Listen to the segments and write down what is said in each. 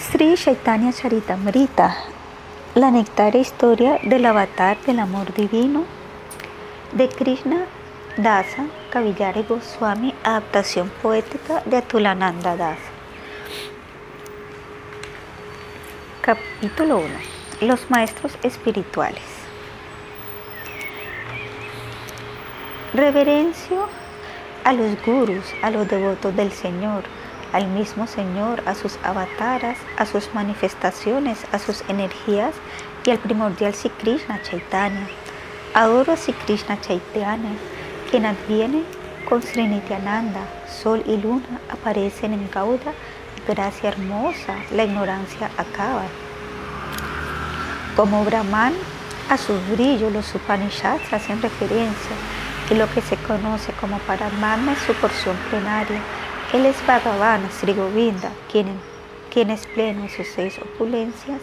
Sri Chaitanya Charitamrita, la nectaria historia del avatar del amor divino de Krishna Dasa Kavillare Goswami, adaptación poética de Atulananda Dasa. Capítulo 1. Los maestros espirituales. Reverencio a los gurus, a los devotos del Señor, al mismo Señor, a sus avataras, a sus manifestaciones, a sus energías y al primordial Sri Krishna Chaitanya. Adoro a Sri Krishna Chaitanya, quien adviene con Srinityananda, sol y luna aparecen en Gauda, gracia hermosa, la ignorancia acaba. Como Brahman, a su brillo los Upanishads hacen referencia y lo que se conoce como Paramatma es su porción plenaria. Él es Bhagavan, Sri Govinda, quien, es pleno en sus seis opulencias.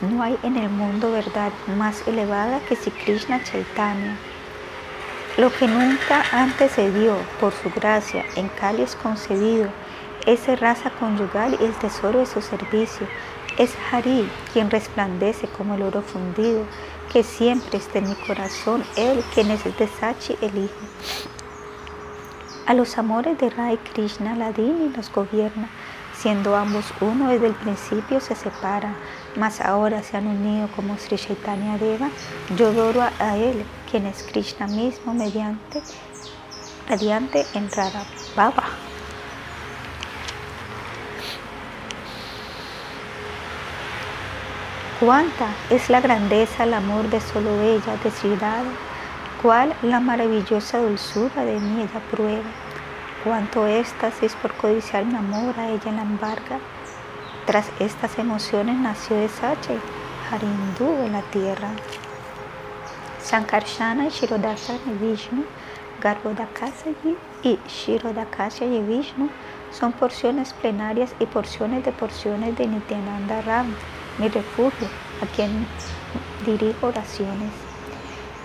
No hay en el mundo verdad más elevada que Sri Krishna Chaitanya. Lo que nunca antes se dio por su gracia en Kali es concedido, es raza conyugal y el tesoro de su servicio. Es Hari quien resplandece como el oro fundido, que siempre está en mi corazón, Él quien es de Sachi el Hijo. A los amores de Rai Krishna Ladini los gobierna, siendo ambos uno desde el principio se separan, mas ahora se han unido como Sri Chaitanya Deva. Yo adoro a Él, quien es Krishna mismo, mediante, radiante en Radha Baba. Cuánta es la grandeza, el amor de solo ella, de ciudad, cuál la maravillosa dulzura de mí ella prueba, cuánto éxtasis por codiciar mi amor a ella la embarga. Tras estas emociones nació de Sache, Harindu en la tierra. Sankarshana y Vishnu, Garbhodakasaya y Shirodakasya y Vishnu son porciones plenarias y porciones de porciones de Nityananda Ram mi refugio, a quien dirijo oraciones.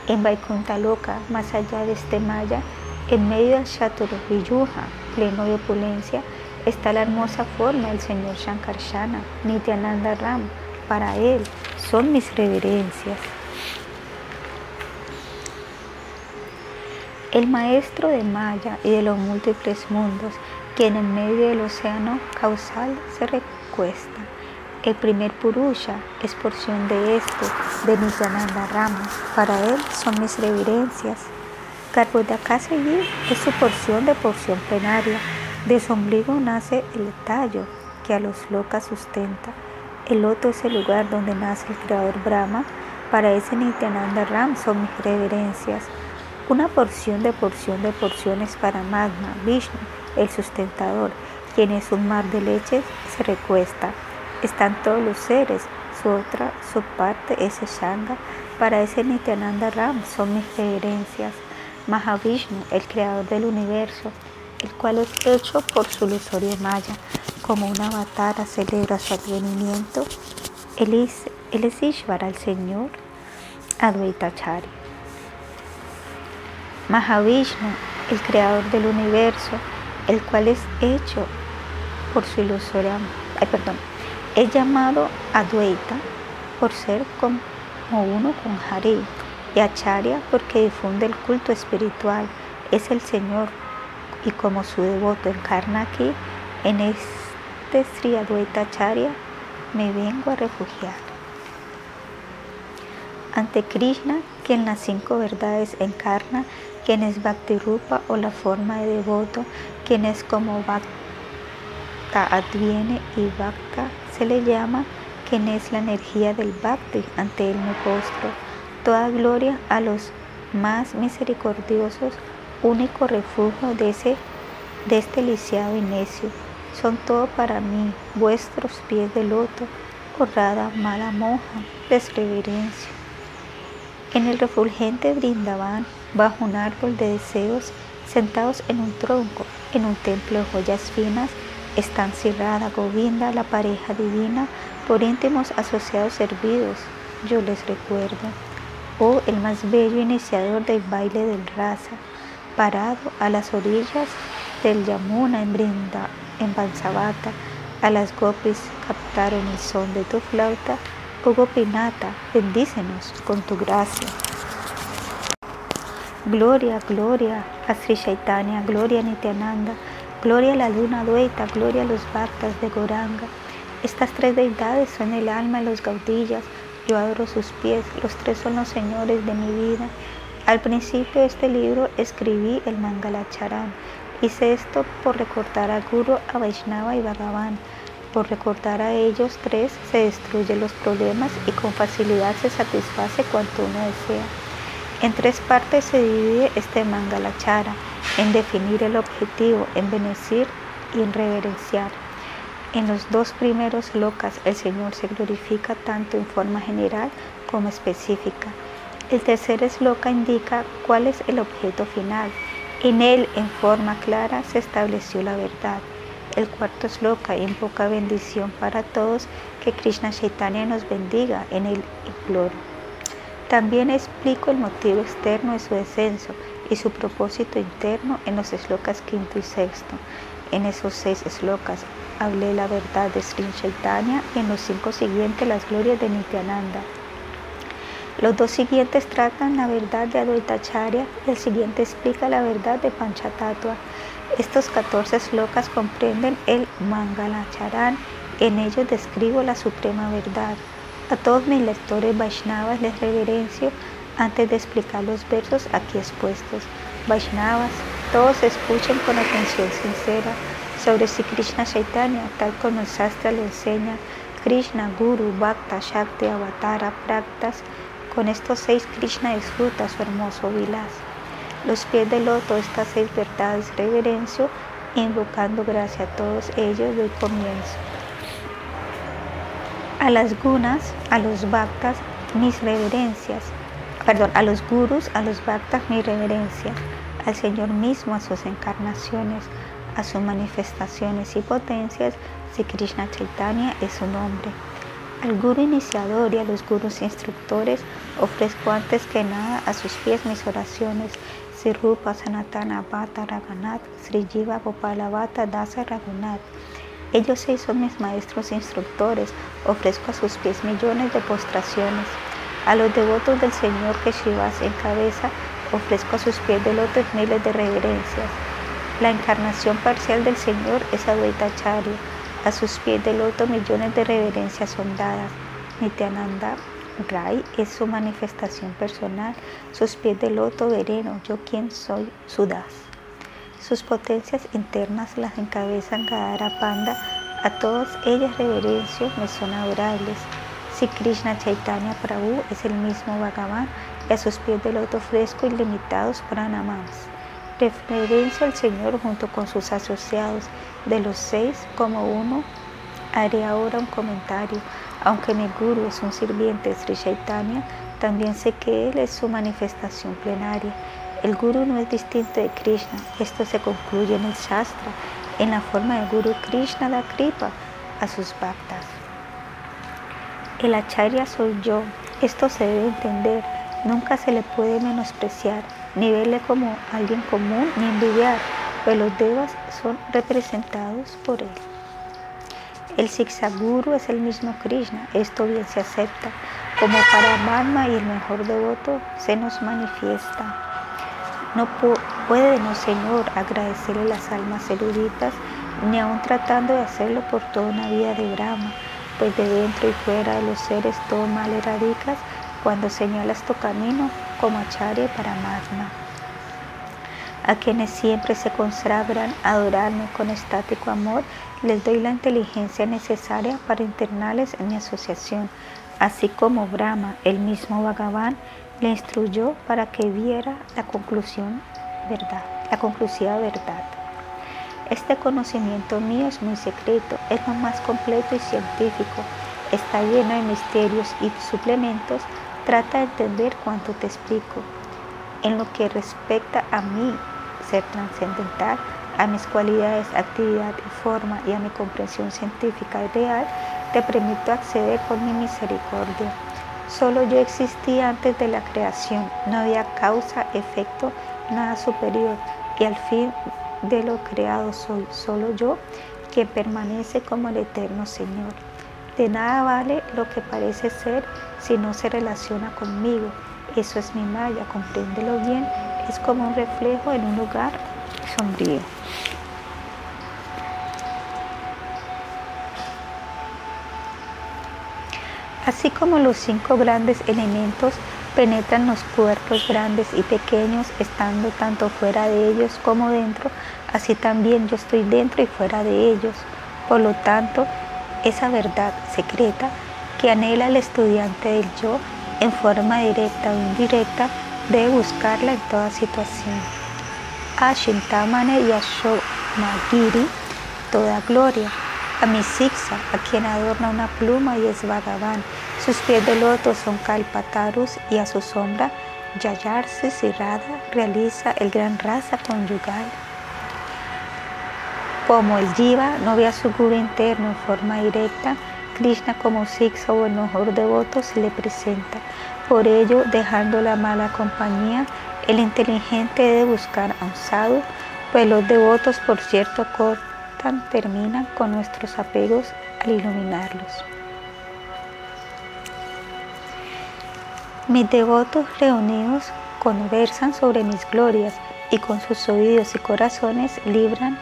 En Vaikunta Loka, más allá de este Maya, en medio del Chaturviyuja, pleno de opulencia, está la hermosa forma del Señor Shankarshana, Nityananda Ram. Para él son mis reverencias. El maestro de Maya y de los múltiples mundos, quien en medio del océano causal se recuesta el primer Purusha es porción de este, de Nityananda Rama. Para él son mis reverencias. Garbhodakasaya es su porción de porción plenaria. De su ombligo nace el tallo que a los locas sustenta. El loto es el lugar donde nace el creador Brahma. Para ese Nityananda Ram son mis reverencias. Una porción de porción de porciones para Magma, Vishnu, el sustentador, quien es un mar de leche, se recuesta están todos los seres. Su otra subparte es Shanga. Para ese Nityananda Ram son mis reverencias. Mahavishnu, el creador del universo, el cual es hecho por su ilusorio maya, como una avatara celebra su advenimiento. Él es, él es Ishvara, el Señor, Advaita Chari. Mahavishnu, el creador del universo, el cual es hecho por su ilusoria, ay, perdón, es llamado Advaita por ser como uno con Hari y Acharya porque difunde el culto espiritual. Es el Señor y como su devoto encarna aquí, en este Sri Acharya, me vengo a refugiar. Ante Krishna, quien las cinco verdades encarna, quien es Bhakti Rupa o la forma de devoto, quien es como Bhakta adviene y Bhakta se le llama quien es la energía del Bhakti, ante él me. Toda gloria a los más misericordiosos, único refugio de, ese, de este lisiado y necio. Son todo para mí, vuestros pies de loto, honrada mala monja, desreverencia. En el refulgente Brindavan, bajo un árbol de deseos, sentados en un tronco, en un templo de joyas finas, están Sirrada, Govinda, la pareja divina, por íntimos asociados servidos, yo les recuerdo. Oh, el más bello iniciador del baile del raza, parado a las orillas del Yamuna en Brinda, en Bansabata, a las gopis captaron el son de tu flauta, oh Gopinata, bendícenos con tu gracia. Gloria, gloria a Sri Chaitanya, gloria Nityananda, gloria a la luna dueta, gloria a los bhaktas de Goranga. Estas tres deidades son el alma de los gaudillas, yo adoro sus pies, los tres son los señores de mi vida. Al principio de este libro escribí el Mangalacharan. Hice esto por recortar a Guru, a Vaishnava y Bhagavan. Por recortar a ellos tres se destruyen los problemas y con facilidad se satisface cuanto uno desea. En tres partes se divide este Mangalachara, en definir el objetivo, en bendecir y en reverenciar. En los dos primeros locas el Señor se glorifica tanto en forma general como específica. El tercer esloka indica cuál es el objeto final. En él, en forma clara, se estableció la verdad. El cuarto esloka invoca bendición para todos, que Krishna Chaitanya nos bendiga en el imploro. También explico el motivo externo de su descenso y su propósito interno en los eslokas quinto y sexto. En esos seis eslokas hablé la verdad de Sri Chaitanya y en los cinco siguientes las glorias de Nityananda. Los dos siguientes tratan la verdad de Advaitacharya y el siguiente explica la verdad de Panchatattva. Estos 14 slokas comprenden el Mangalacharan. En ellos describo la suprema verdad. A todos mis lectores Vaishnavas les reverencio antes de explicar los versos aquí expuestos. Vaishnavas, todos escuchen con atención sincera sobre si Krishna Chaitanya, tal como el Sastra le enseña, Krishna, Guru, Bhakta, Shakti, Avatara, Praktas, con estos seis Krishna disfruta su hermoso vilas. Los pies del loto, estas seis verdades reverencio, invocando gracia a todos ellos del comienzo a las gunas, a los bhaktas, mis reverencias. Perdón, a los gurus, a los bhaktas, mis reverencias. Al Señor mismo, a sus encarnaciones, a sus manifestaciones y potencias, si Krishna Chaitanya es su nombre. Al guru iniciador y a los gurus instructores ofrezco antes que nada a sus pies mis oraciones. Sri Rupa Sanatana Bhata Raghunath, Sri Jiva Gopala Bhata Dasa Raghunath. Ellos seis son mis maestros instructores. Ofrezco a sus pies millones de postraciones. A los devotos del Señor que Shivas encabeza, ofrezco a sus pies de lotos miles de reverencias. La encarnación parcial del Señor es Advaita Charya. A sus pies de loto millones de reverencias son dadas. Nityananda Rai es su manifestación personal. Sus pies de loto vereno, yo quien soy, Sudas. Sus potencias internas las encabezan Gadara Panda. A todas ellas reverencio me son adorables. Si Krishna Chaitanya Prabhu es el mismo Bhagavan y a sus pies de loto fresco ilimitados pranamams. Referencio al Señor junto con sus asociados. De los seis, como uno, haré ahora un comentario. Aunque mi guru es un sirviente de Sri Chaitanya, también sé que él es su manifestación plenaria. El guru no es distinto de Krishna. Esto se concluye en el Shastra, en la forma del guru Krishna da Kripa a sus bhaktas. El acharya soy yo. Esto se debe entender. Nunca se le puede menospreciar, ni verle como alguien común, ni envidiar, pues los devas son representados por él. El Guru es el mismo Krishna, esto bien se acepta. Como para Brahma y el mejor devoto se nos manifiesta. No podemos, Señor, agradecerle las almas eruditas, ni aun tratando de hacerlo por toda una vida de Brahma, pues de dentro y fuera de los seres todo mal erradicas cuando señalas tu camino como Acharya para Magna. A quienes siempre se consagran adorarme con estático amor, les doy la inteligencia necesaria para internarles en mi asociación, así como Brahma, el mismo Bhagavan, le instruyó para que viera la conclusión verdad, la conclusiva verdad. Este conocimiento mío es muy secreto, es lo más completo y científico, está lleno de misterios y suplementos, trata de entender cuanto te explico. En lo que respecta a mí, ser trascendental, a mis cualidades, actividad y forma y a mi comprensión científica y real, te permito acceder por mi misericordia. Solo yo existía antes de la creación, no había causa, efecto, nada superior, y al fin de lo creado soy solo yo quien permanece como el eterno Señor. De nada vale lo que parece ser si no se relaciona conmigo. Eso es mi malla, compréndelo bien. Es como un reflejo en un lugar sombrío. Así como los cinco grandes elementos penetran los cuerpos grandes y pequeños, estando tanto fuera de ellos como dentro, así también yo estoy dentro y fuera de ellos. Por lo tanto, esa verdad secreta que anhela el estudiante del yo en forma directa o indirecta, debe buscarla en toda situación. Ashintamane Yasho Magiri, toda gloria a mi Sixa, a quien adorna una pluma y es Bhagavan. Sus pies de loto son Kalpatarus y a su sombra Yayarse Sirada realiza el gran raza conyugal. Como el Jiva no ve a su guru interno en forma directa, Krishna como Sixa o el mejor devoto se le presenta. Por ello, dejando la mala compañía, el inteligente debe buscar a un sadhu, pues los devotos, por cierto, terminan con nuestros apegos al iluminarlos. Mis devotos reunidos conversan sobre mis glorias y con sus oídos y corazones libran,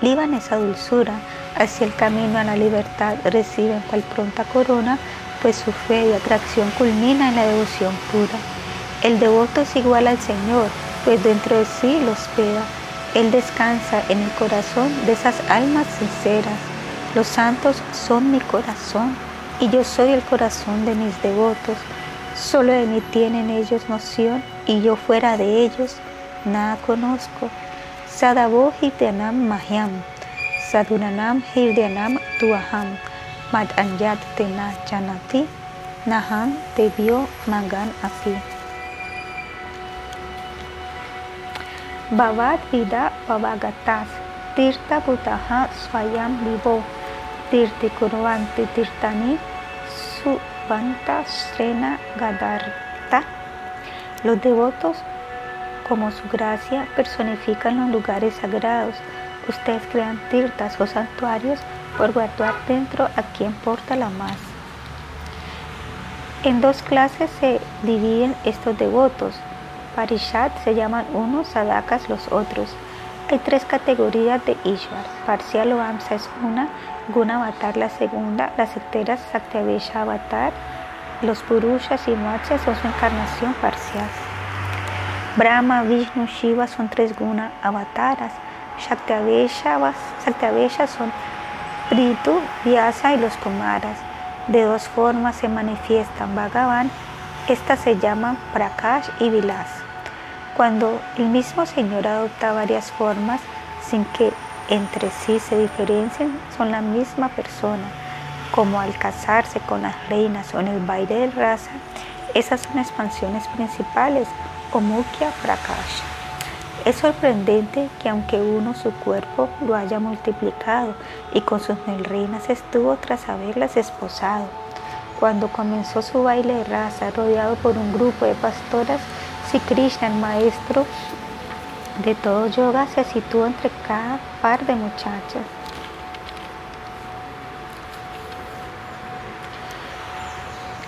liban esa dulzura hacia el camino a la libertad, reciben cual pronta corona, pues su fe y atracción culmina en la devoción pura. El devoto es igual al Señor, pues dentro de sí lo hospeda él descansa en el corazón de esas almas sinceras. Los santos son mi corazón y yo soy el corazón de mis devotos. Solo de mí tienen ellos noción y yo fuera de ellos nada conozco. Sadavo Hirdeanam Mahyam, Sadunanam Hirdeanam Tuaham, Mad Anyat Tena Janati, Naham Devio Mangan Api. Bhavat Vida Pavagatas, Tirta Butaha Swayam Vivo, Tirti Kurvanti Tirtani Subanta Srena Gadarta. Los devotos, como su gracia, personifican los lugares sagrados. Ustedes crean tirtas o santuarios por guardar dentro a quien porta la más. En dos clases se dividen estos devotos Parishat se llaman unos, Sadakas los otros. Hay tres categorías de Ishvar. Parcial o Amsa es una, Guna Avatar la segunda, las enteras Satyavesha Avatar, los Purushas y Machas son su encarnación parcial. Brahma, Vishnu, Shiva son tres Guna Avataras. Satyavesha son Pritu, Vyasa y los Kumaras. De dos formas se manifiestan Bhagavan. Estas se llaman Prakash y Vilas. Cuando el mismo Señor adopta varias formas sin que entre sí se diferencien, son la misma persona, como al casarse con las reinas o en el baile de raza, esas son expansiones principales o Mukhya Prakash. Es sorprendente que aunque uno su cuerpo lo haya multiplicado y con sus mil reinas estuvo tras haberlas esposado, cuando comenzó su baile de raza rodeado por un grupo de pastoras, si Krishna, el maestro de todo yoga, se sitúa entre cada par de muchachas.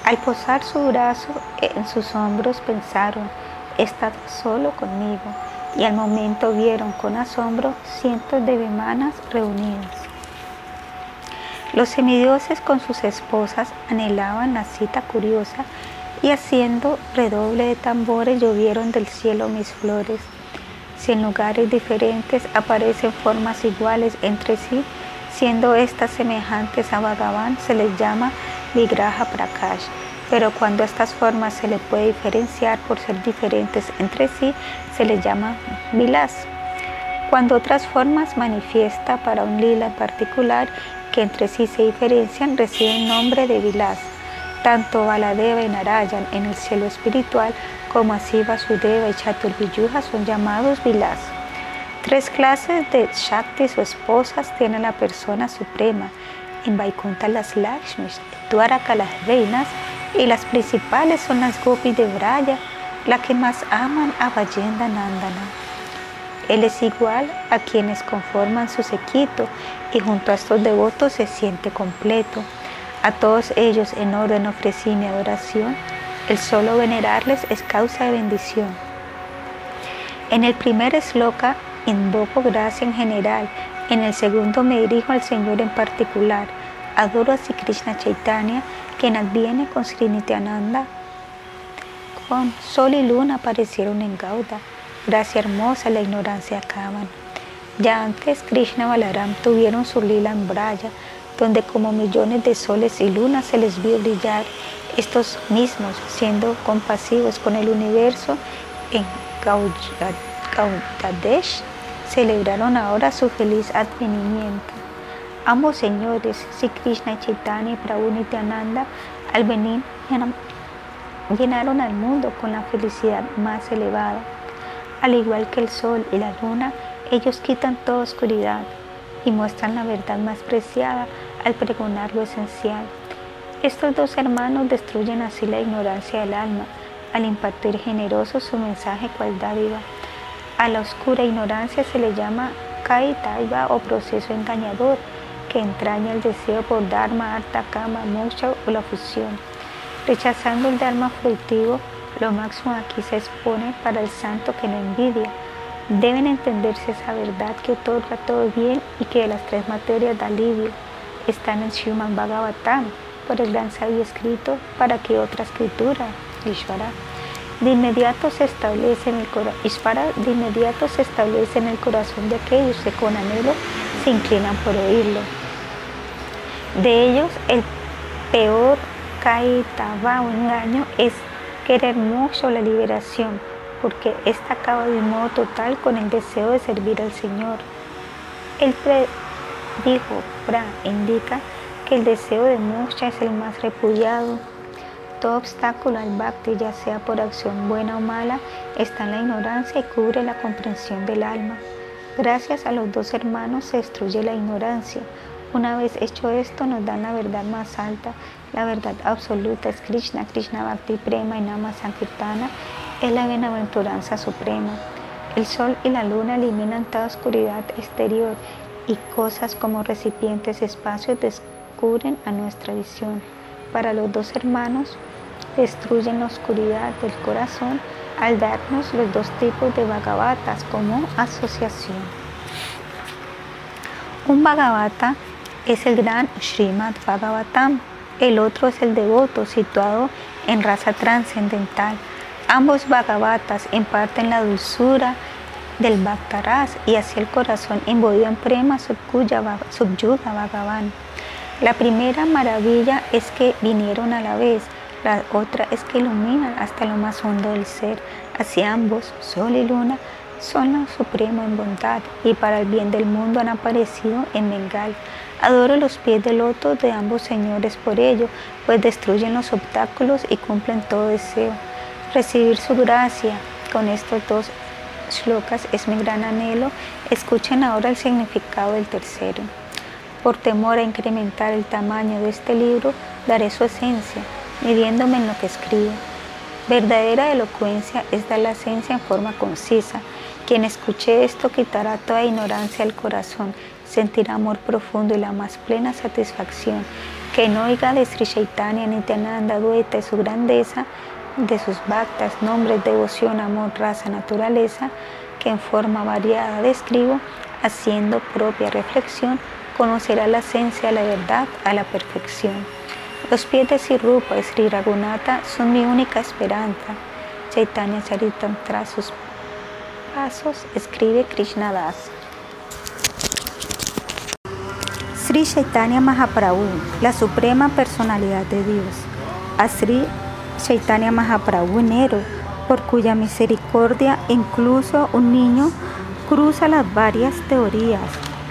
Al posar su brazo en sus hombros pensaron, está solo conmigo, y al momento vieron con asombro cientos de vimanas reunidas. Los semidioses con sus esposas anhelaban la cita curiosa y haciendo redoble de tambores llovieron del cielo mis flores. Si en lugares diferentes aparecen formas iguales entre sí, siendo estas semejantes a Bhagavan, se les llama Vigraha Prakash. Pero cuando estas formas se le puede diferenciar por ser diferentes entre sí, se les llama Vilas. Cuando otras formas manifiesta para un lila en particular que entre sí se diferencian, reciben nombre de Vilas. Tanto Baladeva y Narayan en el cielo espiritual como así Vasudeva y Chaturviyuja son llamados Vilas. Tres clases de Shaktis o esposas tiene la persona suprema. En Vaikunta las Lakshmis, Dwaraka las reinas y las principales son las Gopis de Braya, las que más aman a Vayenda Nandana. Él es igual a quienes conforman su sequito y junto a estos devotos se siente completo. A todos ellos en orden ofrecí mi adoración. El solo venerarles es causa de bendición. En el primer esloka invoco gracia en general. En el segundo me dirijo al Señor en particular. Adoro a Sri Krishna Chaitanya, quien adviene con Sri Nityananda. Con sol y luna aparecieron en Gauda. Gracia hermosa, la ignorancia acaban. Ya antes Krishna Balaram tuvieron su lila en Braya, donde como millones de soles y lunas se les vio brillar, estos mismos, siendo compasivos con el universo, en Gaudadesh, celebraron ahora su feliz advenimiento. Ambos señores, Sri Krishna y Chaitanya y Prabhu Nityananda, al venir llenaron al mundo con la felicidad más elevada. Al igual que el sol y la luna, ellos quitan toda oscuridad y muestran la verdad más preciada al pregonar lo esencial. Estos dos hermanos destruyen así la ignorancia del alma al impartir generoso su mensaje cual dádiva. A la oscura ignorancia se le llama Kaitaiva o proceso engañador que entraña el deseo por Dharma, Arta, Kama, Moksha o la fusión. Rechazando el Dharma fruitivo, lo máximo aquí se expone para el santo que no envidia. Deben entenderse esa verdad que otorga todo bien y que de las tres materias da alivio. Están en Shuman Bhagavatam, por el gran sabio escrito, para que otra escritura, Ishvara, de inmediato se establece en el corazón, de inmediato se establece en el corazón de aquellos que con anhelo se inclinan por oírlo. De ellos, el peor caetaba o engaño es querer mucho la liberación, porque ésta acaba de un modo total con el deseo de servir al Señor. Dijo, Bra, indica que el deseo de mucha es el más repudiado. Todo obstáculo al bhakti, ya sea por acción buena o mala, está en la ignorancia y cubre la comprensión del alma. Gracias a los dos hermanos se destruye la ignorancia. Una vez hecho esto, nos dan la verdad más alta la verdad absoluta es Krishna, Krishna Bhakti Prema y Nama Sankirtana es la bienaventuranza suprema. El sol y la luna eliminan toda oscuridad exterior y cosas como recipientes espacios descubren a nuestra visión. Para los dos hermanos, destruyen la oscuridad del corazón al darnos los dos tipos de Bhagavatas como asociación. Un Bhagavata es el gran Srimad Bhagavatam, el otro es el devoto, situado en raza trascendental. Ambos Bhagavatas imparten la dulzura del Bhaktaras y hacia el corazón imbuido en prema subyuga Bhagavan. La primera maravilla es que vinieron a la vez, la otra es que iluminan hasta lo más hondo del ser. Así ambos, sol y luna, son lo supremo en bondad y para el bien del mundo han aparecido en Bengal. Adoro los pies de loto de ambos señores por ello, pues destruyen los obstáculos y cumplen todo deseo. Recibir su gracia con estos dos shlokas es mi gran anhelo. Escuchen ahora el significado del tercero. Por temor a incrementar el tamaño de este libro, daré su esencia, midiéndome en lo que escribo. Verdadera elocuencia es dar la esencia en forma concisa. Quien escuche esto quitará toda ignorancia del corazón sentirá amor profundo y la más plena satisfacción. Que no oiga de Sri Chaitanya Nityananda Dueta y su grandeza, de sus bhaktas, nombres, devoción, amor, raza, naturaleza, que en forma variada describo, haciendo propia reflexión, conocerá la esencia la verdad a la perfección. Los pies de Sri Rupa y Sri Raghunatha son mi única esperanza. Chaitanya Charitam tras sus pasos escribe Krishna Das. Sri Chaitanya Mahaprabhu, la suprema personalidad de Dios. Sri Chaitanya Mahaprabhu enero, por cuya misericordia incluso un niño cruza las varias teorías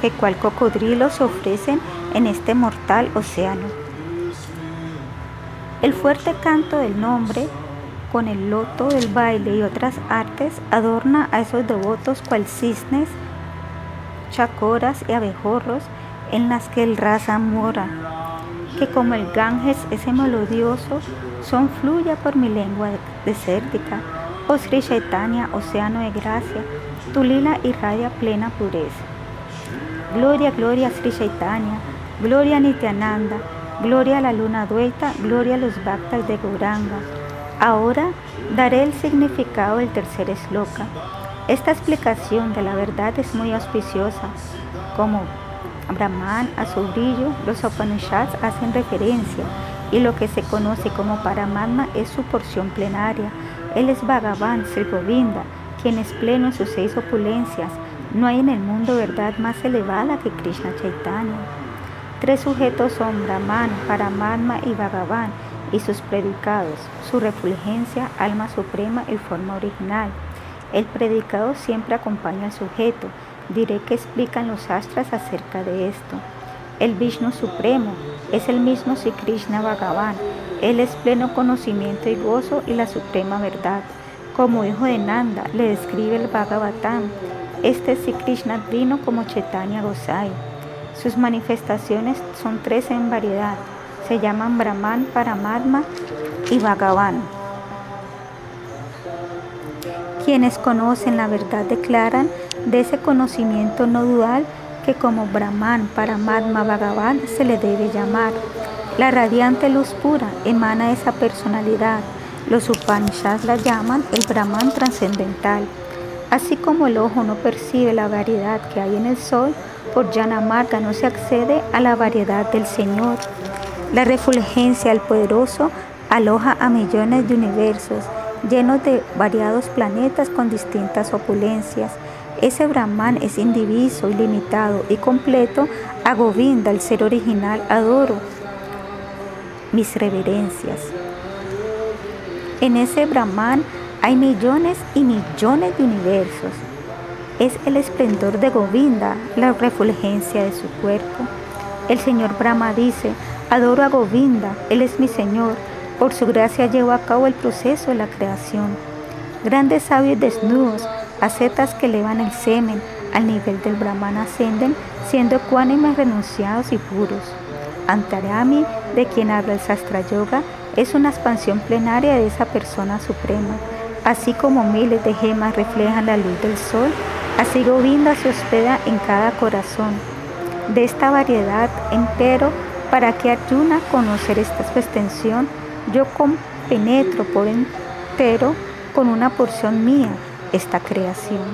que cual cocodrilo se ofrecen en este mortal océano. El fuerte canto del nombre, con el loto del baile y otras artes, adorna a esos devotos cual cisnes, chacoras y abejorros en las que el raza mora, que como el Ganges ese melodioso son fluya por mi lengua desértica, oh Sri Chaitanya, océano de gracia, Tu lila irradia plena pureza. Gloria, gloria Sri Chaitanya, gloria Nityananda, gloria a la luna dueta, gloria a los bhaktas de Gauranga. Ahora daré el significado del tercer esloka. Esta explicación de la verdad es muy auspiciosa. Como Brahman, a su brillo, los Upanishads hacen referencia y lo que se conoce como Paramatma es su porción plenaria. Él es Bhagavan, Sri Govinda, quien es pleno en sus seis opulencias. No hay en el mundo verdad más elevada que Krishna Chaitanya. Tres sujetos son Brahman, Paramatma y Bhagavan y sus predicados, su refulgencia, alma suprema y forma original. El predicado siempre acompaña al sujeto. Diré que explican los astras acerca de esto. El Vishnu Supremo es el mismo Sri Krishna Bhagavan. Él es pleno conocimiento y gozo y la suprema verdad. Como hijo de Nanda, le describe el Bhagavatam. Este Sri Krishna vino como Chaitanya Gosai. Sus manifestaciones son tres en variedad se llaman Brahman, Paramatma y Bhagavan. Quienes conocen la verdad declaran de ese conocimiento no dual que como Brahman, Paramatma, Bhagavan se le debe llamar. La radiante luz pura emana esa personalidad. Los Upanishads la llaman el Brahman trascendental. Así como el ojo no percibe la variedad que hay en el sol, por llana amarga no se accede a la variedad del Señor. La refulgencia del poderoso aloja a millones de universos llenos de variados planetas con distintas opulencias. Ese Brahman es indiviso, ilimitado y completo. A Govinda, el ser original, adoro mis reverencias. En ese Brahman hay millones y millones de universos. Es el esplendor de Govinda, la refulgencia de su cuerpo. El señor Brahma dice, Adoro a Govinda, Él es mi Señor. Por su gracia llevo a cabo el proceso de la creación. Grandes sabios desnudos, acetas que elevan el semen al nivel del Brahman ascenden, siendo cuánimes renunciados y puros. Antarami, de quien habla el Sastra Yoga, es una expansión plenaria de esa persona suprema. Así como miles de gemas reflejan la luz del sol, así Govinda se hospeda en cada corazón. De esta variedad, entero, para que Arjuna conocer esta extensión, yo penetro por entero con una porción mía esta creación.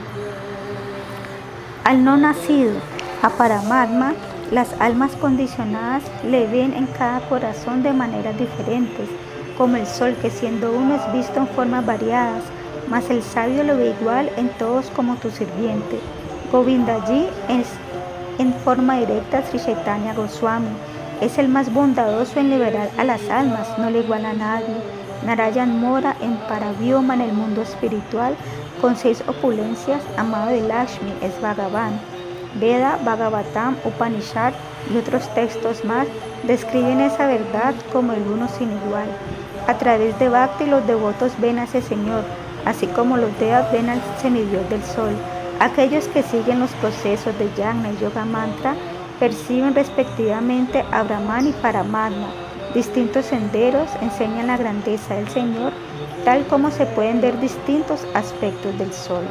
Al no nacido, a Paramatma, las almas condicionadas le ven en cada corazón de maneras diferentes, como el sol que siendo uno es visto en formas variadas, mas el sabio lo ve igual en todos como tu sirviente. Govindaji es en forma directa Sri Chaitanya Goswami, es el más bondadoso en liberar a las almas, no le iguala a nadie. Narayan mora en Parabioma en el mundo espiritual con seis opulencias, amado de Lakshmi, es Bhagavan. Veda, Bhagavatam, Upanishad y otros textos más describen esa verdad como el uno sin igual. A través de Bhakti los devotos ven a ese Señor, así como los Devas ven al semidios del sol. Aquellos que siguen los procesos de Yagna y Yoga Mantra perciben respectivamente a Brahman y Paramatma. Distintos senderos enseñan la grandeza del Señor, tal como se pueden ver distintos aspectos del sol.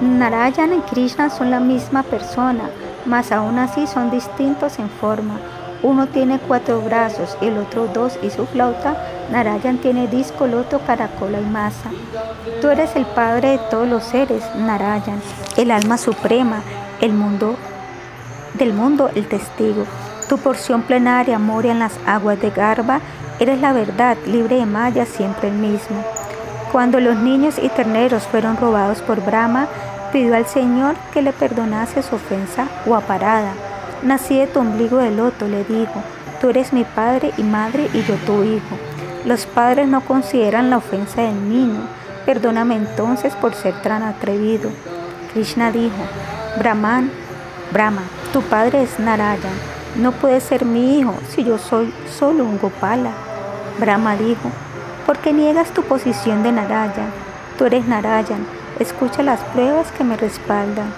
Narayana y Krishna son la misma persona, mas aún así son distintos en forma. Uno tiene cuatro brazos, el otro dos y su flauta. Narayan tiene disco, loto, caracola y masa. Tú eres el padre de todos los seres, Narayan, el alma suprema, el mundo del mundo, el testigo. Tu porción plenaria moria en las aguas de Garba. Eres la verdad, libre de maya, siempre el mismo. Cuando los niños y terneros fueron robados por Brahma, pidió al Señor que le perdonase su ofensa o aparada. Nací de tu ombligo de loto, le dijo. Tú eres mi padre y madre y yo tu hijo. Los padres no consideran la ofensa del niño. Perdóname entonces por ser tan atrevido. Krishna dijo, Brahman, Brahma, tu padre es Narayan. No puede ser mi hijo si yo soy solo un Gopala. Brahma dijo, ¿por qué niegas tu posición de Narayan? Tú eres Narayan. Escucha las pruebas que me respaldan.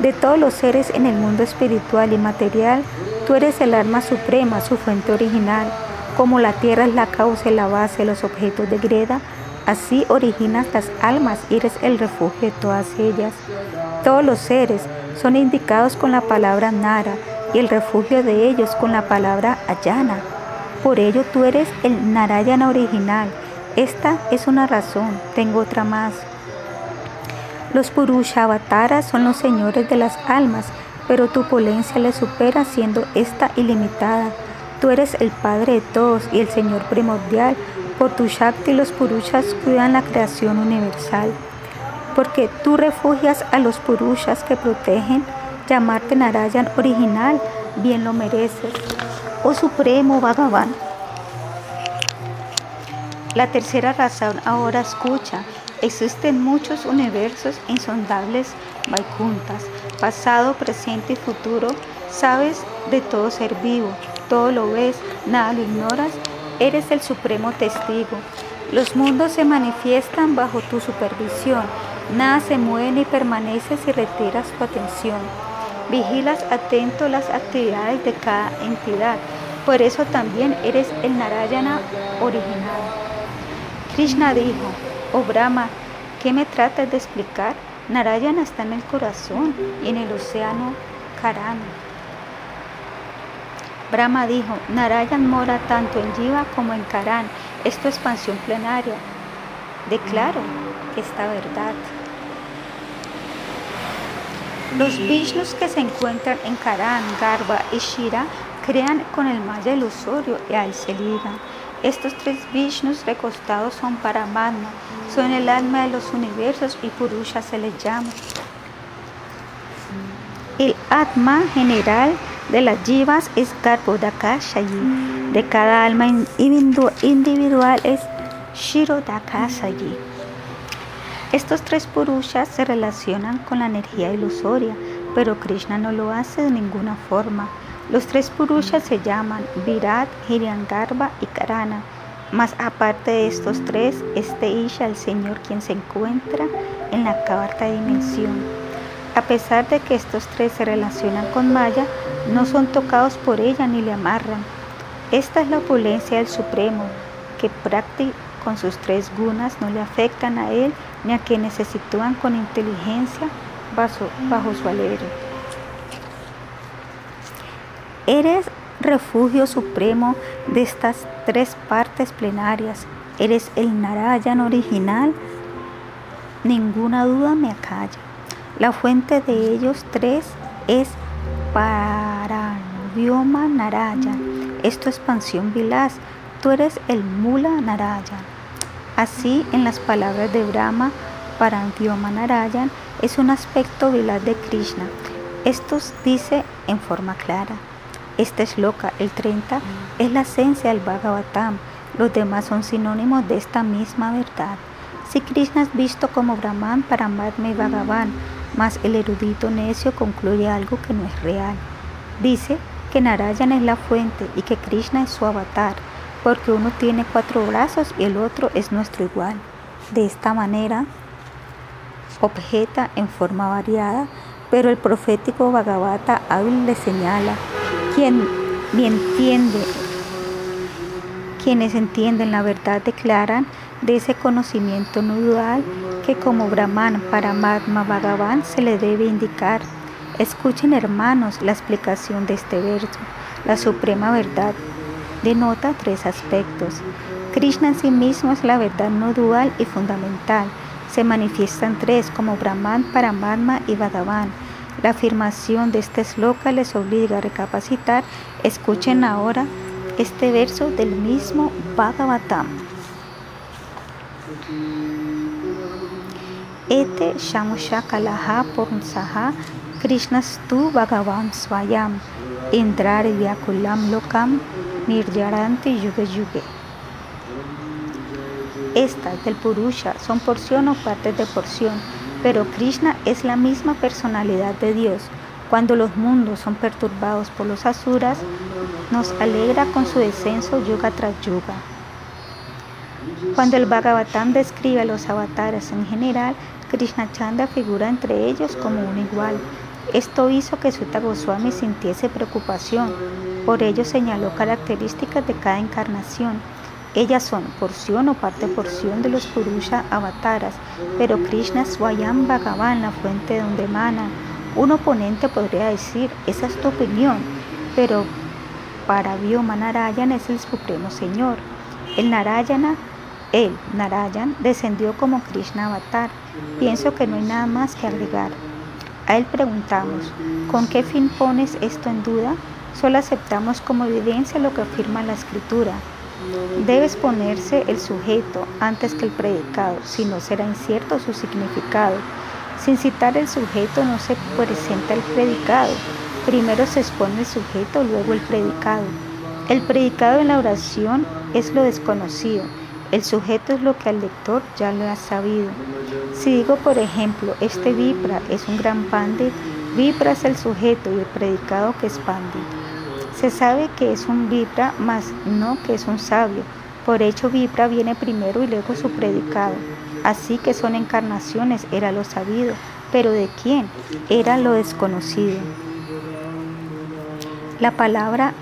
De todos los seres en el mundo espiritual y material, tú eres el alma suprema, su fuente original. Como la tierra es la causa y la base de los objetos de greda, Así originas las almas y eres el refugio de todas ellas. Todos los seres son indicados con la palabra Nara y el refugio de ellos con la palabra Ayana. Por ello tú eres el Narayana original. Esta es una razón, tengo otra más. Los Purusha Avataras son los señores de las almas, pero tu polencia les supera siendo esta ilimitada. Tú eres el Padre de todos y el Señor primordial por tu Shakti los Purushas cuidan la creación universal. Porque tú refugias a los Purushas que protegen, llamarte Narayan original, bien lo mereces. Oh Supremo Bhagavan. La tercera razón ahora escucha. Existen muchos universos insondables, Vaikuntas, pasado, presente y futuro. Sabes de todo ser vivo, todo lo ves, nada lo ignoras Eres el supremo testigo. Los mundos se manifiestan bajo tu supervisión. Nada se mueve ni permanece si retiras tu atención. Vigilas atento las actividades de cada entidad. Por eso también eres el Narayana original. Krishna dijo, oh Brahma, ¿qué me tratas de explicar? Narayana está en el corazón y en el océano Karana. Brahma dijo, Narayan mora tanto en Jiva como en Karan. Es tu expansión plenaria. Declaro esta verdad. Los Vishnus que se encuentran en Karan, Garba y Shira crean con el maya ilusorio y se Estos tres Vishnus recostados son Paramatma, son el alma de los universos y Purusha se les llama. El Atma general de las jivas es Garbhodakashayi. De cada alma individual es Shirodakasayi. Estos tres purushas se relacionan con la energía ilusoria, pero Krishna no lo hace de ninguna forma. Los tres purushas se llaman Virat, Hiranyagarbha y Karana. Más aparte de estos tres, este Isha, el Señor, quien se encuentra en la cuarta dimensión. A pesar de que estos tres se relacionan con Maya, no son tocados por ella ni le amarran. Esta es la opulencia del Supremo, que Prakti con sus tres gunas no le afectan a él ni a quienes se sitúan con inteligencia bajo, bajo su alero. Eres refugio supremo de estas tres partes plenarias. Eres el Narayan original. Ninguna duda me acalla. La fuente de ellos tres es Paranvyoma Narayan. Es tu expansión vilaz. Tú eres el Mula Narayan. Así, en las palabras de Brahma, Paranvyoma Narayan es un aspecto vilaz de Krishna. Esto dice en forma clara. Este loca, el 30, es la esencia del Bhagavatam. Los demás son sinónimos de esta misma verdad. Si Krishna es visto como Brahman, Paramatma y Bhagavan, mas el erudito necio concluye algo que no es real. Dice que Narayan es la fuente y que Krishna es su avatar, porque uno tiene cuatro brazos y el otro es nuestro igual. De esta manera, objeta en forma variada, pero el profético Bhagavata hábil le señala, quien me entiende, quienes entienden la verdad declaran de ese conocimiento no que como Brahman para Magma Bhagavan se le debe indicar. Escuchen hermanos la explicación de este verso. La suprema verdad denota tres aspectos. Krishna en sí mismo es la verdad no dual y fundamental. Se manifiestan tres como Brahman, Paramatma y Bhagavan. La afirmación de este sloka les obliga a recapacitar. Escuchen ahora este verso del mismo Bhagavatam. Ete Krishna Krishnastu Bhagavan Swayam Indrar Vyakulam Lokam Niryaranti Yuge Yuge. Estas del Purusha son porción o partes de porción, pero Krishna es la misma personalidad de Dios. Cuando los mundos son perturbados por los asuras, nos alegra con su descenso yuga tras yuga. Cuando el Bhagavatam describe a los avatares en general, Krishna Chanda figura entre ellos como un igual. Esto hizo que Sutta Goswami sintiese preocupación, por ello señaló características de cada encarnación. Ellas son porción o parte porción de los Purusha avataras, pero Krishna Swayam Bhagavan, la fuente de donde emana. Un oponente podría decir, esa es tu opinión, pero para Vyoma Narayan es el Supremo Señor. El Narayana, el Narayan, descendió como Krishna Avatar. Pienso que no hay nada más que agregar. A él preguntamos, ¿con qué fin pones esto en duda? Solo aceptamos como evidencia lo que afirma la escritura. Debes ponerse el sujeto antes que el predicado, si no será incierto su significado. Sin citar el sujeto no se presenta el predicado. Primero se expone el sujeto, luego el predicado. El predicado en la oración es lo desconocido. El sujeto es lo que al lector ya lo ha sabido. Si digo, por ejemplo, este Vipra es un gran pandit, Vipra es el sujeto y el predicado que es pandit. Se sabe que es un Vipra, mas no que es un sabio. Por hecho, Vipra viene primero y luego su predicado. Así que son encarnaciones, era lo sabido. Pero ¿de quién? Era lo desconocido. La palabra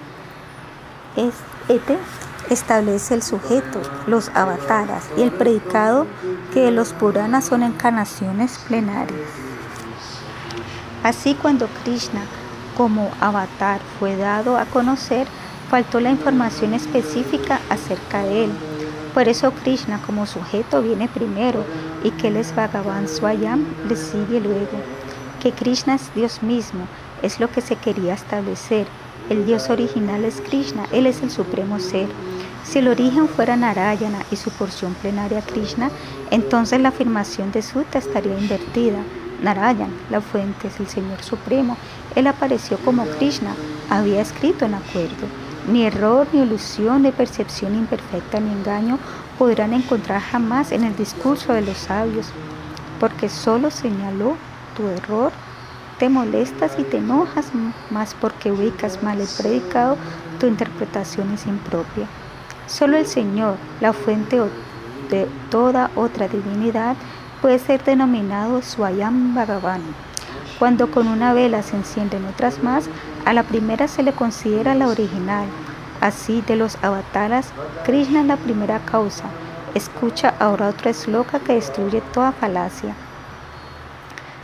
es ete establece el sujeto, los avataras y el predicado que los Puranas son encarnaciones plenarias. Así cuando Krishna como avatar fue dado a conocer, faltó la información específica acerca de él. Por eso Krishna como sujeto viene primero y que él es Bhagavan Swayam le sigue luego. Que Krishna es Dios mismo es lo que se quería establecer. El Dios original es Krishna, Él es el supremo ser. Si el origen fuera Narayana y su porción plenaria Krishna, entonces la afirmación de Sutta estaría invertida. Narayan, la fuente es el Señor Supremo. Él apareció como Krishna, había escrito en acuerdo. Ni error, ni ilusión, ni percepción imperfecta, ni engaño podrán encontrar jamás en el discurso de los sabios, porque solo señaló tu error. Te molestas y te enojas más porque ubicas mal el predicado, tu interpretación es impropia. Solo el Señor, la fuente de toda otra divinidad, puede ser denominado Swayam Bhagavan. Cuando con una vela se encienden otras más, a la primera se le considera la original. Así, de los avataras, Krishna es la primera causa. Escucha ahora otra esloka que destruye toda falacia.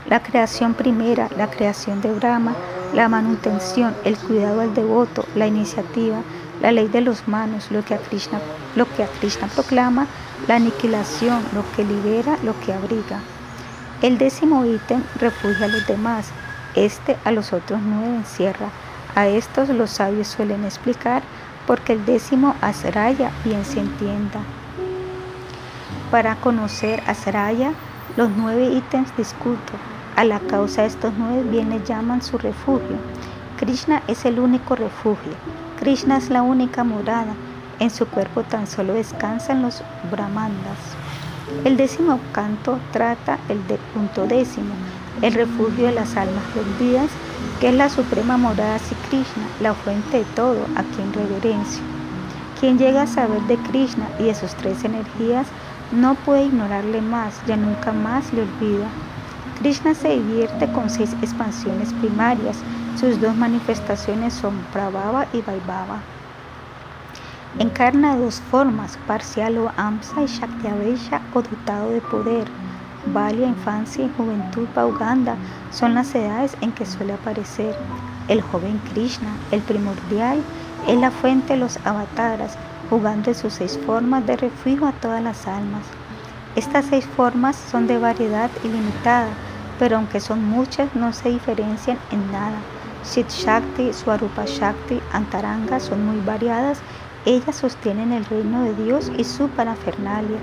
La creación primera, la creación de Brahma, la manutención, el cuidado al devoto, la iniciativa, la ley de los manos, lo que a Krishna, lo que Krishna proclama, la aniquilación, lo que libera, lo que abriga. El décimo ítem refugia a los demás, este a los otros nueve encierra. A estos los sabios suelen explicar porque el décimo Asraya bien se entienda. Para conocer Asraya, los nueve ítems discuto. A la causa de estos nueve bienes llaman su refugio. Krishna es el único refugio. Krishna es la única morada. En su cuerpo tan solo descansan los brahmandas. El décimo canto trata el punto décimo, el refugio de las almas perdidas, que es la suprema morada de Krishna, la fuente de todo, a quien reverencio. Quien llega a saber de Krishna y de sus tres energías no puede ignorarle más, ya nunca más le olvida. Krishna se divierte con seis expansiones primarias, sus dos manifestaciones son Prabhava y Vaibhava. Encarna dos formas, parcial o amsa y Shaktiavesha o dotado de poder. Valia, infancia y juventud Uganda son las edades en que suele aparecer. El joven Krishna, el primordial, es la fuente de los avataras, jugando en sus seis formas de refugio a todas las almas. Estas seis formas son de variedad ilimitada, pero aunque son muchas, no se diferencian en nada. Sid Shakti, Swarupa Shakti, Antaranga son muy variadas. Ellas sostienen el reino de Dios y su parafernalia.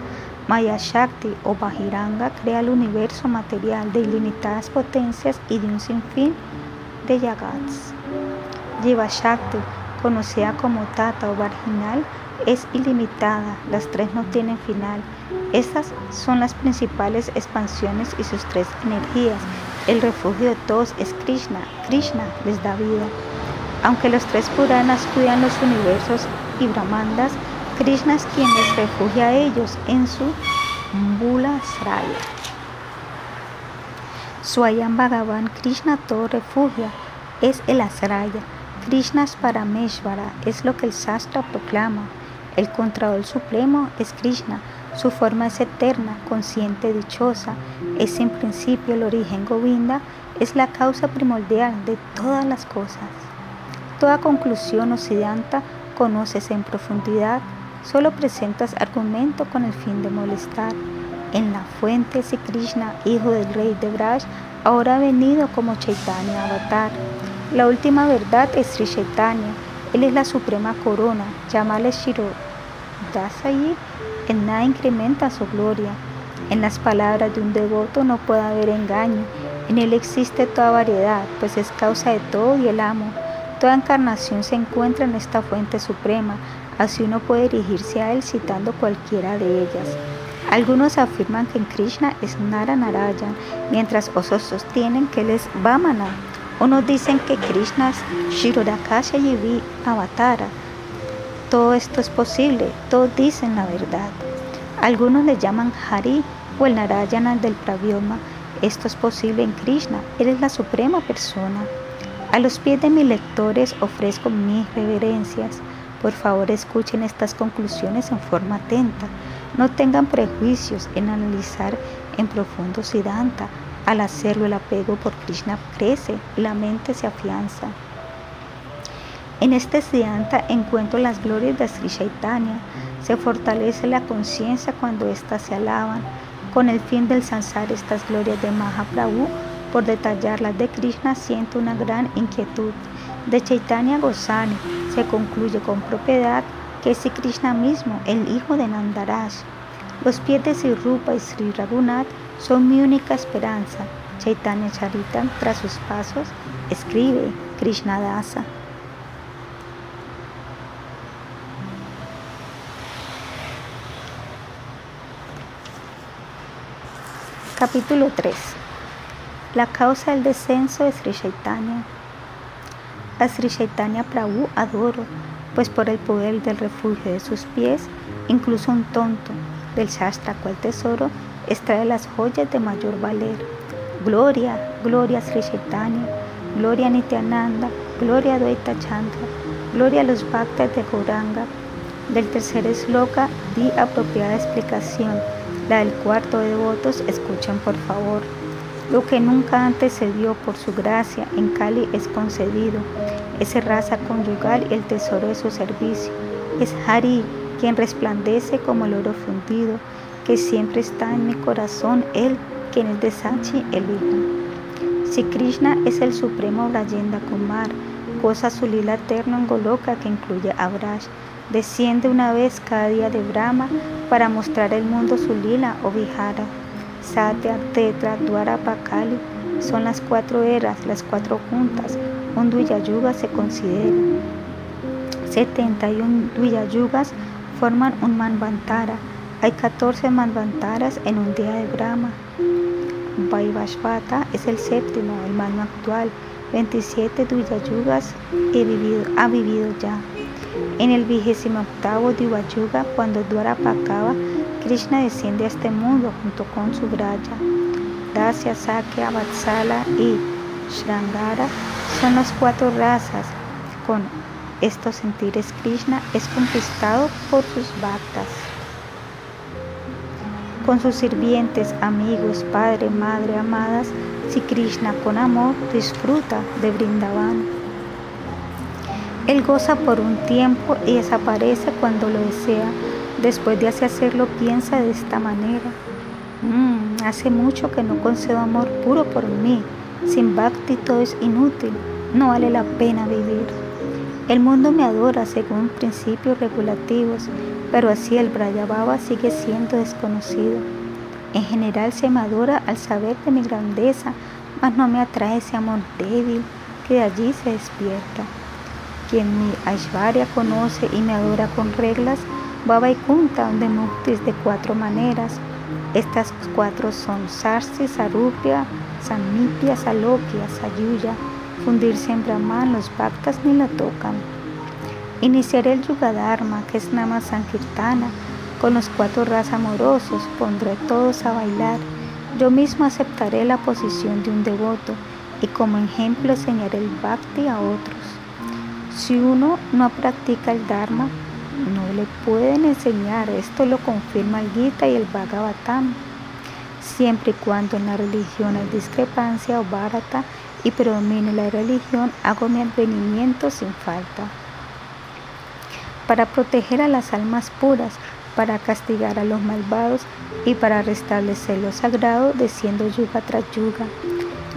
Maya Shakti o Bahiranga crea el universo material de ilimitadas potencias y de un sinfín de yagats. Jiva Shakti, conocida como Tata o Marginal, es ilimitada. Las tres no tienen final. Estas son las principales expansiones y sus tres energías. El refugio de todos es Krishna. Krishna les da vida. Aunque los tres Puranas cuidan los universos y Brahmandas, Krishna es quien les refugia a ellos en su Bula Sraya. Swayam Bhagavan Krishna todo refugia, es el Asraya. Krishna es Parameshvara, es lo que el Sastra proclama. El Controlador Supremo es Krishna. Su forma es eterna, consciente, dichosa. Es en principio el origen Govinda, es la causa primordial de todas las cosas. Toda conclusión occidenta conoces en profundidad, solo presentas argumento con el fin de molestar. En la fuente si Krishna, hijo del rey de Braj, ahora ha venido como Chaitanya Avatar. La última verdad es Sri Chaitanya. Él es la suprema corona. Llámale Shiro. allí, en nada incrementa su gloria. En las palabras de un devoto no puede haber engaño. En él existe toda variedad, pues es causa de todo y el amo. Toda encarnación se encuentra en esta fuente suprema, así uno puede dirigirse a él citando cualquiera de ellas. Algunos afirman que en Krishna es Nara Narayan, mientras otros sostienen que él es Vamana. Unos dicen que Krishna es Shirodakasha Yivi Avatara. Todo esto es posible, todos dicen la verdad. Algunos le llaman Hari o el Narayana del Pravyoma. Esto es posible en Krishna, él es la suprema persona. A los pies de mis lectores ofrezco mis reverencias. Por favor, escuchen estas conclusiones en forma atenta. No tengan prejuicios en analizar en profundo Siddhanta. Al hacerlo, el apego por Krishna crece y la mente se afianza. En este Siddhanta encuentro las glorias de Sri. Se fortalece la conciencia cuando éstas se alaban. Con el fin del alcanzar estas glorias de Mahaprabhu, por detallarlas de Krishna siento una gran inquietud. De Chaitanya Goswami se concluye con propiedad que es Krishna mismo, el hijo de Nandaraj. Los pies de Sri Rupa y Sri Raghunath son mi única esperanza. Chaitanya Charita, tras sus pasos, escribe Krishna Dasa. Capítulo 3 la causa del descenso de Sri Chaitanya. A Sri Chaitanya Prabhu adoro, pues por el poder del refugio de sus pies, incluso un tonto del Shastra cual tesoro extrae las joyas de mayor valer. Gloria, gloria a Sri Chaitanya, gloria a Nityananda, gloria a Dvaita Chandra, gloria a los bhaktas de Gauranga. Del tercer esloka di apropiada explicación. La del cuarto de devotos, escuchen por favor. Lo que nunca antes se dio por su gracia en Cali es concedido. Es raza conyugal el tesoro de su servicio. Es Hari quien resplandece como el oro fundido, que siempre está en mi corazón, él quien es de Sachi el Hijo. Si Krishna es el supremo Brayenda Kumar, goza su lila eterno en Goloka que incluye a Braj, desciende una vez cada día de Brahma para mostrar el mundo su lila o Vihara. Satya, Tetra, Dwarapa, Kali son las cuatro eras, las cuatro juntas. Un Duyayuga se considera. 71 Duyayugas forman un Manvantara. Hay 14 Manvantaras en un día de Brahma. Vaivashvata es el séptimo, el mano actual. 27 Duyayugas ha vivido ya. En el vigésimo octavo Duyayuga, cuando Dwarapa acaba, Krishna desciende a este mundo junto con su Braya. Dasya, Sakya, Vatsala y Shrangara son las cuatro razas. Con estos sentires Krishna es conquistado por sus bhaktas. Con sus sirvientes, amigos, padre, madre, amadas, si Krishna con amor disfruta de Brindavan. Él goza por un tiempo y desaparece cuando lo desea Después de hacerlo, piensa de esta manera. Mm, hace mucho que no concedo amor puro por mí. Sin bhakti todo es inútil. No vale la pena vivir. El mundo me adora según principios regulativos, pero así el Brayababa sigue siendo desconocido. En general se me adora al saber de mi grandeza, mas no me atrae ese amor débil que de allí se despierta. Quien mi Aishvarya conoce y me adora con reglas, Baba y Kunta muktis de cuatro maneras. Estas cuatro son Sarsi, Sarupya, Samipya, Salokya, Sayuya. Fundirse en Brahman, los bhaktas ni la tocan. Iniciaré el Yugadharma, que es Nama Sankirtana. Con los cuatro ras amorosos pondré todos a bailar. Yo mismo aceptaré la posición de un devoto y como ejemplo enseñaré el bhakti a otros. Si uno no practica el Dharma, no le pueden enseñar. Esto lo confirma el Gita y el Bhagavatam. Siempre y cuando en la religión hay discrepancia o bharata y predomine la religión, hago mi advenimiento sin falta. Para proteger a las almas puras, para castigar a los malvados y para restablecer lo sagrado, desciendo yuga tras yuga.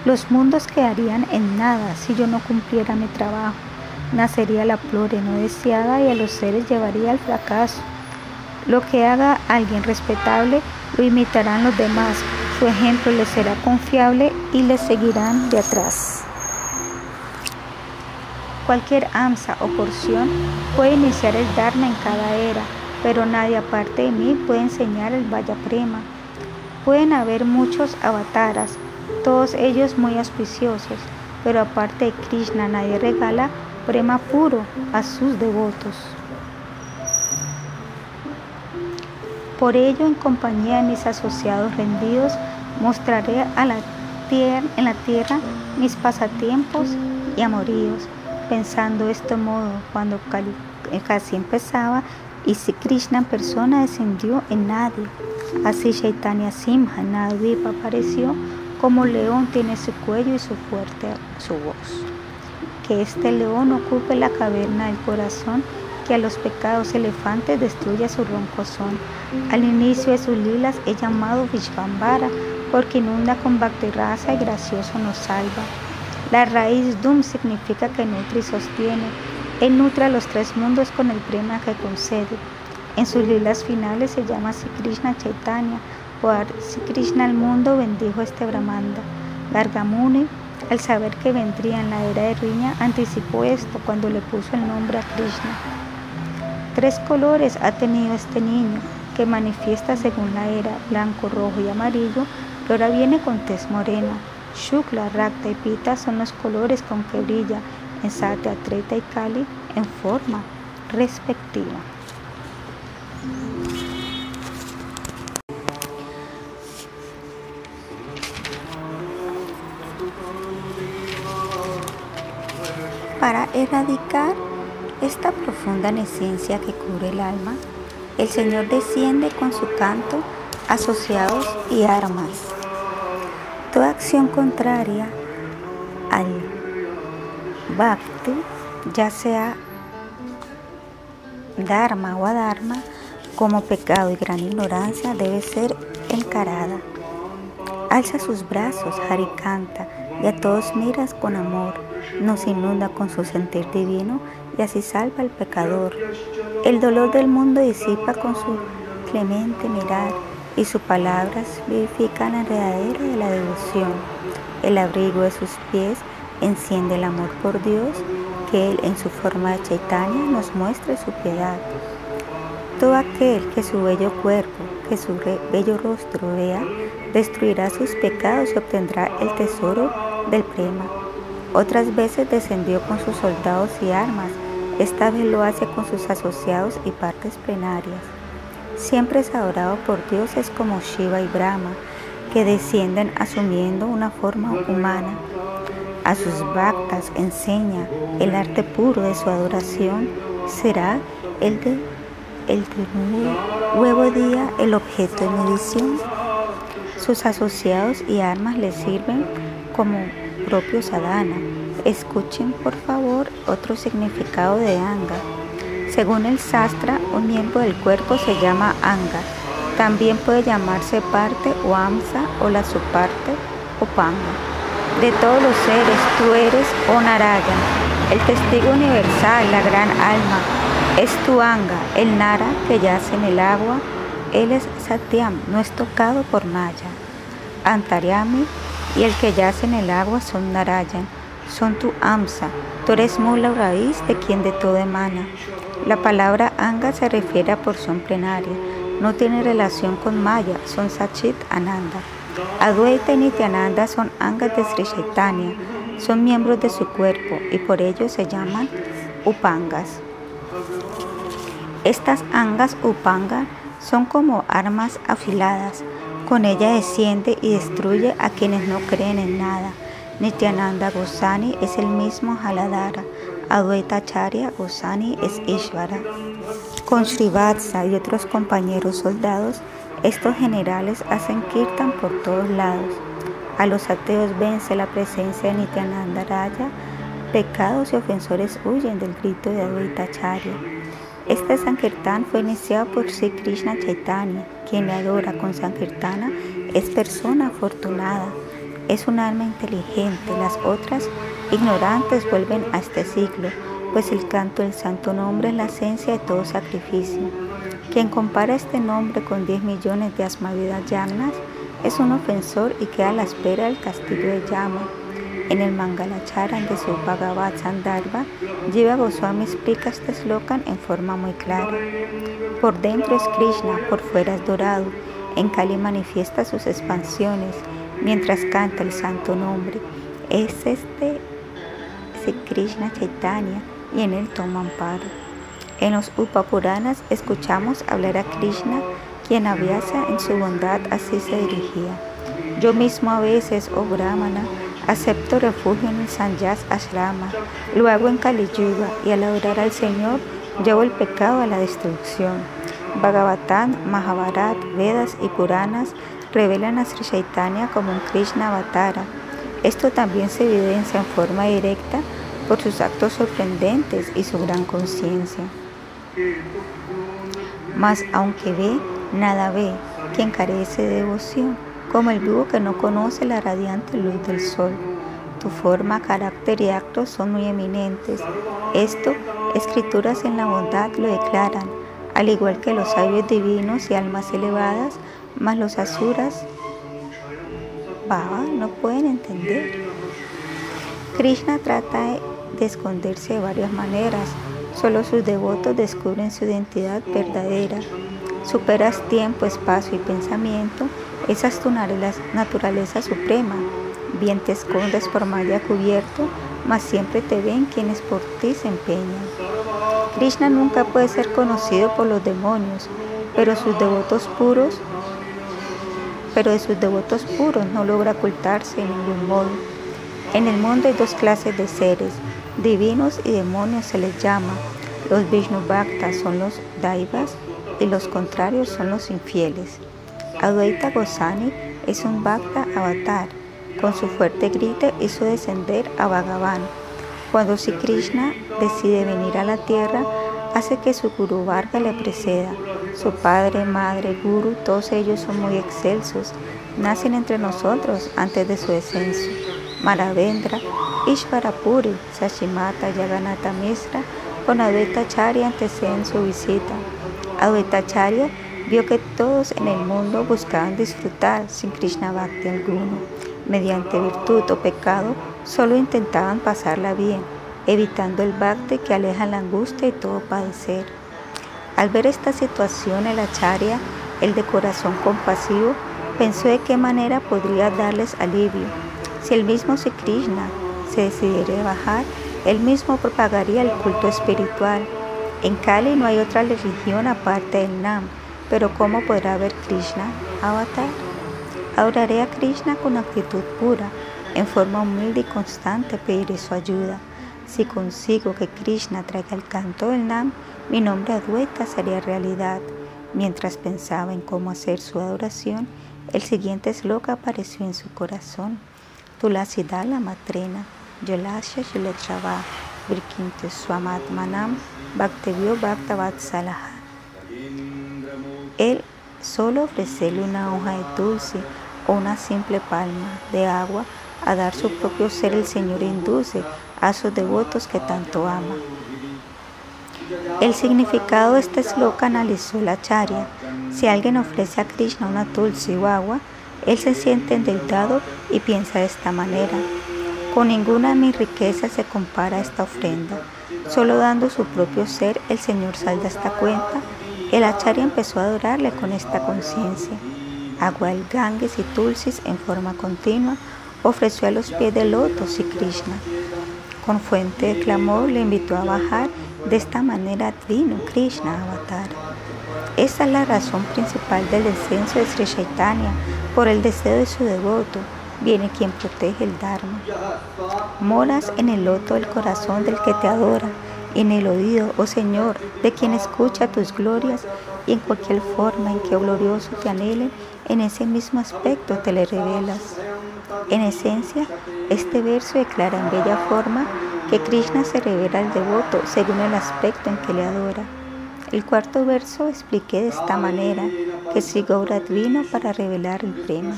Los mundos quedarían en nada si yo no cumpliera mi trabajo. Nacería la flor no deseada y a los seres llevaría al fracaso. Lo que haga alguien respetable lo imitarán los demás. Su ejemplo les será confiable y les seguirán de atrás. Cualquier amsa o porción puede iniciar el Dharma en cada era, pero nadie aparte de mí puede enseñar el Vaya Prema. Pueden haber muchos avataras, todos ellos muy auspiciosos, pero aparte de Krishna nadie regala prema puro a sus devotos. Por ello, en compañía de mis asociados rendidos, mostraré a la tierra, en la tierra mis pasatiempos y amoríos, pensando de este modo cuando casi empezaba y si Krishna en persona descendió en nadie. Así Chaitanya Simha Nadipa apareció como león tiene su cuello y su fuerte su voz. Que este león ocupe la caverna del corazón, que a los pecados elefantes destruya su ronco son. Al inicio de sus lilas he llamado Vishvambara, porque inunda con raza y gracioso nos salva. La raíz Dum significa que nutre y sostiene. Él nutre a los tres mundos con el prema que concede. En sus lilas finales se llama Sri Krishna Chaitanya, si Krishna al mundo bendijo este Brahmanda. Gargamuni, al saber que vendría en la era de Riña, anticipó esto cuando le puso el nombre a Krishna. Tres colores ha tenido este niño, que manifiesta según la era, blanco, rojo y amarillo, que ahora viene con tez morena. Shukla, Rakta y Pita son los colores con que brilla en Satya, Treta y Kali en forma respectiva. Para erradicar esta profunda esencia que cubre el alma, el Señor desciende con su canto, asociados y armas. Toda acción contraria al bhakti, ya sea dharma o adharma, como pecado y gran ignorancia, debe ser encarada. Alza sus brazos, canta y a todos miras con amor nos inunda con su sentir divino y así salva al pecador. El dolor del mundo disipa con su clemente mirar y sus palabras vivifican la enredadera de la devoción. El abrigo de sus pies enciende el amor por Dios, que Él en su forma de Chaitanya nos muestre su piedad. Todo aquel que su bello cuerpo, que su bello rostro vea, destruirá sus pecados y obtendrá el tesoro del prema. Otras veces descendió con sus soldados y armas, esta vez lo hace con sus asociados y partes plenarias. Siempre es adorado por dioses como Shiva y Brahma, que descienden asumiendo una forma humana. A sus bhaktas enseña el arte puro de su adoración, será el de, el nuevo día el objeto de medición. Sus asociados y armas le sirven como propio sadhana. Escuchen por favor otro significado de anga. Según el sastra, un miembro del cuerpo se llama anga. También puede llamarse parte o amsa o la subparte o panga. De todos los seres, tú eres o naraya, el testigo universal, la gran alma. Es tu anga, el nara que yace en el agua. Él es satyam, no es tocado por maya. Antaryami y el que yace en el agua son Narayan, son tu Amsa, tú eres mula raíz de quien de todo emana. La palabra Anga se refiere a porción plenaria, no tiene relación con Maya, son Sachit Ananda. Adwaita y Nityananda son Angas de Sri Chaitanya, son miembros de su cuerpo y por ello se llaman Upangas. Estas Angas Upanga son como armas afiladas, con ella desciende y destruye a quienes no creen en nada. Nityananda Goswami es el mismo Haladara, Advaita Acharya Gosani es Ishvara. Con Srivatsa y otros compañeros soldados, estos generales hacen kirtan por todos lados. A los ateos vence la presencia de Nityananda Raya, pecados y ofensores huyen del grito de Advaita Acharya. Este Sankirtan fue iniciado por Sri Krishna Chaitanya, quien le adora con Sankirtana es persona afortunada, es un alma inteligente, las otras ignorantes vuelven a este ciclo, pues el canto del santo nombre es la esencia de todo sacrificio. Quien compara este nombre con 10 millones de asmavidas yagnas es un ofensor y queda a la espera del castigo de Yama. En el Mangalacharan de su Bhagavad Sandarbha, Jiva Goswami explica este slogan en forma muy clara. Por dentro es Krishna, por fuera es dorado. En Kali manifiesta sus expansiones mientras canta el santo nombre. Es este, ese Krishna Chaitanya y en él toma amparo. En los Upapuranas escuchamos hablar a Krishna, quien aviasa en su bondad así se dirigía. Yo mismo a veces, oh Brahmana, acepto refugio en el Sanyas Ashrama, lo hago en Kali Yuga y al adorar al Señor llevo el pecado a la destrucción. Bhagavatam, Mahabharat, Vedas y Puranas revelan a Sri Chaitanya como un Krishna Avatara. Esto también se evidencia en forma directa por sus actos sorprendentes y su gran conciencia. Mas aunque ve, nada ve, quien carece de devoción, como el vivo que no conoce la radiante luz del sol. Tu forma, carácter y actos son muy eminentes. Esto, escrituras en la bondad lo declaran, al igual que los sabios divinos y almas elevadas, mas los asuras, Baba, no pueden entender. Krishna trata de esconderse de varias maneras. Solo sus devotos descubren su identidad verdadera. Superas tiempo, espacio y pensamiento. Esa es tu naturaleza suprema. Bien te escondes por malla cubierto, mas siempre te ven quienes por ti se empeñan. Krishna nunca puede ser conocido por los demonios, pero sus devotos puros, pero de sus devotos puros no logra ocultarse en ningún modo. En el mundo hay dos clases de seres, divinos y demonios se les llama. Los Vishnu Bhaktas son los Daivas y los contrarios son los infieles. Advaita Gosani es un Bhakta avatar. Con su fuerte grito hizo descender a Bhagavan. Cuando Sri Krishna decide venir a la tierra, hace que su Guru Varga le preceda. Su padre, madre, Guru, todos ellos son muy excelsos. Nacen entre nosotros antes de su descenso. Maravendra, Ishvarapuri, Sashimata, Yaganata Misra, con Advaita Charya anteceden su visita. Advaita Charya vio que todos en el mundo buscaban disfrutar sin Krishna Bhakti alguno. Mediante virtud o pecado, solo intentaban pasarla bien, evitando el Bhakti que aleja la angustia y todo padecer. Al ver esta situación, el Acharya, el de corazón compasivo, pensó de qué manera podría darles alivio si el mismo Sri Krishna se decidiera bajar, él mismo propagaría el culto espiritual. En Kali no hay otra religión aparte del Nam, pero ¿cómo podrá haber Krishna avatar? Adoraré a Krishna con actitud pura, en forma humilde y constante pediré su ayuda. Si consigo que Krishna traiga el canto del Nam, mi nombre Adwaita sería realidad. Mientras pensaba en cómo hacer su adoración, el siguiente sloka apareció en su corazón. Tulasidala Matrena, Yolasha Shiletrava, Virkinte Swamatmanam, Bhaktevyo Bhaktavatsalaha. Él solo ofrecerle una hoja de dulce o una simple palma de agua a dar su propio ser el Señor induce a sus devotos que tanto ama. El significado de este sloka analizó la charya. Si alguien ofrece a Krishna una dulce o agua, él se siente endeudado y piensa de esta manera. Con ninguna de mis riquezas se compara esta ofrenda. Solo dando su propio ser, el Señor salda esta cuenta. El acharya empezó a adorarle con esta conciencia. Agua el Ganges y Tulsis en forma continua ofreció a los pies del loto y Krishna. Con fuente de clamor le invitó a bajar. De esta manera vino Krishna Avatar. Esa es la razón principal del descenso de Sri Chaitanya por el deseo de su devoto. viene quien protege el Dharma. Moras en el loto del corazón del que te adora, en el oído, oh Señor, de quien escucha tus glorias, y en cualquier forma en que, oh glorioso, te anhelen, en ese mismo aspecto te le revelas. En esencia, este verso declara en bella forma que Krishna se revela al devoto según el aspecto en que le adora. El cuarto verso expliqué de esta manera que Sri Gaurat vino para revelar el prema.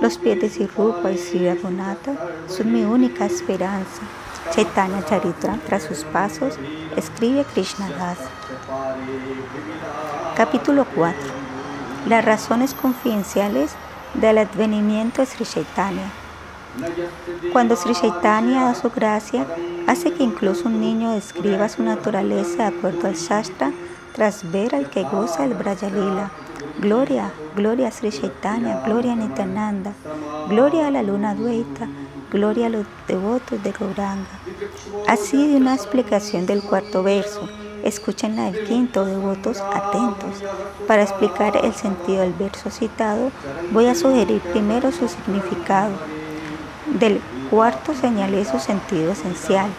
Los pies de Sri Rupa y Sri Raghunatha son mi única esperanza. Chaitanya Charitra, tras sus pasos, escribe Krishna Das. Capítulo 4. Las razones confidenciales del advenimiento de Sri Chaitanya. Cuando Sri Chaitanya da su gracia, hace que incluso un niño describa su naturaleza de acuerdo al Shastra tras ver al que goza el Brayalila. Gloria, gloria a Sri Chaitanya, gloria a Nityananda, gloria a la luna Dueta, gloria a los devotos de Gauranga. Así de una explicación del cuarto verso. Escuchen la del quinto, devotos atentos. Para explicar el sentido del verso citado, voy a sugerir primero su significado. Del cuarto señalé su sentido esencial.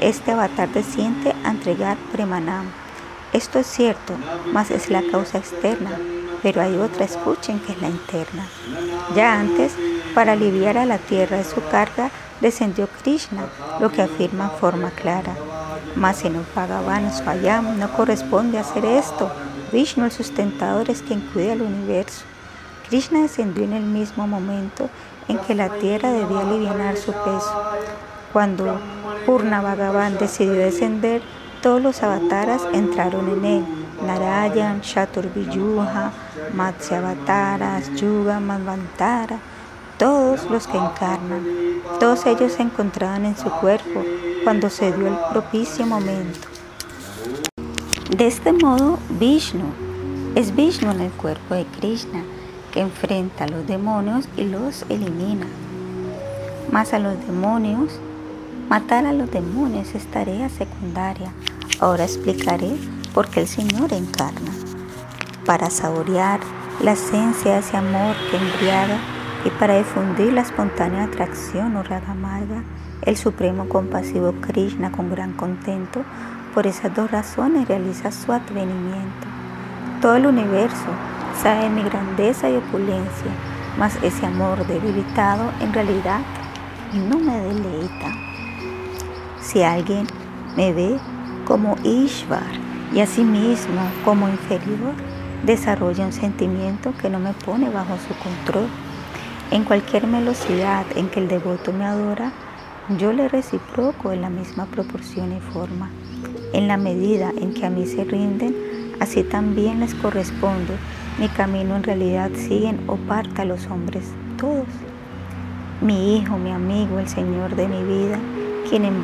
Este avatar desciende a entregar Premanam esto es cierto, mas es la causa externa, pero hay otra, escuchen, que es la interna. Ya antes, para aliviar a la tierra de su carga, descendió Krishna, lo que afirma en forma clara. Mas en el Bhagavan Swayam no corresponde hacer esto. Vishnu, el sustentador, es quien cuida el universo. Krishna descendió en el mismo momento en que la tierra debía aliviar su peso. Cuando Purna Bhagavan decidió descender, todos los avataras entraron en él. Narayan, Chaturviyuha, Avataras, Yuga, Manvantara, todos los que encarnan. Todos ellos se encontraban en su cuerpo cuando se dio el propicio momento. De este modo, Vishnu es Vishnu en el cuerpo de Krishna, que enfrenta a los demonios y los elimina. Más a los demonios Matar a los demonios es tarea secundaria. Ahora explicaré por qué el Señor encarna. Para saborear la esencia de ese amor que embriaga y para difundir la espontánea atracción o raga amarga, el Supremo Compasivo Krishna con gran contento por esas dos razones realiza su advenimiento. Todo el universo sabe mi grandeza y opulencia, mas ese amor debilitado en realidad no me deleita. Si alguien me ve como Ishvar y asimismo como inferior, desarrolla un sentimiento que no me pone bajo su control. En cualquier velocidad en que el devoto me adora, yo le reciproco en la misma proporción y forma. En la medida en que a mí se rinden, así también les corresponde. Mi camino en realidad siguen o parta los hombres, todos. Mi hijo, mi amigo, el Señor de mi vida, quien en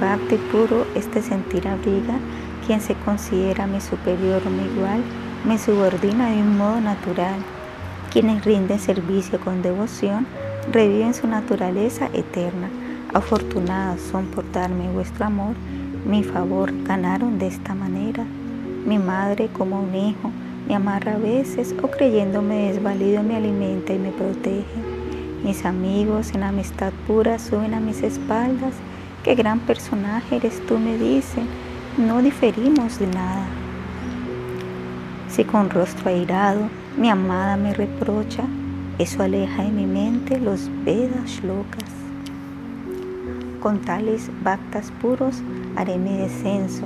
puro este sentir abriga, quien se considera mi superior o mi igual, me subordina de un modo natural. Quienes rinden servicio con devoción, reviven su naturaleza eterna. Afortunados son por darme vuestro amor, mi favor ganaron de esta manera. Mi madre como un hijo me amarra a veces o creyéndome desvalido me alimenta y me protege. Mis amigos en amistad pura suben a mis espaldas Qué gran personaje eres tú, me dicen. No diferimos de nada. Si con rostro airado mi amada me reprocha, eso aleja de mi mente los Vedas locas. Con tales bactas puros haré mi descenso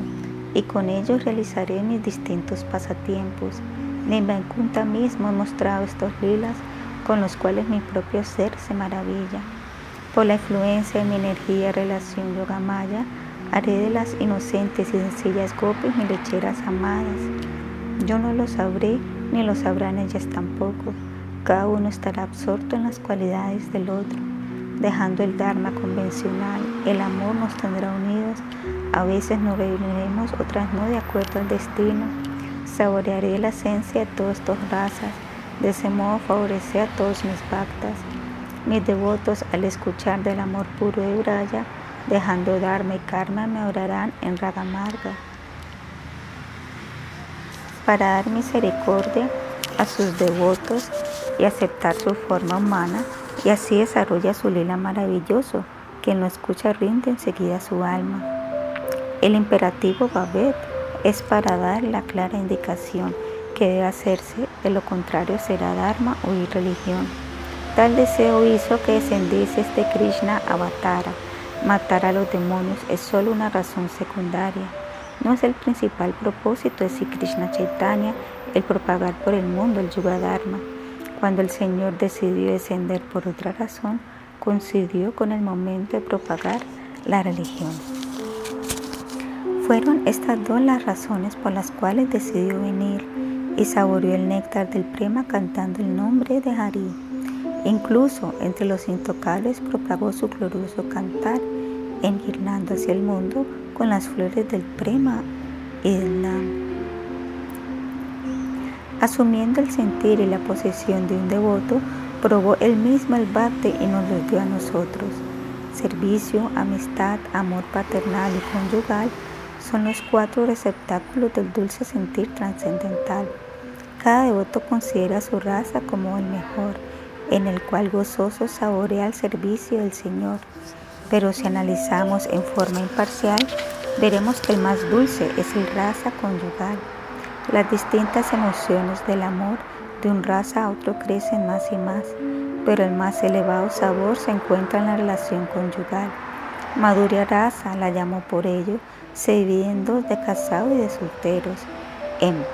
y con ellos realizaré mis distintos pasatiempos. Nimbakunta mismo he mostrado estos lilas con los cuales mi propio ser se maravilla. Por la influencia de mi energía relación yoga maya, haré de las inocentes y sencillas gopis mi lecheras amadas. Yo no lo sabré, ni lo sabrán ellas tampoco. Cada uno estará absorto en las cualidades del otro. Dejando el Dharma convencional, el amor nos tendrá unidos. A veces nos reuniremos, otras no, de acuerdo al destino. Saborearé la esencia de todas estas razas. De ese modo favorecer a todos mis pactas mis devotos, al escuchar del amor puro de Uraya, dejando darme y karma, me orarán en Ragamarga. Para dar misericordia a sus devotos y aceptar su forma humana, y así desarrolla su lila maravilloso. Quien no escucha rinde enseguida su alma. El imperativo Babet es para dar la clara indicación que debe hacerse, de lo contrario será Dharma o irreligión. Tal deseo hizo que descendiese este Krishna Avatara. Matar a los demonios es solo una razón secundaria. No es el principal propósito de Sri Krishna Chaitanya el propagar por el mundo el Yuga Dharma. Cuando el Señor decidió descender por otra razón, coincidió con el momento de propagar la religión. Fueron estas dos las razones por las cuales decidió venir y saboreó el néctar del prema cantando el nombre de Hari. Incluso entre los intocables propagó su glorioso cantar, enguirnando hacia el mundo con las flores del prema y del nam. Asumiendo el sentir y la posesión de un devoto, probó él mismo el bate y nos lo dio a nosotros. Servicio, amistad, amor paternal y conyugal son los cuatro receptáculos del dulce sentir trascendental. Cada devoto considera su raza como el mejor, en el cual gozoso saborea el servicio del Señor. Pero si analizamos en forma imparcial, veremos que el más dulce es el raza conyugal. Las distintas emociones del amor de un raza a otro crecen más y más, pero el más elevado sabor se encuentra en la relación conyugal. Madura raza la llamo por ello, se divide de casados y de solteros. En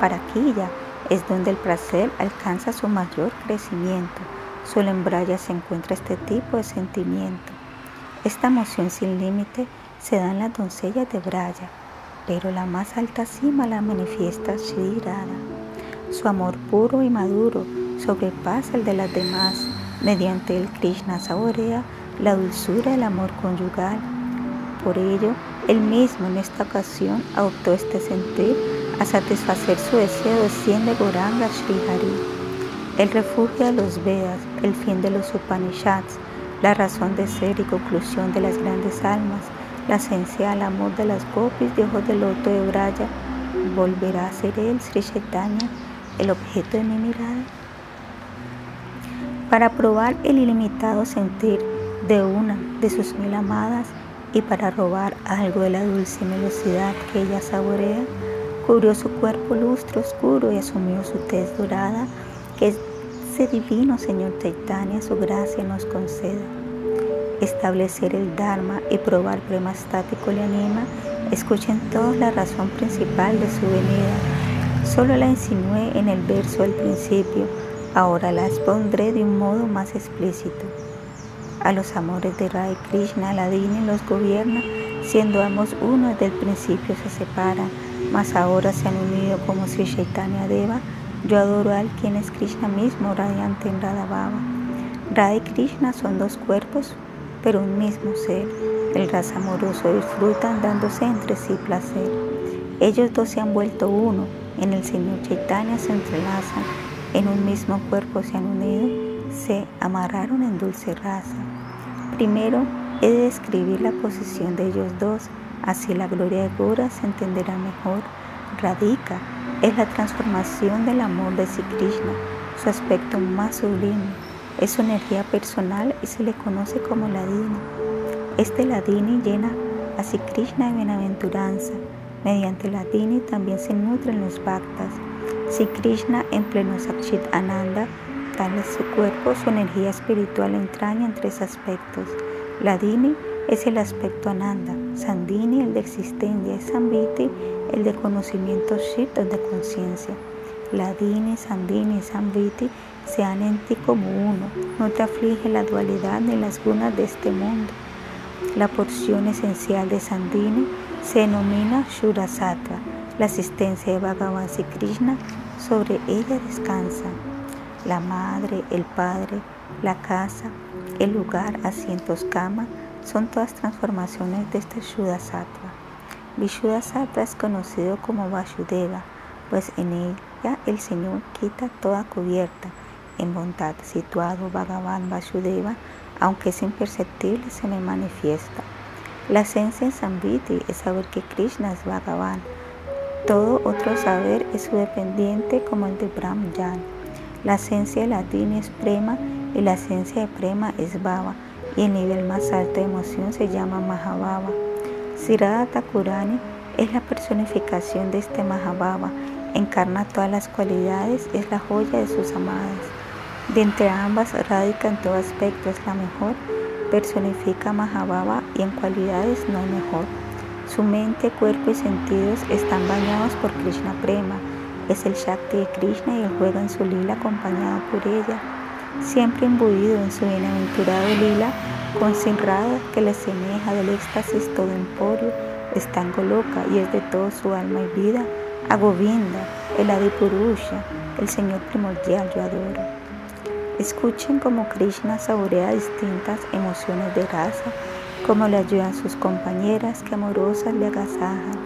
Paraquilla es donde el placer alcanza su mayor crecimiento. Solo en Braya se encuentra este tipo de sentimiento. Esta emoción sin límite se da en las doncellas de Braya, pero la más alta cima la manifiesta Sri Su amor puro y maduro sobrepasa el de las demás. Mediante el Krishna saborea la dulzura del amor conyugal por ello, él mismo en esta ocasión adoptó este sentir a satisfacer su deseo de cien de Goranga Srihari, el refugio de los Vedas, el fin de los Upanishads, la razón de ser y conclusión de las grandes almas, la esencia del amor de las gopis de ojos de loto de Braya, volverá a ser él, Sri Chaitanya, el objeto de mi mirada. Para probar el ilimitado sentir de una de sus mil amadas, y para robar algo de la dulce velocidad que ella saborea, cubrió su cuerpo lustre oscuro y asumió su tez dorada, que ese divino Señor Chaitanya su gracia nos conceda. Establecer el Dharma y probar prema estático le anima, escuchen todos la razón principal de su venida. Solo la insinué en el verso del principio, ahora la expondré de un modo más explícito a los amores de Rai Krishna, Ladini los gobierna, siendo ambos uno desde el principio se separan, mas ahora se han unido como Sri Chaitanya Deva. Yo adoro al quien es Krishna mismo, radiante en Radha Baba. Radha y Krishna son dos cuerpos, pero un mismo ser. El raza amoroso disfrutan dándose entre sí placer. Ellos dos se han vuelto uno, en el Señor Chaitanya se entrelazan, en un mismo cuerpo se han unido se amarraron en dulce raza. Primero he de describir la posición de ellos dos, así la gloria de Gora se entenderá mejor. Radhika es la transformación del amor de Sri Krishna, su aspecto más sublime, es su energía personal y se le conoce como Ladini. Este Ladini llena a Sri Krishna de bienaventuranza. Mediante Ladini también se nutren los bhaktas. Sri Krishna en pleno Sakshit Ananda Tal es su cuerpo, su energía espiritual entraña en tres aspectos. La Dini es el aspecto Ananda, Sandini el de existencia, y Sambiti el de conocimiento Shit de conciencia. La Dini, Sandini Sambiti se han en ti como uno, no te aflige la dualidad ni las gunas de este mundo. La porción esencial de Sandini se denomina Shurasattva, la asistencia de Bhagavan y Krishna, sobre ella descansa la madre, el padre, la casa, el lugar, asientos, cama, son todas transformaciones de este Shuddha-sattva. Vishuddha-sattva es conocido como Vasudeva, pues en ella el Señor quita toda cubierta. En bondad situado Bhagavan Vasudeva, aunque es imperceptible, se me manifiesta. La esencia en Sambhiti es saber que Krishna es Bhagavan. Todo otro saber es su dependiente como el de Brahman. La esencia latina es prema y la esencia de Prema es Baba y el nivel más alto de emoción se llama Mahababa. Sirada Thakurani es la personificación de este Mahababa, encarna todas las cualidades, es la joya de sus amadas. De entre ambas, radica en todo aspecto, es la mejor, personifica Mahababa y en cualidades no mejor. Su mente, cuerpo y sentidos están bañados por Krishna Prema, es el Shakti de Krishna y él juega en su lila acompañado por ella, siempre imbuido en su bienaventurado lila con Sinrada que le semeja del éxtasis todo emporio, está loca y es de todo su alma y vida, a Govinda, el Adipurusha, el Señor primordial yo adoro. Escuchen cómo Krishna saborea distintas emociones de raza, cómo le ayudan sus compañeras que amorosas le agasajan.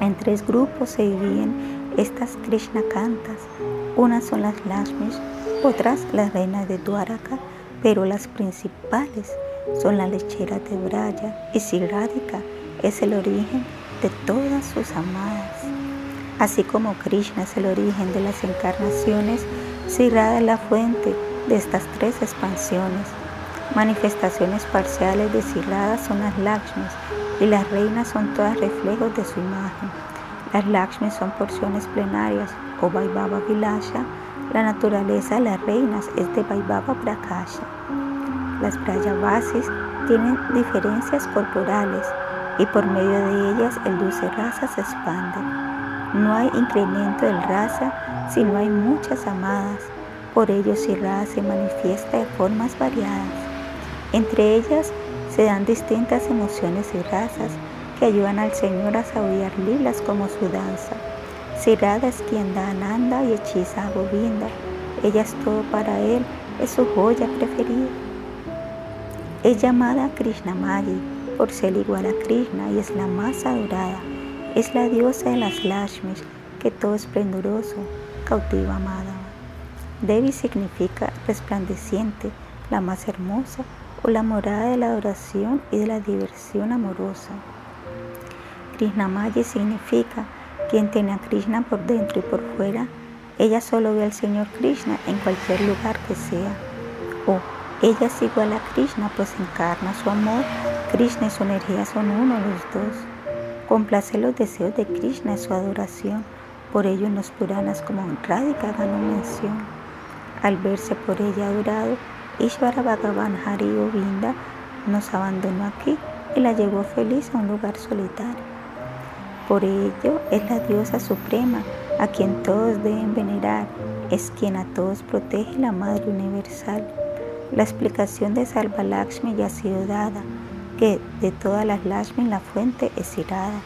En tres grupos se dividen estas Krishna cantas, unas son las Lashmis, otras las reinas de Dwaraka, pero las principales son la lechera de Braya y Siradika es el origen de todas sus amadas. Así como Krishna es el origen de las encarnaciones, Sirada es la fuente de estas tres expansiones. Manifestaciones parciales de Sirada son las Lakshmis y las reinas son todas reflejos de su imagen. Las Lakshmi son porciones plenarias o Vaibhava Vilasha. La naturaleza de las reinas es de Vaibhava Prakasha. Las Brayavasis tienen diferencias corporales y por medio de ellas el dulce raza se expande. No hay incremento del raza si no hay muchas amadas. Por ello si raza se manifiesta de formas variadas. Entre ellas se dan distintas emociones y razas que ayudan al Señor a saborear lilas como su danza. Sirada es quien da Ananda y hechiza a Govinda. Ella es todo para él, es su joya preferida. Es llamada Krishna Magi por ser igual a Krishna y es la más adorada. Es la diosa de las Lashmis que todo esplendoroso cautiva amada. Devi significa resplandeciente, la más hermosa o la morada de la adoración y de la diversión amorosa. Krishnamaya significa quien tiene a Krishna por dentro y por fuera. Ella solo ve al Señor Krishna en cualquier lugar que sea. O ella es igual a Krishna pues encarna su amor. Krishna y su energía son uno los dos. Complace los deseos de Krishna y su adoración. Por ello en los Puranas como Radhika ganó mención. Al verse por ella adorado, Ishvara Bhagavan Hari Govinda nos abandonó aquí y la llevó feliz a un lugar solitario. Por ello es la diosa suprema a quien todos deben venerar, es quien a todos protege la Madre Universal. La explicación de Salva Lakshmi ya ha sido dada, que de todas las Lakshmi la fuente es irada.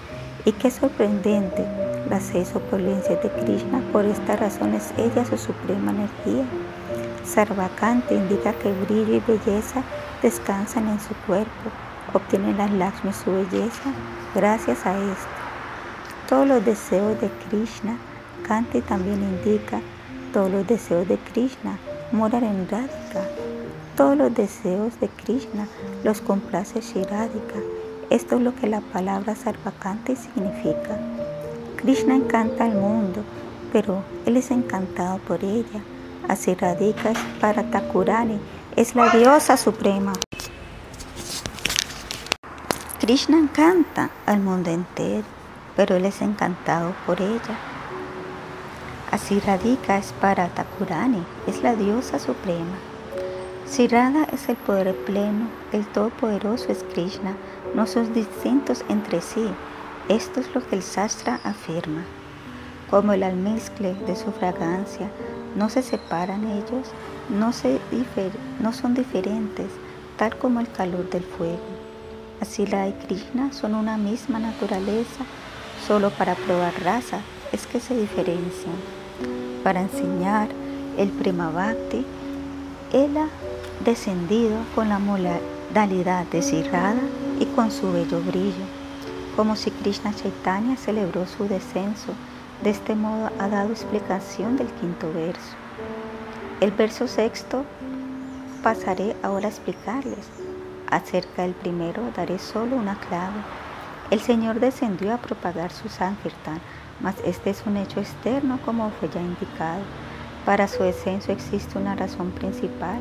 Y qué sorprendente, las seis opulencias de Krishna, por esta razón es ella su suprema energía. Sarvakante indica que brillo y belleza descansan en su cuerpo, obtienen las Lakshmi su belleza gracias a esto todos los deseos de Krishna. Kanti también indica todos los deseos de Krishna moran en Radhika. Todos los deseos de Krishna los complace Shiradika. Esto es lo que la palabra Sarvakanti significa. Krishna encanta al mundo, pero él es encantado por ella. Así Radhika para Takurani, es la diosa suprema. Krishna encanta al mundo entero pero él es encantado por ella. Así radica para Takurani, es la diosa suprema. Si Radha es el poder pleno, el todopoderoso es Krishna, no son distintos entre sí. Esto es lo que el Sastra afirma. Como el almizcle de su fragancia, no se separan ellos, no, se no son diferentes, tal como el calor del fuego. Así la y Krishna son una misma naturaleza, Solo para probar raza es que se diferencian. Para enseñar el Prima Bhakti, él ha descendido con la modalidad desirrada y con su bello brillo, como si Krishna Chaitanya celebró su descenso. De este modo ha dado explicación del quinto verso. El verso sexto pasaré ahora a explicarles. Acerca del primero daré solo una clave. El Señor descendió a propagar su Sankirtan, mas este es un hecho externo como fue ya indicado. Para su descenso existe una razón principal.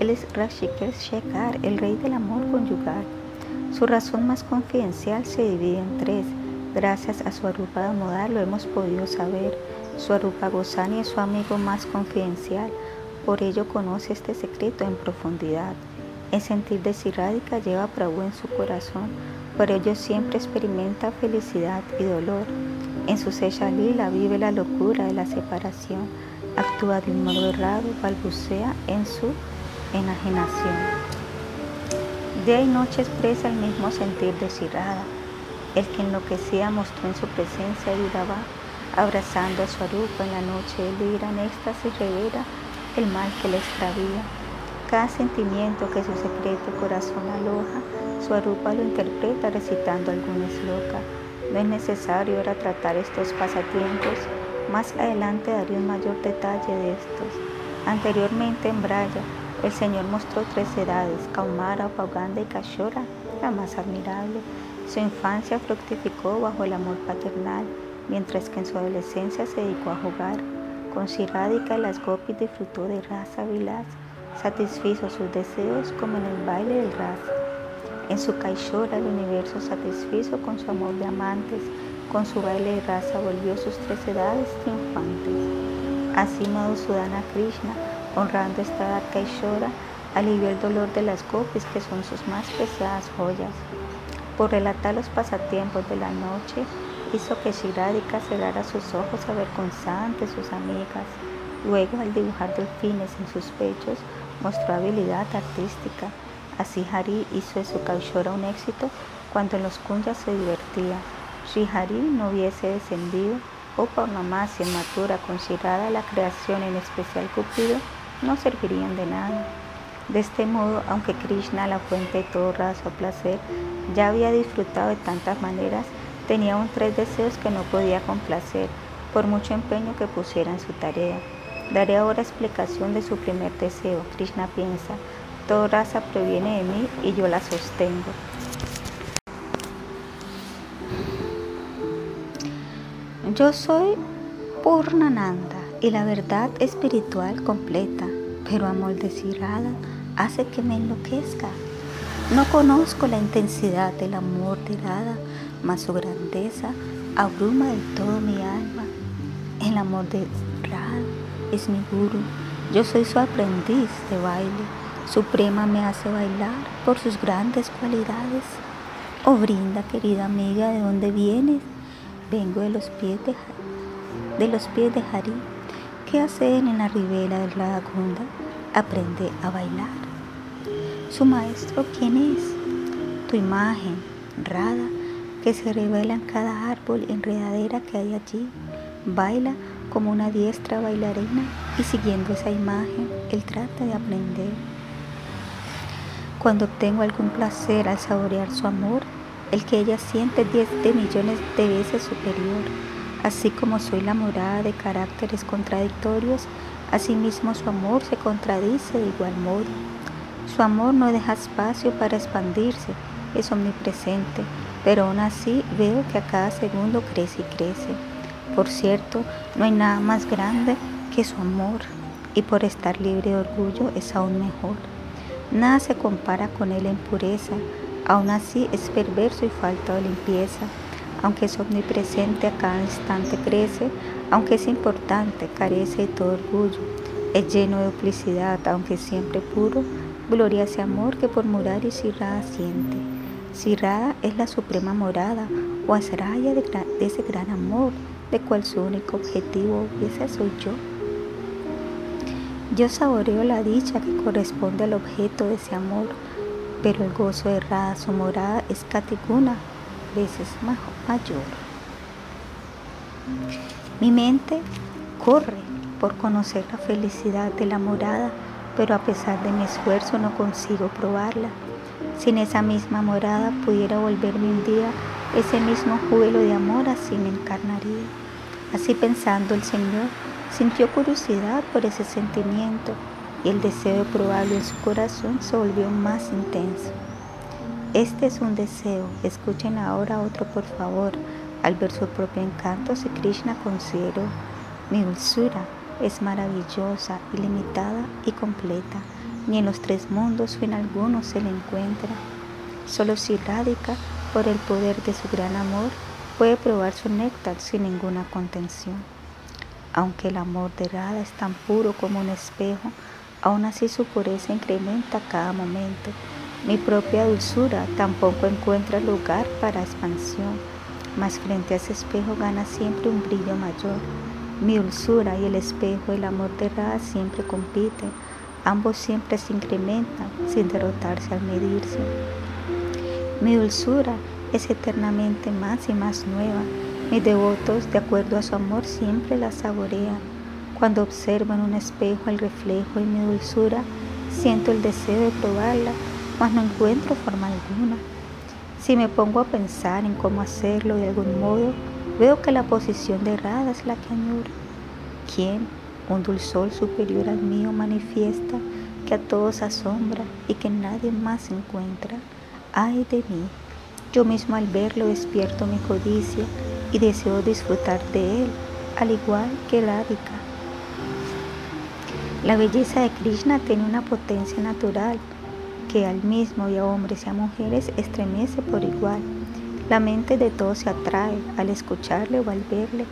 Él es Rashikesh Shekar, el rey del amor conyugal. Su razón más confidencial se divide en tres. Gracias a su Arupa modal lo hemos podido saber. Su Arupa Gosani es su amigo más confidencial. Por ello conoce este secreto en profundidad. El sentir de Sirádica lleva a Prabhu en su corazón, por ello siempre experimenta felicidad y dolor. En su Secha Lila vive la locura de la separación, actúa de un modo errado, balbucea en su enajenación. Día y noche expresa el mismo sentir de Sirada. El que enloquecía mostró en su presencia y daba, abrazando a su arupa en la noche, él ira en éxtasis revera el mal que le extravía cada sentimiento que su secreto corazón aloja, su arupa lo interpreta recitando algún esloca. No es necesario ahora tratar estos pasatiempos, más adelante daré un mayor detalle de estos. Anteriormente en Braya, el Señor mostró tres edades, Kaumara, Pauganda y Kashora, la más admirable. Su infancia fructificó bajo el amor paternal, mientras que en su adolescencia se dedicó a jugar. Con Sirádica las Gopis disfrutó de raza vilaz satisfizo sus deseos como en el baile del raza. En su caixora el universo satisfizo con su amor de amantes, con su baile de raza volvió sus tres edades triunfantes. Así Madhusudana Krishna, honrando esta caixora, alivió el dolor de las gopis que son sus más preciadas joyas. Por relatar los pasatiempos de la noche, hizo que Shiradika cerrara sus ojos avergonzantes sus amigas. Luego, al dibujar delfines en sus pechos, mostró habilidad artística. Así Hari hizo de su Kaishora un éxito cuando los kunyas se divertía. Si Hari no hubiese descendido, o en Matura considerada la creación en especial Cupido, no servirían de nada. De este modo, aunque Krishna, la fuente de todo raso placer, ya había disfrutado de tantas maneras, tenía aún tres deseos que no podía complacer, por mucho empeño que pusiera en su tarea. Daré ahora explicación de su primer deseo. Krishna piensa, toda raza proviene de mí y yo la sostengo. Yo soy Purnananda y la verdad espiritual completa, pero amor desirada hace que me enloquezca. No conozco la intensidad del amor de Radha, mas su grandeza abruma del todo mi alma. El amor de Radha es mi guru. Yo soy su aprendiz de baile. Suprema me hace bailar por sus grandes cualidades. Oh Brinda, querida amiga, ¿de dónde vienes? Vengo de los pies de, de los pies de Hari. ¿Qué hacen en la ribera del Radhakunda? Aprende a bailar. Su maestro, ¿quién es? Tu imagen, Radha, que se revela en cada árbol enredadera que hay allí. Baila como una diestra bailarina y siguiendo esa imagen, él trata de aprender. Cuando obtengo algún placer al saborear su amor, el que ella siente es diez de millones de veces superior. Así como soy la morada de caracteres contradictorios, asimismo su amor se contradice de igual modo. Su amor no deja espacio para expandirse, es omnipresente, pero aún así veo que a cada segundo crece y crece. Por cierto, no hay nada más grande que su amor y por estar libre de orgullo es aún mejor. Nada se compara con él en pureza, aún así es perverso y falta de limpieza. Aunque es omnipresente a cada instante crece, aunque es importante carece de todo orgullo. Es lleno de duplicidad, aunque siempre puro, gloria ese amor que por murar y Sirada siente. Sirada es la suprema morada o asraya de, de ese gran amor de cual su único objetivo y ese soy yo. Yo saboreo la dicha que corresponde al objeto de ese amor, pero el gozo de Radha, su morada, es catiguna veces mayor. Mi mente corre por conocer la felicidad de la morada, pero a pesar de mi esfuerzo no consigo probarla. Sin esa misma morada pudiera volverme un día ese mismo júbilo de amor así me encarnaría. Así pensando el Señor sintió curiosidad por ese sentimiento y el deseo de probarlo en su corazón se volvió más intenso. Este es un deseo, escuchen ahora otro por favor. Al ver su propio encanto, si Krishna consideró mi dulzura, es maravillosa, ilimitada y completa. Ni en los tres mundos o en alguno se le encuentra. Solo si radica por el poder de su gran amor, puede probar su néctar sin ninguna contención. Aunque el amor de Radha es tan puro como un espejo, aún así su pureza incrementa cada momento. Mi propia dulzura tampoco encuentra lugar para expansión, mas frente a ese espejo gana siempre un brillo mayor. Mi dulzura y el espejo, el amor de Radha siempre compiten, ambos siempre se incrementan sin derrotarse al medirse. Mi dulzura es eternamente más y más nueva, mis devotos, de acuerdo a su amor, siempre la saborean. Cuando observo en un espejo el reflejo y mi dulzura, siento el deseo de probarla, mas no encuentro forma alguna. Si me pongo a pensar en cómo hacerlo de algún modo, veo que la posición de Rada es la que añoro. ¿Quién, un dulzor superior al mío, manifiesta que a todos asombra y que nadie más encuentra? ¡Ay de mí! Yo mismo al verlo despierto mi codicia y deseo disfrutar de él, al igual que Radhika. La belleza de Krishna tiene una potencia natural que al mismo y a hombres y a mujeres estremece por igual. La mente de todos se atrae al escucharle o al verle.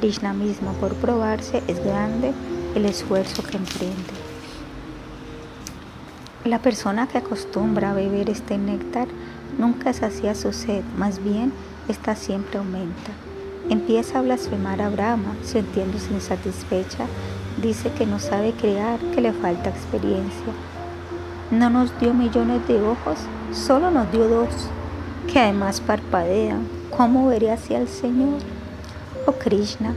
Krishna mismo por probarse es grande el esfuerzo que emprende. La persona que acostumbra a beber este néctar nunca sacia su sed, más bien esta siempre aumenta. Empieza a blasfemar a Brahma, sintiéndose insatisfecha, dice que no sabe crear, que le falta experiencia. No nos dio millones de ojos, solo nos dio dos, que además parpadean. ¿Cómo veré hacia el Señor? Oh Krishna,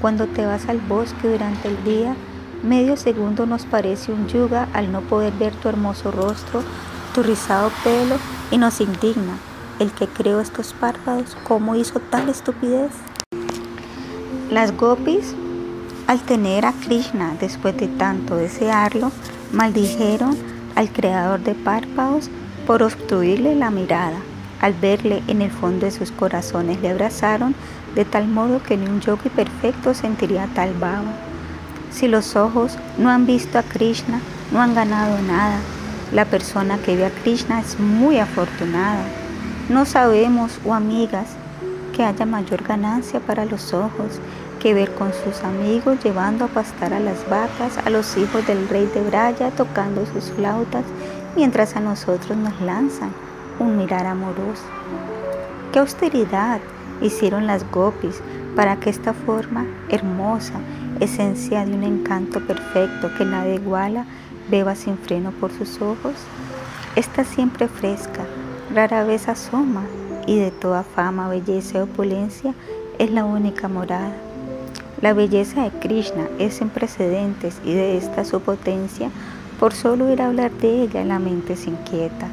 cuando te vas al bosque durante el día, medio segundo nos parece un yuga al no poder ver tu hermoso rostro, tu rizado pelo y nos indigna el que creó estos párpados, cómo hizo tal estupidez. Las gopis, al tener a Krishna después de tanto desearlo, maldijeron al creador de párpados por obstruirle la mirada. Al verle en el fondo de sus corazones le abrazaron de tal modo que ni un yogi perfecto sentiría tal baba. Si los ojos no han visto a Krishna, no han ganado nada. La persona que ve a Krishna es muy afortunada. No sabemos, oh amigas, que haya mayor ganancia para los ojos que ver con sus amigos llevando a pastar a las vacas, a los hijos del rey de Braya tocando sus flautas, mientras a nosotros nos lanzan un mirar amoroso. Qué austeridad hicieron las gopis para que esta forma hermosa, esencia de un encanto perfecto que nada iguala, beba sin freno por sus ojos. Está siempre fresca, rara vez asoma y de toda fama, belleza y opulencia es la única morada. La belleza de Krishna es sin precedentes y de esta su potencia, por solo ir a hablar de ella la mente se inquieta.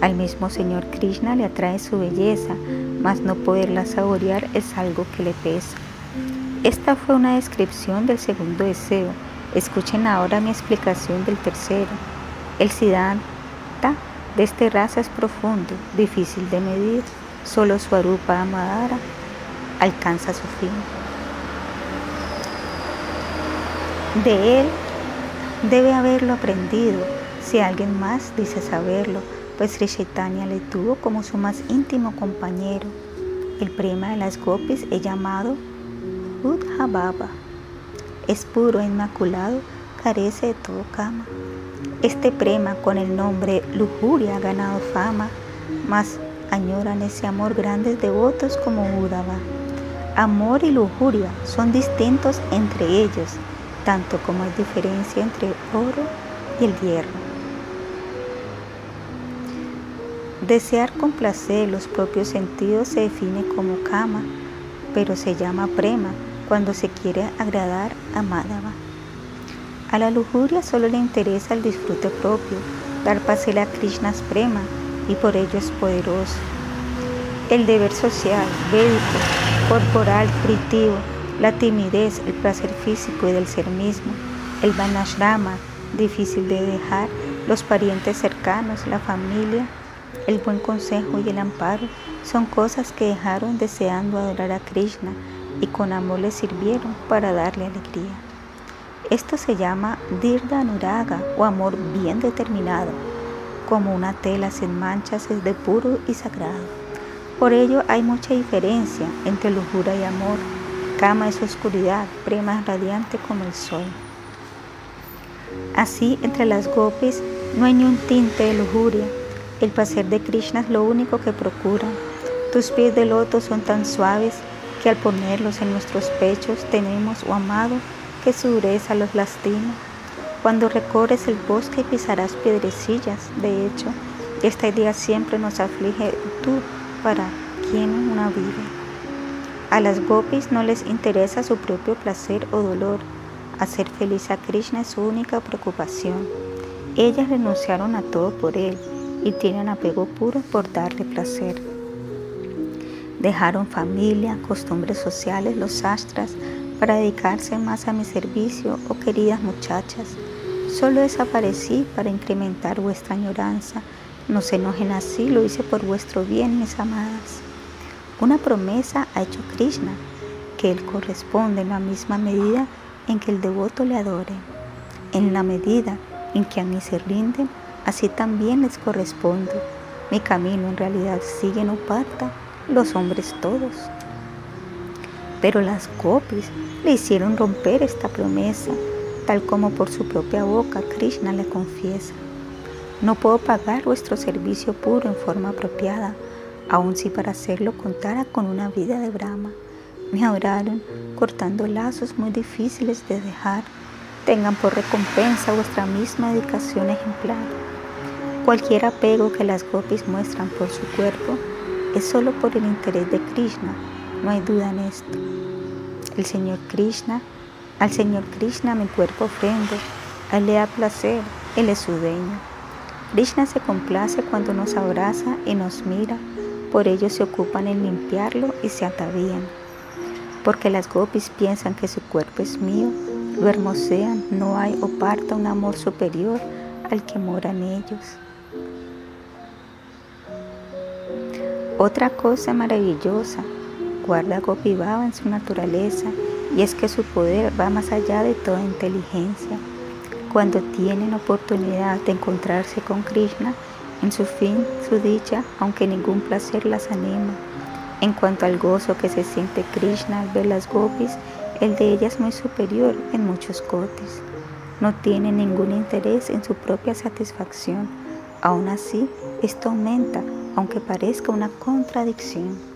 Al mismo Señor Krishna le atrae su belleza, mas no poderla saborear es algo que le pesa. Esta fue una descripción del segundo deseo. Escuchen ahora mi explicación del tercero. El Siddhanta de esta raza es profundo, difícil de medir, solo su arupa amadara alcanza su fin. De él debe haberlo aprendido, si alguien más dice saberlo, pues Sri le tuvo como su más íntimo compañero. El prima de las gopis es llamado Baba. Es puro inmaculado, carece de todo kama. Este prema con el nombre lujuria ha ganado fama, mas añoran ese amor grandes devotos como Udava. Amor y lujuria son distintos entre ellos, tanto como hay diferencia entre oro y el hierro. Desear complacer los propios sentidos se define como kama, pero se llama prema cuando se quiere agradar a Madhava. A la lujuria solo le interesa el disfrute propio, dar pasel a Krishna's prema y por ello es poderoso. El deber social, védico, corporal, fritivo, la timidez, el placer físico y del ser mismo, el vanashrama, difícil de dejar, los parientes cercanos, la familia, el buen consejo y el amparo son cosas que dejaron deseando adorar a Krishna y con amor le sirvieron para darle alegría. Esto se llama Dirda Nuraga o amor bien determinado, como una tela sin manchas es de puro y sagrado. Por ello hay mucha diferencia entre lujura y amor. Kama es oscuridad, prema radiante como el sol. Así, entre las gopis no hay ni un tinte de lujuria. El placer de Krishna es lo único que procura. Tus pies de loto son tan suaves que al ponerlos en nuestros pechos tenemos, oh amado, que su dureza los lastima. Cuando recorres el bosque pisarás piedrecillas, de hecho, esta idea siempre nos aflige tú para quien una vive. A las gopis no les interesa su propio placer o dolor. Hacer feliz a Krishna es su única preocupación. Ellas renunciaron a todo por él y tienen apego puro por darle placer. Dejaron familia, costumbres sociales, los astras, para dedicarse más a mi servicio, oh queridas muchachas. Solo desaparecí para incrementar vuestra añoranza. No se enojen así, lo hice por vuestro bien, mis amadas. Una promesa ha hecho Krishna, que Él corresponde en la misma medida en que el devoto le adore. En la medida en que a mí se rinden, así también les correspondo. Mi camino en realidad sigue no parta los hombres todos. Pero las gopis le hicieron romper esta promesa, tal como por su propia boca Krishna le confiesa. No puedo pagar vuestro servicio puro en forma apropiada, aun si para hacerlo contara con una vida de Brahma. Me adoraron cortando lazos muy difíciles de dejar. Tengan por recompensa vuestra misma dedicación ejemplar. Cualquier apego que las gopis muestran por su cuerpo es solo por el interés de Krishna, no hay duda en esto. El Señor Krishna, al Señor Krishna mi cuerpo ofrendo, a Él le da placer, Él es su dueño. Krishna se complace cuando nos abraza y nos mira, por ello se ocupan en limpiarlo y se atavían. Porque las gopis piensan que su cuerpo es mío, lo hermosean, no hay o parta un amor superior al que mora en ellos. Otra cosa maravillosa guarda Gopi Baba en su naturaleza y es que su poder va más allá de toda inteligencia. Cuando tienen oportunidad de encontrarse con Krishna, en su fin, su dicha, aunque ningún placer las anima. En cuanto al gozo que se siente Krishna al ver las gopis, el de ellas es muy superior en muchos cotes. No tiene ningún interés en su propia satisfacción. Aún así, esto aumenta aunque parezca una contradicción.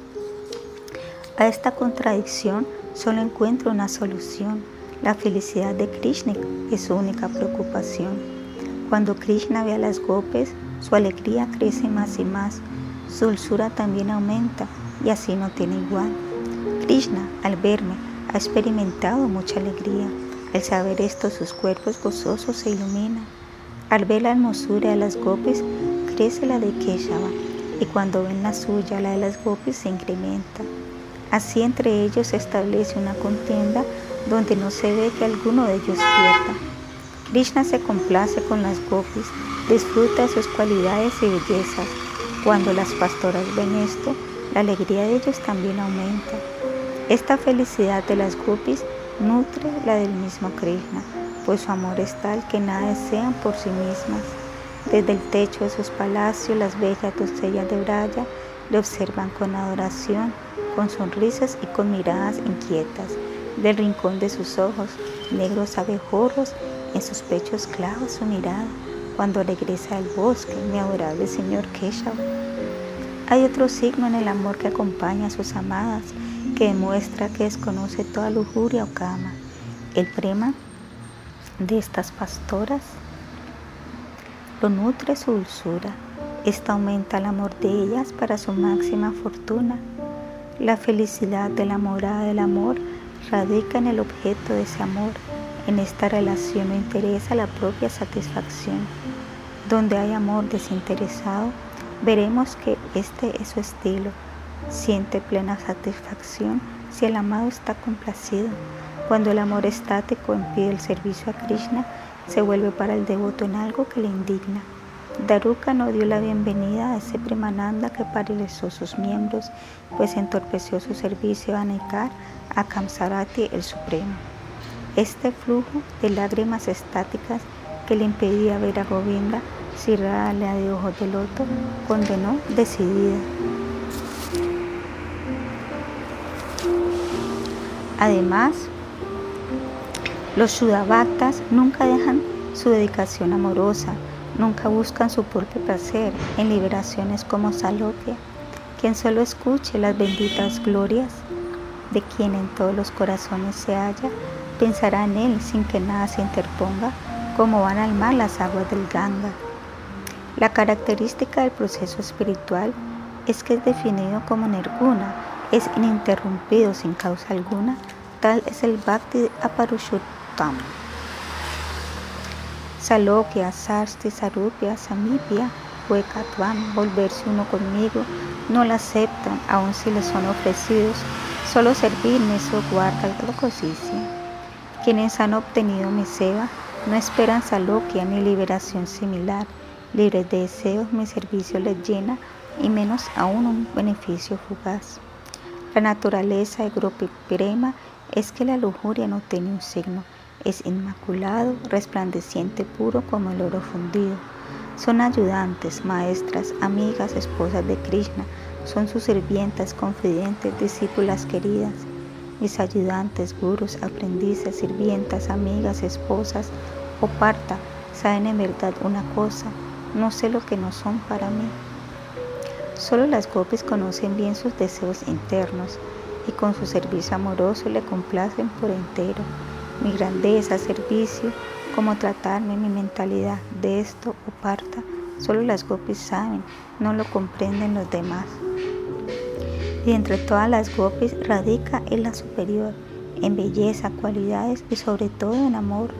A esta contradicción solo encuentro una solución. La felicidad de Krishna es su única preocupación. Cuando Krishna ve a las gopes, su alegría crece más y más. Su dulzura también aumenta y así no tiene igual. Krishna, al verme, ha experimentado mucha alegría. Al saber esto, sus cuerpos gozosos se iluminan. Al ver la hermosura de las gopes, crece la de Keshava y cuando ven la suya, la de las gopis se incrementa. Así entre ellos se establece una contienda donde no se ve que alguno de ellos pierda. Krishna se complace con las gopis, disfruta sus cualidades y bellezas. Cuando las pastoras ven esto, la alegría de ellos también aumenta. Esta felicidad de las gopis nutre la del mismo Krishna, pues su amor es tal que nada desean por sí mismas. Desde el techo de sus palacios, las bellas doncellas de Braya le observan con adoración, con sonrisas y con miradas inquietas. Del rincón de sus ojos, negros abejorros, en sus pechos clava su mirada. Cuando regresa al bosque, mi adorable señor Keshava. Hay otro signo en el amor que acompaña a sus amadas, que demuestra que desconoce toda lujuria o cama. El prema de estas pastoras lo nutre su dulzura. Esta aumenta el amor de ellas para su máxima fortuna. La felicidad de la morada del amor radica en el objeto de ese amor. En esta relación no interesa la propia satisfacción. Donde hay amor desinteresado, veremos que este es su estilo. Siente plena satisfacción si el amado está complacido. Cuando el amor estático impide el servicio a Krishna, se vuelve para el devoto en algo que le indigna. Daruka no dio la bienvenida a ese Premananda que paralizó sus miembros, pues entorpeció su servicio a Nekar a Kamsarati el Supremo. Este flujo de lágrimas estáticas que le impedía ver a Govinda Radha de ojos de loto, condenó decidida. Además, los Sudavaktas nunca dejan su dedicación amorosa, nunca buscan su propio placer en liberaciones como Salokya. Quien solo escuche las benditas glorias de quien en todos los corazones se halla, pensará en él sin que nada se interponga, como van al mar las aguas del Ganga. La característica del proceso espiritual es que es definido como nirguna, es ininterrumpido sin causa alguna, tal es el Bhakti Aparushottam. Salokya, Sarsti, Sarupya, Samipya, Huekatvam, volverse uno conmigo, no la aceptan, aun si les son ofrecidos, solo servirme eso guarda la Quienes han obtenido mi seva no esperan Salokya ni liberación similar. Libres de deseos, mi servicio les llena y menos aún un beneficio fugaz. La naturaleza de Grupo Prema es que la lujuria no tiene un signo, es inmaculado, resplandeciente, puro como el oro fundido. Son ayudantes, maestras, amigas, esposas de Krishna, son sus sirvientas, confidentes, discípulas queridas. Mis ayudantes, gurus, aprendices, sirvientas, amigas, esposas o parta, saben en verdad una cosa, no sé lo que no son para mí. Solo las gopis conocen bien sus deseos internos y con su servicio amoroso le complacen por entero. Mi grandeza, servicio, cómo tratarme, mi mentalidad de esto o parta, solo las gopis saben, no lo comprenden los demás. Y entre todas las gopis radica en la superior, en belleza, cualidades y sobre todo en amor,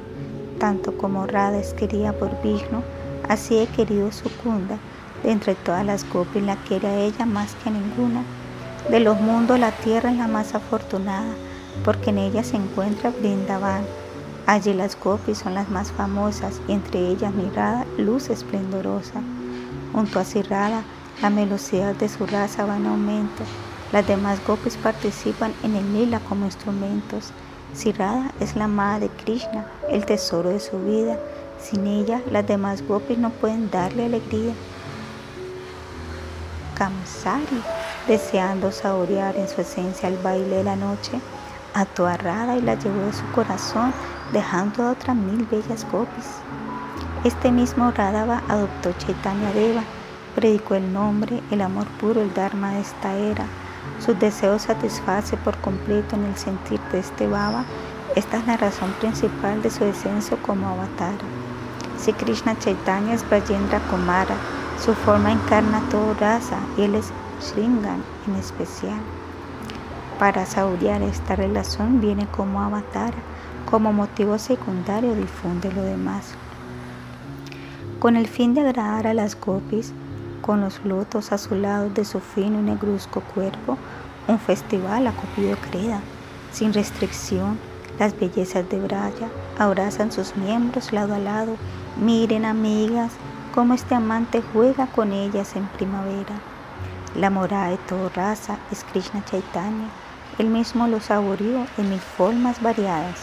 tanto como Radha es querida por Vishnu, Así he querido Sukunda, de entre todas las gopis la quiere a ella más que a ninguna. De los mundos la tierra es la más afortunada, porque en ella se encuentra Brindavan. Allí las gopis son las más famosas y entre ellas mirada luz esplendorosa. Junto a Sirada, la velocidad de su raza va en aumento. Las demás gopis participan en el lila como instrumentos. Sirada es la amada de Krishna, el tesoro de su vida sin ella, las demás gopis no pueden darle alegría. Kamsari, deseando saborear en su esencia el baile de la noche, ató a Radha y la llevó de su corazón, dejando a otras mil bellas gopis. Este mismo Radhava adoptó Chaitanya Deva, predicó el nombre, el amor puro, el Dharma de esta era. Sus deseos satisface por completo en el sentir de este Baba. Esta es la razón principal de su descenso como avatar. Si Krishna Chaitanya es Brajendra Kumara, su forma encarna todo rasa y él es Sringan en especial. Para saborear esta relación viene como avatar, como motivo secundario difunde lo demás. Con el fin de agradar a las gopis, con los lotos azulados de su fino y negruzco cuerpo, un festival acopido creda, sin restricción, las bellezas de Braya abrazan sus miembros lado a lado Miren, amigas, cómo este amante juega con ellas en primavera. La morada de toda raza es Krishna Chaitanya. Él mismo lo saboreó en mil formas variadas.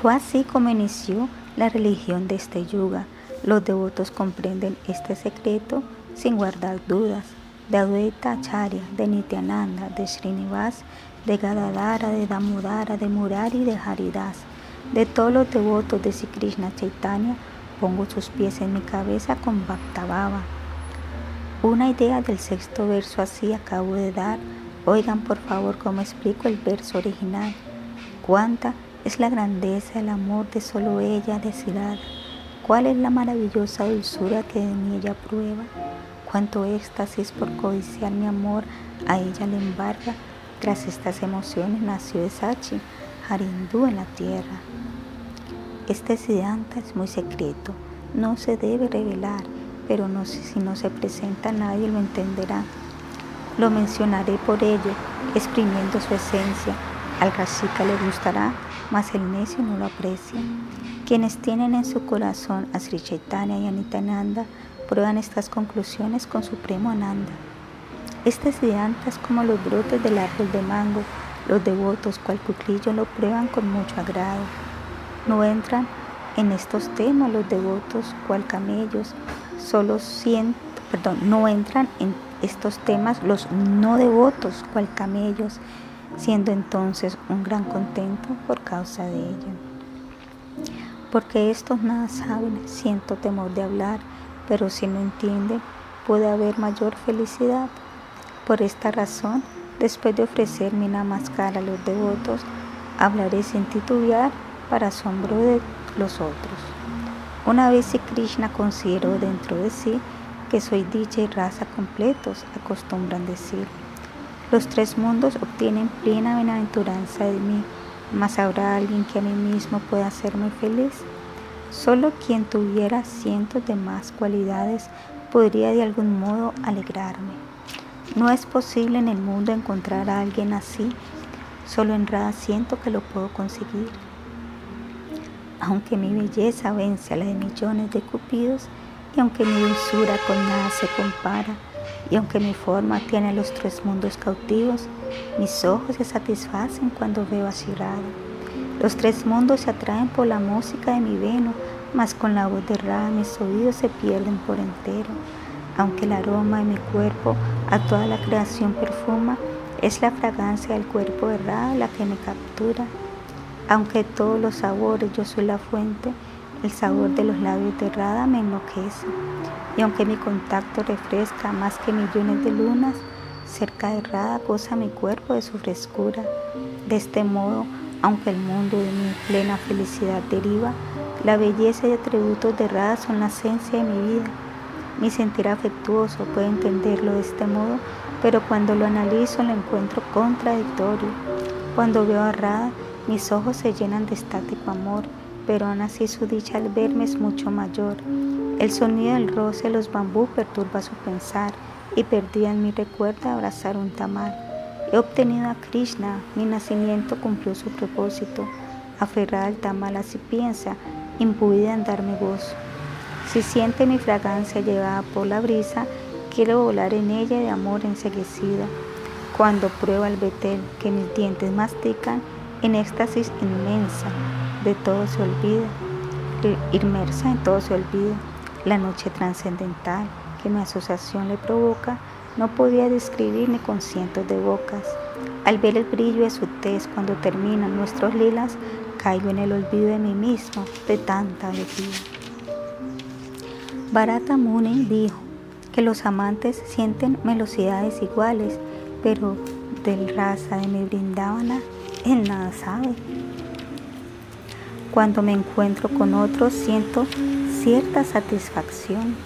Fue así como inició la religión de este yuga. Los devotos comprenden este secreto sin guardar dudas. De Advaita Acharya, de Nityananda, de Srinivas de Gadadara, de Damudara, de Murari de Haridas. De todos los devotos de Sri Krishna Chaitanya, pongo sus pies en mi cabeza con Bhakta Una idea del sexto verso así acabo de dar. Oigan por favor cómo explico el verso original. Cuánta es la grandeza, el amor de solo ella desirada. Cuál es la maravillosa dulzura que de mí ella prueba. Cuánto éxtasis por codiciar mi amor a ella le embarga tras estas emociones nació Sachi, Harindu en la tierra. Este Siddhanta es muy secreto, no se debe revelar, pero no, si no se presenta nadie lo entenderá. Lo mencionaré por ello, exprimiendo su esencia. Al Rashika le gustará, mas el necio no lo aprecia. Quienes tienen en su corazón a Sri Chaitanya y Anitananda prueban estas conclusiones con Supremo Ananda. Estas llantas como los brotes del árbol de mango, Los devotos, cual cuclillo, lo prueban con mucho agrado. No entran en estos temas los devotos, cual camellos, solo siento, perdón, no entran en estos temas los no devotos, cual camellos, siendo entonces un gran contento por causa de ello. Porque estos nada saben, siento temor de hablar, pero si no entienden, puede haber mayor felicidad. Por esta razón, después de ofrecer mi namaskar a los devotos, hablaré sin titubear para asombro de los otros. Una vez Krishna consideró dentro de sí que soy dicha y raza completos, acostumbran decir. Los tres mundos obtienen plena bienaventuranza de mí, mas habrá alguien que a mí mismo pueda hacerme feliz. Solo quien tuviera cientos de más cualidades podría de algún modo alegrarme. No es posible en el mundo encontrar a alguien así, solo en Rada siento que lo puedo conseguir. Aunque mi belleza vence a la de millones de cupidos, y aunque mi dulzura con nada se compara, y aunque mi forma tiene los tres mundos cautivos, mis ojos se satisfacen cuando veo a Rada. Los tres mundos se atraen por la música de mi veno, mas con la voz de Ra mis oídos se pierden por entero. Aunque el aroma de mi cuerpo a toda la creación perfuma, es la fragancia del cuerpo de Ra la que me captura. Aunque todos los sabores yo soy la fuente, el sabor de los labios de Rada me enloquece. Y aunque mi contacto refresca más que millones de lunas, cerca de Rada goza mi cuerpo de su frescura. De este modo, aunque el mundo de mi plena felicidad deriva, la belleza y atributos de Radha son la esencia de mi vida. Mi sentir afectuoso puede entenderlo de este modo, pero cuando lo analizo lo encuentro contradictorio. Cuando veo a Radha, mis ojos se llenan de estático amor, pero aún así su dicha al verme es mucho mayor. El sonido del roce de los bambú perturba su pensar y perdida en mi recuerda abrazar un tamal. He obtenido a Krishna, mi nacimiento cumplió su propósito. Aferrada al tamal así piensa, imbuida en darme gozo. Si siente mi fragancia llevada por la brisa, quiero volar en ella de amor enseguecida. Cuando prueba el betel que mis dientes mastican, en éxtasis inmensa, de todo se olvida, inmersa en todo se olvida. La noche trascendental que mi asociación le provoca, no podía describir ni con cientos de bocas. Al ver el brillo de su tez cuando terminan nuestros lilas, caigo en el olvido de mí mismo de tanta alegría. Barata Muni dijo que los amantes sienten velocidades iguales, pero del raza de mi brindávana él nada sabe. Cuando me encuentro con otros siento cierta satisfacción,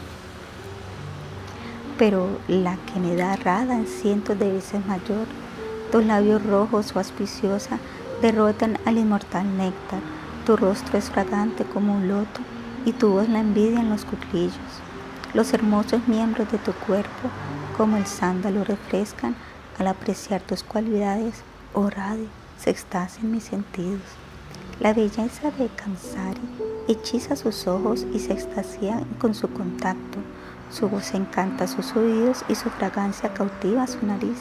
pero la que me da Rada en cientos de veces mayor, tus labios rojos o auspiciosa derrotan al inmortal néctar. Tu rostro es fragante como un loto y tu voz la envidia en los cuclillos. Los hermosos miembros de tu cuerpo, como el sándalo, refrescan al apreciar tus cualidades, oh radio, se extasian mis sentidos. La belleza de Kansari hechiza sus ojos y se extasia con su contacto. Su voz encanta sus oídos y su fragancia cautiva su nariz.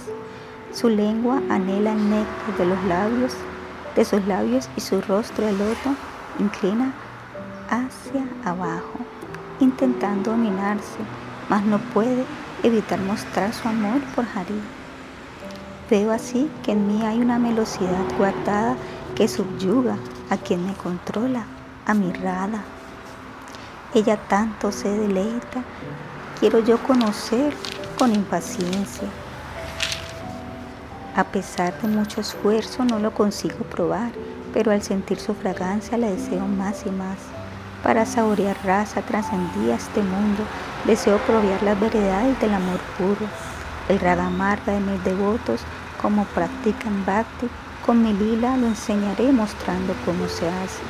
Su lengua anhela el néctar de los labios de sus labios y su rostro el loto inclina hacia abajo, intentando dominarse, mas no puede evitar mostrar su amor por Hari. Veo así que en mí hay una velocidad guardada que subyuga a quien me controla, a mi Rada. Ella tanto se deleita, quiero yo conocer con impaciencia. A pesar de mucho esfuerzo no lo consigo probar, pero al sentir su fragancia la deseo más y más. Para saborear raza trascendía este mundo, deseo probar las veredades del amor puro. El raga amarga de mis devotos, como practican bhakti, con mi lila lo enseñaré mostrando cómo se hace.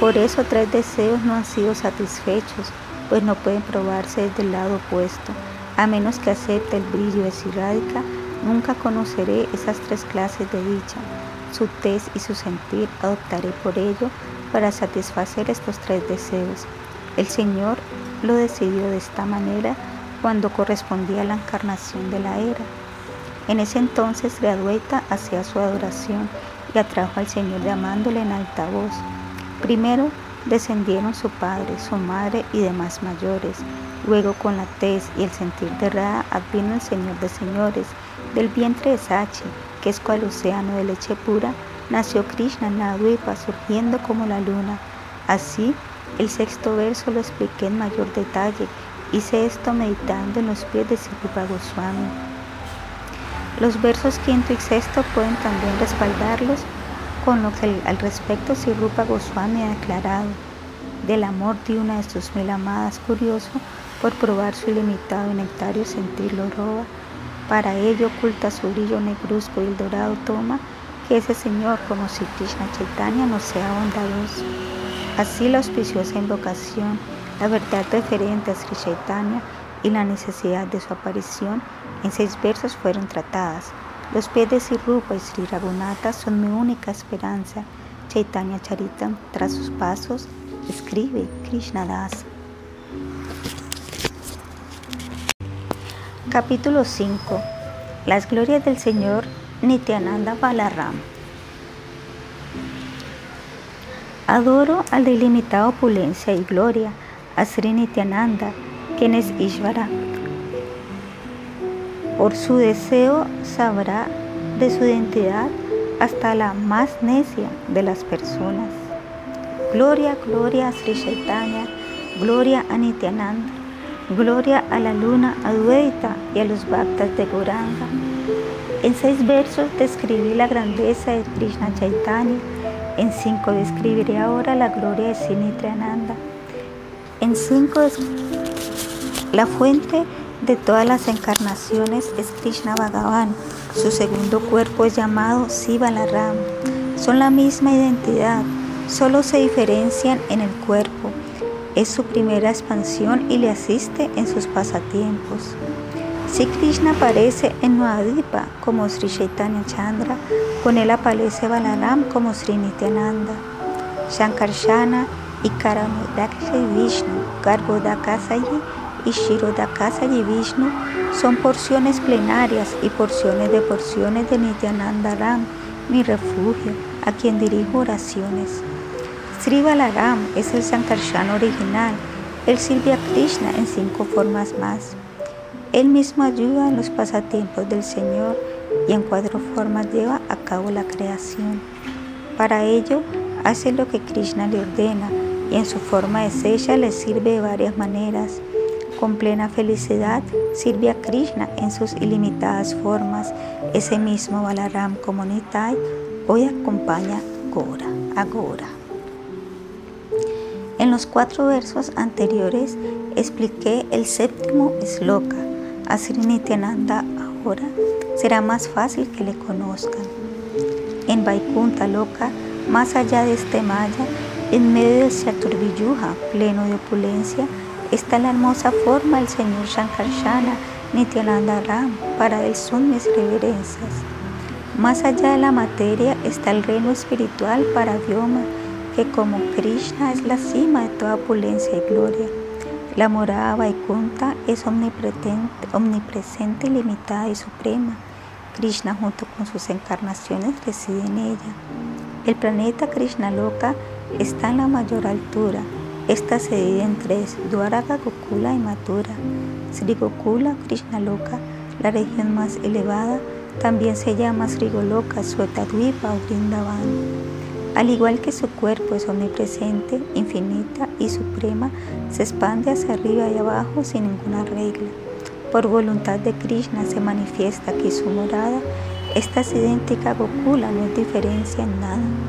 Por eso tres deseos no han sido satisfechos, pues no pueden probarse desde el lado opuesto, a menos que acepte el brillo de Sirádica Nunca conoceré esas tres clases de dicha. Su tez y su sentir adoptaré por ello para satisfacer estos tres deseos. El Señor lo decidió de esta manera cuando correspondía la encarnación de la era. En ese entonces Gradueta hacía su adoración y atrajo al Señor llamándole en alta voz. Primero descendieron su padre, su madre y demás mayores. Luego con la tez y el sentir de Ra advino el Señor de señores. Del vientre de Sachi, que es cual océano de leche pura, nació Krishna la surgiendo como la luna. Así, el sexto verso lo expliqué en mayor detalle. Hice esto meditando en los pies de Sirupa Goswami. Los versos quinto y sexto pueden también respaldarlos con lo que al respecto Sirupa Goswami ha declarado del amor de una de sus mil amadas curioso por probar su ilimitado y nectario sentirlo roba. Para ello oculta su brillo negruzco y el dorado toma que ese Señor como si Krishna Chaitanya no sea bondadoso. Así la auspiciosa invocación, la verdad referente a Sri Chaitanya y la necesidad de su aparición en seis versos fueron tratadas. Los pies de Sri y Sri Raghunatha son mi única esperanza. Chaitanya Charitam, tras sus pasos, escribe Krishna Das. Capítulo 5. Las glorias del Señor Nityananda Balaram. Adoro al de ilimitada opulencia y gloria, a Sri Nityananda, quien es Ishvara. Por su deseo sabrá de su identidad hasta la más necia de las personas. Gloria, gloria a Sri Chaitanya, gloria a Nityananda, gloria a la luna Advaita y a los bhaktas de Goranga. En seis versos describí la grandeza de Krishna Chaitanya en cinco describiré ahora la gloria de Sinitriananda. En la fuente de todas las encarnaciones es Krishna Bhagavan. Su segundo cuerpo es llamado Sivalaram. Son la misma identidad, solo se diferencian en el cuerpo. Es su primera expansión y le asiste en sus pasatiempos. Si Krishna aparece en Nuadipa como Sri Chaitanya Chandra, con él aparece Balaram como Sri Nityananda. Shankarshana y Karamudakashi Vishnu, Garbhodakasayi y Shirodakasayi Vishnu son porciones plenarias y porciones de porciones de Nityananda Ram, mi refugio, a quien dirijo oraciones. Sri Balaram es el Sankarshana original, él sirve a Krishna en cinco formas más. Él mismo ayuda en los pasatiempos del Señor y en cuatro formas lleva a cabo la creación. Para ello, hace lo que Krishna le ordena y en su forma de sella le sirve de varias maneras. Con plena felicidad sirve a Krishna en sus ilimitadas formas. Ese mismo Balaram como hoy acompaña Gora, a. En los cuatro versos anteriores expliqué el séptimo sloka a Sri Nityananda ahora será más fácil que le conozcan. En Vaikunta Loka, más allá de este Maya, en medio del Chaturviyuja, pleno de opulencia, está la hermosa forma del Señor Shankarshana Nityananda Ram. Para él son mis reverencias. Más allá de la materia está el reino espiritual para Vyoma, que como Krishna es la cima de toda opulencia y gloria. La morada Vaikunta es omnipresente, limitada y suprema. Krishna junto con sus encarnaciones reside en ella. El planeta Krishna Loka está en la mayor altura. Esta se divide en tres, Dwaraka, Gokula y Mathura. Sri Gokula, Krishna Loka, la región más elevada, también se llama Sri Goloka, Swetadvipa o Vrindavan. Al igual que su cuerpo es omnipresente, infinita y suprema, se expande hacia arriba y abajo sin ninguna regla. Por voluntad de Krishna se manifiesta que su morada, esta es idéntica a Gokula, no diferencia en nada.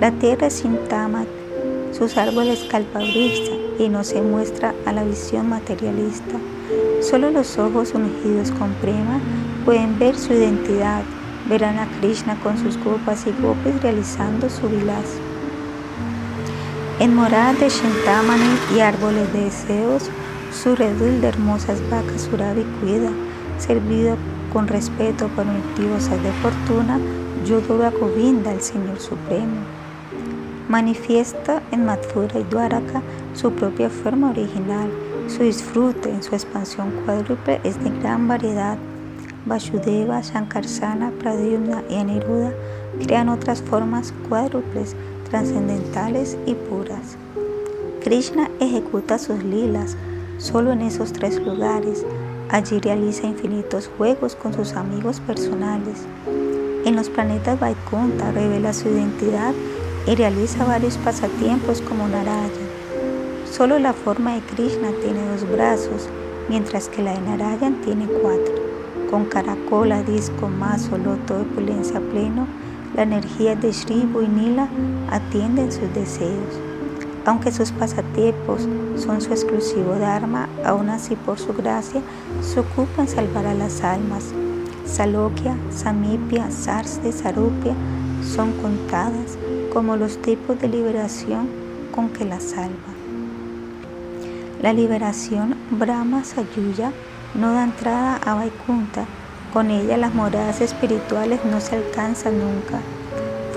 La tierra es Shintamat, sus árboles kalpavrisa y no se muestra a la visión materialista. Solo los ojos ungidos con prema pueden ver su identidad, verán a Krishna con sus gopas y gopes realizando su vilas. En moradas de Shintamani y árboles de deseos, su redul de hermosas vacas Surabi cuida, servido con respeto por motivos de fortuna, Yodoba Govinda, el Señor Supremo. Manifiesta en Mathura y Dwaraka su propia forma original. Su disfrute en su expansión cuádruple es de gran variedad Vasudeva, Shankarsana, Pradyumna y Aniruddha crean otras formas cuádruples, trascendentales y puras. Krishna ejecuta sus lilas solo en esos tres lugares. Allí realiza infinitos juegos con sus amigos personales. En los planetas Vaikunta revela su identidad y realiza varios pasatiempos como Narayana. Solo la forma de Krishna tiene dos brazos, mientras que la de Narayan tiene cuatro. Con caracola, disco, mazo, loto de opulencia pleno, la energía de Sri y Nila atienden sus deseos. Aunque sus pasatiempos son su exclusivo Dharma, aún así por su gracia se ocupan salvar a las almas. Salokya, Samipya, Sarste, Sarupya son contadas como los tipos de liberación con que la salva. La liberación Brahma Sayuya no da entrada a Vaikunta, con ella las moradas espirituales no se alcanzan nunca.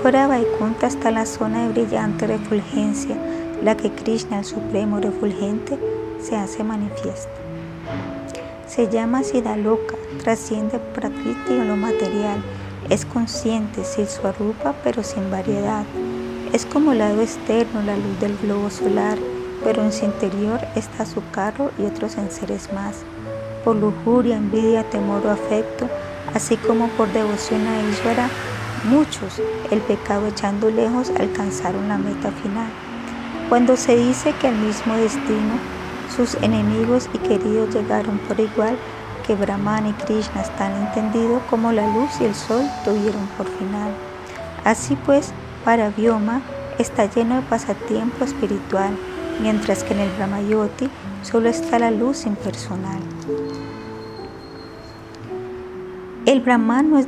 Fuera de Vaikunta está la zona de brillante refulgencia, la que Krishna, el supremo refulgente, se hace manifiesta. Se llama Siddhaloka, trasciende Prakriti o lo material, es consciente, sin su arrupa, pero sin variedad. Es como el lado externo, la luz del globo solar, pero en su interior está su carro y otros enseres más. Por lujuria, envidia, temor o afecto, así como por devoción a Ishvara, muchos, el pecado echando lejos, alcanzaron la meta final. Cuando se dice que al mismo destino, sus enemigos y queridos llegaron por igual, que Brahman y Krishna están entendidos como la luz y el sol tuvieron por final. Así pues, para Bioma está lleno de pasatiempo espiritual, mientras que en el Brahmayoti solo está la luz impersonal. El Brahman no es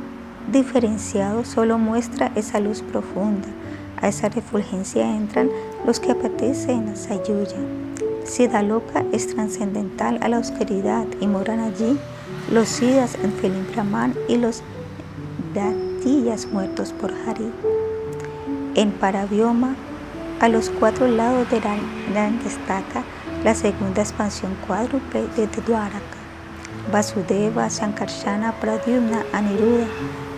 diferenciado, solo muestra esa luz profunda. A esa refulgencia entran los que apetecen a Sayuya. Siddhaloka es trascendental a la oscuridad y moran allí los Siddhas en Felim Brahman y los Datillas muertos por Hari en Parabioma, a los cuatro lados de Ran destaca la segunda expansión cuádruple de Dwaraka. Vasudeva, Sankarsana, Pradyumna, Aniruddha.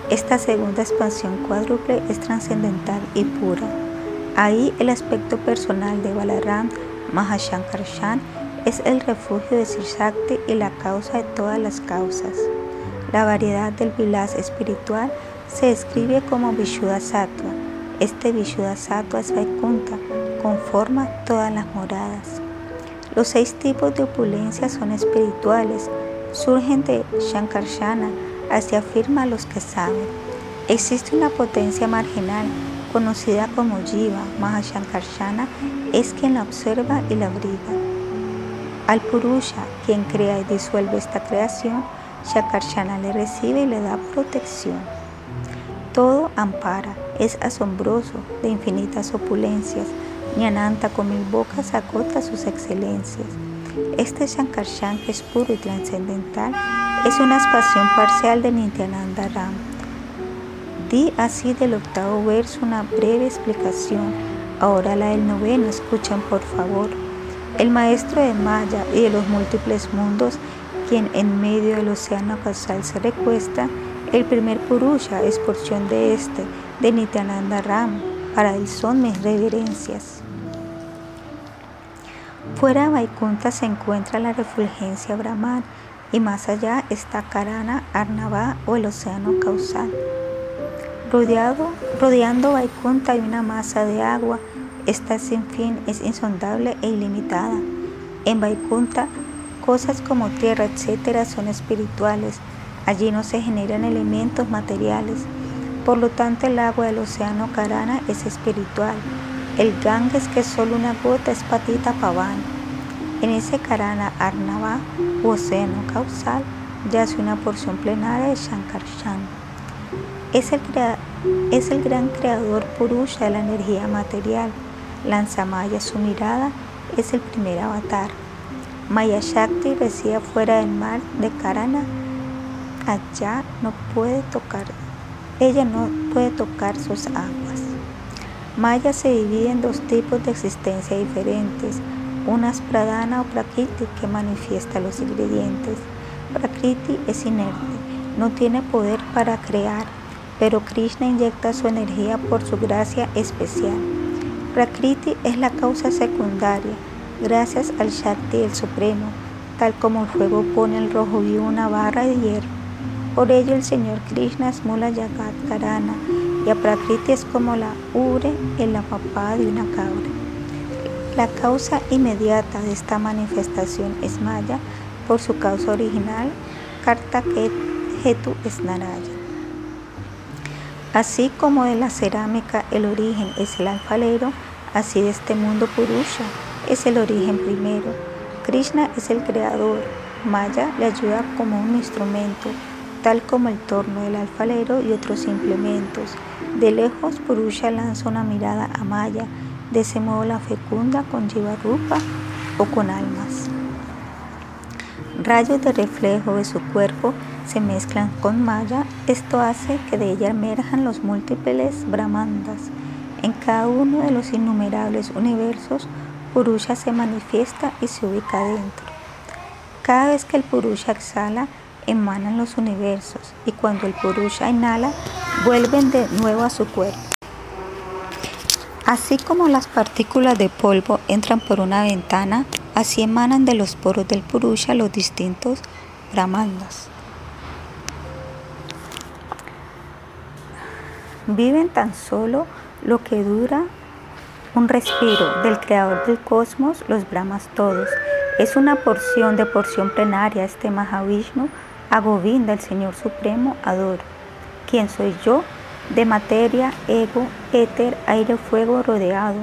Esta segunda expansión cuádruple es trascendental y pura. Ahí el aspecto personal de Balaram, Mahashankarshan, es el refugio de Sirsakti y la causa de todas las causas. La variedad del vilas espiritual se describe como Vishuddha Sattva, este Vishuddha-sattva es conforma todas las moradas. Los seis tipos de opulencia son espirituales, surgen de Shankarshana, así afirma los que saben. Existe una potencia marginal conocida como Jiva, Mahashankarshana, es quien la observa y la abriga. Al Purusha, quien crea y disuelve esta creación, Shankarshana le recibe y le da protección. Todo ampara, es asombroso, de infinitas opulencias. Nyananta con mil bocas acota sus excelencias. Este Shankarshan, que es puro y trascendental, es una expansión parcial de Nityananda Ram. Di así del octavo verso una breve explicación. Ahora la del noveno, escuchen por favor. El maestro de Maya y de los múltiples mundos, quien en medio del océano causal se recuesta, el primer Purusha es porción de este, de Nityananda Ram. Para él son mis reverencias. Fuera de Vaikunta se encuentra la refulgencia Brahman y más allá está Karana, Arnava o el océano causal. Rodeado, rodeando Vaikunta hay una masa de agua. Esta sin fin es insondable e ilimitada. En Vaikunta, cosas como tierra, etcétera, son espirituales Allí no se generan elementos materiales. Por lo tanto, el agua del océano Karana es espiritual. El Ganges, que es solo una gota, es Patita Pavan. En ese Karana Arnava, u océano causal, yace una porción plenaria de Shankarshan. Es el, es el gran creador Purusha de la energía material. Lanzamaya, su mirada, es el primer avatar. Maya Shakti reside fuera del mar de Karana allá no puede tocar, ella no puede tocar sus aguas. Maya se divide en dos tipos de existencia diferentes. Una es pradana o prakriti que manifiesta los ingredientes. Prakriti es inerte, no tiene poder para crear, pero Krishna inyecta su energía por su gracia especial. Prakriti es la causa secundaria, gracias al Shakti el Supremo, tal como el fuego pone el rojo vivo una barra de hierro. Por ello el Señor Krishna es Mula Yagat Karana y a Prakriti es como la ure en la papada de una cabra. La causa inmediata de esta manifestación es Maya, por su causa original, Kartaketu es Naraya. Así como de la cerámica el origen es el alfalero, así de este mundo Purusha es el origen primero. Krishna es el creador, Maya le ayuda como un instrumento, tal como el torno del alfalero y otros implementos. De lejos, Purusha lanza una mirada a Maya, de ese modo la fecunda con Jiva-rupa o con almas. Rayos de reflejo de su cuerpo se mezclan con Maya, esto hace que de ella emerjan los múltiples Brahmandas. En cada uno de los innumerables universos, Purusha se manifiesta y se ubica dentro. Cada vez que el Purusha exhala, emanan los universos y cuando el Purusha inhala, vuelven de nuevo a su cuerpo. Así como las partículas de polvo entran por una ventana, así emanan de los poros del Purusha los distintos Brahmandas. Viven tan solo lo que dura un respiro del creador del cosmos, los Brahmas todos. Es una porción de porción plenaria este Mahavishnu a Govinda, el Señor Supremo, adoro. ¿Quién soy yo? De materia, ego, éter, aire, fuego rodeado,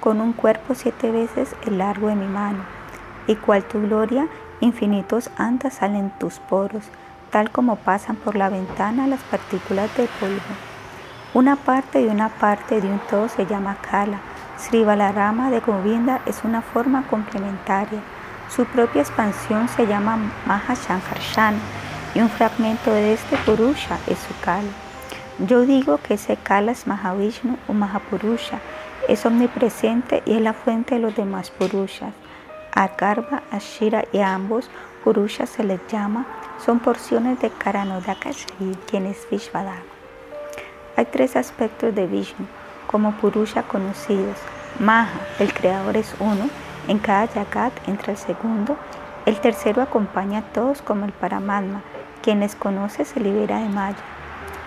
con un cuerpo siete veces el largo de mi mano. Y cual tu gloria, infinitos andas salen tus poros, tal como pasan por la ventana las partículas de polvo. Una parte de una parte de un todo se llama Kala. Sri Balarama de Govinda es una forma complementaria. Su propia expansión se llama Mahashankarshana y un fragmento de este Purusha es su Kala. Yo digo que ese Kala es Mahavishnu o Mahapurusha, es omnipresente y es la fuente de los demás Purushas. A Garba, a Shira y a ambos Purushas se les llama, son porciones de Karanodaka quien es. Hay tres aspectos de Vishnu como Purusha conocidos. Maha, el creador es uno, en cada Yagat entra el segundo, el tercero acompaña a todos como el Paramatma, quienes conoce se libera de Maya.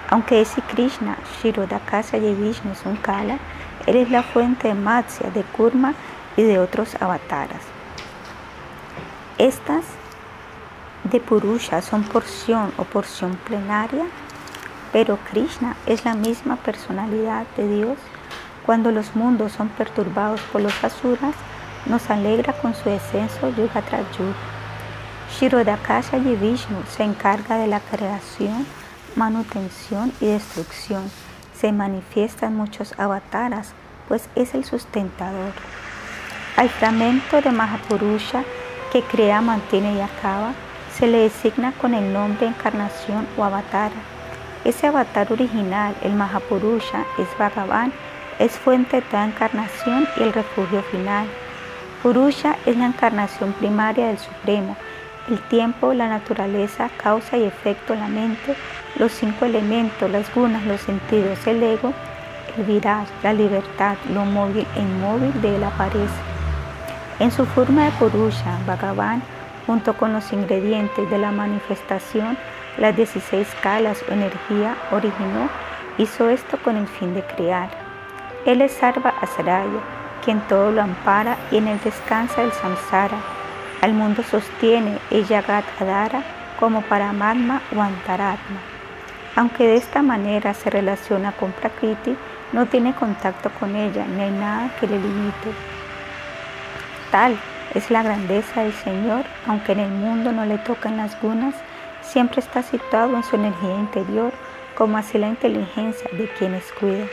Aunque ese Krishna, Shirodakasa y Vishnu es un Kala, él es la fuente de Matsya, de Kurma y de otros avataras. Estas de Purusha son porción o porción plenaria, pero Krishna es la misma personalidad de Dios. Cuando los mundos son perturbados por los asuras, nos alegra con su descenso yuga tras yuga. Shirodakasha y se encarga de la creación, manutención y destrucción. Se manifiestan muchos avataras, pues es el sustentador. Al fragmento de Mahapurusha que crea, mantiene y acaba, se le designa con el nombre encarnación o avatara. Ese avatar original, el Mahapurusha, es Bhagavan, es fuente de toda encarnación y el refugio final. Purusha es la encarnación primaria del Supremo, el tiempo, la naturaleza, causa y efecto, la mente, los cinco elementos, las gunas, los sentidos, el ego, el viraj, la libertad, lo móvil e inmóvil de él aparece. En su forma de Purusha, Bhagavan, junto con los ingredientes de la manifestación, las 16 calas o energía originó, hizo esto con el fin de crear. Él es Sarva Asaraya, quien todo lo ampara y en él descansa el samsara al mundo sostiene el Yagat Adara como Paramatma o Antaratma. Aunque de esta manera se relaciona con Prakriti, no tiene contacto con ella, ni hay nada que le limite. Tal es la grandeza del Señor, aunque en el mundo no le tocan las gunas, siempre está situado en su energía interior, como así la inteligencia de quienes cuidan.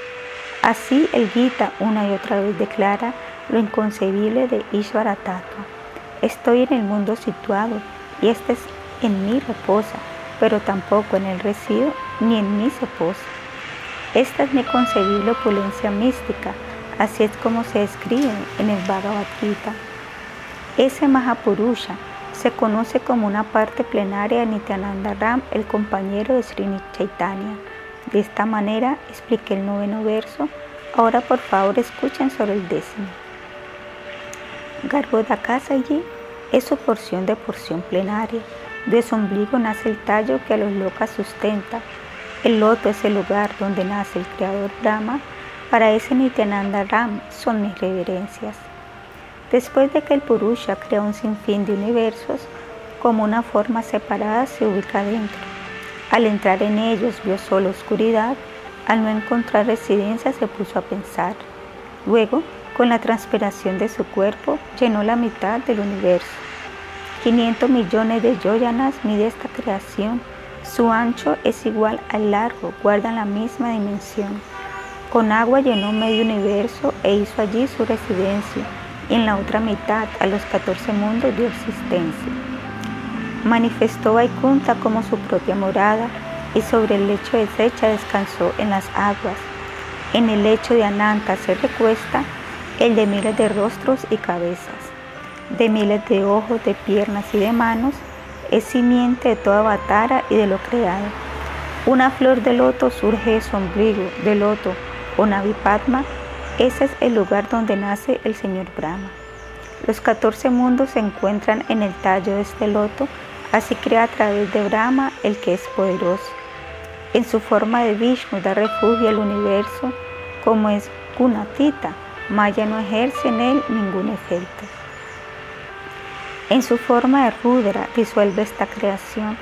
Así el Gita una y otra vez declara lo inconcebible de Ishvara Estoy en el mundo situado y este es en mí reposa, pero tampoco en él resido ni en mí se posa. Esta es mi concebible opulencia mística, así es como se describe en el Bhagavad Gita. Ese Mahapurusha se conoce como una parte plenaria de Nityananda Ram, el compañero de Sri Chaitanya. De esta manera expliqué el noveno verso. Ahora por favor escuchen sobre el décimo. Allí es su porción de porción plenaria. De su ombligo nace el tallo que a los locas sustenta. El loto es el lugar donde nace el creador Brahma. Para ese Nityananda Ram son mis reverencias. Después de que el Purusha crea un sinfín de universos, como una forma separada se ubica dentro. Al entrar en ellos vio solo oscuridad, al no encontrar residencia se puso a pensar. Luego, con la transpiración de su cuerpo, llenó la mitad del universo. 500 millones de yoyanas mide esta creación. Su ancho es igual al largo, guardan la misma dimensión. Con agua llenó medio universo e hizo allí su residencia y en la otra mitad a los 14 mundos dio existencia. Manifestó Vaikunta como su propia morada y sobre el lecho de Secha descansó en las aguas. En el lecho de Ananta se recuesta el de miles de rostros y cabezas, de miles de ojos, de piernas y de manos, es simiente de toda batara y de lo creado. Una flor de loto surge de su ombligo, de loto o Navipatma, ese es el lugar donde nace el Señor Brahma. Los 14 mundos se encuentran en el tallo de este loto, así crea a través de Brahma el que es poderoso. En su forma de Vishnu da refugio al universo, como es Gunatita, Maya no ejerce en él ningún efecto. En su forma de Rudra disuelve esta creación,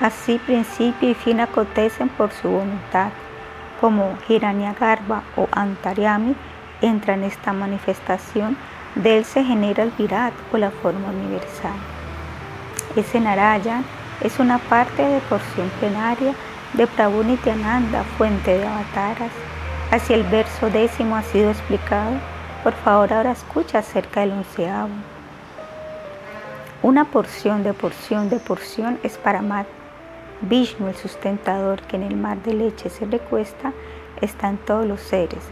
así principio y fin acontecen por su voluntad, como Hiranyagarbha o Antaryami entra en esta manifestación, de él se genera el Virat o la forma universal. Ese Narayan es una parte de porción plenaria de Prabhu Nityananda, fuente de avataras. Hacia el verso décimo ha sido explicado. Por favor, ahora escucha acerca del onceavo. Una porción de porción de porción es para Mat. Vishnu, el sustentador que en el mar de leche se recuesta, está en todos los seres,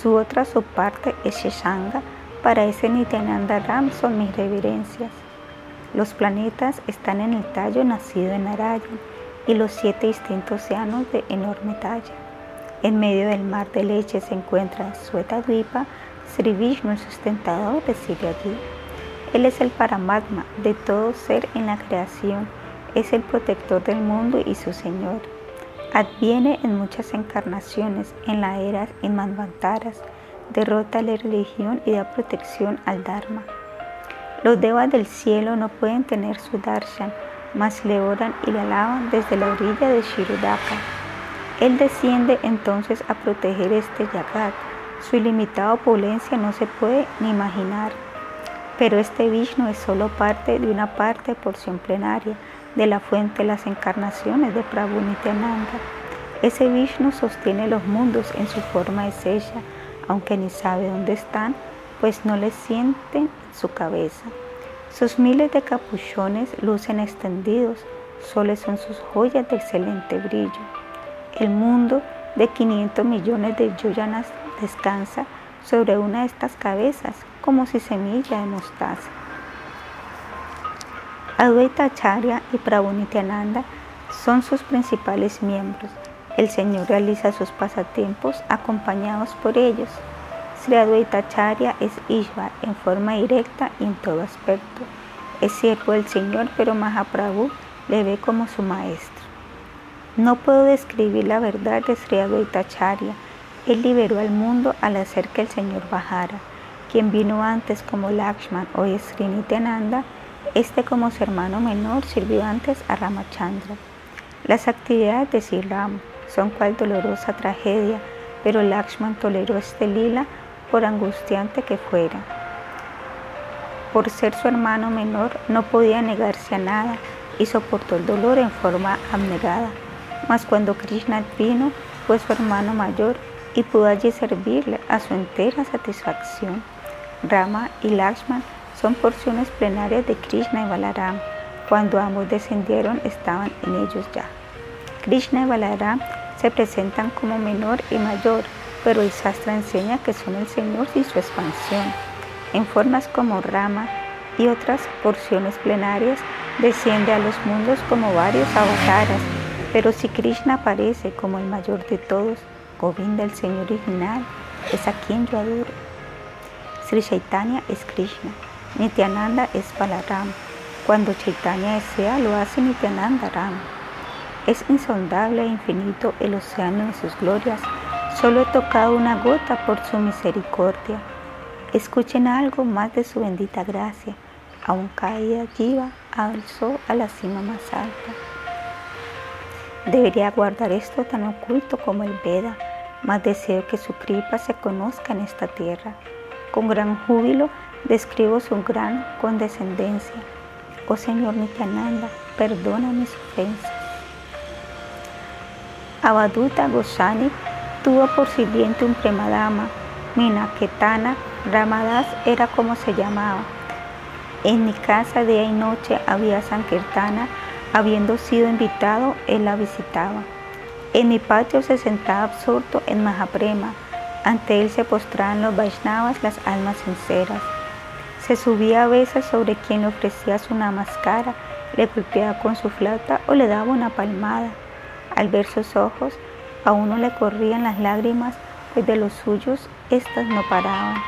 su otra subparte es Sheshanga. Para ese Nityananda Ram son mis reverencias. Los planetas están en el tallo nacido en Narayan y los siete distintos océanos de enorme talla. En medio del mar de leche se encuentra Suetadvipa, Sri Vishnu, el sustentador, reside allí. Él es el Paramatma de todo ser en la creación, es el protector del mundo y su Señor. Adviene en muchas encarnaciones en la era Manvantaras, derrota la religión y da protección al Dharma. Los devas del cielo no pueden tener su darshan, mas le oran y le alaban desde la orilla de Shirudaka. Él desciende entonces a proteger este Yagat. Su ilimitada opulencia no se puede ni imaginar. Pero este Vishnu es solo parte de una parte porción plenaria de la fuente de las encarnaciones de Prabhu Nityananda. Ese Vishnu sostiene los mundos en su forma de sella, aunque ni sabe dónde están, pues no le sienten su cabeza. Sus miles de capuchones lucen extendidos, soles son sus joyas de excelente brillo. El mundo de 500 millones de yoyanas descansa sobre una de estas cabezas como si semilla de mostaza. Advaita Acharya y Prabhu son sus principales miembros. El Señor realiza sus pasatiempos acompañados por ellos. Sri Advaita Acharya es Ishvar en forma directa y en todo aspecto. Es siervo del Señor, pero Mahaprabhu le ve como su maestro. No puedo describir la verdad de Sri Advaita Acharya. Él liberó al mundo al hacer que el Señor bajara. Quien vino antes como Lakshman, hoy es Sri Nityananda, este como su hermano menor sirvió antes a Ramachandra. Las actividades de Sri Ram son cual dolorosa tragedia, pero Lakshman toleró este lila por angustiante que fuera. Por ser su hermano menor no podía negarse a nada y soportó el dolor en forma abnegada. Mas cuando Krishna vino, fue su hermano mayor y pudo allí servirle a su entera satisfacción. Rama y Lakshman son porciones plenarias de Krishna y Balaram. Cuando ambos descendieron estaban en ellos ya. Krishna y Balaram se presentan como menor y mayor, pero el Sastra enseña que son el Señor y su expansión. En formas como Rama y otras porciones plenarias desciende a los mundos como varios avataras, pero si Krishna aparece como el mayor de todos, Govinda, el Señor original, es a quien yo adoro. Sri Chaitanya es Krishna, Nityananda es Balaram. Cuando Chaitanya desea, lo hace Nityananda Ram. Es insondable e infinito el océano de sus glorias. Solo he tocado una gota por su misericordia. Escuchen algo más de su bendita gracia. Aún caída Jiva alzó a la cima más alta. Debería guardar esto tan oculto como el Veda, mas deseo que su cripa se conozca en esta tierra. Con gran júbilo describo su gran condescendencia. Oh Señor Nityananda, perdona mis ofensas. Abaduta Gosani tuvo por sirviente un premadama, Minaketana Ramadas era como se llamaba. En mi casa día y noche había Sankirtana, habiendo sido invitado, él la visitaba. En mi patio se sentaba absorto en Mahaprema, ante él se postraban los Vaishnavas, las almas sinceras. Se subía a veces sobre quien le ofrecía su namaskara, le golpeaba con su flauta o le daba una palmada. Al ver sus ojos, a uno le corrían las lágrimas, pues de los suyos éstas no paraban.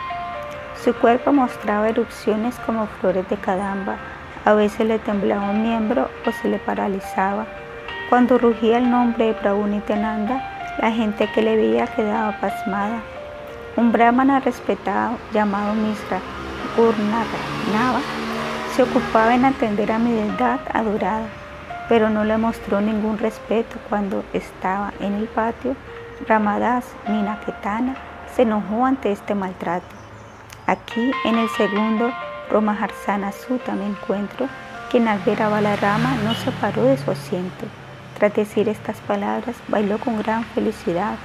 Su cuerpo mostraba erupciones como flores de cadamba, a veces le temblaba un miembro o se le paralizaba. Cuando rugía el nombre de Prabhu Nityananda, la gente que le veía quedaba pasmada. Un brahmana respetado llamado Misra Gurnava se ocupaba en atender a mi deidad adorada pero no le mostró ningún respeto cuando estaba en el patio. Ramadas Minaketana se enojó ante este maltrato. Aquí en el segundo Romaharsana Sutta me encuentro que en al ver a Balarama no se paró de su asiento. Tras decir estas palabras, bailó con gran felicidad.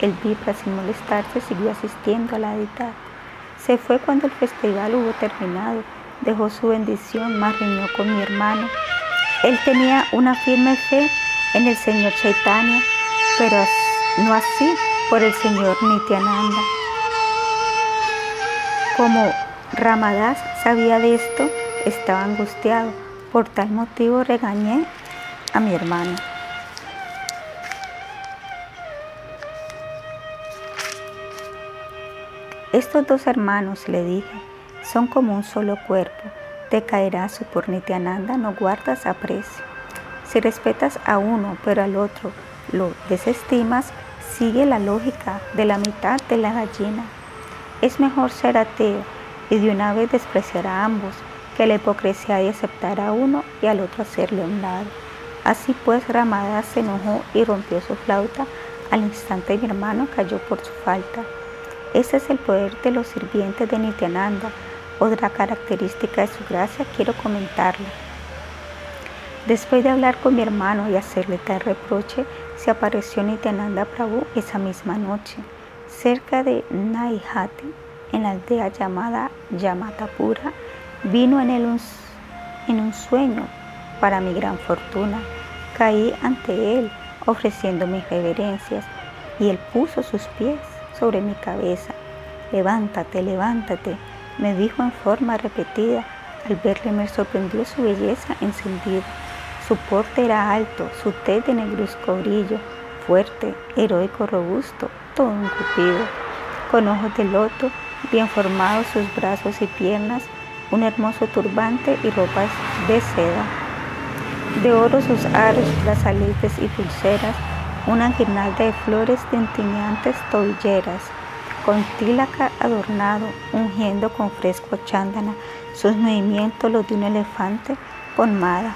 El Vipra, sin molestarse, siguió asistiendo a la deidad. Se fue cuando el festival hubo terminado, dejó su bendición, más riñó con mi hermano él tenía una firme fe en el Señor Chaitanya, pero no así por el Señor Nityananda. Como Ramadas sabía de esto, estaba angustiado. Por tal motivo regañé a mi hermano. Estos dos hermanos, le dije, son como un solo cuerpo te caerá su por Nityananda, no guardas aprecio. Si respetas a uno pero al otro lo desestimas, sigue la lógica de la mitad de la gallina. Es mejor ser ateo y de una vez despreciar a ambos que la hipocresía y aceptar a uno y al otro hacerle un lado. Así pues, Ramada se enojó y rompió su flauta. Al instante mi hermano cayó por su falta. Ese es el poder de los sirvientes de Nityananda otra característica de su gracia quiero comentarla. Después de hablar con mi hermano y hacerle tal reproche, se apareció Nityananda Prabhu esa misma noche, cerca de Naihati, en la aldea llamada Yamatapura. Vino en, él un, en un sueño, para mi gran fortuna. Caí ante él, ofreciendo mis reverencias, y él puso sus pies sobre mi cabeza. Levántate, levántate, me dijo en forma repetida. Al verle me sorprendió su belleza encendida. Su porte era alto, su tez de negruzco brillo, fuerte, heroico, robusto, todo un cupido. Con ojos de loto, bien formados sus brazos y piernas, un hermoso turbante y ropas de seda. De oro sus aros, brazaletes y pulseras, una guirnalda de flores tintineantes tobilleras con tílaca adornado, ungiendo con fresco chándana, sus movimientos los de un elefante con mada.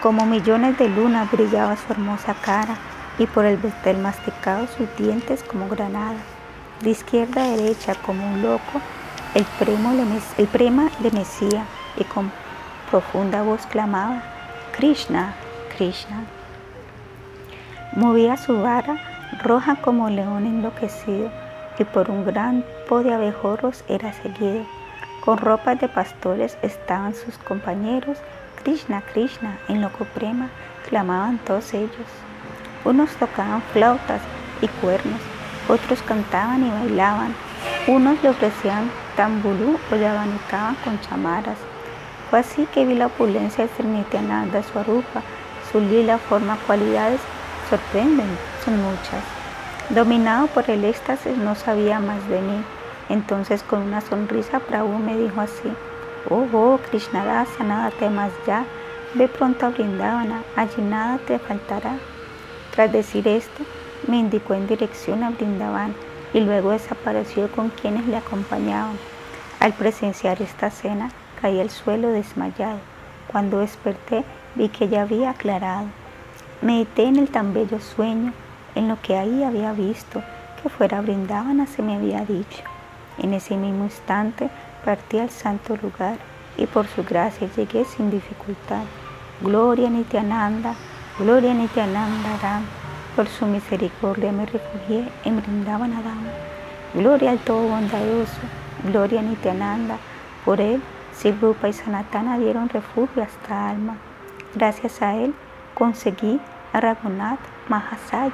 Como millones de lunas brillaba su hermosa cara y por el vestel masticado sus dientes como granadas. De izquierda a derecha como un loco, el, prema de Mesía y con profunda voz clamaba, Krishna, Krishna. Movía su vara roja como león enloquecido y por un gran po de abejorros era seguido. Con ropas de pastores estaban sus compañeros, Krishna, Krishna, en loco prema, clamaban todos ellos. Unos tocaban flautas y cuernos, otros cantaban y bailaban, unos le ofrecían tambulú o le abanicaban con chamaras, Fue así que vi la opulencia de Nityananda Swarupa, su lila forma, cualidades sorprenden, son muchas. Dominado por el éxtasis, no sabía más de mí. Entonces, con una sonrisa, Prabhu me dijo así: Oh, oh, Krishnadasa, nada temas ya. Ve pronto a Brindavana, allí nada te faltará. Tras decir esto, me indicó en dirección a Brindavan y luego desapareció con quienes le acompañaban. Al presenciar esta cena, caí al suelo desmayado. Cuando desperté, vi que ya había aclarado. Medité en el tan bello sueño, en lo que ahí había visto, que fuera Brindavana se me había dicho. En ese mismo instante partí al santo lugar y por su gracia llegué sin dificultad. Gloria Nityananda, gloria Nityananda Ram. Por su misericordia me refugié en Brindavana Dama. Gloria al todo bondadoso, gloria a Nityananda. Por él, Rupa y Sanatana dieron refugio hasta alma. Gracias a él conseguí a Raghunath Mahasaya.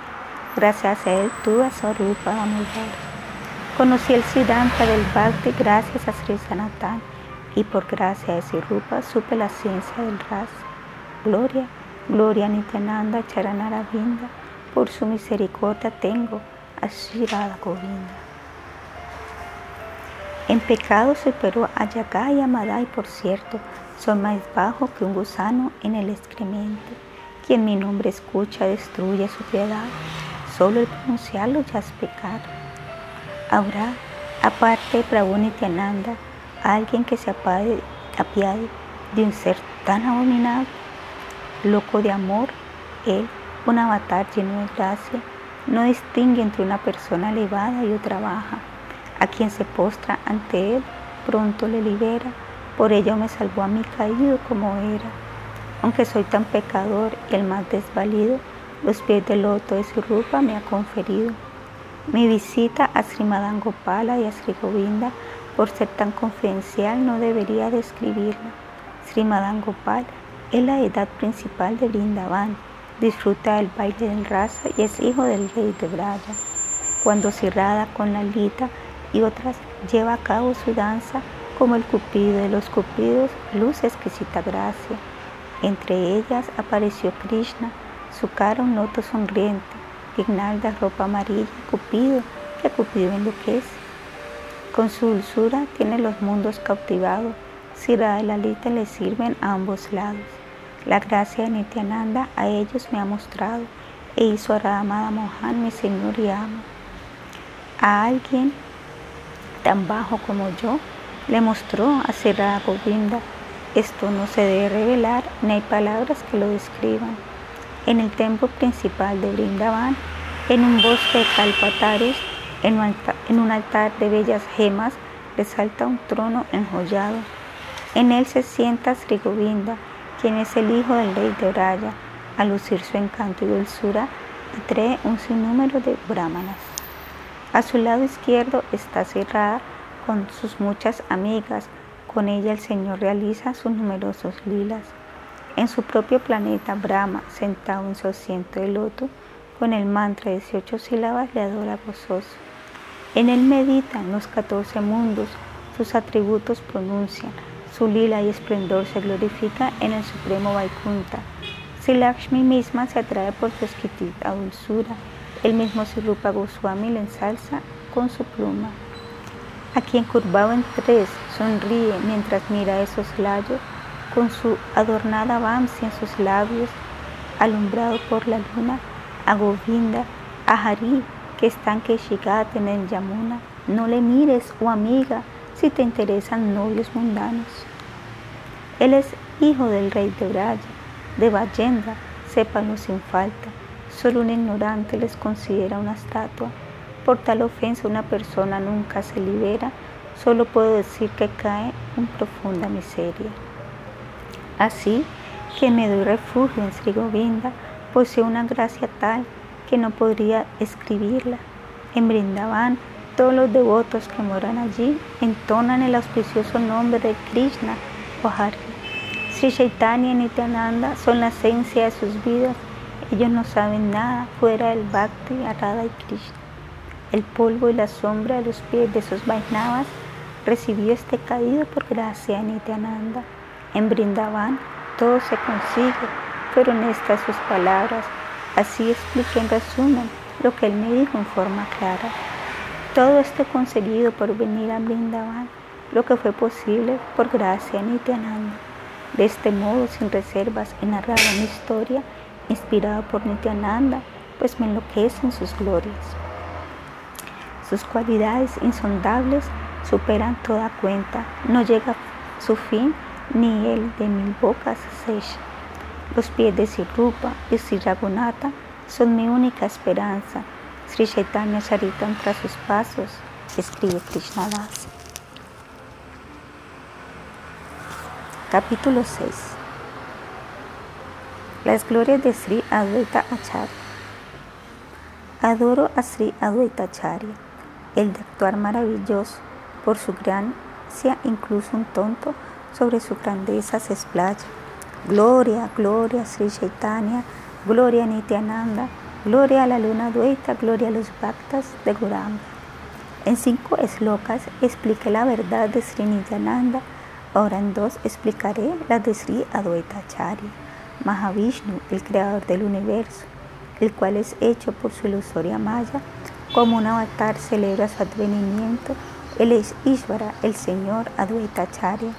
Gracias a él tuve a Sarupa Damodar. Conocí el Siddhanta del Bhakti gracias a Sri Sanatan y por gracia de Sirupa supe la ciencia del Rasa. Gloria, gloria a Nityananda Charanaravinda, por su misericordia tengo a Govinda. En pecado superó a Yaga y Amadai, por cierto, son más bajos que un gusano en el excremento. Quien mi nombre escucha destruye su piedad. Solo el pronunciarlo ya es pecar. Habrá, aparte de Prabhu Nityananda, alguien que se apiade de un ser tan abominable, loco de amor, él, un avatar lleno de gracia, no distingue entre una persona elevada y otra baja. A quien se postra ante él, pronto le libera. Por ello me salvó a mí caído como era. Aunque soy tan pecador y el más desvalido, los pies del loto de su rupa me ha conferido. Mi visita a Srimadan Gopala y a Sri Govinda, por ser tan confidencial, no debería describirla. Srimadan Gopal es la edad principal de Brindavan, disfruta del baile del raza y es hijo del rey de Braya. Cuando cerrada con la lita y otras lleva a cabo su danza como el cupido de los cupidos, luz exquisita gracia. Entre ellas apareció Krishna, su cara un loto sonriente, guirnalda ropa amarilla, Cupido, que Cupido enloquece. Con su dulzura tiene los mundos cautivados, Sira y Lalita le sirven a ambos lados. La gracia de Nityananda a ellos me ha mostrado e hizo a Radhamada Mohan mi Señor y amo. A alguien tan bajo como yo le mostró a Sira Govinda esto no se debe revelar, ni hay palabras que lo describan. En el templo principal de Brindavan, en un bosque de calpatares, en un altar de bellas gemas, resalta un trono enjollado. En él se sienta Sri Govinda, quien es el hijo del rey de Braya. Al lucir su encanto y dulzura, atrae un sinnúmero de brahmanas. A su lado izquierdo está cerrada con sus muchas amigas, con ella el Señor realiza sus numerosos lilas. En su propio planeta, Brahma, sentado en su asiento de loto, con el mantra de 18 sílabas le adora gozoso. En él meditan los 14 mundos, sus atributos pronuncian, su lila y esplendor se glorifica en el supremo Vaikunta. Si Lakshmi misma se atrae por su exquisita dulzura, el mismo Sirupa Goswami le ensalza con su pluma a quien curvado en tres sonríe mientras mira esos layos, con su adornada vamsi en sus labios, alumbrado por la luna, a Govinda, a Hari, que están que en el Yamuna. No le mires, oh amiga, si te interesan novios mundanos. Él es hijo del rey de Braya, de Vallenda, sépanlo sin falta. Solo un ignorante les considera una estatua. Por tal ofensa una persona nunca se libera, solo puedo decir que cae en profunda miseria. Así que me doy refugio en Sri Govinda, posee una gracia tal que no podría escribirla. En Brindavan, todos los devotos que moran allí entonan el auspicioso nombre de Krishna o Hari. Sri Chaitanya y Nityananda son la esencia de sus vidas. Ellos no saben nada fuera del Bhakti, Radha y Krishna. El polvo y la sombra de los pies de esos Vaisnavas recibió este caído por gracia de Nityananda. En Brindavan todo se consigue, fueron estas sus palabras. Así expliqué en resumen lo que él me dijo en forma clara. Todo esto conseguido por venir a Brindavan, lo que fue posible por gracia Nityananda. De este modo, sin reservas, he narrado mi historia inspirada por Nityananda, pues me enloquecen sus glorias. Sus cualidades insondables superan toda cuenta, no llega su fin ni el de mil bocas secha. Los pies de Sirupa y Sri Raghunatha son mi única esperanza. Sri Chaitanya Charitam tras sus pasos, escribe Krishnadas. Capítulo 6 Las glorias de Sri Advaita Acharya Adoro a Sri Advaita Acharya, el de actuar maravilloso, por su gracia incluso un tonto sobre su grandeza se explaya. Gloria, gloria Sri Chaitanya, gloria Nityananda, gloria a la luna dueta, gloria a los bhaktas de Guranga. En cinco eslocas expliqué la verdad de Sri Nityananda, ahora en dos explicaré la de Sri Advaita Acharya, Mahavishnu, el creador del universo, el cual es hecho por su ilusoria maya, como un avatar celebra su advenimiento, él es Ishvara, el Señor Advaita Acharya.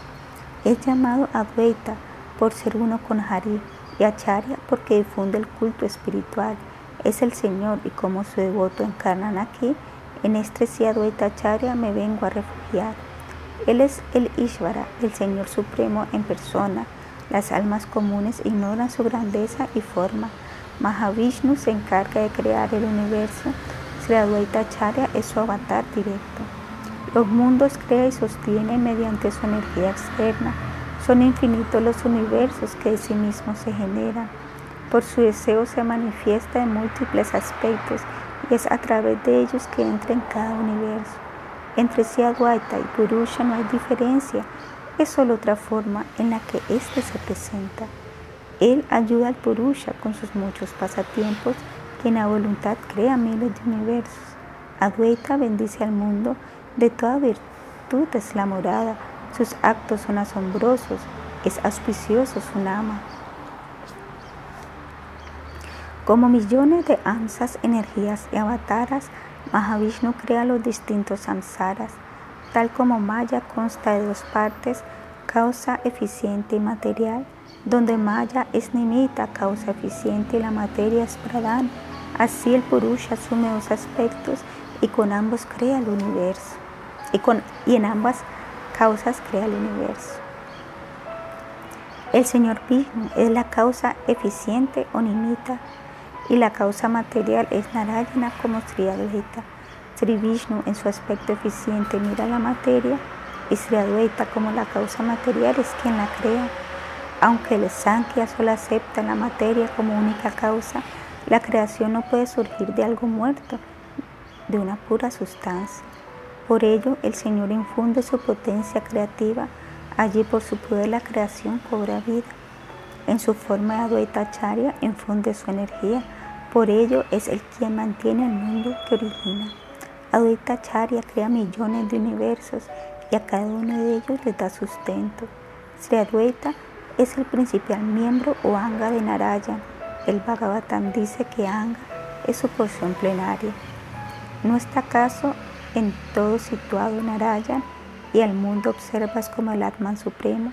Es llamado Advaita por ser uno con Hari y Acharya porque difunde el culto espiritual. Es el Señor y como su devoto encarnan aquí, en este Advaita Acharya me vengo a refugiar. Él es el Ishvara, el Señor Supremo en persona. Las almas comunes ignoran su grandeza y forma. Mahavishnu se encarga de crear el universo. Sri Acharya es su avatar directo. Los mundos crea y sostiene mediante su energía externa. Son infinitos los universos que de sí mismos se generan. Por su deseo se manifiesta en múltiples aspectos y es a través de ellos que entra en cada universo. Entre Siadwaita y Purusha no hay diferencia, es solo otra forma en la que éste se presenta. Él ayuda al Purusha con sus muchos pasatiempos, que en la voluntad crea miles de universos. Adwaita bendice al mundo de toda virtud es la morada, sus actos son asombrosos, es auspicioso su nama. Como millones de amsas, energías y avataras, Mahavishnu crea los distintos samsaras. Tal como Maya consta de dos partes, causa eficiente y material, donde Maya es nimita, causa eficiente y la materia es pradhan. Así el Purusha asume dos aspectos y con ambos crea el universo y, y en ambas causas crea el universo. El Señor Vishnu es la causa eficiente o nimita y la causa material es Narayana como Sri Advaita. Sri Vishnu en su aspecto eficiente mira la materia y Sri Advaita como la causa material es quien la crea. Aunque el Sankhya solo acepta la materia como única causa, la creación no puede surgir de algo muerto, de una pura sustancia. Por ello, el Señor infunde su potencia creativa, allí por su poder la creación cobra vida. En su forma de Advaita Charya infunde su energía, por ello es el quien mantiene el mundo que origina. Advaita Charya crea millones de universos y a cada uno de ellos le da sustento. Sri Advaita es el principal miembro o anga de Narayan. El Bhagavatam dice que anga es su porción plenaria. ¿No está acaso en todo situado Narayan y al mundo observas como el Atman Supremo.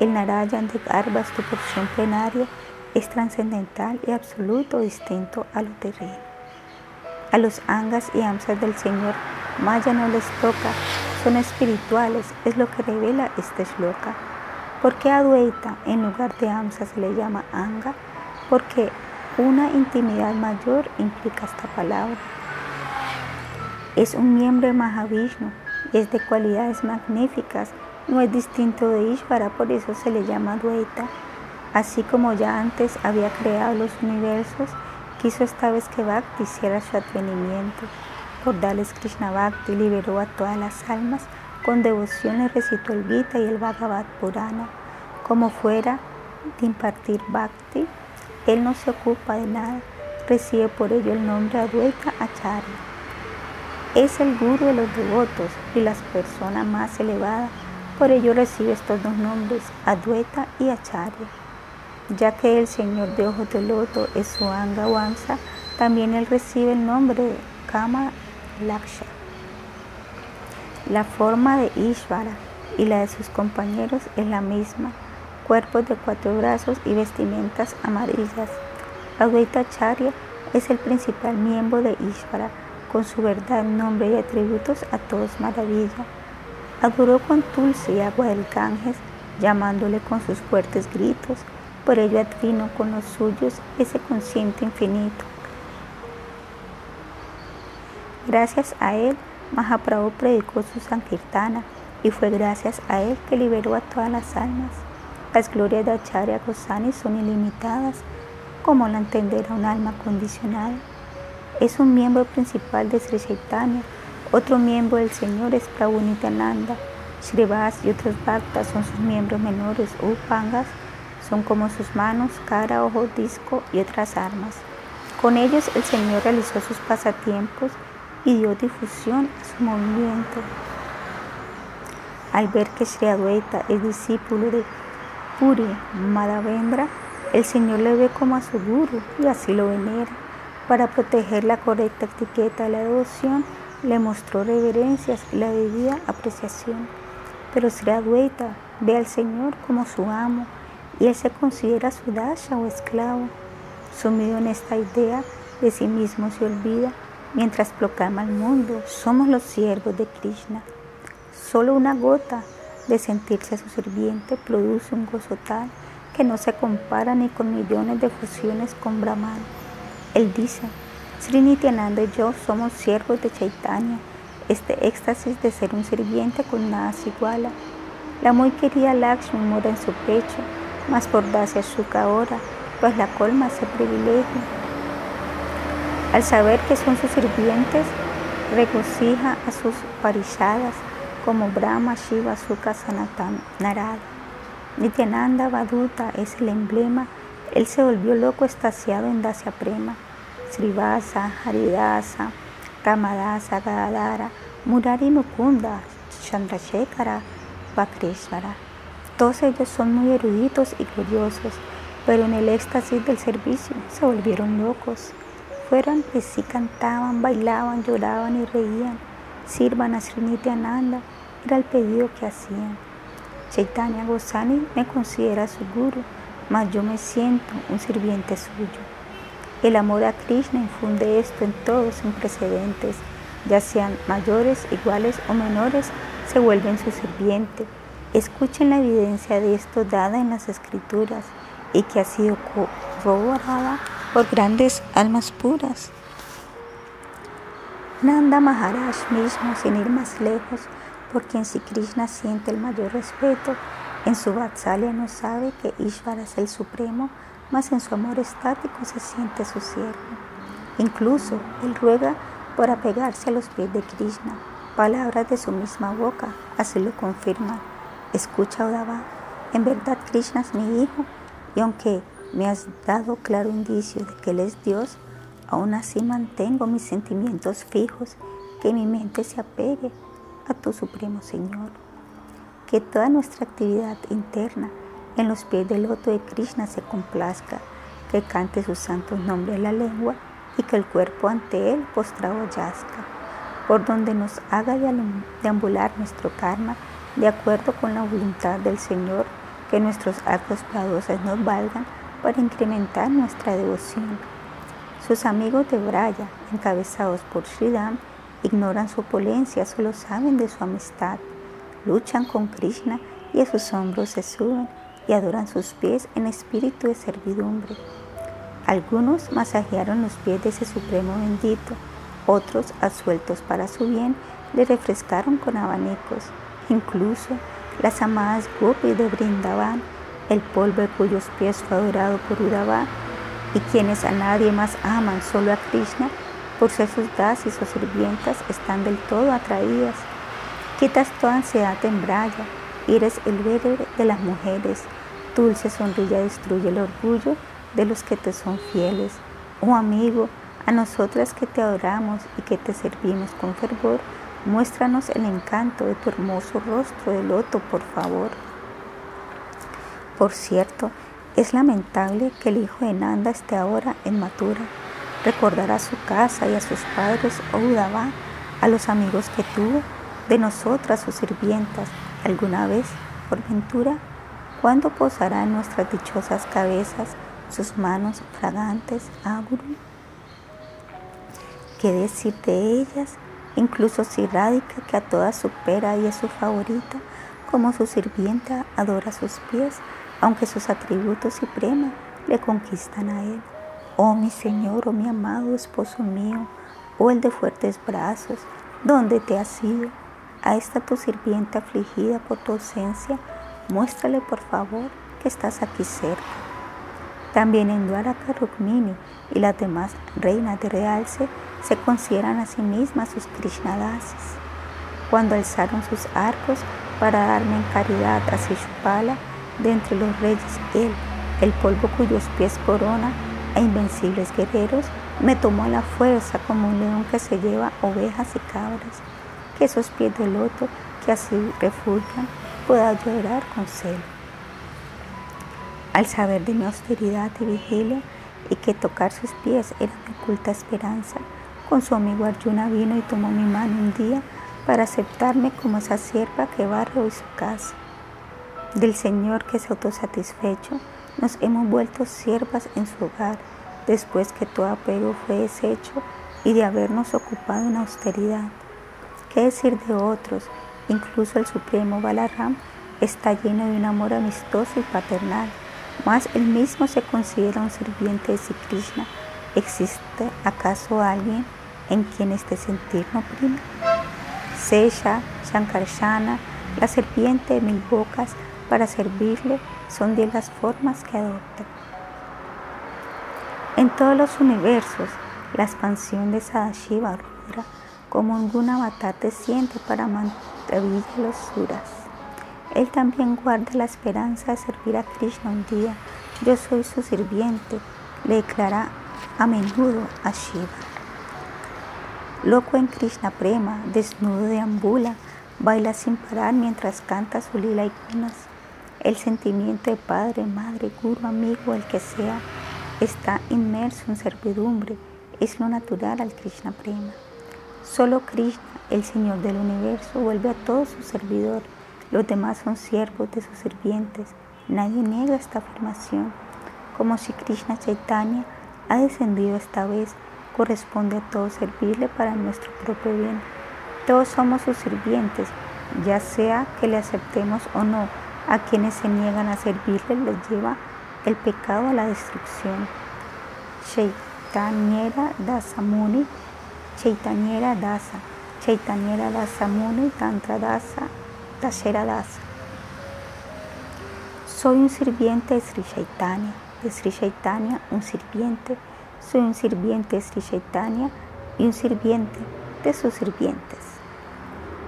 El Narayan de Garbhas, tu porción plenaria, es trascendental y absoluto distinto a lo terreno. A los angas y amsas del Señor Maya no les toca, son espirituales, es lo que revela este shloka. ¿Por qué Adwaita en lugar de amsa se le llama anga? Porque una intimidad mayor implica esta palabra. Es un miembro de Mahavishnu, es de cualidades magníficas, no es distinto de Ishvara, por eso se le llama Dvaita. Así como ya antes había creado los universos, quiso esta vez que Bhakti hiciera su advenimiento. Por darles Krishna Bhakti liberó a todas las almas, con devoción recitó el Gita y el Bhagavad Purana. Como fuera de impartir Bhakti, él no se ocupa de nada, recibe por ello el nombre Advaita Acharya. Es el guru de los devotos y las personas más elevadas, Por ello recibe estos dos nombres, Adwaita y Acharya. Ya que el Señor de ojos de loto es su Anga Wamsa, también él recibe el nombre de Kama Laksha. La forma de Ishvara y la de sus compañeros es la misma, cuerpos de cuatro brazos y vestimentas amarillas. Advaita Acharya es el principal miembro de Ishvara, con su verdad, nombre y atributos a todos maravilla. Adoró con Tulsi y agua del Ganges, llamándole con sus fuertes gritos, por ello advino con los suyos ese consciente infinito. Gracias a él, Mahaprabhu predicó su Sankirtana y fue gracias a él que liberó a todas las almas. Las glorias de Acharya Gosani son ilimitadas, como la entenderá un alma condicionada. Es un miembro principal de Sri Chaitanya, otro miembro del Señor es Prabhu Nityananda. Srivas y otros bhaktas son sus miembros menores o upangas, son como sus manos, cara, ojo, disco y otras armas. Con ellos el Señor realizó sus pasatiempos y dio difusión a su movimiento. Al ver que Sri Adwaita es discípulo de Puri Madhavendra, el Señor le ve como a su guru y así lo venera. Para proteger la correcta etiqueta de la devoción, le mostró reverencias y la debida apreciación. Pero Sri Adwaita ve al Señor como su amo y él se considera su dasha o esclavo. Sumido en esta idea, de sí mismo se olvida mientras proclama al mundo, somos los siervos de Krishna. Solo una gota de sentirse su sirviente produce un gozo tal que no se compara ni con millones de fusiones con Brahman. Él dice, Sri Nityananda y yo somos siervos de Chaitanya. Este éxtasis de ser un sirviente con nada se iguala. La muy querida Lakshmi mora en su pecho, mas por darse a su ahora, pues la colma ese privilegio. Al saber que son sus sirvientes, regocija a sus parishadas como Brahma, Shiva, Sukha, Sanatan, Narada. Nityananda Vaduta es el emblema. Él se volvió loco estasiado en Dasya Prema. Srivasa, Haridasa, Ramadasa, Gadadara, Murari Mukunda, Chandrashekara, Vakreshvara. Todos ellos son muy eruditos y gloriosos, pero en el éxtasis del servicio se volvieron locos. Fueron que sí cantaban, bailaban, lloraban y reían. Sirvan a Srinityananda, era el pedido que hacían. Chaitanya Gosani me considera su guru, mas yo me siento un sirviente suyo. El amor a Krishna infunde esto en todos sin precedentes, ya sean mayores, iguales o menores, se vuelven su sirviente. Escuchen la evidencia de esto dada en las escrituras y que ha sido corroborada por grandes almas puras. Nanda Maharaj mismo, sin ir más lejos, por quien si Krishna siente el mayor respeto, en su Vatsalya no sabe que Ishvara es el supremo, mas en su amor estático se siente su siervo. Incluso él ruega por apegarse a los pies de Krishna. Palabras de su misma boca, así lo confirma. Escucha, Odava, en verdad Krishna es mi hijo, y aunque me has dado claro indicio de que Él es Dios, aún así mantengo mis sentimientos fijos, que mi mente se apegue a tu Supremo Señor. Que toda nuestra actividad interna en los pies del loto de Krishna se complazca, que cante su santo nombre en la lengua y que el cuerpo ante él postrado yazca, por donde nos haga deambular nuestro karma de acuerdo con la voluntad del Señor, que nuestros actos piadosos nos valgan para incrementar nuestra devoción. Sus amigos de Braya, encabezados por Sridham, ignoran su opulencia, solo saben de su amistad. Luchan con Krishna y a sus hombros se suben y adoran sus pies en espíritu de servidumbre. Algunos masajearon los pies de ese supremo bendito, otros, asueltos para su bien, le refrescaron con abanicos. Incluso las amadas Gopis de Brindavan, el polvo de cuyos pies fue adorado por Uddhava, y quienes a nadie más aman, solo a Krishna, por ser sus dasis o sirvientas, están del todo atraídas. Quitas toda ansiedad en braya, eres el verde de las mujeres, dulce sonrilla destruye el orgullo de los que te son fieles. Oh amigo, a nosotras que te adoramos y que te servimos con fervor, muéstranos el encanto de tu hermoso rostro de loto, por favor. Por cierto, es lamentable que el hijo de Nanda esté ahora en Matura. Recordará su casa y a sus padres, oh Udava, a los amigos que tuvo, de nosotras sus sirvientas, alguna vez, por ventura, ¿cuándo posará en nuestras dichosas cabezas sus manos fragantes, Aguru? ¿Qué decir de ellas? Incluso si radica que a todas supera y es su favorita, como su sirvienta adora sus pies, aunque sus atributos y le conquistan a él. Oh mi Señor, oh mi amado esposo mío, oh el de fuertes brazos, ¿dónde te has ido? A esta tu sirviente afligida por tu ausencia, muéstrale por favor que estás aquí cerca. También en Dwaraka Rukmini y las demás reinas de realce se consideran a sí mismas sus Krishnadasis. Cuando alzaron sus arcos para darme en caridad a Sishupala, de entre los reyes él, el polvo cuyos pies corona e invencibles guerreros, me tomó a la fuerza como un león que se lleva ovejas y cabras, que esos pies de loto que así refulgan pueda llorar con celo. Al saber de mi austeridad y vigilia y que tocar sus pies era mi oculta esperanza, con su amigo Arjuna vino y tomó mi mano un día para aceptarme como esa sierva que barre hoy su casa del Señor que es autosatisfecho, nos hemos vuelto siervas en su hogar, después que todo apego fue deshecho y de habernos ocupado en austeridad. ¿Qué decir de otros? Incluso el Supremo Balaram está lleno de un amor amistoso y paternal, mas él mismo se considera un sirviente de Sri Krishna. ¿Existe acaso alguien en quien este sentir no prima? Sesha, Shankarshana, la serpiente de mil bocas, para servirle son de las formas que adopta. En todos los universos, la expansión de Sadashiva Rudra como ningún avatar desciende para mantener los suras. Él también guarda la esperanza de servir a Krishna un día. Yo soy su sirviente, le declara a menudo a Shiva. Loco en Krishna Prema, desnudo de ambula, baila sin parar mientras canta su lila y cunas. El sentimiento de padre, madre, guru, amigo, el que sea, está inmerso en servidumbre. Es lo natural al Krishna Prema. Solo Krishna, el Señor del universo, vuelve a todo su servidor. Los demás son siervos de sus sirvientes. Nadie niega esta afirmación. Como si Krishna Chaitanya ha descendido esta vez, corresponde a todos servirle para nuestro propio bien. Todos somos sus sirvientes, ya sea que le aceptemos o no a quienes se niegan a servirle les lleva el pecado a la destrucción. Chaitanyera Dasamuni, Chaitanyera Dasa, Chaitanyera Dasamuni, Tantra Dasa, Dashera Dasa. Soy un sirviente de Sri Chaitanya, de Sri Chaitanya, un sirviente. Soy un sirviente de Sri Chaitanya y un sirviente de sus sirvientes.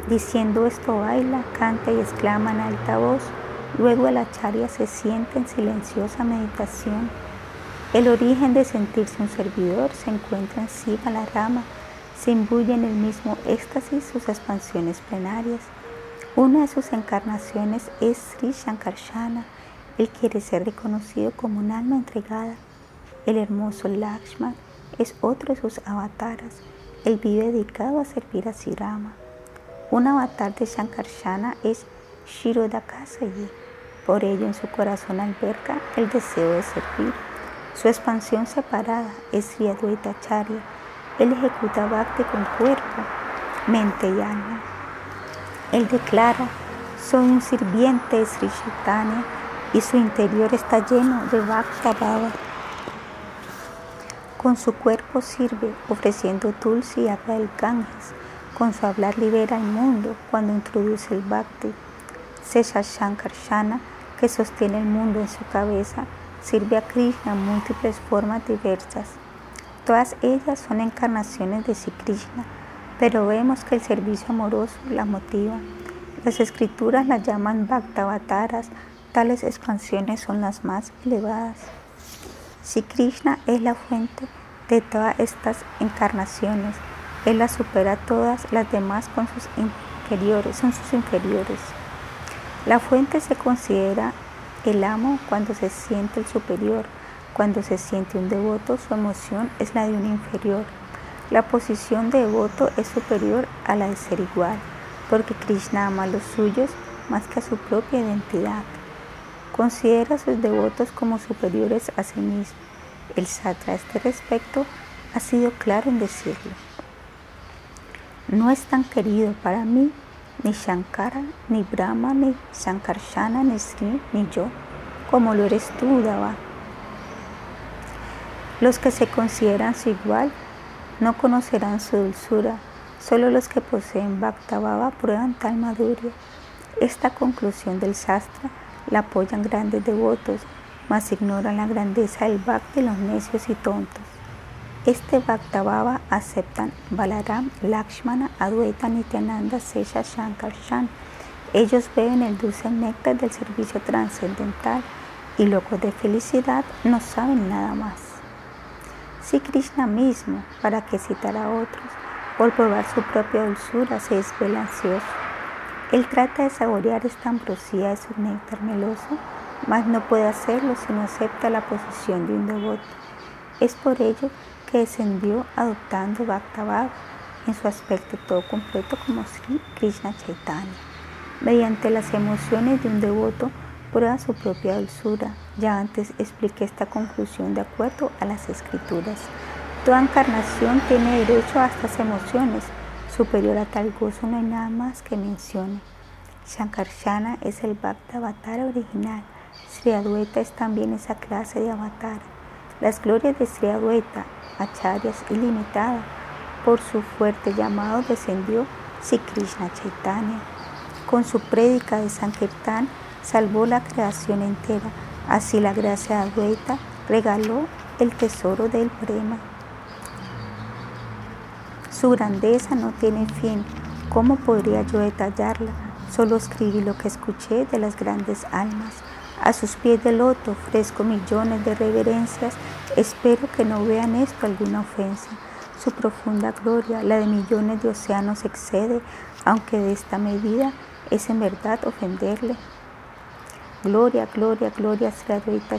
Diciendo esto baila, canta y exclama en alta voz, Luego el acharya se siente en silenciosa meditación. El origen de sentirse un servidor se encuentra encima la rama, se imbuye en el mismo éxtasis sus expansiones plenarias. Una de sus encarnaciones es Sri Shankarshana. Él quiere ser reconocido como un alma entregada. El hermoso Lakshman es otro de sus avataras. Él vive dedicado a servir a Sri Rama. Un avatar de Shankarshana es Shirodakasayi. Por ello en su corazón alberga el deseo de servir. Su expansión separada es Sri Charya. Él ejecuta Bhakti con cuerpo, mente y alma. Él declara, soy un sirviente de Sri Chaitanya y su interior está lleno de Bhakta. Con su cuerpo sirve ofreciendo dulce y agua del Ganges. Con su hablar libera al mundo cuando introduce el Bhakti. Sesha Shankarshana que sostiene el mundo en su cabeza, sirve a Krishna en múltiples formas diversas. Todas ellas son encarnaciones de Sri Krishna, pero vemos que el servicio amoroso la motiva. Las escrituras las llaman Bhaktavataras, tales expansiones son las más elevadas. Si Krishna es la fuente de todas estas encarnaciones, Él las supera a todas las demás con sus inferiores, son sus inferiores. La fuente se considera el amo cuando se siente el superior. Cuando se siente un devoto, su emoción es la de un inferior. La posición de devoto es superior a la de ser igual, porque Krishna ama a los suyos más que a su propia identidad. Considera a sus devotos como superiores a sí mismo. El satra a este respecto ha sido claro en decirlo. No es tan querido para mí ni Shankara, ni Brahma, ni Sankarshana, ni Sri, ni yo, como lo eres tú, Dava. Los que se consideran su igual no conocerán su dulzura, solo los que poseen Bhakta prueban tal maduria. Esta conclusión del Sastra la apoyan grandes devotos, mas ignoran la grandeza del Bhakti los necios y tontos. Este Bhakta aceptan Balaram, Lakshmana, Adwaita, Nityananda, Sesha, Shankar, Shan. Ellos beben el dulce néctar del servicio trascendental y locos de felicidad no saben nada más. Si Krishna mismo, para que citar a otros, por probar su propia dulzura, se desvela. Él trata de saborear esta ambrosía de su néctar meloso, mas no puede hacerlo si no acepta la posición de un devoto. Es por ello que descendió adoptando Bhaktavad en su aspecto todo completo como Sri Krishna Chaitanya. Mediante las emociones de un devoto prueba su propia dulzura. Ya antes expliqué esta conclusión de acuerdo a las escrituras. Toda encarnación tiene derecho a estas emociones. Superior a tal gozo no hay nada más que mencione. Shankarshana es el Bhakta Avatar original. Sri Adwaita es también esa clase de avatar. Las glorias de Sri Adwaita acharyas ilimitada. Por su fuerte llamado descendió Sri Krishna Chaitanya. Con su prédica de Sankirtan salvó la creación entera. Así la gracia de Advaita regaló el tesoro del Prema. Su grandeza no tiene fin. ¿Cómo podría yo detallarla? Solo escribí lo que escuché de las grandes almas. A sus pies de loto ofrezco millones de reverencias. Espero que no vean esto alguna ofensa. Su profunda gloria, la de millones de océanos, excede, aunque de esta medida es en verdad ofenderle. Gloria, gloria, gloria Sri Advaita.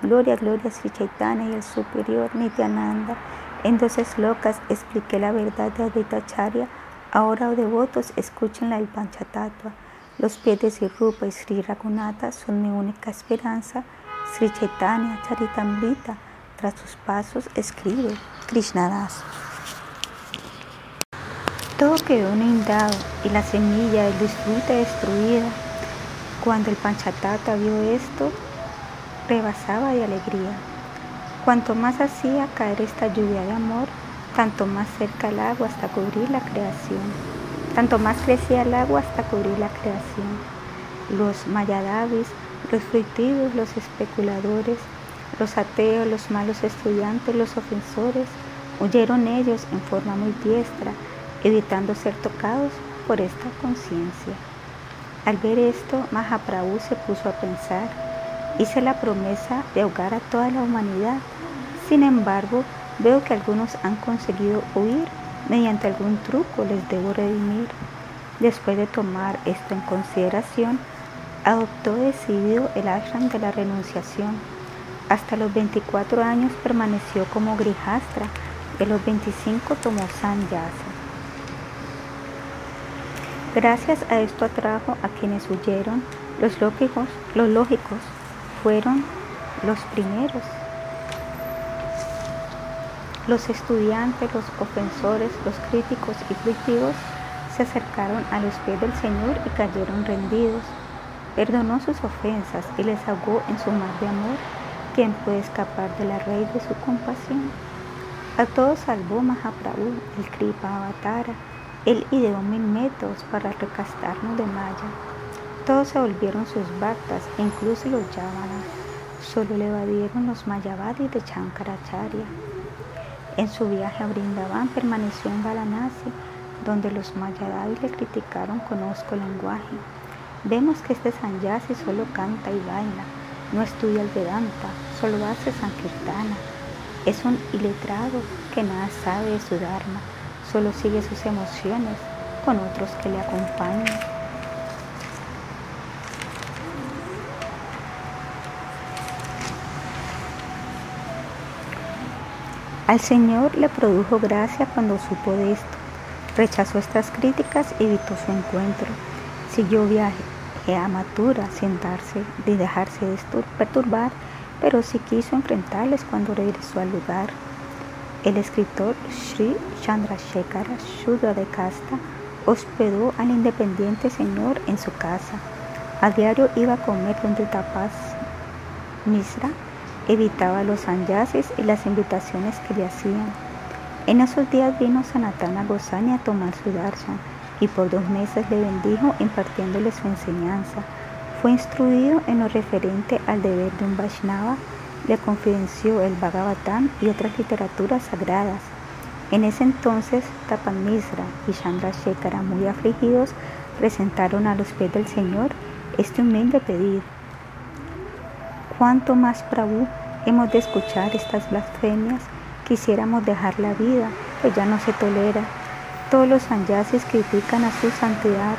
Gloria, gloria Sri Chaitanya y el superior Nityananda. En dos eslocas expliqué la verdad de Advaita Charya. Ahora, oh devotos, escúchenla el Panchatattva. Los pies de Sri Rupa y Sri Raghunatha son mi única esperanza. Sri Chaitanya Charitamrita, tras sus pasos, escribe Krishnadas. Todo quedó inundado y la semilla del disfrute destruida. Cuando el Panchatattva vio esto, rebasaba de alegría. Cuanto más hacía caer esta lluvia de amor, tanto más cerca el agua hasta cubrir la creación. Tanto más crecía el agua hasta cubrir la creación. Los mayadavis, los fruitivos, los especuladores, los ateos, los malos estudiantes, los ofensores, huyeron ellos en forma muy diestra, evitando ser tocados por esta conciencia. Al ver esto, Mahaprabhu se puso a pensar, hice la promesa de ahogar a toda la humanidad. Sin embargo, veo que algunos han conseguido huir mediante algún truco les debo redimir. Después de tomar esto en consideración, adoptó decidido el ashram de la renunciación. Hasta los 24 años permaneció como grijastra, de los 25 tomó sanyasa. Gracias a esto atrajo a quienes huyeron, los lógicos, los lógicos fueron los primeros los estudiantes, los ofensores, los críticos y fruitivos se acercaron a los pies del Señor y cayeron rendidos. Perdonó sus ofensas y les ahogó en su mar de amor. ¿Quién puede escapar de la raíz de su compasión? A todos salvó Mahaprabhu, el Kripa Avatara. Él ideó mil métodos para recastarnos de Maya. Todos se volvieron sus bhaktas, incluso los Yavanas. Solo le evadieron los Mayavadis de Chankaracharya. En su viaje a Brindavan permaneció en Varanasi, donde los Mayadavis le criticaron con osco lenguaje. Vemos que este sanyasi solo canta y baila, no estudia el Vedanta, solo hace Sankirtana. Es un iletrado que nada sabe de su Dharma, solo sigue sus emociones con otros que le acompañan. Al Señor le produjo gracia cuando supo de esto. Rechazó estas críticas y evitó su encuentro. Siguió viaje a Mathura sin darse de dejarse perturbar, pero sí quiso enfrentarles cuando regresó al lugar. El escritor Sri Chandrasekhara Shudra de Casta hospedó al independiente señor en su casa. A diario iba a comer donde Tapas Misra evitaba los sanyasis y las invitaciones que le hacían. En esos días vino Sanatana Gosani a tomar su darshan y por dos meses le bendijo impartiéndole su enseñanza. Fue instruido en lo referente al deber de un Vaishnava, le confidenció el Bhagavatam y otras literaturas sagradas. En ese entonces, Tapan Misra y Chandra Shekara, muy afligidos, presentaron a los pies del Señor este humilde pedido. ¿Cuánto más, Prabhu, hemos de escuchar estas blasfemias? Quisiéramos dejar la vida, pues ya no se tolera. Todos los sanyasis critican a su santidad,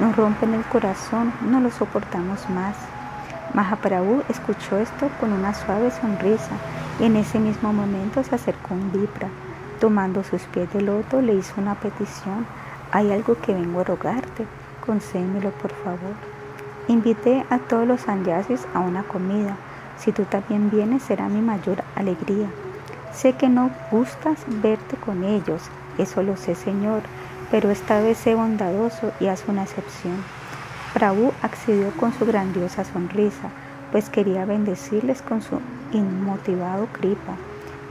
nos rompen el corazón, no lo soportamos más. Mahaprabhu escuchó esto con una suave sonrisa y en ese mismo momento se acercó un Vipra. Tomando sus pies de loto le hizo una petición. Hay algo que vengo a rogarte, concédemelo por favor. Invité a todos los sanyasis a una comida. Si tú también vienes será mi mayor alegría. Sé que no gustas verte con ellos, eso lo sé Señor, pero esta vez sé bondadoso y haz una excepción. Prabhu accedió con su grandiosa sonrisa, pues quería bendecirles con su inmotivado kripa.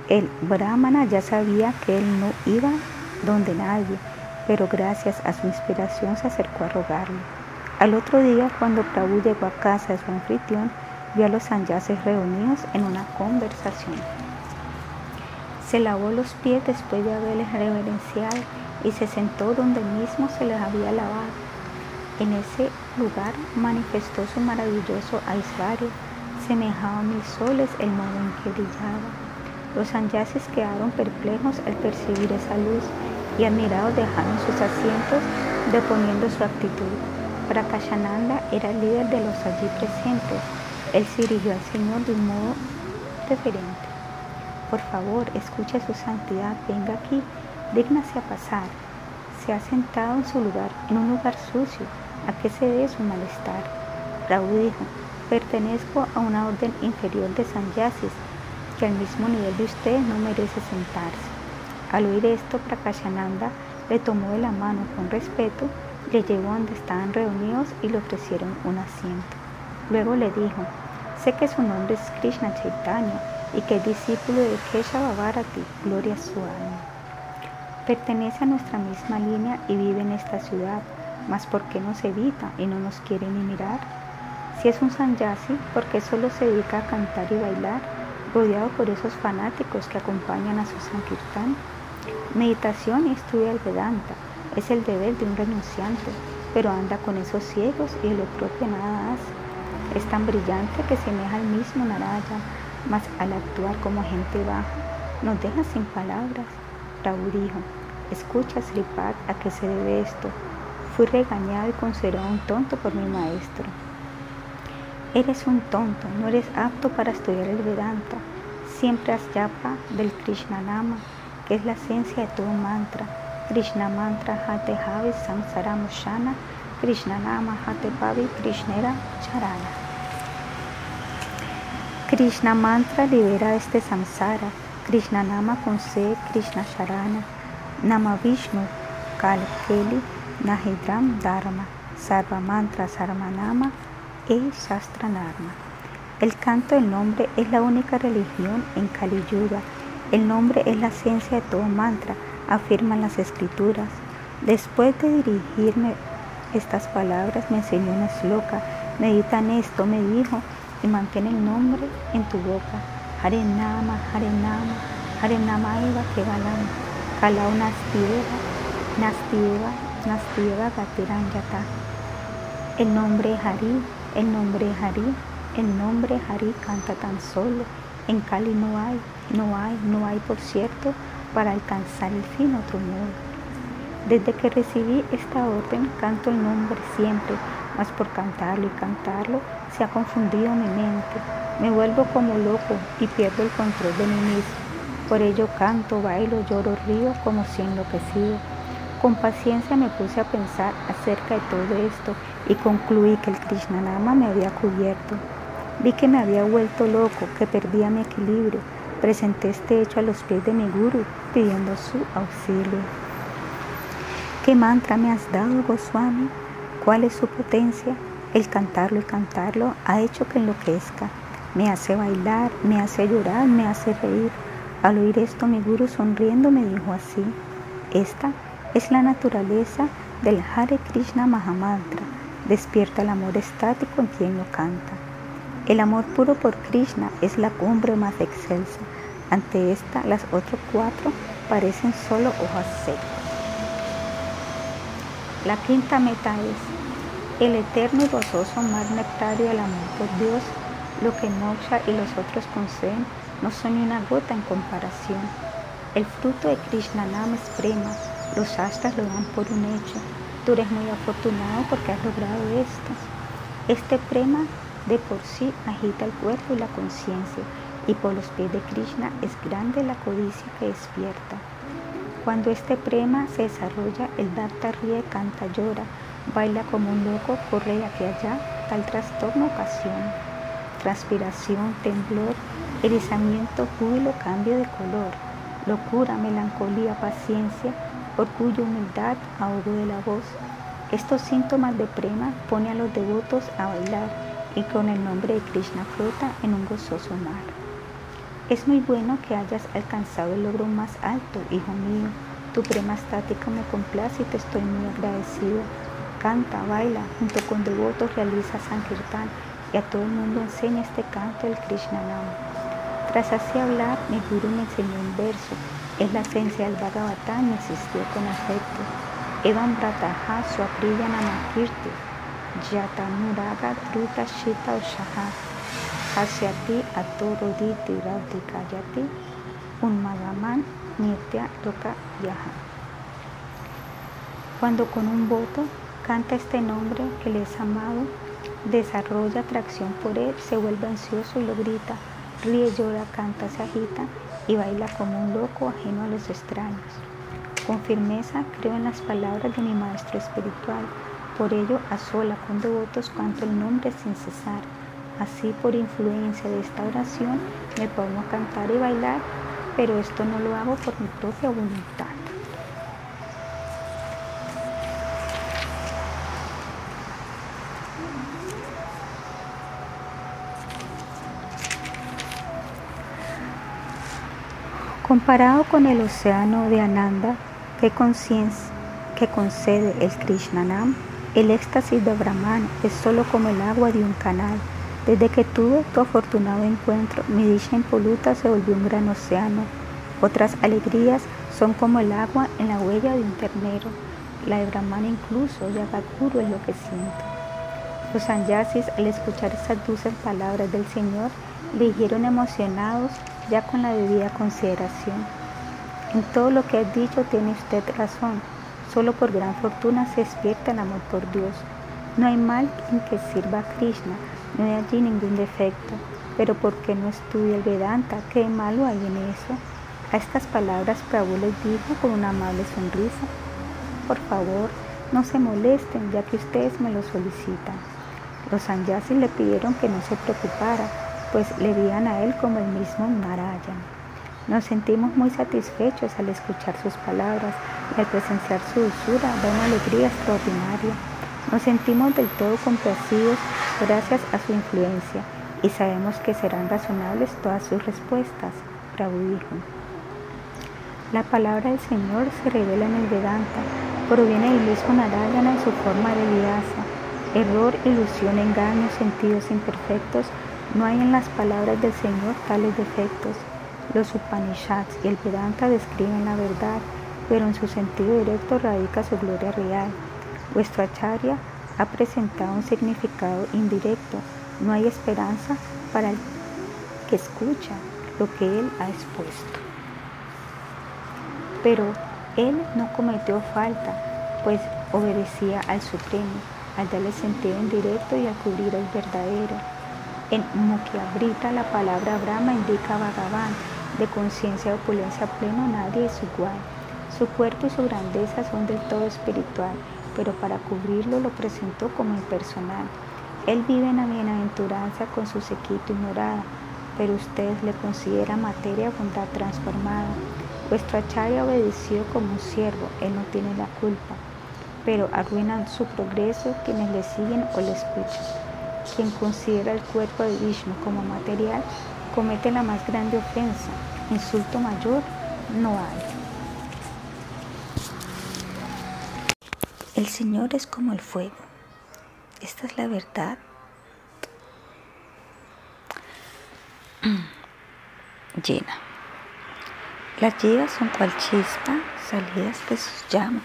El brahmana ya sabía que él no iba donde nadie, pero gracias a su inspiración se acercó a rogarle. Al otro día, cuando Prabhu llegó a casa de su anfitrión, vio a los sanyases reunidos en una conversación. Se lavó los pies después de haberles reverenciado y se sentó donde mismo se les había lavado. En ese lugar manifestó su maravilloso aisvario, semejaba a mil soles el modo en que brillaba. Los sanyases quedaron perplejos al percibir esa luz y admirados dejaron sus asientos deponiendo su actitud. Prakashananda era el líder de los allí presentes. Él se dirigió al Señor de un modo diferente. Por favor, escuche su santidad, venga aquí, dígnase a pasar. Se ha sentado en su lugar, en un lugar sucio. ¿A qué se debe su malestar? Raúl dijo, pertenezco a una orden inferior de sanyasis, que al mismo nivel de usted no merece sentarse. Al oír esto, Prakashananda le tomó de la mano con respeto le llevó donde estaban reunidos y le ofrecieron un asiento. Luego le dijo, sé que su nombre es Krishna Chaitanya y que es discípulo de Keshava Bharati, gloria a su alma. Pertenece a nuestra misma línea y vive en esta ciudad, mas ¿por qué nos evita y no nos quiere ni mirar? Si es un sanyasi, ¿por qué solo se dedica a cantar y bailar, rodeado por esos fanáticos que acompañan a su Sankirtan? Meditación y estudia el Vedanta, es el deber de un renunciante, pero anda con esos ciegos y lo propio nada hace. Es tan brillante que semeja al mismo Naraya, mas al actuar como gente baja, nos deja sin palabras. Raúl dijo, escucha Sripad, ¿a qué se debe esto? Fui regañado y considerado un tonto por mi maestro. Eres un tonto, no eres apto para estudiar el Vedanta. Siempre has yapa del Krishna Nama, que es la esencia de todo mantra Krishna mantra hate have samsara mushana, Krishna nama hate pavi Krishnera charana. Krishna mantra libera este samsara, Krishna nama concede Krishna charana, Nama Vishnu Kalkeli Nahidram Dharma, Sarva mantra Sarmanama e Shastra Narma. El canto del nombre es la única religión en Kali Yuga. El nombre es la esencia de todo mantra afirman las escrituras. Después de dirigirme estas palabras, me enseñó una sloka. Medita en esto, me dijo, y mantén el nombre en tu boca. Hare Nama, Hare Nama, Hare Nama Eva Kevalam, Kalau Nastieva, Nastieva, Nastieva Gatiranyata. El nombre Hari, el nombre Hari, el nombre Hari canta tan solo. En Cali no hay, no hay, no hay, por cierto, para alcanzar el fin otro modo. Desde que recibí esta orden canto el nombre siempre, mas por cantarlo y cantarlo se ha confundido mi mente. Me vuelvo como loco y pierdo el control de mí mismo. Por ello canto, bailo, lloro, río como si enloquecido. Con paciencia me puse a pensar acerca de todo esto y concluí que el Krishnanama me había cubierto. Vi que me había vuelto loco, que perdía mi equilibrio. Presenté este hecho a los pies de mi guru pidiendo su auxilio. ¿Qué mantra me has dado, Goswami? ¿Cuál es su potencia? El cantarlo y cantarlo ha hecho que enloquezca. Me hace bailar, me hace llorar, me hace reír. Al oír esto, mi guru sonriendo me dijo así: Esta es la naturaleza del Hare Krishna Mahamantra. Despierta el amor estático en quien lo canta. El amor puro por Krishna es la cumbre más excelsa. Ante esta, las otras cuatro parecen solo hojas secas. La quinta meta es el eterno y gozoso mar nectario del amor por Dios, lo que Moksha y los otros conceden no son ni una gota en comparación. El fruto de Krishna Nam es prema, los astras lo dan por un hecho. Tú eres muy afortunado porque has logrado esto. Este prema de por sí agita el cuerpo y la conciencia, y por los pies de Krishna es grande la codicia que despierta. Cuando este prema se desarrolla, el Bhakta ríe, canta, llora, baila como un loco, corre de aquí allá, tal trastorno ocasiona. Transpiración, temblor, erizamiento, júbilo, cambio de color, locura, melancolía, paciencia, orgullo, humildad, ahogo de la voz. Estos síntomas de prema pone a los devotos a bailar y con el nombre de Krishna flota en un gozoso mar. Es muy bueno que hayas alcanzado el logro más alto, hijo mío. Tu prema estática me complace y te estoy muy agradecido. Canta, baila, junto con devotos realiza Sankirtan y a todo el mundo enseña este canto del Krishnanam. Tras así hablar, mi guru me enseñó un verso. Es la esencia del Bhagavatam y existió con afecto. Evam Brataha Swapriya Namakirti Yatanuraga Druta Shita Ushaha hacia ti atoroditi radhikayati unmagaman nitya toca yaha. Cuando con un voto canta este nombre que le es amado, desarrolla atracción por él, se vuelve ansioso y lo grita, ríe, llora, canta, se agita y baila como un loco ajeno a los extraños. Con firmeza creo en las palabras de mi maestro espiritual, por ello a sola con devotos canto el nombre sin cesar Así por influencia de esta oración me a cantar y bailar, pero esto no lo hago por mi propia voluntad. Comparado con el océano de Ananda que, que concede el Krishnanam, el éxtasis de Brahman es solo como el agua de un canal desde que tuve tu afortunado encuentro, mi dicha impoluta se volvió un gran océano. Otras alegrías son como el agua en la huella de un ternero. La de Brahman incluso, Yagakuru es lo que siento. Los sanyasis, al escuchar estas dulces palabras del Señor, le dijeron emocionados ya con la debida consideración. En todo lo que has dicho tiene usted razón. Solo por gran fortuna se despierta el amor por Dios. No hay mal en que sirva a Krishna, no hay allí ningún defecto, pero ¿por qué no estudia el Vedanta? ¿Qué malo hay en eso? A estas palabras Prabhu les dijo con una amable sonrisa, por favor, no se molesten ya que ustedes me lo solicitan. Los sanyasis le pidieron que no se preocupara, pues le veían a él como el mismo Narayan. Nos sentimos muy satisfechos al escuchar sus palabras y al presenciar su dulzura da una alegría extraordinaria. Nos sentimos del todo complacidos gracias a su influencia y sabemos que serán razonables todas sus respuestas. Prabhu dijo. La palabra del Señor se revela en el Vedanta, proviene del mismo Narayana en su forma de vyasa. Error, ilusión, engaño, sentidos imperfectos, no hay en las palabras del Señor tales defectos. Los Upanishads y el Vedanta describen la verdad, pero en su sentido directo radica su gloria real. Vuestro acharya ha presentado un significado indirecto. No hay esperanza para el que escucha lo que él ha expuesto. Pero Él no cometió falta, pues obedecía al Supremo, al darle sentido indirecto y al cubrir el verdadero. En Mukyabrita la palabra Brahma indica Bhagavan, de conciencia de opulencia pleno nadie es igual. Su cuerpo y su grandeza son del todo espiritual, pero para cubrirlo lo presentó como impersonal. Él vive en la bienaventuranza con su sequito y morada, pero ustedes le consideran materia bondad transformada. Vuestro acharya obedeció como un siervo, él no tiene la culpa, pero arruinan su progreso quienes le siguen o le escuchan. Quien considera el cuerpo de Vishnu como material comete la más grande ofensa. Insulto mayor no hay. El Señor es como el fuego. Esta es la verdad. Llena. Las jivas son cual chispa salidas de sus llamas.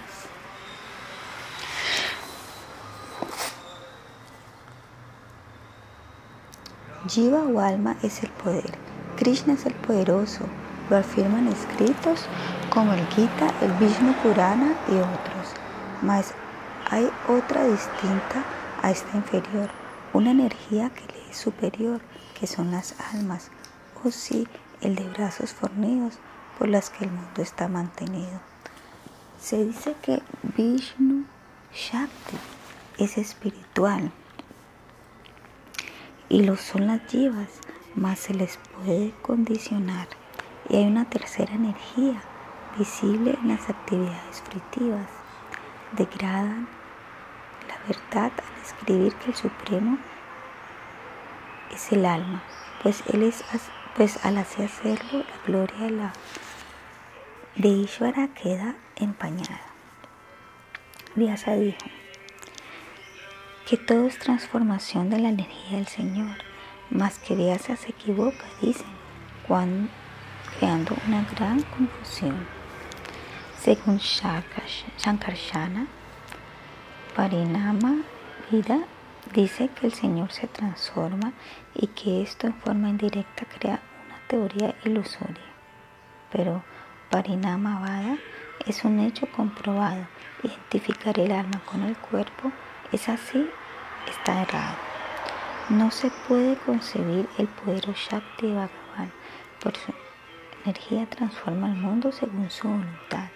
Jiva o alma es el poder. Krishna es el poderoso. Lo afirman escritos como el Gita, el Vishnu Purana y otros. Mas hay otra distinta a esta inferior, una energía que le es superior, que son las almas, o sí, el de brazos fornidos por las que el mundo está mantenido. Se dice que Vishnu Shakti es espiritual y lo son las jivas, más se les puede condicionar. Y hay una tercera energía visible en las actividades fritivas. Degradan verdad al escribir que el Supremo es el alma, pues él es pues al hacerlo la gloria de la de Ishvara queda empañada. Vyasa dijo que todo es transformación de la energía del Señor, más que Vyasa se equivoca, dicen, cuando, creando una gran confusión. Según Shankarshana, Parinama Vida dice que el Señor se transforma y que esto en forma indirecta crea una teoría ilusoria. Pero Parinamavada es un hecho comprobado. Identificar el alma con el cuerpo es así, está errado. No se puede concebir el poder Shakti de Bhagavan. Por su energía transforma el mundo según su voluntad.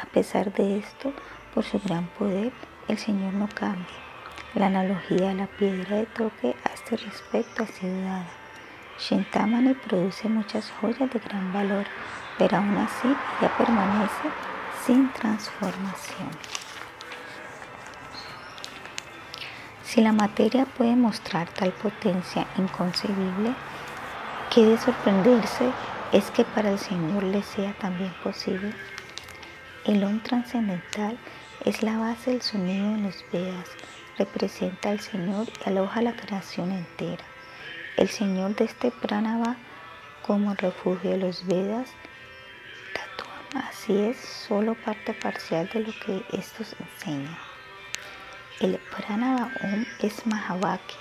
A pesar de esto, por su gran poder, el Señor no cambia. La analogía de la piedra de toque a este respecto ha sido dada. Shintamani produce muchas joyas de gran valor, pero aún así ella permanece sin transformación. Si la materia puede mostrar tal potencia inconcebible, que de sorprenderse es que para el Señor le sea también posible. El on trascendental es la base del sonido en los Vedas, representa al Señor y aloja la creación entera. El Señor de este pranava como refugio de los Vedas Así es, solo parte parcial de lo que estos enseñan. El Pranava Om es Mahavakya,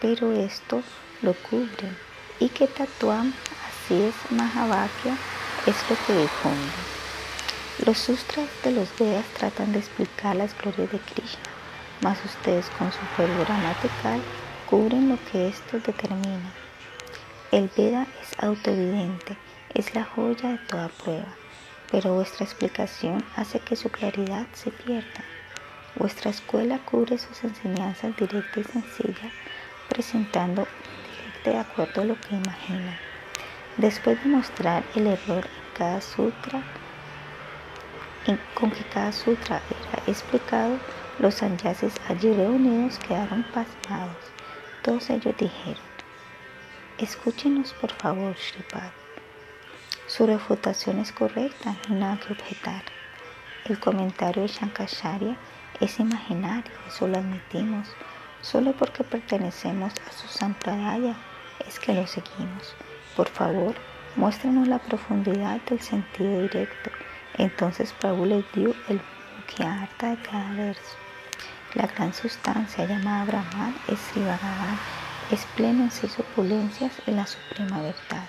pero esto lo cubre. Y que Tatuam, así es Mahavakya, es lo que difunde. Los sustras de los Vedas tratan de explicar las glorias de Krishna, mas ustedes con su fuego gramatical cubren lo que esto determina. El Veda es autoevidente es la joya de toda prueba, pero vuestra explicación hace que su claridad se pierda. Vuestra escuela cubre sus enseñanzas directa y sencilla, presentando de acuerdo a lo que imagina. Después de mostrar el error en cada sutra, con que cada sutra era explicado, los sanyasis allí reunidos quedaron pasmados. Todos ellos dijeron, escúchenos por favor, Sripad. Su refutación es correcta, no hay nada que objetar. El comentario de Shankacharya es imaginario, eso lo admitimos. Solo porque pertenecemos a su sampradaya es que lo seguimos. Por favor, muéstranos la profundidad del sentido directo. Entonces Prabhu les dio el harta de cada verso. La gran sustancia llamada Brahman es Sri es pleno en seis opulencias en la suprema verdad.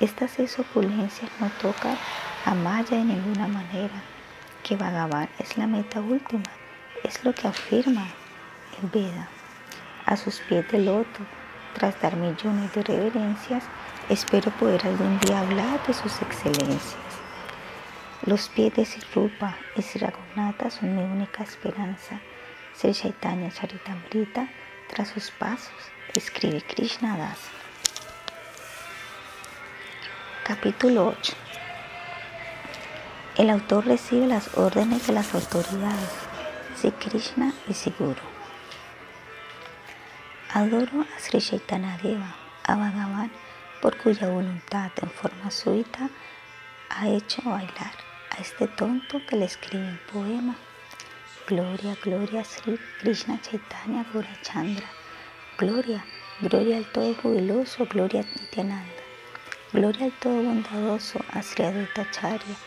Estas seis opulencias no tocan Jamás de ninguna manera que Bhagavan es la meta última, es lo que afirma el Veda. A sus pies de loto, tras dar millones de reverencias, espero poder algún día hablar de sus excelencias. Los pies de Sri y Sri son mi única esperanza. Sri Chaitanya Charitamrita, tras sus pasos, escribe Krishna Das. Capítulo 8 el autor recibe las órdenes de las autoridades, Sri Krishna y Siguru. Adoro a Sri Chaitanya Deva, a Bhagavan, por cuya voluntad en forma súbita ha hecho bailar a este tonto que le escribe un poema. Gloria, gloria Sri Krishna Chaitanya Chandra. Gloria, gloria al todo jubiloso, gloria a Nityananda. Gloria al todo bondadoso, a Sri Advaita Charya.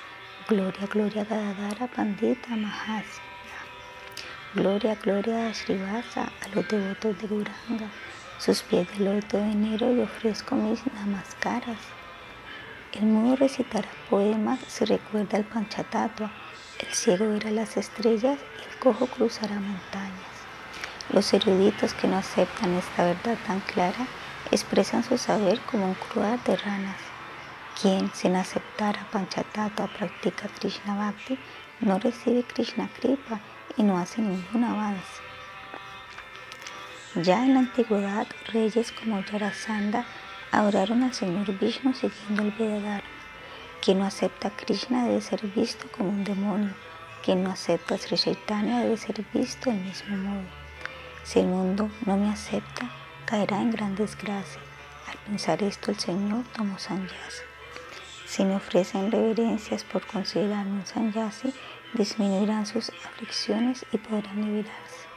Gloria, gloria Gadadara Pandita Mahasya. Gloria, gloria a Srivasa, a los devotos de Guranga. Sus pies de loto de enero y ofrezco mis namaskaras. El mudo recitará poemas si recuerda el Panchatatua. El ciego verá las estrellas y el cojo cruzará montañas. Los eruditos que no aceptan esta verdad tan clara expresan su saber como un cruar de ranas. Quien sin aceptar a Panchatattva practica Krishna Bhakti no recibe Krishna Kripa y no hace ningún avance. Ya en la antigüedad, reyes como Yarasandha adoraron al Señor Vishnu siguiendo el Vedadharma. Quien no acepta a Krishna debe ser visto como un demonio. Quien no acepta a Sri Chaitanya debe ser visto del mismo modo. Si el mundo no me acepta, caerá en gran desgracia. Al pensar esto, el Señor tomó sanyasa. Si me ofrecen reverencias por considerarme un sanyasi, disminuirán sus aflicciones y podrán liberarse.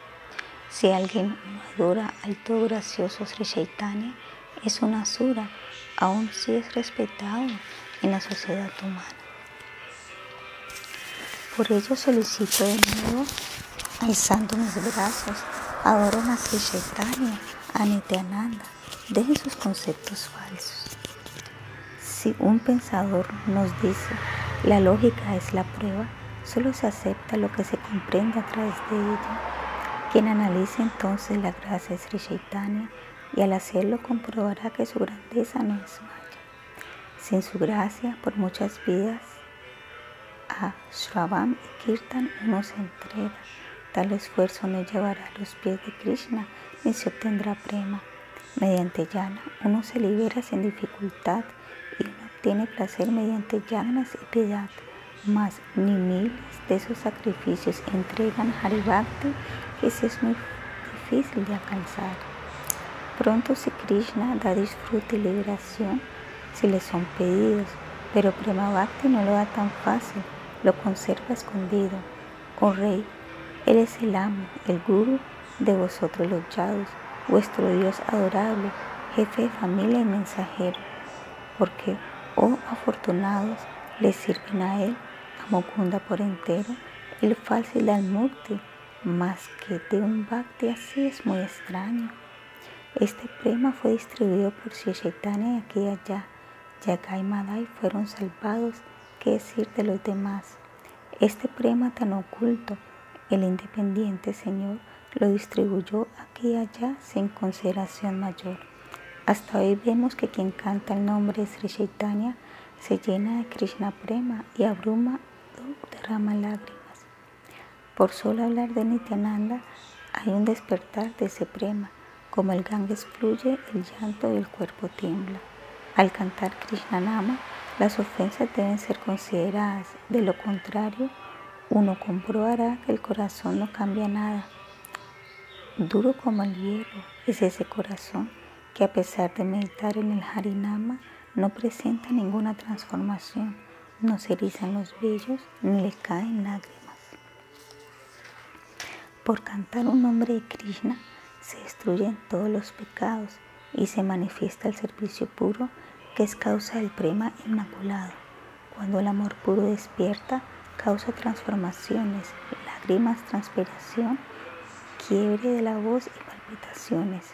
Si alguien no adora al todo gracioso Sri Chaitanya, es una asura, aun si es respetado en la sociedad humana. Por ello solicito de nuevo, alzando mis brazos, adoren a Sri Chaitanya, a Nityananda, dejen sus conceptos falsos. Si un pensador nos dice la lógica es la prueba, solo se acepta lo que se comprende a través de ella. Quien analice entonces la gracia de Sri Chaitanya y al hacerlo comprobará que su grandeza no es maya. Sin su gracia, por muchas vidas, a Shravam y Kirtan uno se entrega. Tal esfuerzo no llevará a los pies de Krishna ni se obtendrá prema. Mediante llana uno se libera sin dificultad tiene placer mediante llanas y piedad, mas ni miles de esos sacrificios entregan Haribhakti, que es muy difícil de alcanzar. Pronto si Krishna da disfrute y liberación si le son pedidos, pero Prema Bhakti no lo da tan fácil, lo conserva escondido. Oh Rey, Él es el amo, el guru de vosotros los yados, vuestro Dios adorable, jefe de familia y mensajero, porque Oh afortunados, le sirven a él, a Mukunda por entero, el fácil al más que de un bhakti así es muy extraño. Este prema fue distribuido por Sri Chaitanya y aquí y allá. Yagai y Madai fueron salvados, qué decir de los demás. Este prema tan oculto, el independiente Señor lo distribuyó aquí y allá sin consideración mayor. Hasta hoy vemos que quien canta el nombre de Sri Chaitanya se llena de Krishna Prema y abruma derrama lágrimas. Por solo hablar de Nityananda hay un despertar de ese prema. Como el Ganges fluye, el llanto y el cuerpo tiembla. Al cantar Krishna Nama, las ofensas deben ser consideradas. De lo contrario, uno comprobará que el corazón no cambia nada. Duro como el hielo es ese corazón que a pesar de meditar en el Harinama no presenta ninguna transformación, no se erizan los vellos ni le caen lágrimas. Por cantar un nombre de Krishna se destruyen todos los pecados y se manifiesta el servicio puro que es causa del prema inmaculado. Cuando el amor puro despierta, causa transformaciones, lágrimas, transpiración, quiebre de la voz y palpitaciones,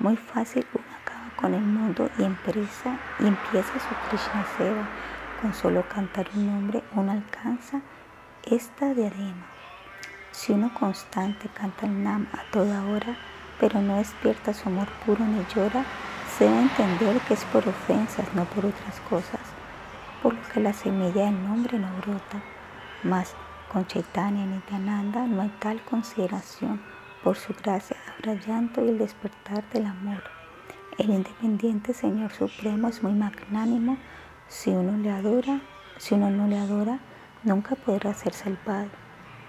muy fácil uno acaba con el mundo y empieza, empieza su Krishna Seva con solo cantar un nombre uno alcanza esta diadema. Si uno constante canta el Nam a toda hora, pero no despierta su amor puro ni llora, se debe entender que es por ofensas, no por otras cosas, por lo que la semilla del nombre no brota. Mas con Chaitanya Nityananda no hay tal consideración. Por su gracia habrá llanto y el despertar del amor. El independiente Señor Supremo es muy magnánimo. Si uno le adora, si uno no le adora, nunca podrá ser salvado.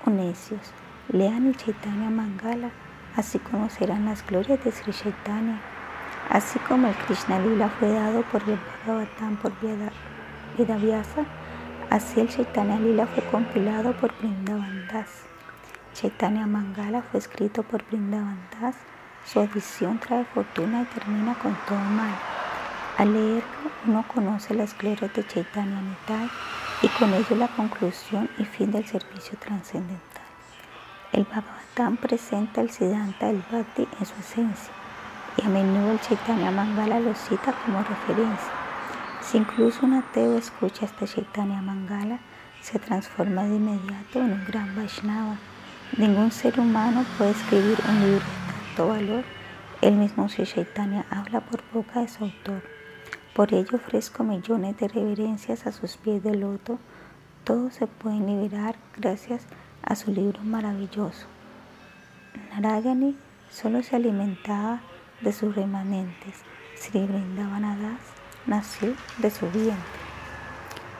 Oh necios, lean el Chaitanya Mangala, así conocerán las glorias de Sri Chaitanya. Así como el Krishna Lila fue dado por el Bhagavatam por Vedavyasa, así el Chaitanya Lila fue compilado por Vrindavan Das. Chaitanya Mangala fue escrito por Vrindavan Das. Su edición trae fortuna y termina con todo mal. Al leerlo, uno conoce las glorias de Chaitanya Nitai y con ello la conclusión y fin del servicio trascendental. El Bhagavatam presenta el Siddhanta del Bhakti en su esencia y a menudo el Chaitanya Mangala lo cita como referencia. Si incluso un ateo escucha este Chaitanya Mangala, se transforma de inmediato en un gran Vaishnava Ningún ser humano puede escribir un libro de tanto valor. El mismo Sri Chaitanya habla por boca de su autor. Por ello ofrezco millones de reverencias a sus pies de loto. Todos se pueden liberar gracias a su libro maravilloso. Narayani solo se alimentaba de sus remanentes. Sri Vrindavanadas nació de su vientre.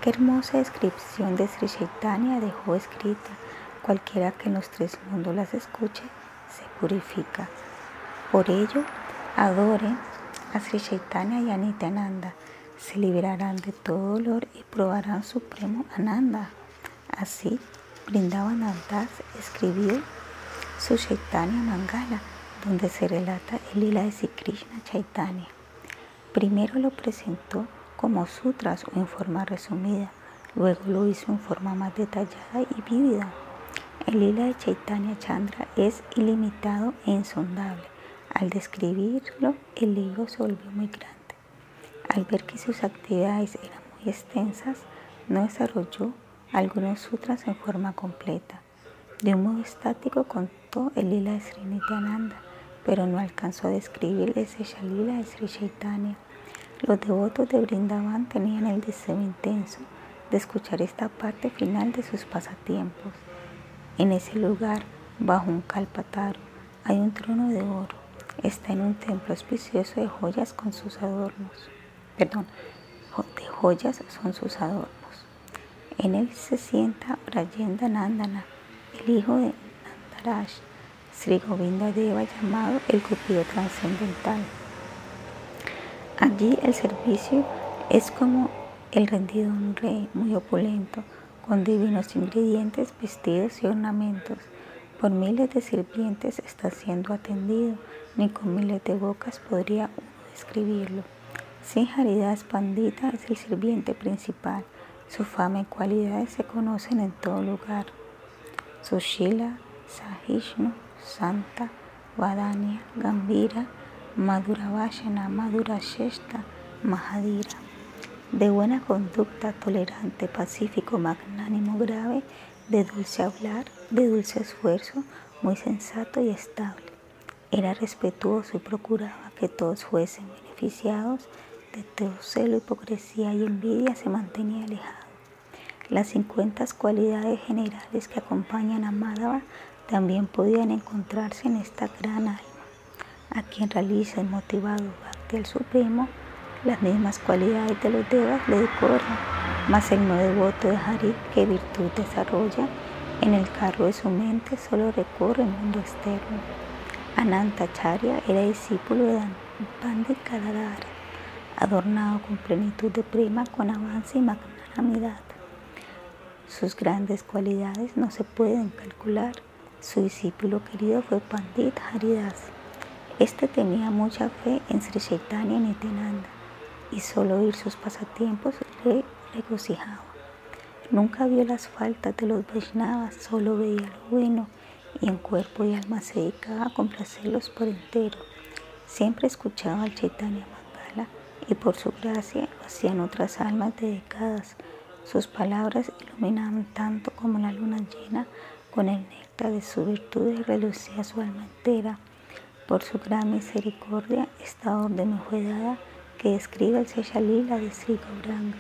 Qué hermosa descripción de Sri Chaitanya dejó escrita Cualquiera que en los tres mundos las escuche se purifica. Por ello, adoren a Sri Chaitanya y a Nityananda. Se liberarán de todo dolor y probarán supremo Ananda. Así, brindaban Das escribió su Chaitanya Mangala, donde se relata el lila de Sri Krishna Chaitanya. Primero lo presentó como sutras o en forma resumida, luego lo hizo en forma más detallada y vívida el lila de Chaitanya Chandra es ilimitado e insondable. Al describirlo, el libro se volvió muy grande. Al ver que sus actividades eran muy extensas, no desarrolló algunos sutras en forma completa. De un modo estático el lila de Sri Nityananda, pero no alcanzó a describir ese lila de Sri Chaitanya. Los devotos de Brindavan tenían el deseo intenso de escuchar esta parte final de sus pasatiempos. En ese lugar, bajo un calpataro, hay un trono de oro. Está en un templo auspicioso de joyas con sus adornos. Perdón, de joyas son sus adornos. En él se sienta Brayenda Nandana, el hijo de Nandaraj, Sri Govinda Deva llamado el Cupido Trascendental. Allí el servicio es como el rendido de un rey muy opulento con divinos ingredientes, vestidos y ornamentos. Por miles de sirvientes está siendo atendido, ni con miles de bocas podría uno describirlo. Sin Haridas Pandita es el sirviente principal. Su fama y cualidades se conocen en todo lugar. Sushila, Sahishnu, Santa, Vadanya, Gambira, Madhuravashana, Madhurasheshta, Mahadira de buena conducta, tolerante, pacífico, magnánimo, grave, de dulce hablar, de dulce esfuerzo, muy sensato y estable. Era respetuoso y procuraba que todos fuesen beneficiados, de todo celo, hipocresía y envidia se mantenía alejado. Las 50 cualidades generales que acompañan a Madhava también podían encontrarse en esta gran alma, a quien realiza el motivado Bhakti Supremo las mismas cualidades de los devas le decoran, mas el no devoto de Hari, que virtud desarrolla, en el carro de su mente solo recorre el mundo externo. Anantacharya era discípulo de Pandit Kadadara, adornado con plenitud de prima, con avance y magnanimidad. Sus grandes cualidades no se pueden calcular. Su discípulo querido fue Pandit Haridas. Este tenía mucha fe en Sri Chaitanya Nityananda y solo oír sus pasatiempos le regocijaba. Nunca vio las faltas de los Vaishnavas, solo veía lo bueno y en cuerpo y alma se dedicaba a complacerlos por entero. Siempre escuchaba al Chaitanya Mangala y por su gracia lo hacían otras almas dedicadas. Sus palabras iluminaban tanto como la luna llena con el néctar de su virtud y relucía su alma entera. Por su gran misericordia, esta orden fue dada que escriba el Seyalila de Sri Gauranga.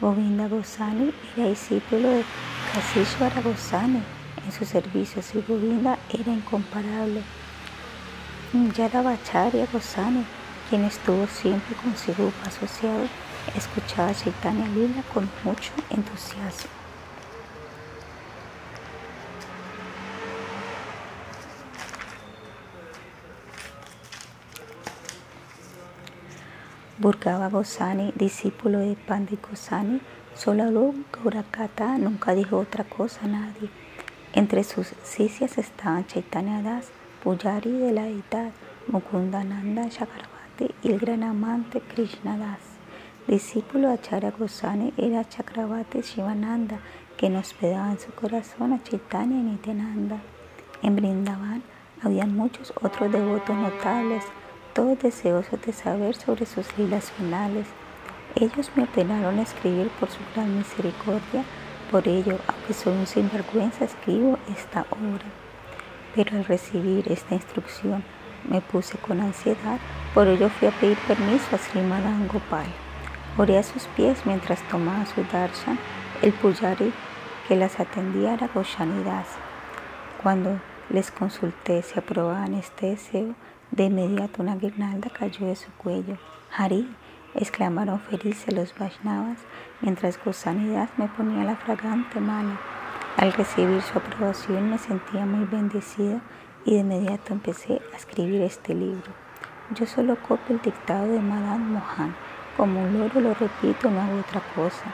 Govinda Gosani era discípulo de Kasishwara Gosani. En su servicio Sri Govinda era incomparable. Yadavacharya Gosani, quien estuvo siempre con Sirupa asociado, escuchaba a Chaitanya Lila con mucho entusiasmo. Burgava Gosani, discípulo de Pandit Gosani, solo Gaurakata, nunca dijo otra cosa a nadie. Entre sus sisias estaban Chaitanya Das, Pujari de la deidad, Mukundananda Chakravarti y el gran amante Krishna Das. Discípulo de Acharya Gosani era Chakravarti Shivananda, que nos hospedaba en su corazón a Chaitanya y Nityananda. En Brindavan había muchos otros devotos notables, todos deseosos de saber sobre sus lilas finales. Ellos me ordenaron escribir por su gran misericordia, por ello, aunque soy un sinvergüenza, escribo esta obra. Pero al recibir esta instrucción me puse con ansiedad, por ello fui a pedir permiso a Srimadan Gopal. Oré a sus pies mientras tomaba su darshan, el pujari que las atendía era Goshanidas. Cuando les consulté si aprobaban este deseo, de inmediato una guirnalda cayó de su cuello. Hari, exclamaron felices los Vaishnavas, mientras Gosanidas me ponía la fragante mano. Al recibir su aprobación me sentía muy bendecida y de inmediato empecé a escribir este libro. Yo solo copio el dictado de Madame Mohan. Como un loro lo repito, no hago otra cosa.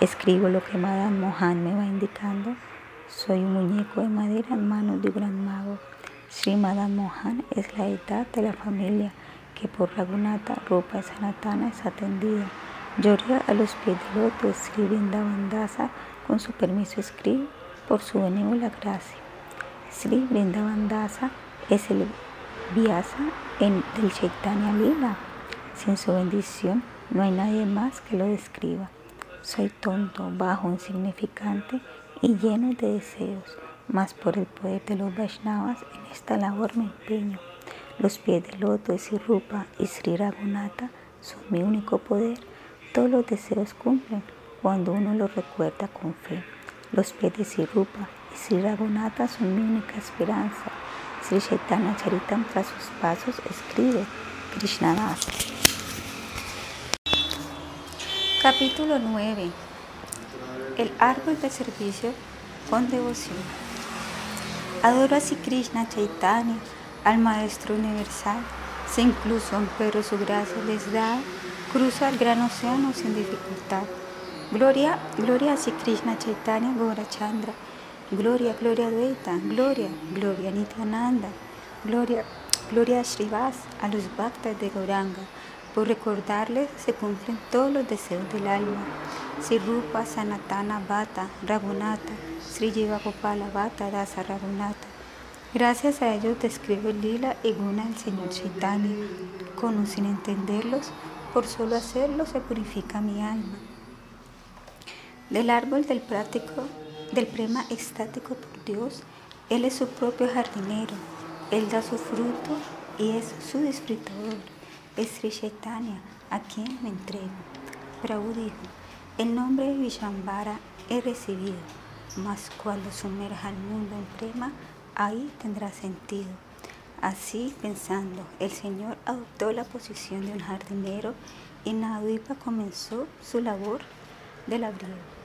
Escribo lo que Madame Mohan me va indicando. Soy un muñeco de madera en manos de un gran mago. Sri Madame Mohan es la edad de la familia que por Ragunata, Rupa Sanatana es atendida. Lloré a los pies del de Sri Vrindavandasa, con su permiso escribo por su benévola gracia. Sri Vrindavandasa es el Vyasa en, del Chaitanya Lila. Sin su bendición no hay nadie más que lo describa. Soy tonto, bajo, insignificante y lleno de deseos mas por el poder de los Vaishnavas en esta labor me empeño. Los pies del loto de Sirupa y Sri Raghunatha son mi único poder. Todos los deseos cumplen cuando uno los recuerda con fe. Los pies de Sirupa y Sri Raghunatha son mi única esperanza. Sri Chaitanya Charitam tras sus pasos escribe Krishnadas. Capítulo 9. El árbol de servicio con devoción. Adoro a Krishna Chaitanya, al Maestro Universal. Si incluso pero su gracia les da, cruza el gran océano sin dificultad. Gloria, gloria a Krishna Chaitanya Chandra. Gloria, gloria a Dvaita. Gloria, gloria a Nityananda. Gloria, gloria a Srivas, a los bhaktas de Gauranga. Por recordarles se cumplen todos los deseos del alma. Si Rupa, Sanatana, Bata, Raghunatha, Sri Jiva Gopala Bhatta Dasa Raghunatha. Gracias a ellos describe Lila y Guna el Señor Chaitanya. Con o sin entenderlos, por solo hacerlo se purifica mi alma. Del árbol del práctico, del prema extático por Dios, Él es su propio jardinero. Él da su fruto y es su disfrutador. Es Sri Chaitanya, a quien me entrego. Prabhu dijo, el nombre de Vishambara he recibido mas cuando sumerja el mundo en prema, ahí tendrá sentido. Así pensando, el Señor adoptó la posición de un jardinero y Naduipa comenzó su labor de labrío.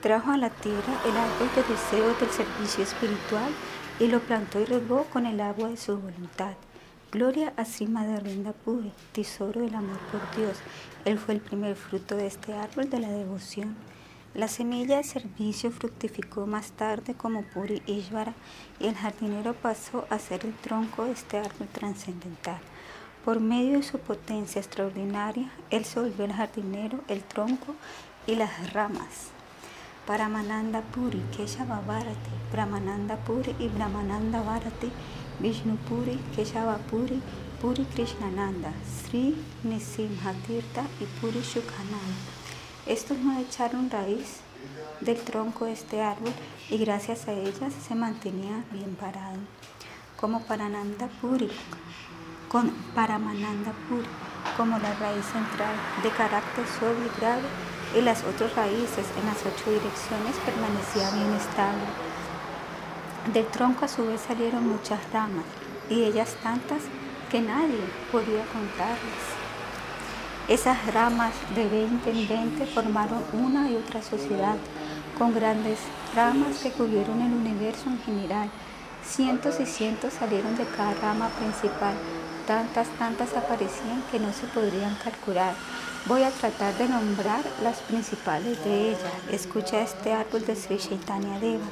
Trajo a la tierra el árbol de deseo del servicio espiritual y lo plantó y regó con el agua de su voluntad. Gloria a Sima de Rinda Puri, tesoro del amor por Dios. Él fue el primer fruto de este árbol de la devoción. La semilla de servicio fructificó más tarde como Puri Ishvara y el jardinero pasó a ser el tronco de este árbol trascendental. Por medio de su potencia extraordinaria, él se volvió el jardinero, el tronco y las ramas. Paramananda Puri, Keshava Bharati, Brahmananda Puri y Brahmananda Bharati Vishnu Puri, Keshava Puri, Puri Krishnananda, Sri Nisimhatirtha y Puri Shukhananda. Estos no echaron raíz del tronco de este árbol y gracias a ellas se mantenía bien parado. Como Parananda Puri, con Paramananda Puri, como la raíz central de carácter suave y grave y las otras raíces en las ocho direcciones permanecía bien estable. Del tronco a su vez salieron muchas ramas y ellas tantas que nadie podía contarlas. Esas ramas de 20 en 20 formaron una y otra sociedad con grandes ramas que cubrieron el universo en general. Cientos y cientos salieron de cada rama principal. Tantas, tantas aparecían que no se podrían calcular. Voy a tratar de nombrar las principales de ellas. Escucha este árbol de Sri Chaitanya Deva.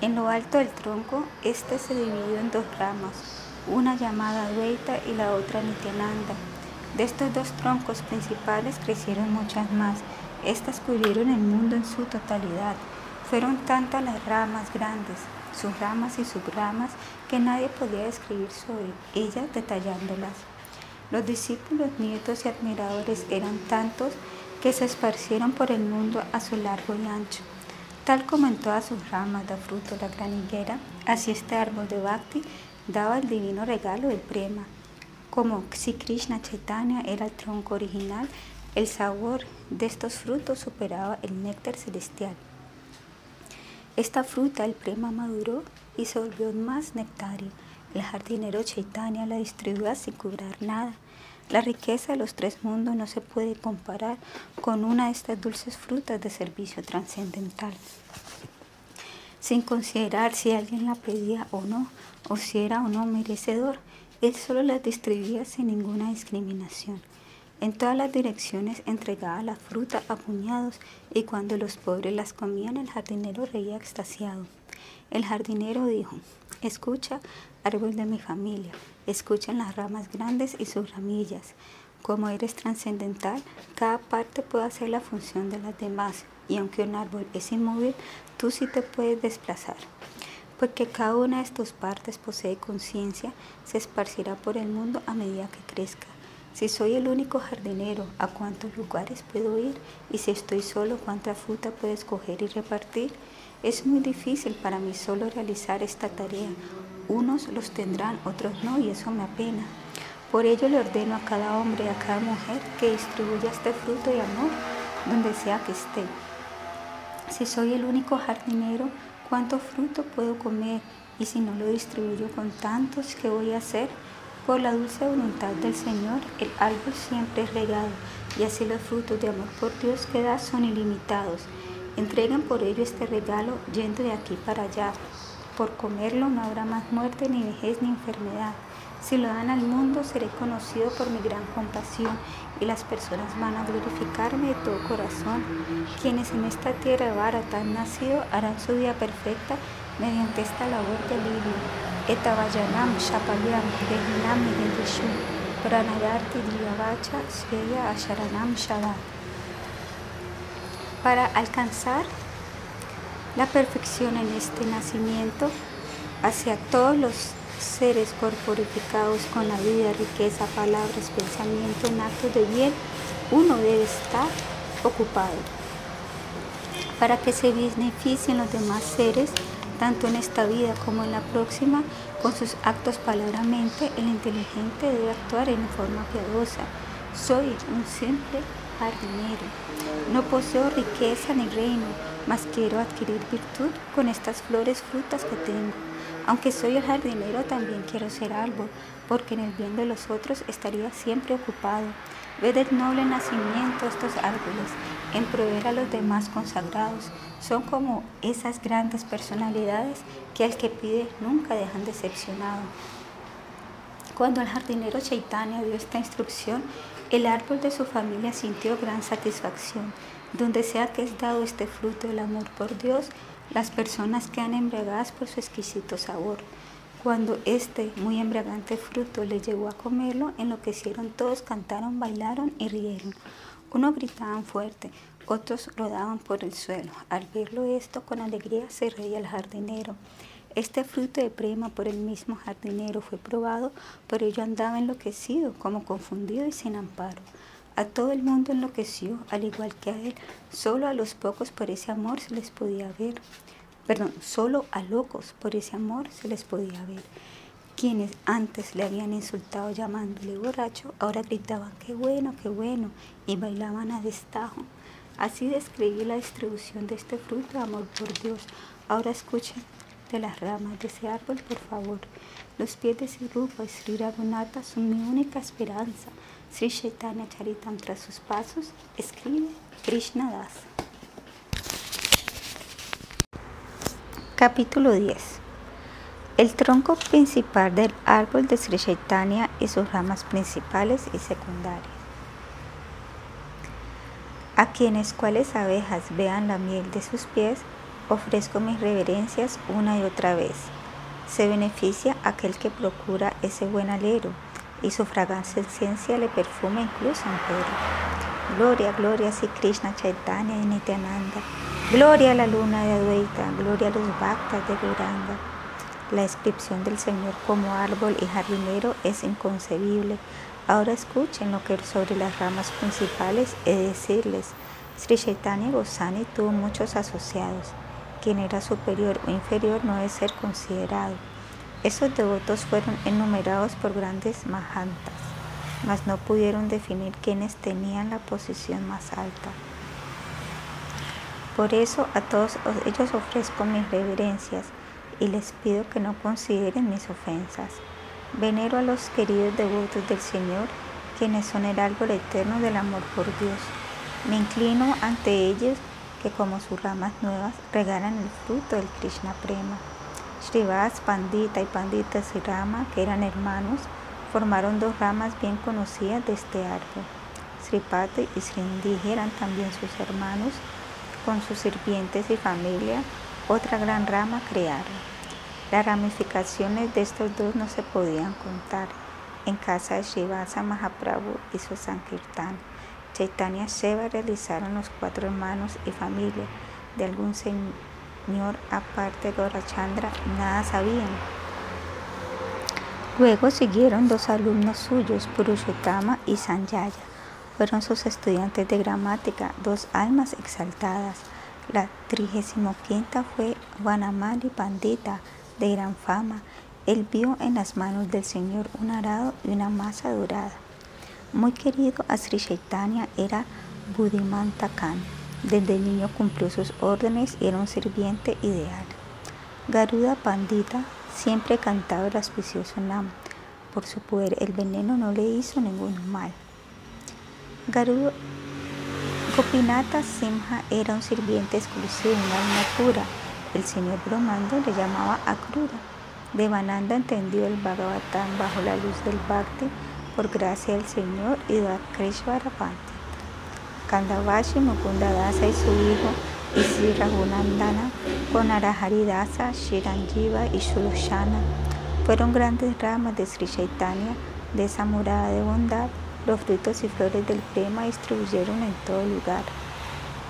En lo alto del tronco, este se dividió en dos ramas una llamada Dvaita y la otra Nityananda. De estos dos troncos principales crecieron muchas más. Estas cubrieron el mundo en su totalidad. Fueron tantas las ramas grandes, sus ramas y subramas, que nadie podía describir sobre ellas detallándolas. Los discípulos, nietos y admiradores eran tantos que se esparcieron por el mundo a su largo y ancho. Tal como en todas sus ramas da fruto la gran higuera, así este árbol de Bhakti daba el divino regalo del prema. Como si Krishna Chaitanya era el tronco original, el sabor de estos frutos superaba el néctar celestial. Esta fruta, el prema, maduró y se volvió más nectario. El jardinero Chaitanya la distribuyó sin cobrar nada. La riqueza de los tres mundos no se puede comparar con una de estas dulces frutas de servicio trascendental sin considerar si alguien la pedía o no, o si era o no merecedor. Él solo las distribuía sin ninguna discriminación. En todas las direcciones entregaba la fruta a puñados y cuando los pobres las comían el jardinero reía extasiado. El jardinero dijo, escucha, árbol de mi familia, escuchen las ramas grandes y sus ramillas. Como eres trascendental, cada parte puede hacer la función de las demás y aunque un árbol es inmóvil, tú sí te puedes desplazar. Porque cada una de tus partes posee conciencia, se esparcirá por el mundo a medida que crezca. Si soy el único jardinero, ¿a cuántos lugares puedo ir? Y si estoy solo, ¿cuánta fruta puedo escoger y repartir? Es muy difícil para mí solo realizar esta tarea. Unos los tendrán, otros no, y eso me apena. Por ello le ordeno a cada hombre y a cada mujer que distribuya este fruto de amor donde sea que esté. Si soy el único jardinero, ¿cuánto fruto puedo comer? Y si no lo distribuyo con tantos, ¿qué voy a hacer? Por la dulce voluntad del Señor, el árbol siempre es regado, y así los frutos de amor por Dios que da son ilimitados. Entreguen por ello este regalo yendo de aquí para allá. Por comerlo no habrá más muerte, ni vejez, ni enfermedad. Si lo dan al mundo, seré conocido por mi gran compasión y las personas van a glorificarme de todo corazón. Quienes en esta tierra de han nacido harán su vida perfecta mediante esta labor de alivio. Etavayanam Sreya Asharanam Shada. Para alcanzar la perfección en este nacimiento hacia todos los seres corporificados con la vida, riqueza, palabras, pensamiento en actos de bien, uno debe estar ocupado para que se beneficien los demás seres, tanto en esta vida como en la próxima, con sus actos palabramente, el inteligente debe actuar en forma piadosa. Soy un simple jardinero. No poseo riqueza ni reino, mas quiero adquirir virtud con estas flores frutas que tengo. Aunque soy el jardinero, también quiero ser árbol, porque en el bien de los otros estaría siempre ocupado. Ved el noble nacimiento estos árboles, en proveer a los demás consagrados. Son como esas grandes personalidades que al que pide nunca dejan decepcionado. Cuando el jardinero Chaitanya dio esta instrucción, el árbol de su familia sintió gran satisfacción. Donde sea que es dado este fruto del amor por Dios, las personas quedan embriagadas por su exquisito sabor. Cuando este muy embriagante fruto les llegó a comerlo, enloquecieron todos, cantaron, bailaron y rieron. Unos gritaban fuerte, otros rodaban por el suelo. Al verlo esto, con alegría se reía el jardinero. Este fruto de prema por el mismo jardinero fue probado, por ello andaba enloquecido, como confundido y sin amparo. A todo el mundo enloqueció, al igual que a él. Solo a los pocos por ese amor se les podía ver. Perdón, solo a locos por ese amor se les podía ver. Quienes antes le habían insultado llamándole borracho, ahora gritaban qué bueno, qué bueno y bailaban a destajo. Así describí la distribución de este fruto amor por Dios. Ahora escuchen de las ramas de ese árbol, por favor. Los pies de Sirupa y Sri Raghunatha son mi única esperanza. Sri Chaitanya Charitam tras sus pasos escribe Krishna Das. Capítulo 10 El tronco principal del árbol de Sri Chaitanya y sus ramas principales y secundarias. A quienes cuales abejas vean la miel de sus pies, ofrezco mis reverencias una y otra vez. Se beneficia aquel que procura ese buen alero y su fragancia ciencia le perfuma incluso entero. Gloria, gloria a Sri Krishna Chaitanya y Nityananda. Gloria a la luna de Advaita, gloria a los bhaktas de Gauranga. La descripción del Señor como árbol y jardinero es inconcebible. Ahora escuchen lo que sobre las ramas principales he de decirles. Sri Chaitanya Gosani tuvo muchos asociados. Quien era superior o inferior no debe ser considerado. Esos devotos fueron enumerados por grandes mahantas, mas no pudieron definir quiénes tenían la posición más alta. Por eso a todos ellos ofrezco mis reverencias y les pido que no consideren mis ofensas. Venero a los queridos devotos del Señor, quienes son el árbol eterno del amor por Dios. Me inclino ante ellos que como sus ramas nuevas regalan el fruto del Krishna Prema. Srivas, Pandita y Pandita Sirama, que eran hermanos, formaron dos ramas bien conocidas de este árbol. Sripati y Srindiji eran también sus hermanos, con sus sirvientes y familia, otra gran rama crearon. Las ramificaciones de estos dos no se podían contar. En casa de Srivasa Mahaprabhu hizo Sankirtan. Chaitanya Seva realizaron los cuatro hermanos y familia de algún señor aparte de Gorachandra, nada sabían. Luego siguieron dos alumnos suyos, Purushottama y Sanjaya. Fueron sus estudiantes de gramática, dos almas exaltadas. La trigésimo quinta fue Vanamali Pandita, de gran fama. Él vio en las manos del Señor un arado y una masa dorada. Muy querido a Sri Chaitanya era Buddhimanta Khan. Desde niño cumplió sus órdenes y era un sirviente ideal. Garuda Pandita siempre cantaba el auspicioso Nam. Por su poder el veneno no le hizo ningún mal. Garuda Gopinata Simha era un sirviente exclusivo, un alma pura. El señor Brahmanda le llamaba Akrura. Devananda entendió el Bhagavatam bajo la luz del Bhakti por gracia del Señor y de Krishvara Kandavashi Mukunda Dasa y su hijo Isri Raghunandana con Araharidasa, Shiranjiva y Shuloshana fueron grandes ramas de Sri Chaitanya, de esa morada de bondad, los frutos y flores del prema distribuyeron en todo lugar.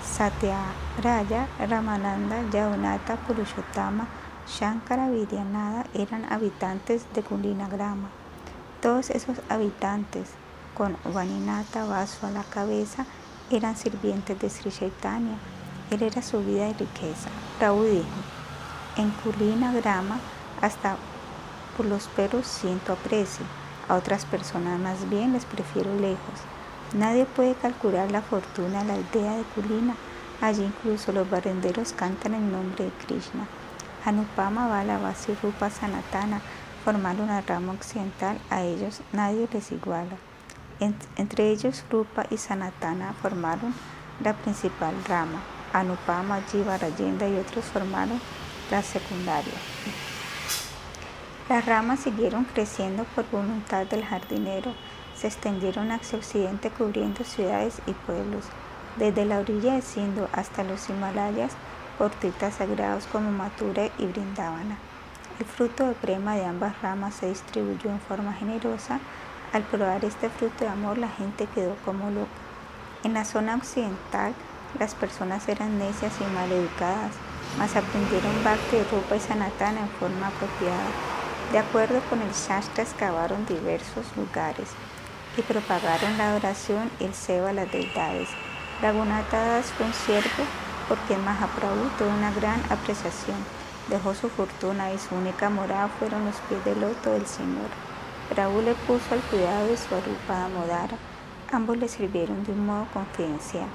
Satya Raya, Ramananda, Yaunata, Purushottama, Shankara, Vidyanada eran habitantes de Grama. Todos esos habitantes, con Vaninata vaso a la cabeza, eran sirvientes de Sri Chaitanya. Él era su vida y riqueza. Prabhu dijo, en Kulina Grama hasta por los perros siento aprecio. A otras personas más bien les prefiero lejos. Nadie puede calcular la fortuna de la aldea de Kulina. Allí incluso los barrenderos cantan el nombre de Krishna. Anupama Bala Rupa Sanatana formar una rama occidental, a ellos nadie les iguala. Entre ellos Rupa y Sanatana formaron la principal rama. Anupama, Jiva, Rayenda y otros formaron la secundaria. Las ramas siguieron creciendo por voluntad del jardinero, se extendieron hacia occidente cubriendo ciudades y pueblos, desde la orilla de Sindhu hasta los Himalayas, portitas sagrados como Mathura y Brindavana. El fruto de prema de ambas ramas se distribuyó en forma generosa. Al probar este fruto de amor la gente quedó como loca. En la zona occidental las personas eran necias y mal educadas. mas aprendieron Bhakti, Rupa y Sanatana en forma apropiada. De acuerdo con el Shastra, excavaron diversos lugares y propagaron la adoración y el cebo a las deidades. Raghunatha Das fue un siervo porque Mahaprabhu tuvo una gran apreciación. Dejó su fortuna y su única morada fueron los pies del loto del Señor. Prabhu le puso al cuidado de su Arupa Modara. Ambos le sirvieron de un modo confidencial.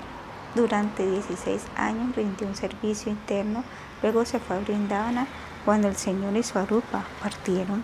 Durante 16 años rindió un servicio interno, luego se fue a Brindavana cuando el Señor y su Arupa partieron.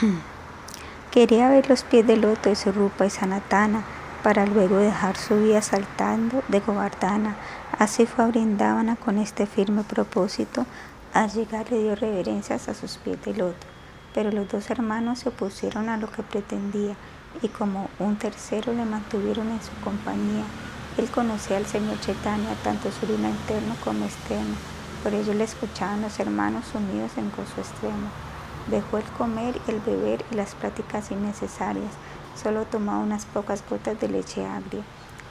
Quería ver los pies del loto de su Rupa y Sanatana para luego dejar su vida saltando de Govardhana. Así fue a Brindavana con este firme propósito. Al llegar le dio reverencias a sus pies de loto, pero los dos hermanos se opusieron a lo que pretendía y como un tercero le mantuvieron en su compañía. Él conocía al Señor Chaitanya, tanto su vida interno como externo. Por ello le escuchaban los hermanos unidos en gozo extremo. Dejó el comer, el beber y las prácticas innecesarias. Solo tomaba unas pocas gotas de leche agria.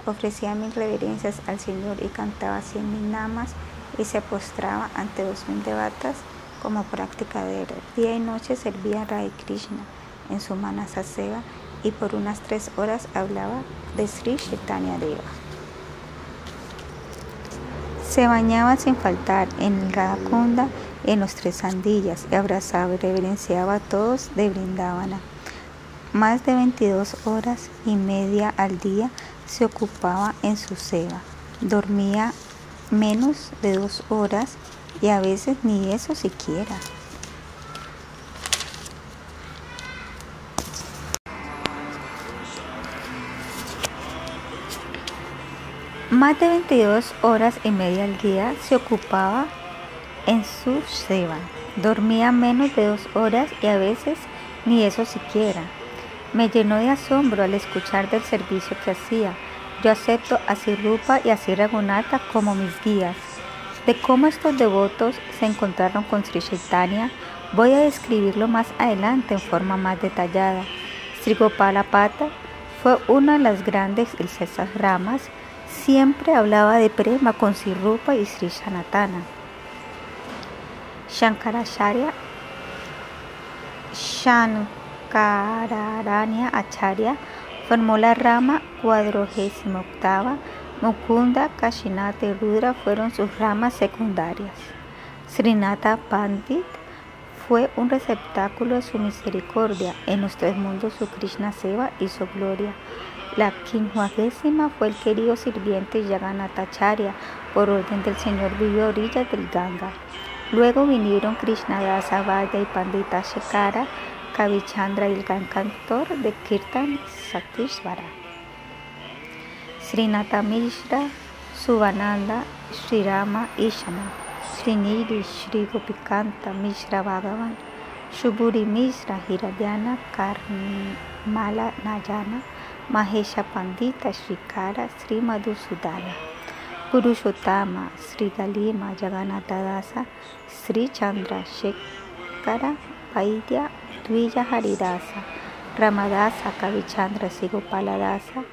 Ofrecía mil reverencias al Señor y cantaba cien mil namas y se postraba ante dos mil devatas como práctica de él. Día y noche servía a Rai Krishna en su manasa seva y por unas tres horas hablaba de Sri Chaitanya Deva. Se bañaba sin faltar en el Radakunda en los tres sandillas y abrazaba y reverenciaba a todos de Brindavana. Más de 22 horas y media al día se ocupaba en su seva. Dormía menos de dos horas y a veces ni eso siquiera. Más de 22 horas y media al día se ocupaba en su seva. Dormía menos de dos horas y a veces ni eso siquiera. Me llenó de asombro al escuchar del servicio que hacía. Yo acepto a Sirupa y a Siragunata como mis guías. De cómo estos devotos se encontraron con Sri Chaitanya, voy a describirlo más adelante en forma más detallada. Sri Gopalapata fue una de las grandes ilsesas ramas. Siempre hablaba de prema con Sirupa y Sri Sanatana. Shankaracharya, Shankararanya Acharya formó la rama cuadragésima octava. Mukunda, Kashinata y Rudra fueron sus ramas secundarias. Srinata Pandit fue un receptáculo de su misericordia. En los tres mundos su Krishna Seva hizo gloria. La quincuagésima fue el querido sirviente Yaganatacharya. Por orden del Señor vivió orillas del Ganga. Luego vinieron Krishnadasa Vaya y Pandita Shekara, Kavichandra y el gran cantor de Kirtan Satishvara. Srinata Mishra, Subhananda, Srirama Ishana, Srinidhi Shri Gopikanta Mishra Bhagavan, Shuburi Mishra Hiradyana Karmala Nayana, Mahesha Pandita Srikara Sri Madhusudana. Purushottama, Sri Galima, Dasa, Sri Chandra Shekara, Vaidya, Dvija Haridasa, Ramadasa, Kavichandra Sigopaladasa,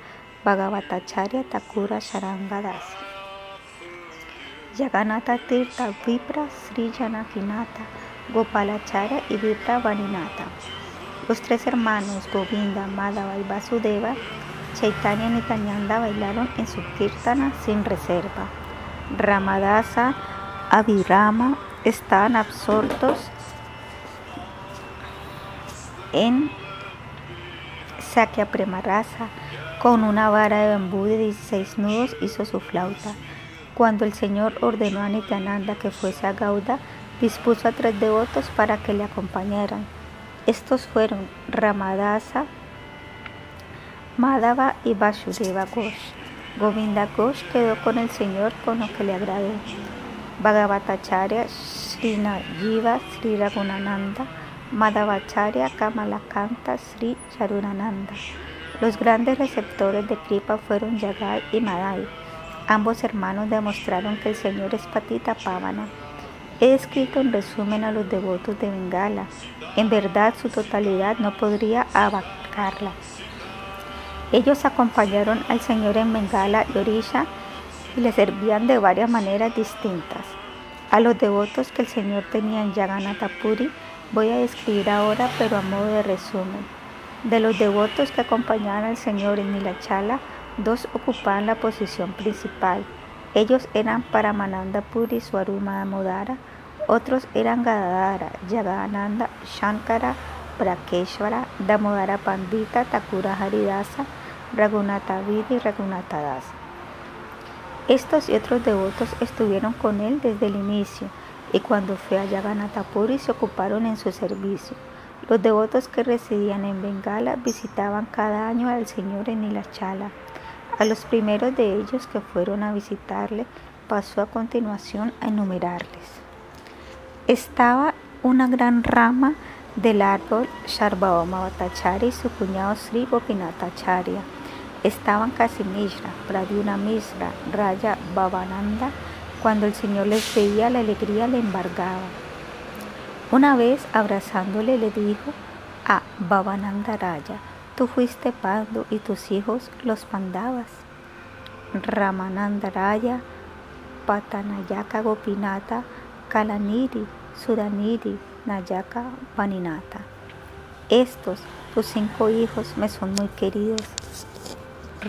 Bhagavatacharya Takura Sharangadasa. Yaganata Tirtha Vipra Sri Janakinata, Gopalacharya y Vipra Vaninata. Los tres hermanos Govinda, Madhava y Vasudeva Chaitanya y Nityananda bailaron en su kirtana sin reserva. Ramadasa, Abhirama estaban absortos en Sakya Premarasa. Con una vara de bambú de 16 nudos hizo su flauta. Cuando el Señor ordenó a Nityananda que fuese a Gauda, dispuso a tres devotos para que le acompañaran. Estos fueron Ramadasa, Madhava y Vasudeva Ghosh. Govinda Ghosh quedó con el Señor con lo que le agradó. Bhagavatacharya, Sri Najiva, Sri Raghunananda, Madhavacharya, Kamalakanta, Sri Charunananda. Los grandes receptores de Kripa fueron Yagai y Madai. Ambos hermanos demostraron que el Señor es Patita Pavana. He escrito en resumen a los devotos de Bengala. En verdad su totalidad no podría abarcarla. Ellos acompañaron al Señor en Bengala y Orisha y le servían de varias maneras distintas. A los devotos que el Señor tenía en Jagannath Puri voy a describir ahora, pero a modo de resumen. De los devotos que acompañaban al Señor en Nilachala, dos ocupaban la posición principal. Ellos eran Paramananda Puri Swaruma Damodara, otros eran Gadadara, Yagananda, Shankara, Prakeshwara, Damodara Pandita, Takura Haridasa, Raghunatha Vidi y Raghunatha Das. Estos y otros devotos estuvieron con él desde el inicio y cuando fue a Yaganatha Puri se ocuparon en su servicio. Los devotos que residían en Bengala visitaban cada año al Señor en Nilachala. A los primeros de ellos que fueron a visitarle pasó a continuación a enumerarles. Estaba una gran rama del árbol Sharbhavama Bhattacharya y su cuñado Sri Gopinathacharya. Estaban Kasimishra, Pradyuna Misra, Raya Bhavananda. Cuando el Señor les veía, la alegría le embargaba. Una vez abrazándole le dijo a Bhavananda Raya, tú fuiste Pandu y tus hijos los Pandavas. Ramananda Raya, Patanayaka Gopinata, Kalaniri, Sudaniri, Nayaka, Vaninata. Estos, tus cinco hijos, me son muy queridos.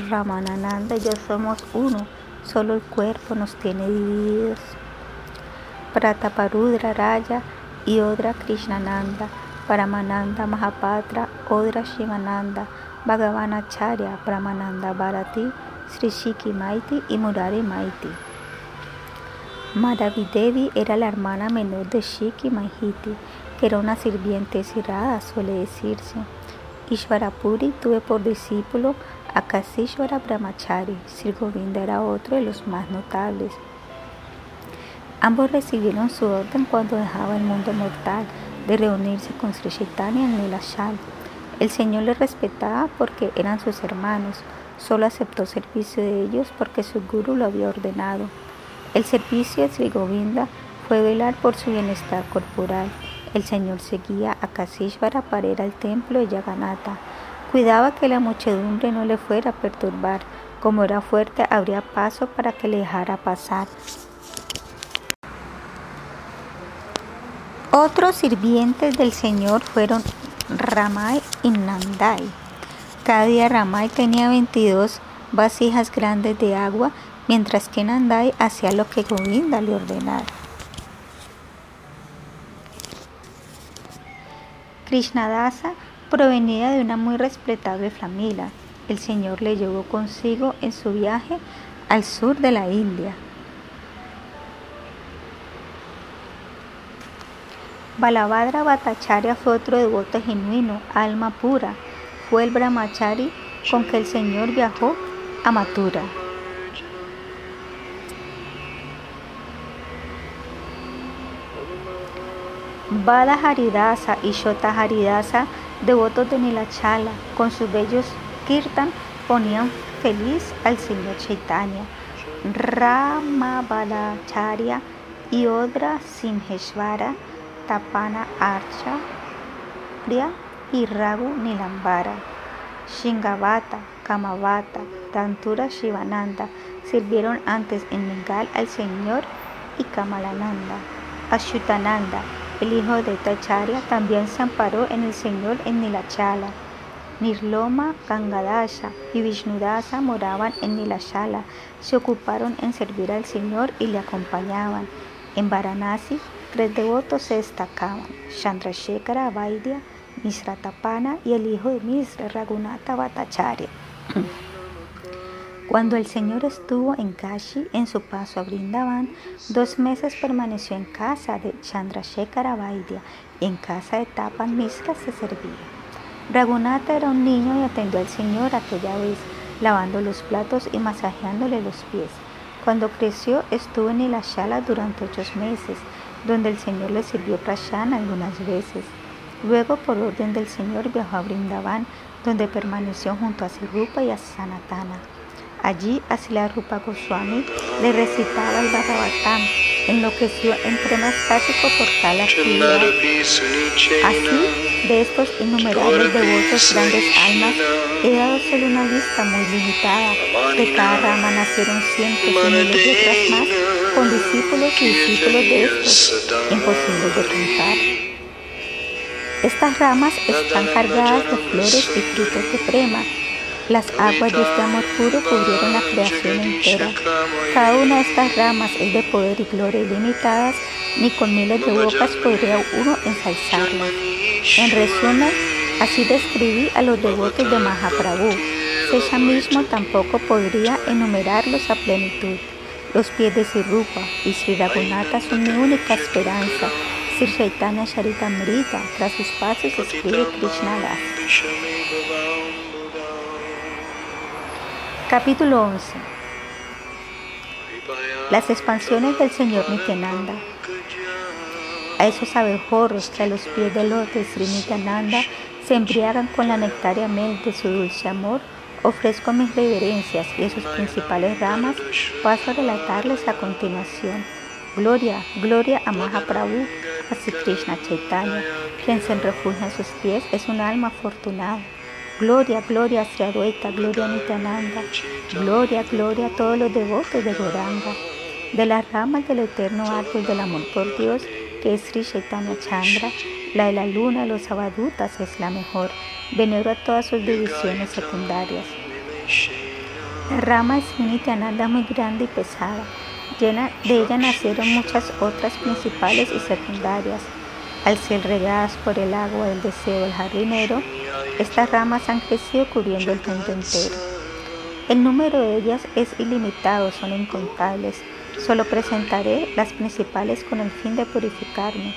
Ramananda y yo somos uno, solo el cuerpo nos tiene divididos. Prataparudra Raya, y Odra Krishnananda, Paramananda Mahapatra, Odra Shivananda, Bhagavanacharya, Brahmananda Bharati, Sri Shiki Maiti y Murari Maiti. Madhavi era la hermana menor de Shiki Mahiti, que era una sirviente cirada, suele decirse. Ishvarapuri tuve por discípulo a Kasishvara Brahmachari, Sri Govinda era otro de los más notables. Ambos recibieron su orden cuando dejaba el mundo mortal de reunirse con Sri Chaitanya en Nilashal. El Señor les respetaba porque eran sus hermanos, solo aceptó servicio de ellos porque su guru lo había ordenado. El servicio de Sri Govinda fue velar por su bienestar corporal. El Señor seguía a Kasishvara para ir al templo de Yaganata. Cuidaba que la muchedumbre no le fuera a perturbar. Como era fuerte, abría paso para que le dejara pasar. Otros sirvientes del Señor fueron Ramay y Nandai. Cada día Ramay tenía 22 vasijas grandes de agua, mientras que Nandai hacía lo que Govinda le ordenara. Krishnadasa provenía de una muy respetable familia. El Señor le llevó consigo en su viaje al sur de la India. Balabhadra Bhattacharya fue otro devoto genuino, alma pura. Fue el brahmachari con que el Señor viajó a Mathura. Bada Haridasa y Shota Haridasa, devotos de Nilachala, con sus bellos kirtan ponían feliz al Señor Chaitanya. Rama Badacharya y Odra Simheshvara Tapana Archa, y Ragu Nilambara, Shingavata, Kamavata, Tantura Shivananda sirvieron antes en Bengal al Señor y Kamalananda. Ashutananda, el hijo de Tacharya, también se amparó en el Señor en Nilachala. Nirloma, Gangadasha y Vishnudasa moraban en Nilachala, se ocuparon en servir al Señor y le acompañaban. En Varanasi, Tres devotos se destacaban, Chandrasekhara Vaidya, Misra Tapana y el hijo de Misra, Raghunatha Bhattacharya. Cuando el Señor estuvo en Kashi, en su paso a Brindavan, dos meses permaneció en casa de Chandrasekhara Vaidya y en casa de Tapan Misra se servía. Raghunatha era un niño y atendió al Señor aquella vez, lavando los platos y masajeándole los pies. Cuando creció, estuvo en Ilashala durante ocho meses donde el Señor le sirvió prashana algunas veces. Luego, por orden del Señor, viajó a Brindavan, donde permaneció junto a Sirupa y a Sanatana. Allí, Asila Rupa Goswami le recitaba el Bhagavatam enloqueció en pleno estático por tal actividad. Así, de estos innumerables devotos grandes almas, he dado solo una lista muy limitada. De cada rama nacieron cientos y miles de otras más, con discípulos y discípulos de estos, imposibles de contar. Estas ramas están cargadas de flores y frutos de prema, las aguas de este amor puro cubrieron la creación entera. Cada una de estas ramas es de poder y gloria ilimitadas, ni con miles de bocas podría uno ensalzarlas. En resumen, así describí a los devotos de Mahaprabhu. Sesha mismo tampoco podría enumerarlos a plenitud. Los pies de Sirupa y Sri Raghunatha son mi única esperanza. Sri Chaitanya Charitamrita, tras sus pasos escribe Krishna Das. Capítulo 11. Las expansiones del Señor Nityananda. A esos abejorros que a los pies del lote Sri Nityananda se embriagan con la nectaria miel de su dulce amor, ofrezco mis reverencias y a sus principales ramas paso a relatarles a continuación. Gloria, gloria a Mahaprabhu, a Sri Krishna Chaitanya, quien se refugia en sus pies es un alma afortunada. Gloria, gloria a Sri gloria a Nityananda, gloria, gloria a todos los devotos de Goranga, de las ramas del eterno árbol del amor por Dios, que es Sri Chaitanya Chandra, la de la luna, los abadutas es la mejor. Venero a todas sus divisiones secundarias. La rama es Nityananda muy grande y pesada. Llena, de ella nacieron muchas otras principales y secundarias. Al ser regadas por el agua del deseo del jardinero, estas ramas han crecido cubriendo el mundo entero. El número de ellas es ilimitado, son incontables. Solo presentaré las principales con el fin de purificarme.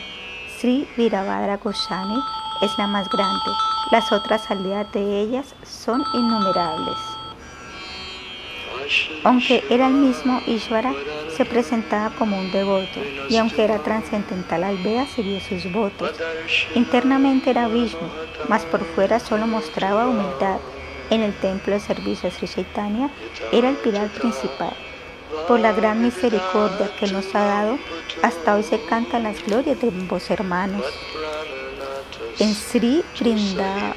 Sri Virabhadra Goshani es la más grande. Las otras salidas de ellas son innumerables. Aunque era el mismo Ishvara, se presentaba como un devoto y aunque era trascendental al Veda, sus votos. Internamente era Vishnu, mas por fuera solo mostraba humildad. En el templo de servicio a Sri Chaitanya era el pilar principal. Por la gran misericordia que nos ha dado, hasta hoy se cantan las glorias de ambos hermanos. En Sri Vrinda,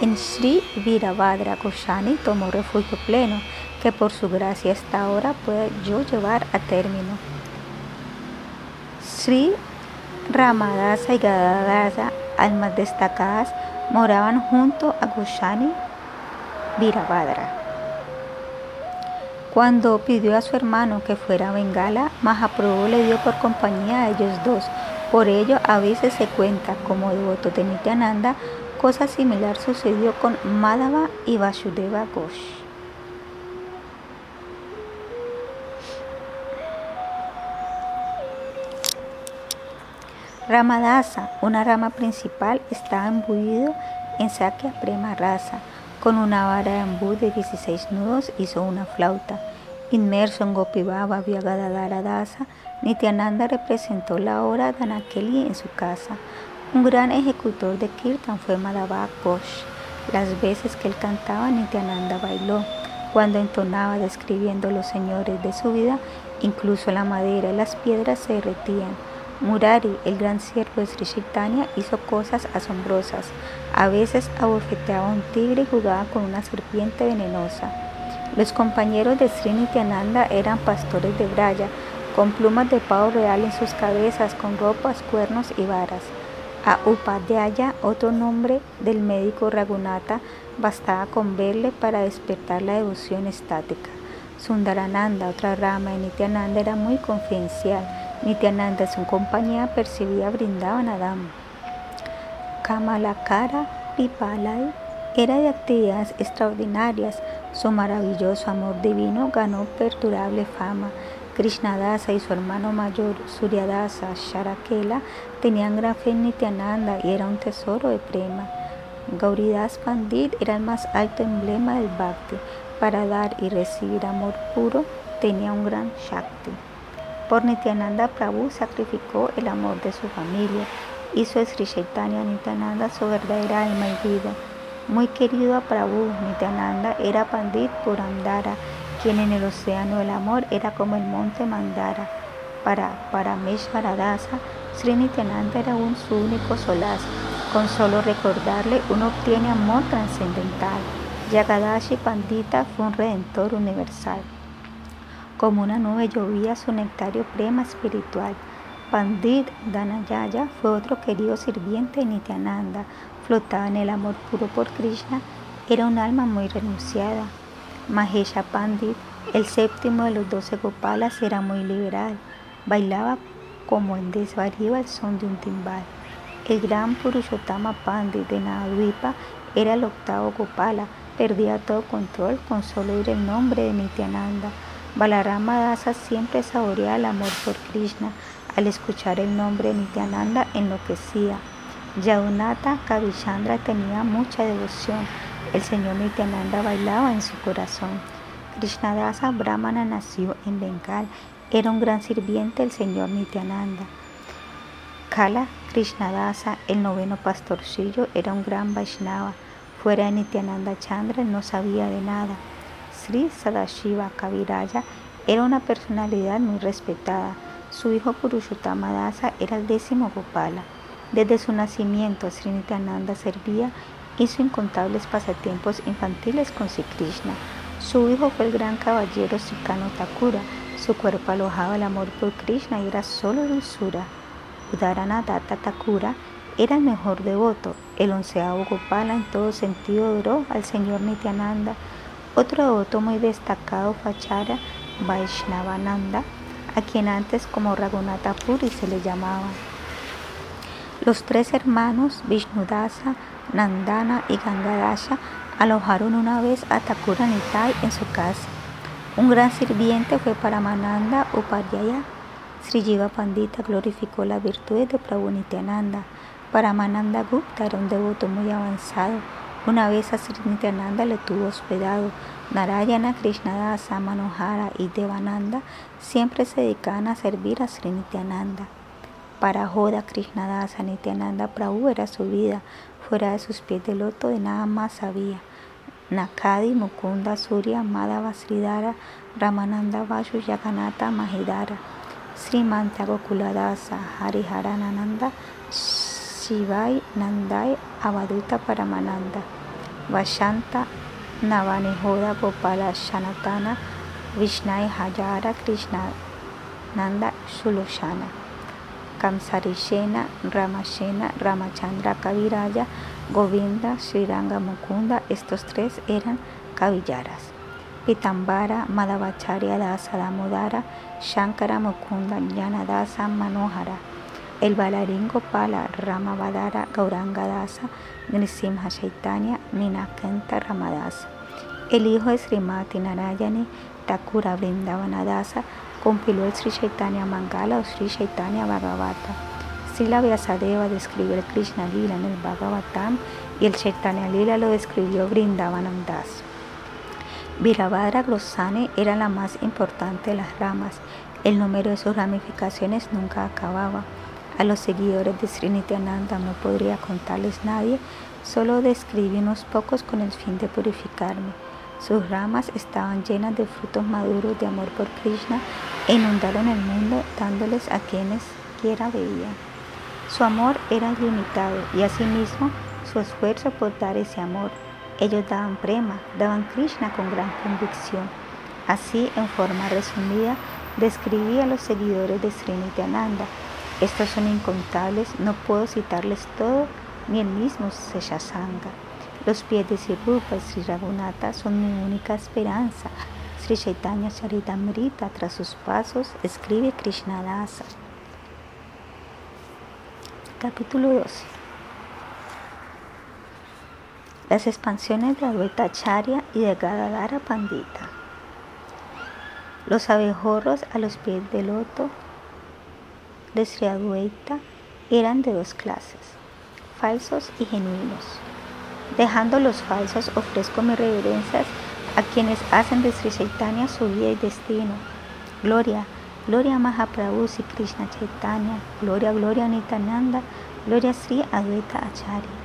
en Sri Virabhadra Goshani tomó refugio pleno que por su gracia esta ahora pueda yo llevar a término. Sri Ramadasa y Gadadasa, almas destacadas, moraban junto a Gushani Virabhadra. Cuando pidió a su hermano que fuera a Bengala, Mahaprabhu le dio por compañía a ellos dos. Por ello, a veces se cuenta como devoto de Nityananda, cosa similar sucedió con Madhava y Vasudeva Ghosh. Ramadasa, una rama principal, estaba embuido en Sakya Prema Rasa. Con una vara de de 16 nudos hizo una flauta. Inmerso en Gopibaba Vyagadadara Dasa, Nityananda representó la obra de en su casa. Un gran ejecutor de Kirtan fue Madhava Ghosh. Las veces que él cantaba, Nityananda bailó. Cuando entonaba describiendo los señores de su vida, incluso la madera y las piedras se derretían. Murari, el gran siervo de Sri Chaitanya, hizo cosas asombrosas. A veces abofeteaba un tigre y jugaba con una serpiente venenosa. Los compañeros de Sri Nityananda eran pastores de Braya, con plumas de pavo real en sus cabezas, con ropas, cuernos y varas. A Upadhyaya, otro nombre del médico Ragunata, bastaba con verle para despertar la devoción estática. Sundarananda, otra rama de Nityananda, era muy confidencial Nityananda su compañía percibía brindaban a Dama. Kamalakara Pipalai era de actividades extraordinarias. Su maravilloso amor divino ganó perdurable fama. Krishnadasa y su hermano mayor Suryadasa Sharakela tenían gran fe en Nityananda y era un tesoro de prema. Gauridas Pandit era el más alto emblema del Bhakti. Para dar y recibir amor puro tenía un gran Shakti. Por Nityananda Prabhu sacrificó el amor de su familia. Hizo Sri Chaitanya Nityananda su verdadera alma y vida. Muy querido a Prabhu, Nityananda era Pandit Puramdara quien en el océano del amor era como el monte Mandara. Para Parameshvaradasa, Sri Nityananda era un su único solaz. Con solo recordarle uno obtiene amor trascendental. Yagadashi Pandita fue un redentor universal. Como una nube llovía su nectario prema espiritual. Pandit Dhanayaya fue otro querido sirviente de Nityananda. Flotaba en el amor puro por Krishna. Era un alma muy renunciada. Mahesha Pandit, el séptimo de los doce Gopalas, era muy liberal. Bailaba como en desvarío al son de un timbal. El gran Purushottama Pandit de Navadvipa era el octavo Gopala. Perdía todo control con solo oír el nombre de Nityananda. Balarama Dasa siempre saboreaba el amor por Krishna. Al escuchar el nombre de Nityananda enloquecía. Yaunata Kavichandra tenía mucha devoción. El señor Nityananda bailaba en su corazón. Krishnadasa Brahmana nació en Bengal. Era un gran sirviente del señor Nityananda. Kala Krishnadasa, el noveno pastorcillo, era un gran Vaishnava. Fuera de Nityananda Chandra no sabía de nada. Sri Sadashiva Kaviraya era una personalidad muy respetada. Su hijo Purushottama Dasa era el décimo Gopala. Desde su nacimiento, Sri Nityananda servía hizo incontables pasatiempos infantiles con Sri Krishna. Su hijo fue el gran caballero Sikano Thakura. Su cuerpo alojaba el amor por Krishna y era solo dulzura. Udaranadatta Thakura era el mejor devoto. El onceavo Gopala en todo sentido duró al señor Nityananda. Otro devoto muy destacado fue Achara Vaishnavananda, a quien antes como Raghunatha Puri se le llamaba. Los tres hermanos Vishnudasa, Nandana y Gangadasha alojaron una vez a Thakura Nitai en su casa. Un gran sirviente fue Paramananda Upadhyaya. Sri Jiva Pandita glorificó la virtud de Prabhu Nityananda. Paramananda Gupta era un devoto muy avanzado. Una vez a Sri Nityananda le tuvo hospedado. Narayana, Krishnadasa, Manohara y Devananda siempre se dedicaban a servir a Sri Nityananda. Para Joda Krishnadasa Nityananda Prabhu era su vida. Fuera de sus pies de loto de nada más sabía. Nakadi, Mukunda, Surya, Sridhara, Ramananda, Vashu, Yaganata, Mahidara, Srimanta Gokuladasa, Hariharananda, Shivai, Nandai, Avaduta Paramananda, Vashanta, Navani Joda, Gopala, Shanatana, Vishnai, Hajara, Krishna, Nanda, Shuloshana. Kamsarishena, Ramashena, Ramachandra Kaviraya, Govinda, Sriranga Mukunda, estos tres eran Kaviyaras. Pitambara, Madhavacharya Dasa Damodara, Shankara Mukunda, Dasa Manohara. El bailarín Gopala, Ramavadara, Gauranga Dasa, Nrisimha Chaitanya, Ninakanta Ramadasa. El hijo de Srimati Narayani, Takura Vrindavanadasa, compiló el Sri Chaitanya Mangala o Sri Chaitanya Bhagavata. Srila Vyasadeva describió el Krishna Lila en el Bhagavatam y el Chaitanya Lila lo describió Vrindavanandas. Virabhadra Grosane era la más importante de las ramas. El número de sus ramificaciones nunca acababa. A los seguidores de Sri Nityananda no podría contarles nadie, solo describí unos pocos con el fin de purificarme. Sus ramas estaban llenas de frutos maduros de amor por Krishna e inundaron el mundo dándoles a quienes quiera veían. Su amor era ilimitado y asimismo su esfuerzo por dar ese amor. Ellos daban prema, daban Krishna con gran convicción. Así, en forma resumida, describí a los seguidores de Sri Nityananda. Estos son incontables, no puedo citarles todo, ni el mismo Seshasanga. Los pies de Sri Rupa y Sri Raghunatha son mi única esperanza. Sri Chaitanya Charitamrita, tras sus pasos, escribe Krishnadasa. Capítulo 12. Las expansiones de Advaita Acharya y de Gadadara Pandita. Los abejorros a los pies del loto de Sri Advaita eran de dos clases, falsos y genuinos. Dejando los falsos, ofrezco mis reverencias a quienes hacen de Sri Chaitanya su vida y destino. Gloria, gloria a Mahaprabhu Sri Krishna Chaitanya, gloria, gloria a Nityananda, gloria Sri Advaita Acharya.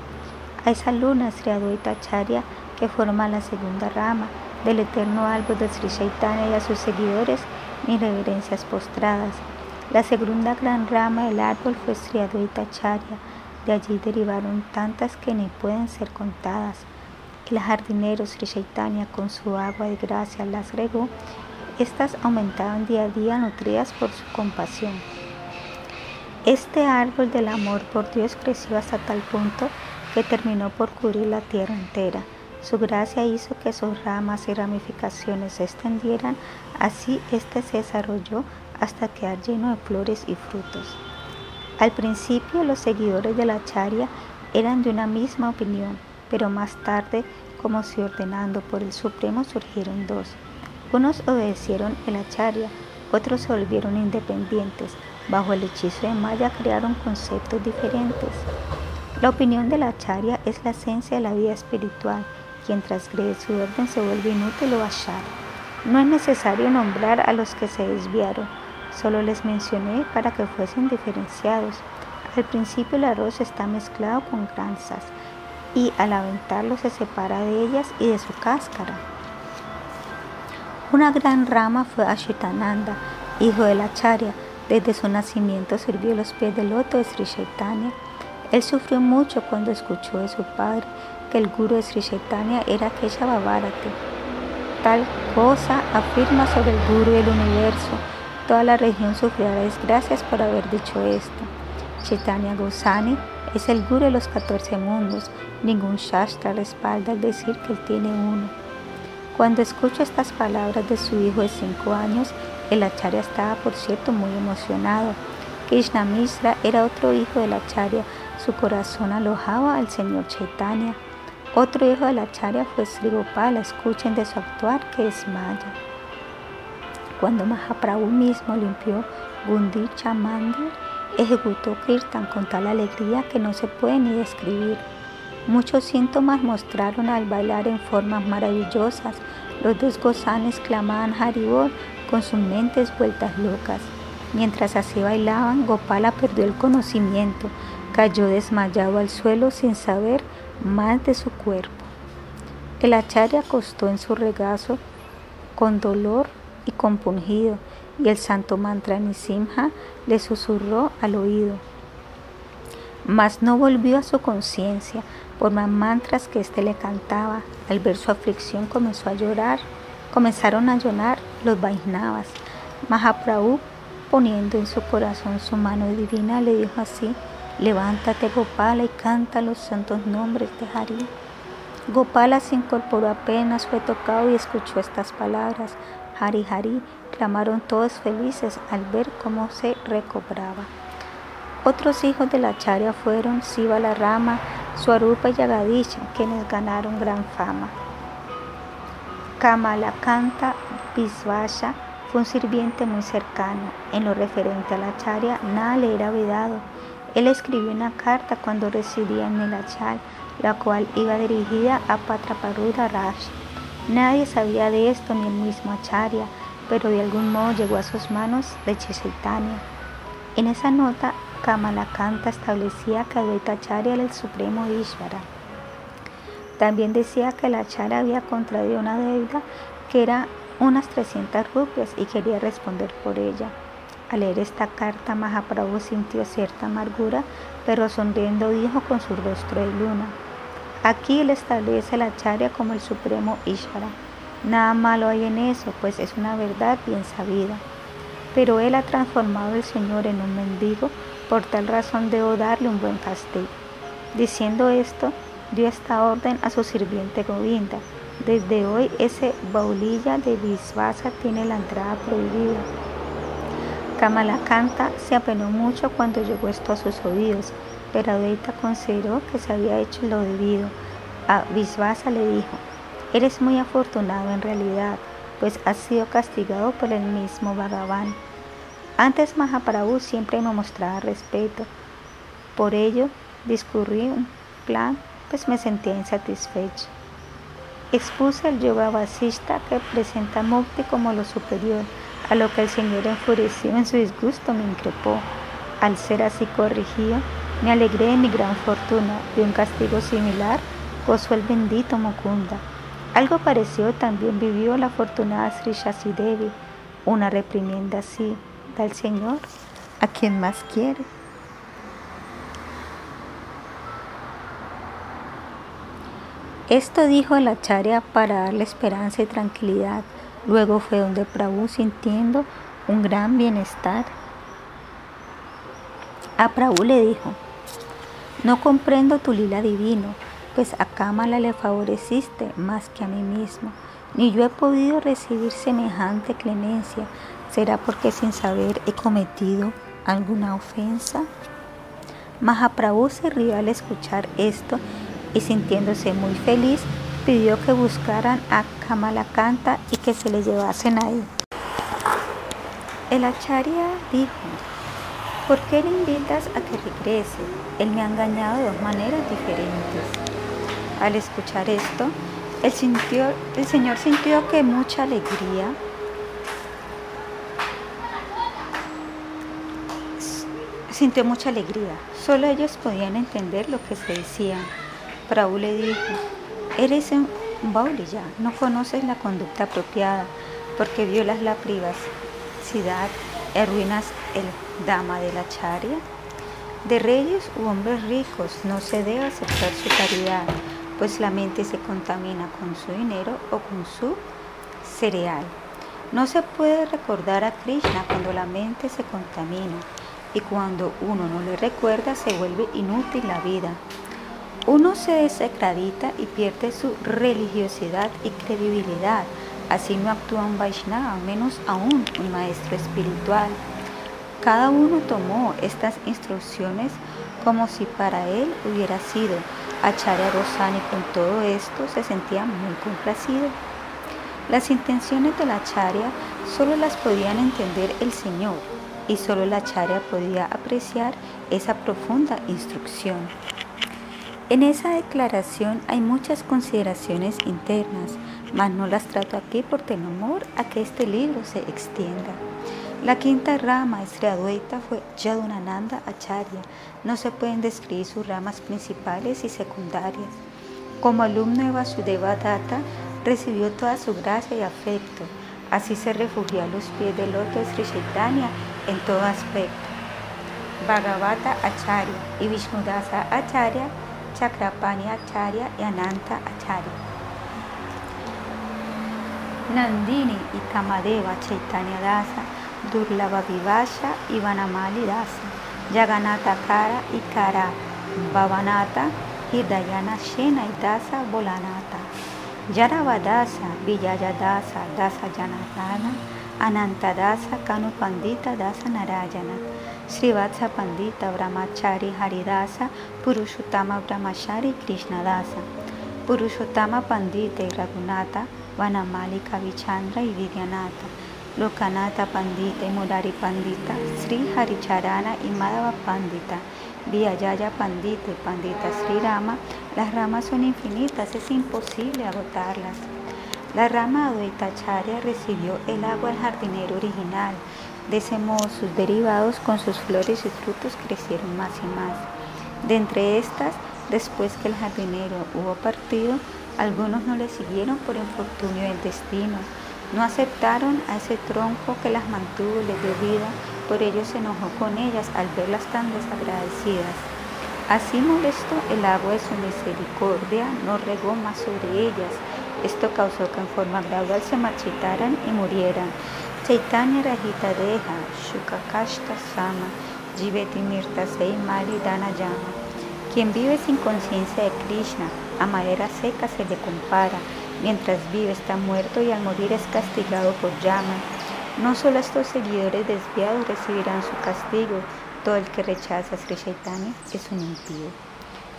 A esa luna Sri Advaita Acharya que forma la segunda rama, del eterno árbol de Sri Chaitanya y a sus seguidores mis reverencias postradas. La segunda gran rama del árbol fue Sri Advaita Charya. De allí derivaron tantas que ni pueden ser contadas. El jardinero Sri Chaitanya con su agua de gracia las regó. Estas aumentaban día a día nutridas por su compasión. Este árbol del amor por Dios creció hasta tal punto que terminó por cubrir la tierra entera. Su gracia hizo que sus ramas y ramificaciones se extendieran, así éste se desarrolló hasta quedar lleno de flores y frutos. Al principio los seguidores de la charia eran de una misma opinión, pero más tarde, como si ordenando por el Supremo, surgieron dos. Unos obedecieron el acharya, otros se volvieron independientes. Bajo el hechizo de Maya crearon conceptos diferentes. La opinión de la acharya es la esencia de la vida espiritual quien transgrede su orden se vuelve inútil o achar. No es necesario nombrar a los que se desviaron, solo les mencioné para que fuesen diferenciados. Al principio el arroz está mezclado con granzas y al aventarlo se separa de ellas y de su cáscara. Una gran rama fue Ashitananda, hijo de la Charya. Desde su nacimiento sirvió los pies del loto de Sri Chaitanya. Él sufrió mucho cuando escuchó de su padre el guru de Sri Chaitanya era Keshava Bharati. Tal cosa afirma sobre el guru del universo. Toda la región sufrirá desgracias por haber dicho esto. Chaitanya Gosani es el guru de los 14 mundos. Ningún Shastra respalda al decir que él tiene uno. Cuando escucho estas palabras de su hijo de 5 años, el acharya estaba, por cierto, muy emocionado. Krishna Misra era otro hijo del acharya. Su corazón alojaba al Señor Chaitanya. Otro hijo de la Acharya fue Sri Gopala, escuchen de su actuar que es Maya. Cuando Mahaprabhu mismo limpió Gundicha Mandir, ejecutó Kirtan con tal alegría que no se puede ni describir. Muchos síntomas mostraron al bailar en formas maravillosas. Los dos gozanes clamaban Haribol con sus mentes vueltas locas. Mientras así bailaban, Gopala perdió el conocimiento, cayó desmayado al suelo sin saber más de su cuerpo. El acharya acostó en su regazo con dolor y compungido, y el santo mantra Nisimha le susurró al oído. Mas no volvió a su conciencia por más mantras que éste le cantaba. Al ver su aflicción comenzó a llorar, comenzaron a llorar los Vaisnavas. Mahaprabhu, poniendo en su corazón su mano divina, le dijo así, Levántate Gopala y canta los santos nombres de Hari. Gopala se incorporó apenas fue tocado y escuchó estas palabras. Hari Hari, clamaron todos felices al ver cómo se recobraba. Otros hijos de la Charya fueron Siva la Rama, Swarupa y Yagadisha, quienes ganaron gran fama. Kamalakanta Visvasha fue un sirviente muy cercano. En lo referente a la Charya, nada le era vedado él escribió una carta cuando residía en Melachal, la cual iba dirigida a Patraparuda Rash. Nadie sabía de esto ni el mismo Acharya, pero de algún modo llegó a sus manos de Chaitanya. En esa nota, Kamalakanta establecía que Advaita Acharya era el supremo Ishvara. También decía que el Acharya había contraído una deuda que era unas 300 rupias y quería responder por ella. Al leer esta carta, Mahaprabhu sintió cierta amargura, pero sonriendo dijo con su rostro de luna. Aquí él establece la charya como el supremo Ishvara. Nada malo hay en eso, pues es una verdad bien sabida. Pero él ha transformado al Señor en un mendigo, por tal razón debo darle un buen castigo. Diciendo esto, dio esta orden a su sirviente Govinda. Desde hoy ese baulilla de Visvasa tiene la entrada prohibida. Kamalakanta se apenó mucho cuando llegó esto a sus oídos, pero Advaita consideró que se había hecho lo debido. A Visvasa le dijo, eres muy afortunado en realidad, pues has sido castigado por el mismo Bhagavan. Antes Mahaprabhu siempre me mostraba respeto, por ello discurrí un plan, pues me sentía insatisfecho. Expuse el yoga vasista que presenta Mukti como lo superior, a lo que el Señor enfurecido en su disgusto me increpó. Al ser así corregido, me alegré de mi gran fortuna. De un castigo similar gozó el bendito Mukunda. Algo parecido también vivió la afortunada Sri Shasi Devi, una reprimienda así del Señor a quien más quiere. Esto dijo la Acharya para darle esperanza y tranquilidad. Luego fue donde Prabhu sintiendo un gran bienestar. A Prabhu le dijo, no comprendo tu lila divino, pues a Kamala le favoreciste más que a mí mismo, ni yo he podido recibir semejante clemencia. ¿Será porque sin saber he cometido alguna ofensa? Mahaprabhu se rió al escuchar esto y sintiéndose muy feliz, pidió que buscaran a Kamalakanta y que se le llevasen ahí. El acharya dijo, ¿por qué le invitas a que regrese? Él me ha engañado de dos maneras diferentes. Al escuchar esto, el, Señor sintió que mucha alegría sintió mucha alegría. Solo ellos podían entender lo que se decían. Prabhu le dijo, eres un ya, no conoces la conducta apropiada porque violas la privacidad arruinas el dama de la charia. De reyes u hombres ricos no se debe aceptar su caridad, pues la mente se contamina con su dinero o con su cereal. No se puede recordar a Krishna cuando la mente se contamina y cuando uno no le recuerda se vuelve inútil la vida. Uno se desacredita y pierde su religiosidad y credibilidad. Así no actúa un Vaishnava, menos aún un maestro espiritual. Cada uno tomó estas instrucciones como si para él hubiera sido. Acharya Rosani con todo esto se sentía muy complacido. Las intenciones de la Acharya solo las podían entender el Señor y solo la Acharya podía apreciar esa profunda instrucción. En esa declaración hay muchas consideraciones internas, mas no las trato aquí por temor a que este libro se extienda. La quinta rama Advaita fue Yadunananda Acharya. No se pueden describir sus ramas principales y secundarias. Como alumno de Vasudeva Datta, recibió toda su gracia y afecto. Así se refugió a los pies del loto de Sri Chaitanya en todo aspecto. Bhagavata Acharya y Vishnudasa Acharya Chakrapani Acharya y Ananta Acharya. Nandini y Kamadeva Chaitanya Dasa, Durlava Vivasha y Vanamali Dasa, Yaganata Kara y Kara Bhavanata, Hidayana Shena y Dasa Bolanata, Yaravadasa, Villayadasa, Dasa Janatana, Ananta Dasa, Kanu Pandita Dasa Narayana. Srivatsa Pandita Brahmachari Haridasa Purushottama Brahmachari Krishnadasa Purushottama Pandita y Raghunata Vanamali Kavichandra y Vidyanata Lokanata Pandita y Murari Pandita Sri Haricharana y Madhava Pandita Vyayaya Pandita y Pandita Sri Rama Las ramas son infinitas, es imposible agotarlas. La rama Advaitacharya recibió el agua del jardinero original de ese modo sus derivados con sus flores y frutos crecieron más y más. De entre estas, después que el jardinero hubo partido, algunos no le siguieron por infortunio del destino, no aceptaron a ese tronco que las mantuvo les dio vida, por ello se enojó con ellas al verlas tan desagradecidas. Así molesto el agua de su misericordia no regó más sobre ellas. Esto causó que en forma gradual se marchitaran y murieran. Chaitanya Rahita Deha, Shukakashta Sama, Jiveti Mirta Dana Yama. Quien vive sin conciencia de Krishna, a madera seca se le compara, mientras vive está muerto y al morir es castigado por Yama. No solo estos seguidores desviados recibirán su castigo, todo el que rechaza a Sri Chaitanya es un impío.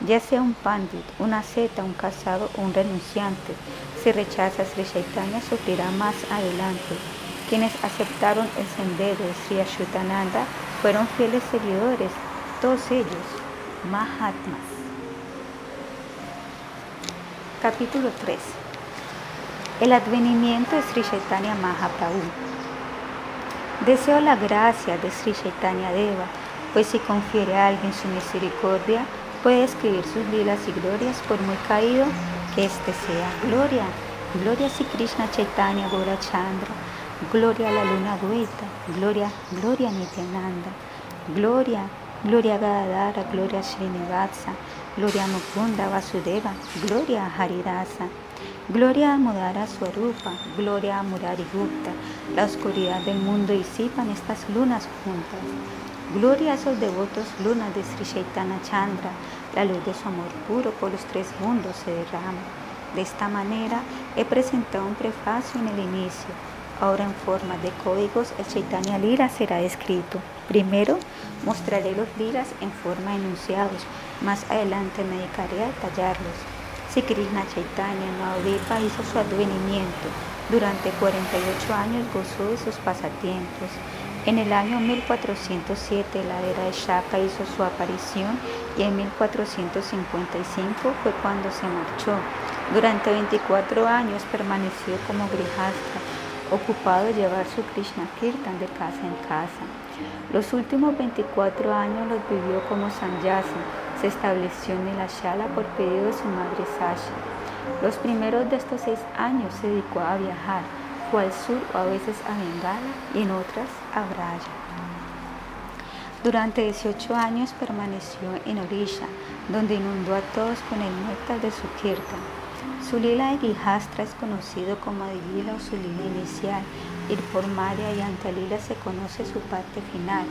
Ya sea un pandit, una seta, un casado o un renunciante, si rechaza a Sri Chaitanya sufrirá más adelante quienes aceptaron el sendero de Sri Ashutananda fueron fieles seguidores, todos ellos Mahatmas. Capítulo 3. El advenimiento de Sri Chaitanya Mahaprabhu. Deseo la gracia de Sri Chaitanya Deva, pues si confiere a alguien su misericordia, puede escribir sus lilas y glorias por muy caído que éste sea. Gloria Gloria a Krishna Chaitanya Gora Chandra. Gloria a la luna Dueta. Gloria, gloria a Nityananda. Gloria, gloria a Gadadara. Gloria a Srinivasa. Gloria a Mukunda Vasudeva. Gloria a Haridasa. Gloria a Mudara Swarupa. Gloria a Murari Gupta. La oscuridad del mundo disipan estas lunas juntas. Gloria a esos devotos lunas de Sri Chaitanya Chandra, la luz de su amor puro por los tres mundos se derrama. De esta manera he presentado un prefacio en el inicio. Ahora en forma de códigos el Chaitanya Lira será escrito. Primero mostraré los liras en forma de enunciados. Más adelante me dedicaré a detallarlos. Si Krishna Chaitanya Navadvipa hizo su advenimiento, durante 48 años gozó de sus pasatiempos. En el año 1407 la era de Shaka hizo su aparición y en 1455 fue cuando se marchó. Durante 24 años permaneció como Grihastha, ocupado de llevar su Krishna Kirtan de casa en casa. Los últimos 24 años los vivió como Sanyasi, se estableció en el Ashala por pedido de su madre Sasha. Los primeros de estos seis años se dedicó a viajar, fue al sur o a veces a Bengala y en otras a Braya. Durante 18 años permaneció en Orisha, donde inundó a todos con el néctar de su kirtan. Su lila de Gihastra es conocido como Adilila o su lila inicial. Ir por Maria y Antalila se conoce su parte final.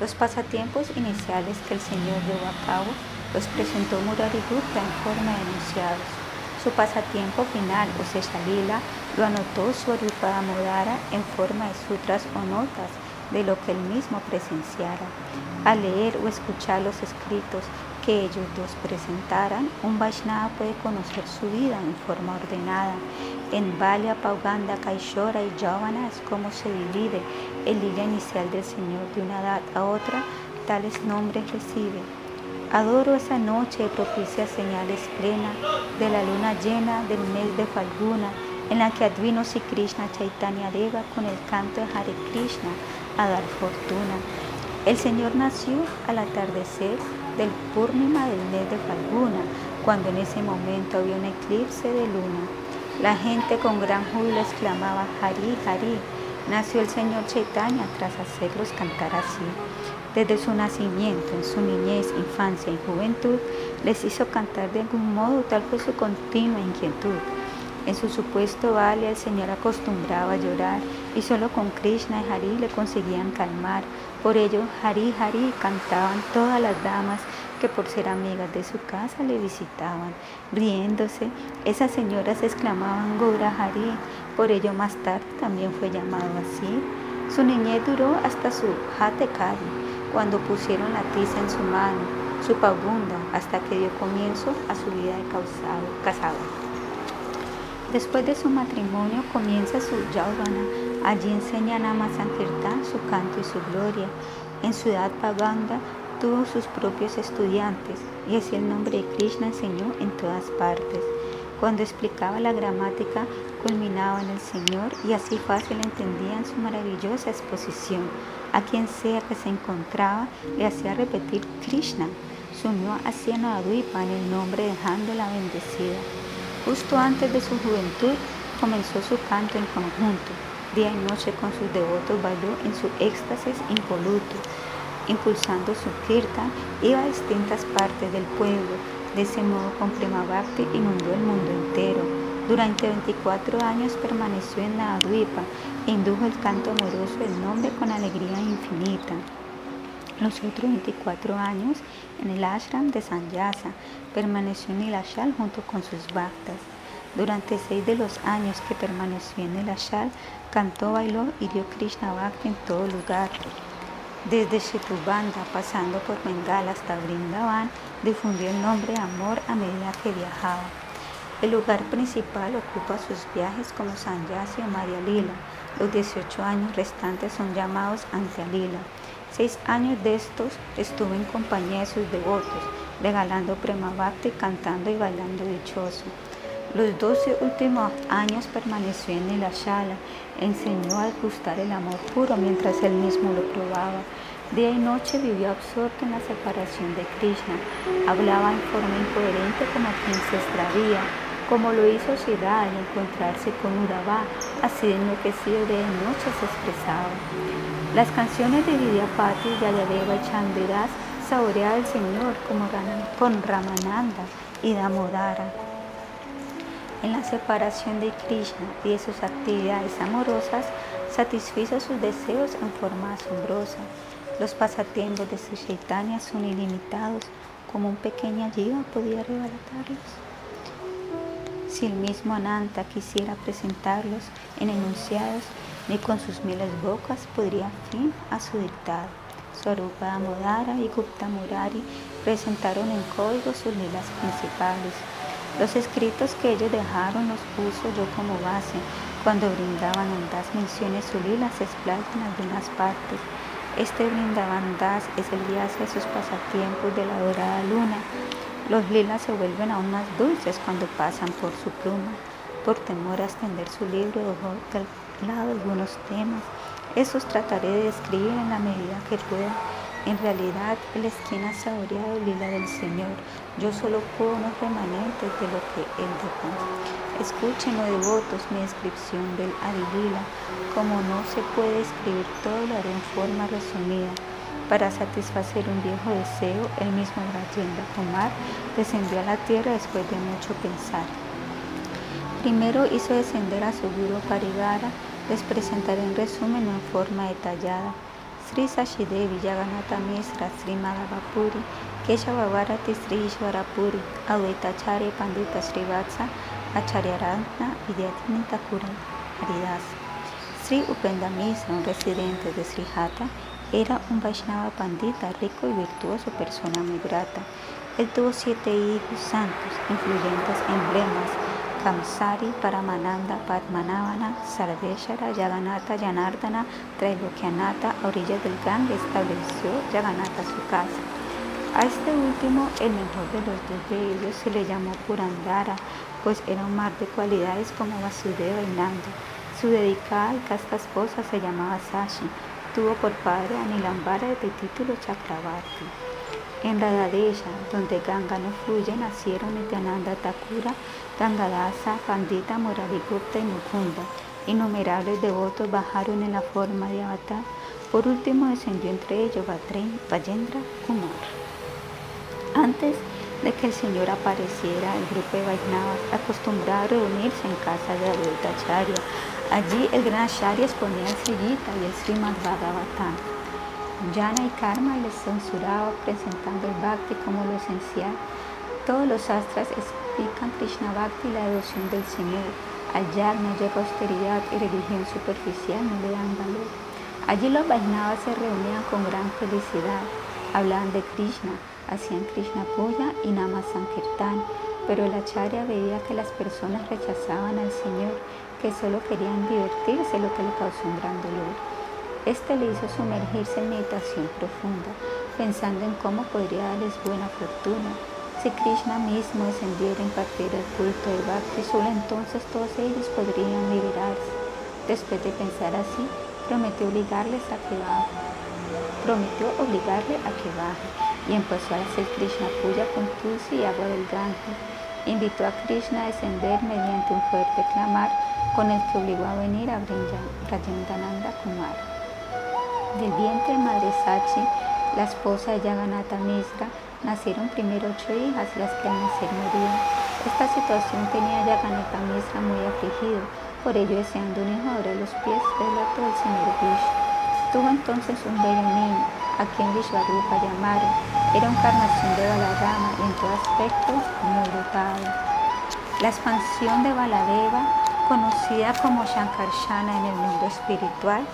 Los pasatiempos iniciales que el Señor llevó a cabo los presentó Murari Gupta en forma de enunciados. Su pasatiempo final, o Lila, lo anotó su Modara en forma de sutras o notas de lo que él mismo presenciara. Al leer o escuchar los escritos que ellos dos presentaran, un Vaishnava puede conocer su vida en forma ordenada. En Valia, Pauganda, Kaishora y Yavana es como se divide el lila inicial del Señor de una edad a otra, tales nombres recibe. Adoro esa noche propicia señales plena de la luna llena del mes de Falguna, en la que advino si Krishna Chaitanya Deva con el canto de Hare Krishna a dar fortuna. El Señor nació al atardecer del Purnima del mes de Falguna, cuando en ese momento había un eclipse de luna. La gente con gran júbilo exclamaba Hari, Hari. Nació el Señor Chaitanya tras hacerlos cantar así. Desde su nacimiento, en su niñez, infancia y juventud, les hizo cantar de algún modo, tal fue su continua inquietud. En su supuesto vale el Señor acostumbraba a llorar y solo con Krishna y Hari le conseguían calmar. Por ello, Hari Hari cantaban todas las damas que por ser amigas de su casa le visitaban. Riéndose, esas señoras exclamaban Gora Hari, por ello más tarde también fue llamado así. Su niñez duró hasta su Hatekari, cuando pusieron la tiza en su mano, su pabunda, hasta que dio comienzo a su vida de casado. Después de su matrimonio comienza su yaudana. Allí enseña Nama Sankirtan su canto y su gloria. En Ciudad Paganga tuvo sus propios estudiantes y así el nombre de Krishna enseñó en todas partes. Cuando explicaba la gramática, culminaba en el Señor y así fácil entendían su maravillosa exposición. A quien sea que se encontraba, le hacía repetir Krishna. Se unió a en el nombre de la bendecida. Justo antes de su juventud, comenzó su canto en conjunto. Día y noche con sus devotos bailó en su éxtasis impoluto. Impulsando su kirtan, iba a distintas partes del pueblo, de ese modo, con Prema inundó el mundo entero. Durante 24 años permaneció en la Advipa e indujo el canto amoroso del nombre con alegría infinita. Los otros 24 años en el ashram de Sanyasa permaneció en el ashal junto con sus bhaktas. Durante seis de los años que permaneció en el ashal, cantó, bailó y dio Krishna Bhakti en todo lugar. Desde Shetubanda, pasando por Bengala hasta Brindavan, difundió el nombre amor a medida que viajaba. El lugar principal ocupa sus viajes como Sanyasi o Maria Lila. Los 18 años restantes son llamados ante Alila. Seis años de estos estuvo en compañía de sus devotos, regalando Prema Bhakti, cantando y bailando dichoso. Los 12 últimos años permaneció en el Ashala, enseñó a gustar el amor puro mientras él mismo lo probaba. Día y noche vivió absorto en la separación de Krishna. Hablaba en forma incoherente como quien se extravía. como lo hizo Siddha al encontrarse con Udava, así enloquecido de noche se expresaba. Las canciones de Vidyapati, Yayadeva y Chandidas saboreaba el Señor como con Ramananda y Damodara. En la separación de Krishna y de sus actividades amorosas, satisfizo sus deseos en forma asombrosa. Los pasatiempos de su Chaitanya son ilimitados, como un pequeño jiva podía arrebatarlos. Si el mismo Ananta quisiera presentarlos en enunciados, ni con sus miles bocas podría fin a su dictado. Swarupa Damodara y Gupta Murari presentaron en código sus lilas principales. Los escritos que ellos dejaron los puso yo como base. Cuando brindaban andas menciones su lila se explaya en algunas partes. Este brindaban das es el viaje de sus pasatiempos de la dorada luna. Los lilas se vuelven aún más dulces cuando pasan por su pluma. Por temor a extender su libro, dejó de lado algunos temas. Esos trataré de describir en la medida que pueda. En realidad, el esquina saboreado lila del Señor. Yo solo puedo unos remanentes de lo que Él dejó. Escuchen, oh devotos, mi descripción del Adilila. Como no se puede escribir todo, lo haré en forma resumida. Para satisfacer un viejo deseo, el mismo Rajendra Kumar descendió a la tierra después de mucho pensar. Primero hizo descender a su guru Parigara, les presentaré en resumen en forma detallada. Sri Sashidevi Yaganata Misra Sri Madhavapuri Sri Ishwarapuri Advaitacharya Pandita Srivatsa Acharya Rantna Vidyatini Thakura Haridas Sri Upenda Misra, un residente de Sri Hatha, era un Vaishnava Pandita rico y virtuoso, persona muy grata. Él tuvo siete hijos santos, influyentes emblemas, Kamsari, Paramananda, Padmanavana, Sarveshara, Yaganata, Yanardana, Trailokyanata, a orillas del Gange estableció Yaganata su casa. A este último, el mejor de los dos de ellos, se le llamó Purandara, pues era un mar de cualidades como Vasudeva y Nanda. Su dedicada y casta esposa se llamaba Sashi. Tuvo por padre a Nilambara de título Chakravarti. En Radadesha, donde Ganga no fluye, nacieron Nityananda Thakura, Gangadasa, Pandita, Murarigupta y Mukunda. Innumerables devotos bajaron en la forma de avatar. Por último descendió entre ellos Vajendra Kumar. Antes de que el Señor apareciera, el grupo de Vaisnavas acostumbraba a reunirse en casa de Advaitacharya. Allí el gran Acharya exponía el Sriyita y el Srimad Bhagavatam. Jana y Karma les censuraba presentando el Bhakti como lo esencial. Todos los astras explican Krishna Bhakti y la devoción del Señor. Al yagna, yoga, austeridad y religión superficial no le dan valor. Allí los Vaisnavas se reunían con gran felicidad. Hablaban de Krishna, hacían Krishna Puja y Nama Sankirtan, pero el Acharya veía que las personas rechazaban al Señor, que solo querían divertirse, lo que le causó un gran dolor. Este le hizo sumergirse en meditación profunda, pensando en cómo podría darles buena fortuna. Si Krishna mismo descendiera a impartir el culto de Bhakti, solo entonces todos ellos podrían liberarse. Después de pensar así, prometió obligarles a que baje. Prometió obligarle a que baje y empezó a hacer Krishna Puya con tulsi y agua del Gange. Invitó a Krishna a descender mediante un fuerte clamar con el que obligó a venir a Brajandananda Kumar. Del vientre Madre Sachi, la esposa de Yaganata Misra, nacieron primero ocho hijas, las que al nacer morían. Esta situación tenía a Yaganata Misra muy afligido, por ello deseando un hijo sobre los pies del loto del Señor Vishnu. Tuvo entonces un bello niño, a quien Vishvarupa llamaron. Era encarnación de Balarama y en todo aspecto muy dotado. La expansión de Baladeva, conocida como Shankarshana en el mundo espiritual,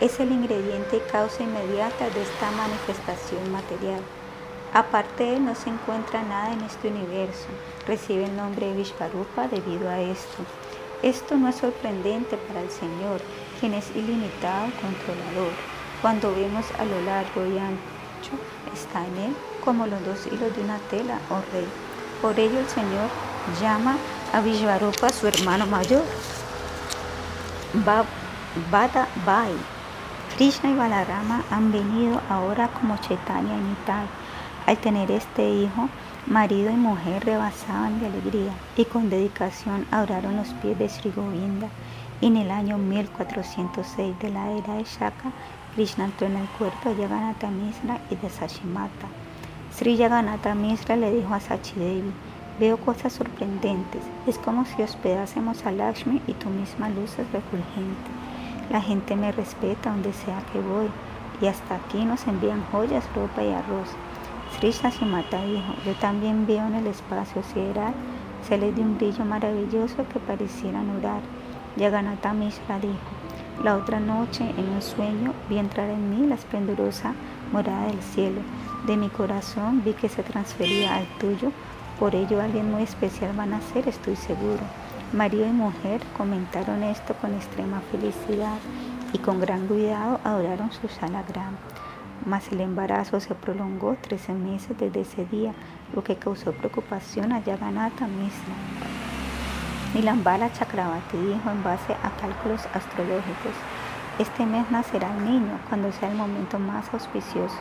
es el ingrediente y causa inmediata de esta manifestación material. Aparte de él no se encuentra nada en este universo. Recibe el nombre de Vishvarupa debido a esto. Esto no es sorprendente para el Señor, quien es ilimitado controlador. Cuando vemos a lo largo y ancho, está en él como los dos hilos de una tela, oh rey. Por ello el Señor llama a Vishvarupa su hermano mayor, Bada Bai, Krishna y Balarama han venido ahora como Chaitanya y Nitai. Al tener este hijo, Marido y mujer rebasaban de alegría y con dedicación adoraron los pies de Sri Govinda. En el año 1406 de la era de Shaka, Krishna entró en el cuerpo de Yaganatha Misra y de Sachimata. Sri Yaganatha Misra le dijo a Sachidevi, veo cosas sorprendentes, es como si hospedásemos a Lakshmi y tu misma luz es refulgente. La gente me respeta donde sea que voy y hasta aquí nos envían joyas, ropa y arroz. Sri Sachimata dijo, yo también veo en el espacio sideral celes de un brillo maravilloso que parecieran orar. Yaganatha Mishra dijo, la otra noche en un sueño vi entrar en mí la esplendorosa morada del cielo. De mi corazón vi que se transfería al tuyo, por ello alguien muy especial van a ser, estoy seguro. Marido y mujer comentaron esto con extrema felicidad y con gran cuidado adoraron su salagram mas el embarazo se prolongó 13 meses desde ese día, lo que causó preocupación a Yaganatha Misra. Nilambala Chakravati dijo en base a cálculos astrológicos, este mes nacerá el niño cuando sea el momento más auspicioso.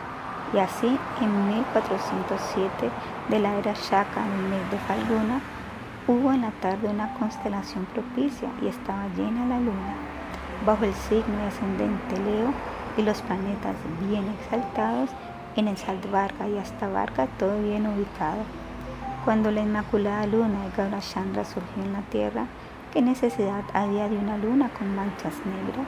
Y así, en 1407 de la era Shaka, en el mes de Falguna, hubo en la tarde una constelación propicia y estaba llena la luna. Bajo el signo ascendente Leo, y los planetas bien exaltados en el Saltvarga y hasta Varga todo bien ubicado. Cuando la Inmaculada Luna de Gaurachandra surgió en la Tierra, ¿qué necesidad había de una luna con manchas negras?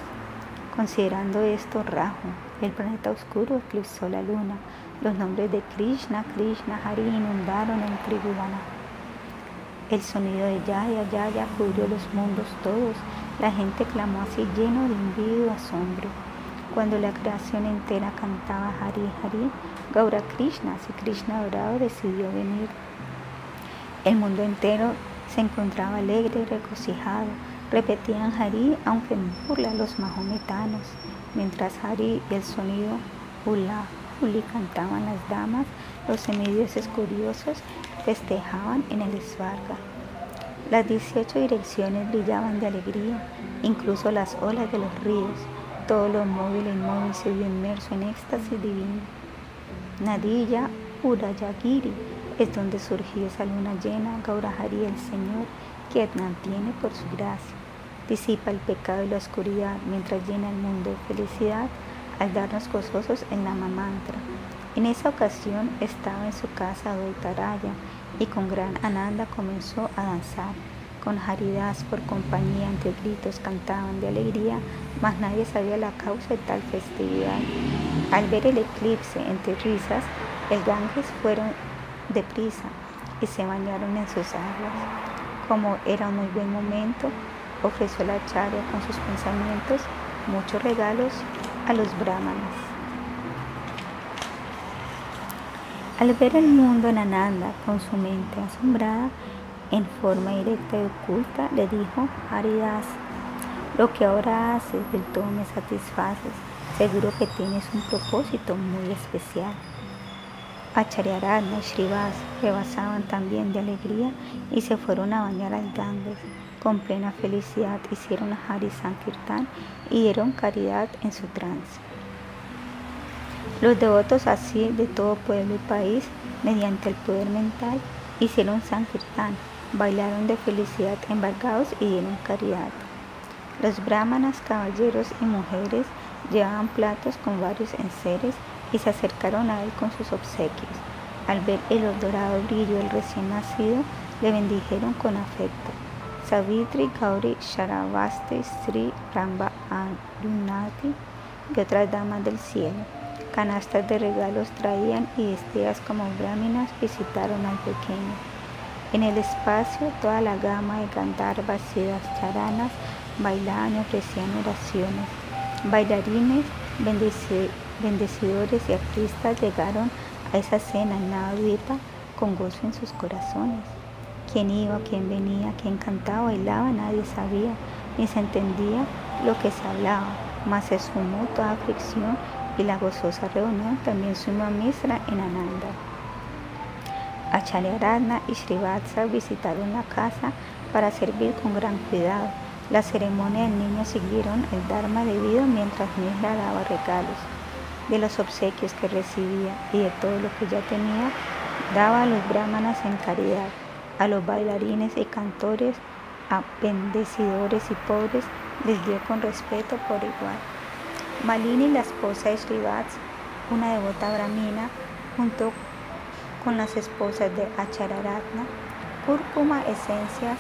Considerando esto, Rahu, el planeta oscuro, eclipsó la luna. Los nombres de Krishna, Krishna, Hari inundaron el Tribhuvana. El sonido de Yaya, Yaya cubrió los mundos todos. La gente clamó así lleno de envidia y asombro. Cuando la creación entera cantaba Hari Hari, Gaura Krishna, si Krishna adorado, decidió venir. El mundo entero se encontraba alegre y regocijado. Repetían Hari, aunque en burla los mahometanos. Mientras Hari y el sonido Hula Huli cantaban las damas, los semidioses curiosos festejaban en el Svarga. Las 18 direcciones brillaban de alegría, incluso las olas de los ríos todo lo móvil e inmóvil se vio inmerso en éxtasis divino. Nadilla Urayagiri es donde surgió esa luna llena, Gaurahari el Señor, que mantiene por su gracia. Disipa el pecado y la oscuridad mientras llena el mundo de felicidad al darnos gozosos el Nama Mantra. En esa ocasión estaba en su casa Doitaraya y con gran ananda comenzó a danzar. Con Haridas por compañía entre gritos cantaban de alegría, mas nadie sabía la causa de tal festividad. Al ver el eclipse entre risas, el Ganges fueron deprisa y se bañaron en sus aguas. Como era un muy buen momento, ofreció la charla con sus pensamientos muchos regalos a los brahmanas. Al ver el mundo en Ananda con su mente asombrada, en forma directa y oculta, le dijo Haridas, lo que ahora haces del todo me satisfaces. Seguro que tienes un propósito muy especial. Acharyarana y Srivas rebasaban también de alegría y se fueron a bañar al Ganges. Con plena felicidad hicieron Hari Sankirtan y dieron caridad en su trance. Los devotos así de todo pueblo y país, mediante el poder mental, hicieron Sankirtan bailaron de felicidad embargados y dieron caridad. Los brahmanas, caballeros y mujeres llevaban platos con varios enseres y se acercaron a él con sus obsequios. Al ver el dorado brillo del recién nacido, le bendijeron con afecto. Savitri, Gauri, Sharavasti, Sri, Ramba, Arunati y otras damas del cielo. Canastas de regalos traían y vestidas como brahminas visitaron al pequeño. En el espacio, toda la gama de Gandharvas y charanas bailaban y ofrecían oraciones. Bailarines, bendecidores y artistas llegaron a esa cena en Navadvipa con gozo en sus corazones. Quién iba, quién venía, quién cantaba, bailaba, nadie sabía, ni se entendía lo que se hablaba, mas se sumó toda aflicción y la gozosa reunión también sumó a Misra en Ananda. Acharya y Srivatsa visitaron la casa para servir con gran cuidado. La ceremonia del niño siguieron el Dharma debido mientras Misra daba regalos. De los obsequios que recibía y de todo lo que ya tenía, Daba a los brahmanas en caridad, a los bailarines y cantores, a bendecidores y pobres, les dio con respeto por igual. Malini, la esposa de Srivats, una devota brahmina, junto con las esposas de Achararatna, cúrcuma, esencias,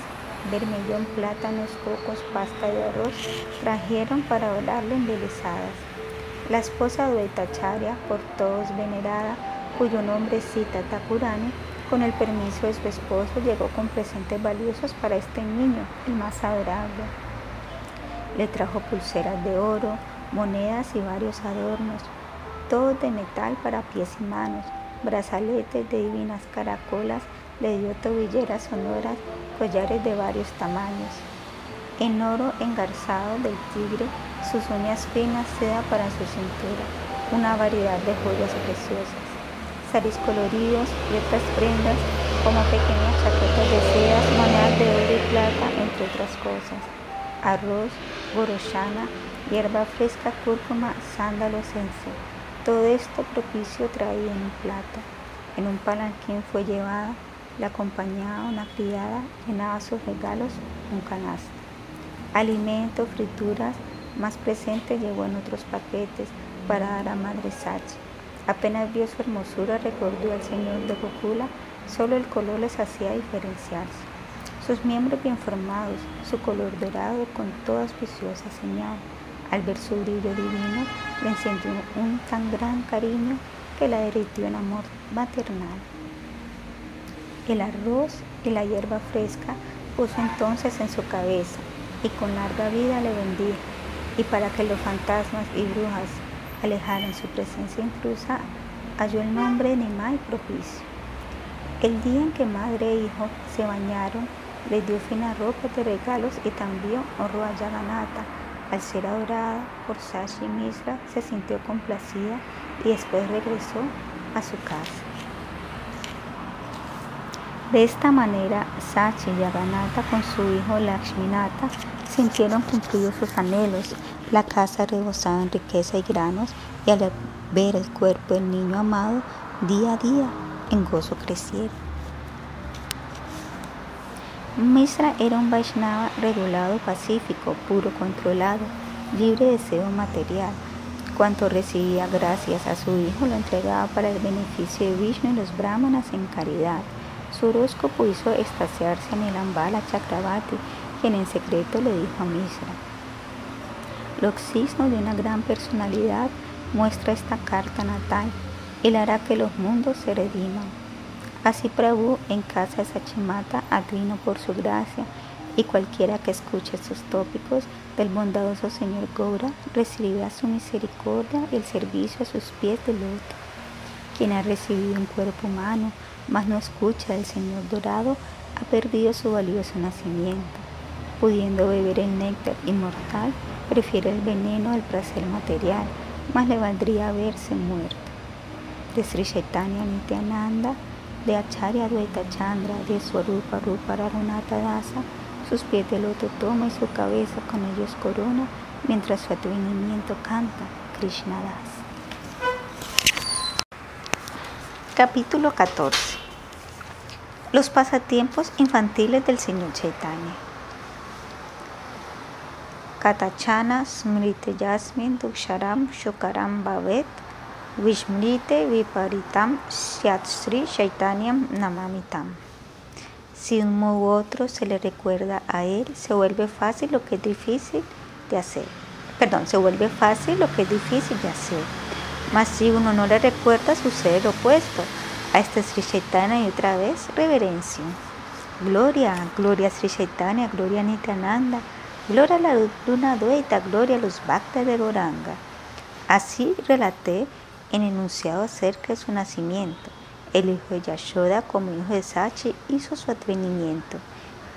vermellón, plátanos, cocos, pasta de arroz, trajeron para orarle embelesadas. La esposa de Etacharya, por todos venerada, cuyo nombre cita Takurani, con el permiso de su esposo, llegó con presentes valiosos para este niño, el más adorable. Le trajo pulseras de oro, monedas y varios adornos, todos de metal para pies y manos, brazaletes de divinas caracolas, le dio tobilleras sonoras, collares de varios tamaños. En oro engarzado del tigre, sus uñas finas seda para su cintura, una variedad de joyas preciosas, saris coloridos y otras prendas como pequeñas chaquetas de seda, monedas de oro y plata, entre otras cosas, arroz, goroshana, hierba fresca, cúrcuma, sándalo, censo. Todo esto propicio traído en un plato. En un palanquín fue llevada, la acompañaba una criada, llenaba sus regalos un canasto. Alimento, frituras, más presente llegó en otros paquetes para dar a Madre Sachi. Apenas vio su hermosura, recordó al Señor de Gokula, solo el color les hacía diferenciarse. Sus miembros bien formados, su color dorado con toda auspiciosa señal al ver su brillo divino, le encendió un tan gran cariño que la derritió en amor maternal. El arroz y la hierba fresca puso entonces en su cabeza y con larga vida le bendijo. Y para que los fantasmas y brujas alejaran su presencia intrusa, halló el nombre Nimai propicio. El día en que madre e hijo se bañaron, les dio fina ropa de regalos y también honró a Yaganata, al ser adorada por Sashi Misra, se sintió complacida y después regresó a su casa. De esta manera, Sachi Yaganata con su hijo Lakshminata sintieron cumplidos sus anhelos. La casa rebosaba en riqueza y granos y al ver el cuerpo del niño amado, día a día en gozo crecieron. Misra era un Vaishnava regulado, pacífico, puro, controlado, libre de deseo material. Cuanto recibía gracias a su hijo lo entregaba para el beneficio de Vishnu y los brahmanas en caridad. Su horóscopo hizo extasiarse a Nilambala Chakravati, quien en secreto le dijo a Misra. Los signos de una gran personalidad muestra esta carta natal. Él hará que los mundos se rediman. Así Prabhu en casa de Sachimata advino por su gracia y cualquiera que escuche estos tópicos del bondadoso Señor Gora recibirá su misericordia y el servicio a sus pies de loto. Quien ha recibido un cuerpo humano, mas no escucha del Señor dorado, ha perdido su valioso nacimiento. Pudiendo beber el néctar inmortal, prefiere el veneno al placer material, mas le valdría verse muerto. De Sri Chaitanya Nityananda, de Acharya Dvaita Chandra, de Swarupa Rupa Rarunata Dasa, sus pies de loto toma y su cabeza con ellos corona, mientras su advenimiento canta Krishna Das. Capítulo 14 Los pasatiempos infantiles del Señor Chaitanya. Katachana Smriti Yasmin Duksharam Shukaram Bhavet Vishmrite Viparitam Sri Chaitanyam Namamitam. Si un modo u otro se le recuerda a él, se vuelve fácil lo que es difícil de hacer. Perdón, se vuelve fácil lo que es difícil de hacer. Mas si uno no le recuerda, sucede lo opuesto. A este Sri Chaitanya y otra vez reverencia. Gloria, gloria a Sri Chaitanya, gloria Nityananda, gloria a la luna dueta, gloria a los bhaktas de Goranga. Así relaté en enunciado acerca de su nacimiento. El hijo de Yashoda como hijo de Sachi hizo su advenimiento.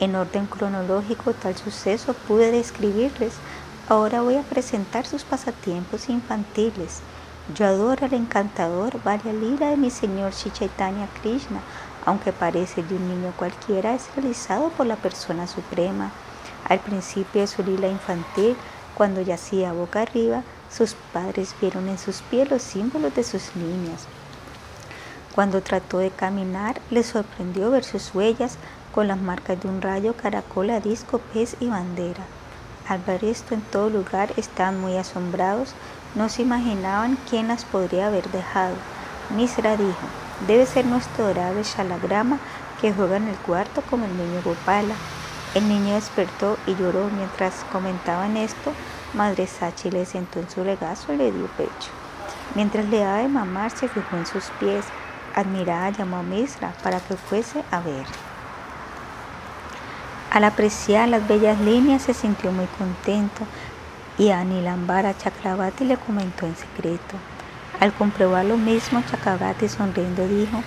En orden cronológico tal suceso pude describirles. Ahora voy a presentar sus pasatiempos infantiles. Yo adoro al encantador Varia Lila de mi señor Shichaitanya Krishna, aunque parece de un niño cualquiera, es realizado por la persona suprema. Al principio de su lila infantil, cuando yacía boca arriba, sus padres vieron en sus pies los símbolos de sus niñas. Cuando trató de caminar, le sorprendió ver sus huellas con las marcas de un rayo, caracol, disco, pez y bandera. Al ver esto en todo lugar estaban muy asombrados, no se imaginaban quién las podría haber dejado. Misra dijo, debe ser nuestro adorable Shalagrama que juega en el cuarto como el niño Gopala. El niño despertó y lloró mientras comentaban esto. Madre Sachi le sentó en su regazo y le dio pecho. Mientras le daba de mamar, se fijó en sus pies. Admirada llamó a Misra para que fuese a ver. Al apreciar las bellas líneas se sintió muy contento y a Nilambara Chakrabarti le comentó en secreto. Al comprobar lo mismo, Chakrabarti sonriendo dijo,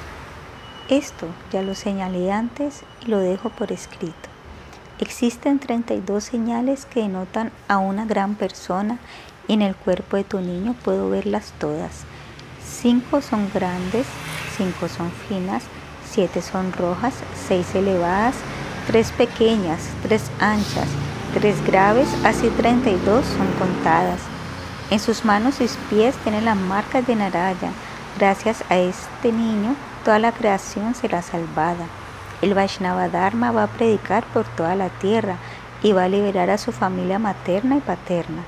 esto ya lo señalé antes y lo dejo por escrito. Existen 32 señales que denotan a una gran persona y en el cuerpo de tu niño puedo verlas todas. Cinco son grandes, cinco son finas, siete son rojas, seis elevadas, tres pequeñas, tres anchas, tres graves, así 32 son contadas. En sus manos y pies tiene las marcas de Naraya. Gracias a este niño, toda la creación será salvada. El Vaishnava Dharma va a predicar por toda la tierra y va a liberar a su familia materna y paterna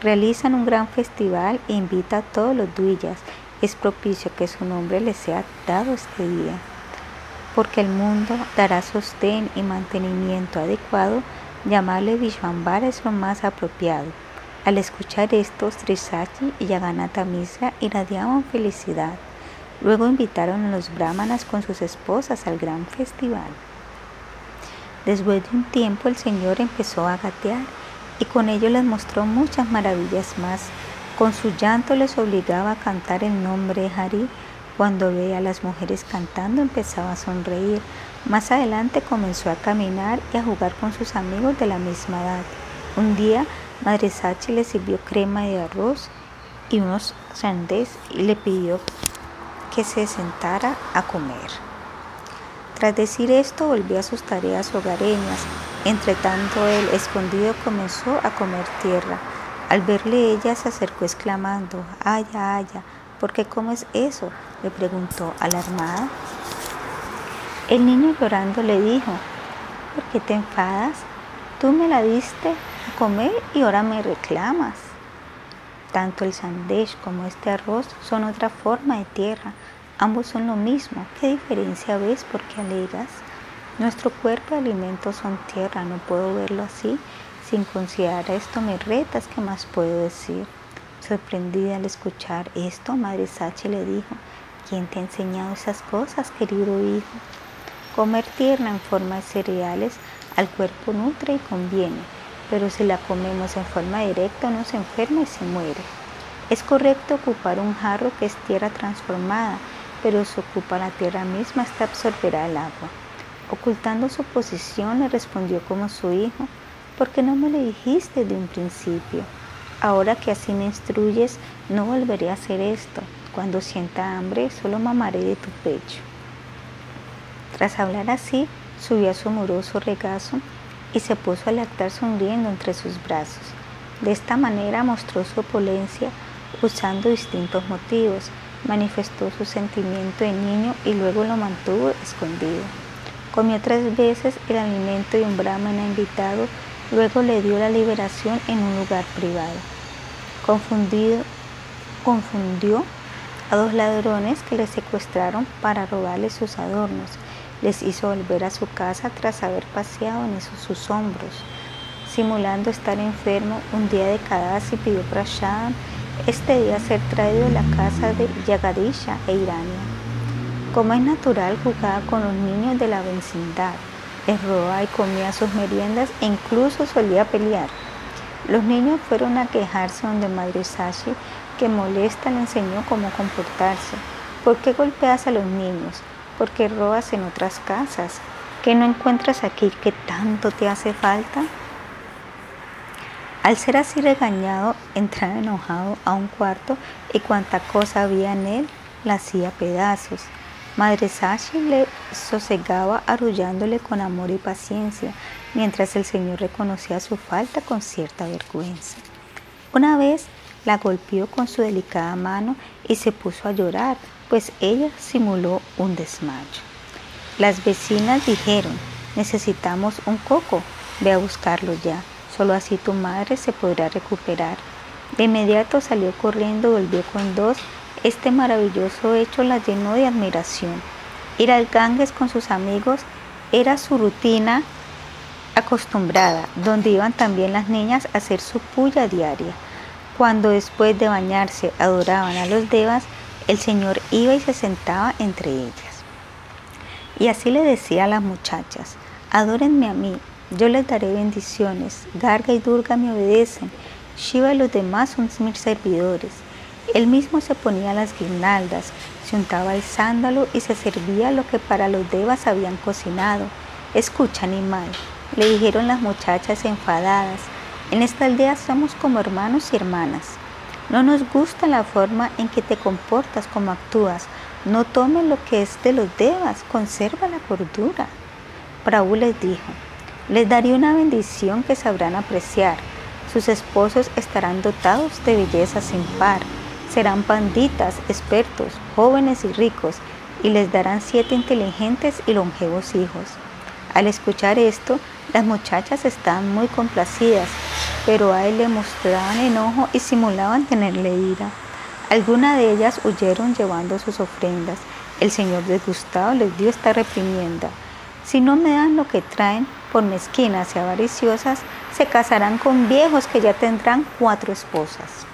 realizan un gran festival e invita a todos los duillas. Es propicio que su nombre les sea dado este día, porque el mundo dará sostén y mantenimiento adecuado. Llamarle Vishvambara es lo más apropiado. Al escuchar esto, Trisachi y Yaganata Misra irradiaban felicidad. Luego invitaron a los brahmanas con sus esposas al gran festival. Después de un tiempo el Señor empezó a gatear y con ello les mostró muchas maravillas más. Con su llanto les obligaba a cantar el nombre de Hari. Cuando veía a las mujeres cantando empezaba a sonreír. Más adelante comenzó a caminar y a jugar con sus amigos de la misma edad. Un día Madre Sachi le sirvió crema de arroz y unos sandés y le pidió que se sentara a comer. Tras decir esto volvió a sus tareas hogareñas entre tanto él, escondido, comenzó a comer tierra. Al verle ella se acercó exclamando, Aya, Aya, ¿por qué comes eso? le preguntó alarmada. El niño llorando le dijo, ¿por qué te enfadas? Tú me la diste a comer y ahora me reclamas. Tanto el sandesh como este arroz son otra forma de tierra. Ambos son lo mismo. ¿Qué diferencia ves? ¿Por qué alegas? Nuestro cuerpo de alimentos son tierra, no puedo verlo así. Sin considerar esto, me retas, ¿qué más puedo decir? Sorprendida al escuchar esto, Madre Sachi le dijo, ¿quién te ha enseñado esas cosas, querido hijo? Comer tierra en forma de cereales al cuerpo nutre y conviene, pero si la comemos en forma directa nos enferma y se muere. Es correcto ocupar un jarro que es tierra transformada, pero si ocupa la tierra misma, esta absorberá el agua. Ocultando su posición, le respondió como su hijo, ¿por qué no me lo dijiste de un principio? Ahora que así me instruyes, no volveré a hacer esto. Cuando sienta hambre, solo mamaré de tu pecho. Tras hablar así, subió a su amoroso regazo y se puso a lactar sonriendo entre sus brazos. De esta manera mostró su opulencia usando distintos motivos, manifestó su sentimiento de niño y luego lo mantuvo escondido. Comió tres veces el alimento de un brahmana invitado, luego le dio la liberación en un lugar privado. Confundido, confundió a dos ladrones que le secuestraron para robarle sus adornos. Les hizo volver a su casa tras haber paseado en sus hombros. Simulando estar enfermo, un día de y pidió prashadam, este día ser traído a la casa de Yagadisha e Irania. Como es natural, jugaba con los niños de la vecindad, les robaba y comía sus meriendas e incluso solía pelear. Los niños fueron a quejarse donde Madre Sashi, que molesta, le enseñó cómo comportarse. ¿Por qué golpeas a los niños? ¿Por qué robas en otras casas? ¿Qué no encuentras aquí que tanto te hace falta? Al ser así regañado, entraba enojado a un cuarto y cuanta cosa había en él la hacía pedazos. Madre Sashi le sosegaba arrullándole con amor y paciencia, mientras el Señor reconocía su falta con cierta vergüenza. Una vez la golpeó con su delicada mano y se puso a llorar, pues ella simuló un desmayo. Las vecinas dijeron, necesitamos un coco, ve a buscarlo ya, solo así tu madre se podrá recuperar. De inmediato salió corriendo, volvió con dos. Este maravilloso hecho la llenó de admiración. Ir al Ganges con sus amigos era su rutina acostumbrada, donde iban también las niñas a hacer su puya diaria. Cuando después de bañarse adoraban a los devas, el Señor iba y se sentaba entre ellas. Y así le decía a las muchachas, adórenme a mí, yo les daré bendiciones, Garga y Durga me obedecen, Shiva y los demás son mis servidores. Él mismo se ponía las guirnaldas, se untaba el sándalo y se servía lo que para los devas habían cocinado. Escucha, animal, le dijeron las muchachas enfadadas. En esta aldea somos como hermanos y hermanas. No nos gusta la forma en que te comportas, como actúas. No tomes lo que es de los devas, conserva la cordura. Prabhu les dijo, les daré una bendición que sabrán apreciar. Sus esposos estarán dotados de belleza sin par. Serán panditas, expertos, jóvenes y ricos, y les darán siete inteligentes y longevos hijos. Al escuchar esto, las muchachas estaban muy complacidas, pero a él le mostraban enojo y simulaban tenerle ira. Algunas de ellas huyeron llevando sus ofrendas. El Señor disgustado les dio esta reprimienda. Si no me dan lo que traen, por mezquinas y avariciosas, se casarán con viejos que ya tendrán cuatro esposas.